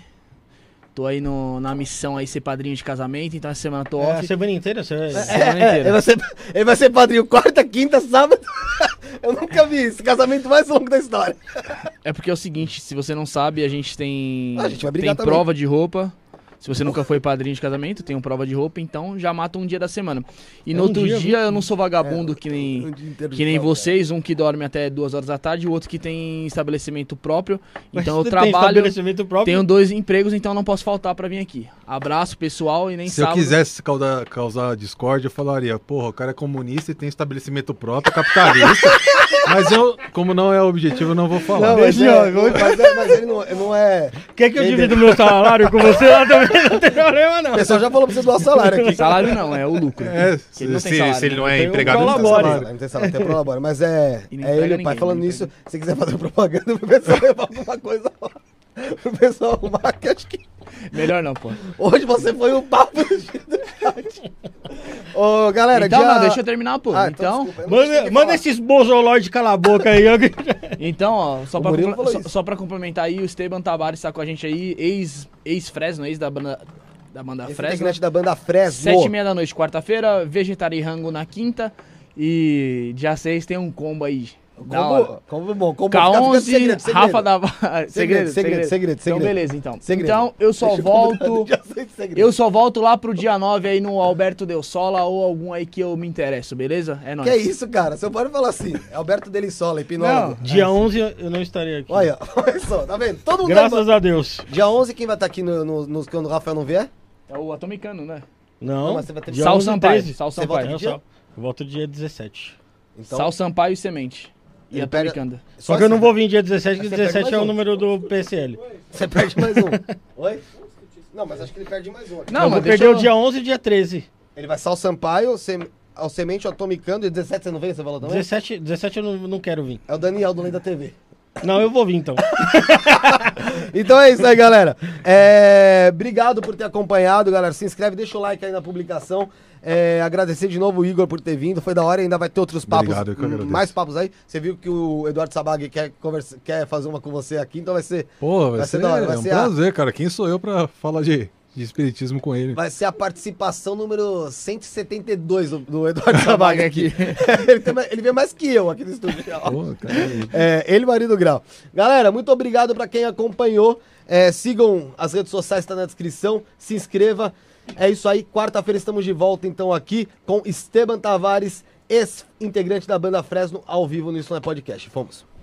S2: Tô aí no, na missão aí ser padrinho de casamento, então essa semana tô
S3: É, a
S2: off.
S3: semana inteira você vai...
S2: semana
S1: É,
S2: inteira.
S1: ele, vai ser, ele vai ser padrinho quarta, quinta, sábado. <laughs> Eu nunca vi isso. Casamento mais longo da história.
S2: É porque é o seguinte, se você não sabe, a gente tem
S1: A gente vai
S2: tem
S1: também.
S2: prova de roupa. Se você nunca foi padrinho de casamento, tem uma prova de roupa, então já mata um dia da semana. E no
S3: É um
S2: outro
S3: dia,
S2: dia, eu não sou vagabundo que nem
S1: Um
S2: que nem vocês, um que dorme até duas horas da tarde e o outro que tem estabelecimento próprio.
S3: Mas
S2: Então eu
S3: você tem
S2: trabalho,
S3: estabelecimento próprio.
S2: tenho dois empregos, então não posso faltar pra vir aqui. Abraço pessoal e nem
S4: Se eu
S2: sábado.
S4: quisesse causar, causar discórdia, eu falaria, porra, o cara é comunista e tem estabelecimento próprio, é capitalista. <laughs> mas eu, como não é o objetivo, eu não vou falar.
S1: Não, mas, é,
S3: eu-
S1: mas, é- mas ele não, não é.
S3: Quer que eu divida o meu salário com você lá também? Não tem problema, não.
S1: O pessoal já falou pra você doar salário aqui.
S2: Salário não, é o lucro.
S4: É,
S2: ele
S4: se,
S2: tem salário,
S4: se ele
S2: né?
S4: não é
S3: Tem um
S4: empregado, ele não tem salário.
S1: Não tem salário, tem prolabora. Mas é,
S2: E
S1: é ele, o pai, falando
S2: não
S1: nisso. Se quiser fazer propaganda <laughs> pro pessoal <laughs> levar alguma coisa lá. Pro pessoal arrumar, que acho que
S2: Melhor não, pô.
S1: hoje você foi o papo do chat. Ô, galera,
S2: Então,
S1: dia...
S2: não, deixa eu terminar, pô.
S1: Ah,
S2: então,
S1: desculpa, eu não
S3: Manda, manda esses bozolóides calar a boca aí. ó.
S2: então, ó, só pra,
S1: falou
S2: só, só pra complementar aí, o Esteban Tavares tá com a gente aí, ex- ex-Fresno, ex da banda, da banda
S1: Esse
S2: Fresno.
S1: da banda Fresno.
S2: Sete e meia da noite, quarta-feira, Vegetari Rango na quinta. E dia 6 tem um combo aí.
S1: Combo, combo bom. Combo fica- fica
S2: K11,
S1: segredo, segredo.
S2: Rafa da. <laughs> segredo,
S1: segredo,
S2: segredo,
S1: segredo,
S2: Então, beleza, então.
S1: Segredo.
S2: Então, eu só
S1: Deixa eu
S2: volto. <laughs>
S1: no segredo.
S2: Eu só volto lá pro dia 9 aí no Alberto Del Sola ou algum aí que eu me interesso, beleza? É nóis.
S1: Que isso, cara? Você pode falar assim. É Alberto Delissola, hipnólogo.
S3: Dia 11 eu não estarei aqui.
S1: Olha, <laughs> olha só, tá vendo? Todo mundo
S3: Graças a Deus.
S1: Dia 11, quem vai estar aqui no, no, nos- quando o Rafael não vier?
S2: É o Atomicano, né?
S3: Não,
S1: Não, mas você vai ter-
S3: dia
S2: Sal
S3: 11
S2: Sampaio,
S3: 13.
S2: Sal Sampaio.
S1: volta
S3: Eu eu volto dia 17.
S1: Então,
S2: Sal Sampaio e Semente. E
S1: pega-
S2: Atomicanda.
S3: Só que eu não vou vir dia 17, porque
S1: Mas você perde
S3: 17 é o
S1: um.
S3: número do PSL.
S1: Você perde mais um. <laughs> Oi? Não, mas acho que ele perde mais um. aqui.
S2: Não,
S3: eu
S2: mas
S3: perder
S2: eu-
S3: o dia 11 e dia 13.
S1: Ele vai Sal Sampaio, sem, ao Semente, ao Atomicando, e 17 você não vem, você falou também?
S3: 17, 17 eu não, não quero vir.
S1: É o Daniel do Lei da TV.
S3: Não, eu vou vir então. <laughs>
S1: Então é isso aí, galera. É, Obrigado por ter acompanhado, galera. Se inscreve, deixa o like aí na publicação. É, agradecer de novo o Igor por ter vindo. Foi da hora, ainda vai ter outros papos.
S4: Obrigado, eu que agradeço.
S1: mais papos aí. Você viu que o Eduardo Sabag quer, conversa, quer fazer uma com você aqui, então vai ser,
S4: Pô, vai,
S1: Vai
S4: ser,
S1: ser da hora, vai
S4: é um
S1: ser a-
S4: prazer, cara. Quem sou eu pra falar de, de espiritismo com ele?
S1: vai ser a participação número 172 do, do Eduardo Sabag <laughs> aqui. <laughs> ele, tem mais- ele vem mais que eu aqui no estúdio.
S4: Pô, cara,
S1: É, ele e Marido Grau. Galera, muito obrigado pra quem acompanhou. É, sigam as redes sociais, tá na descrição. Se inscreva. É isso aí. Quarta-feira estamos de volta, então, aqui com Esteban Tavares, ex-integrante da banda Fresno, ao vivo no Isso Não é Podcast. Fomos.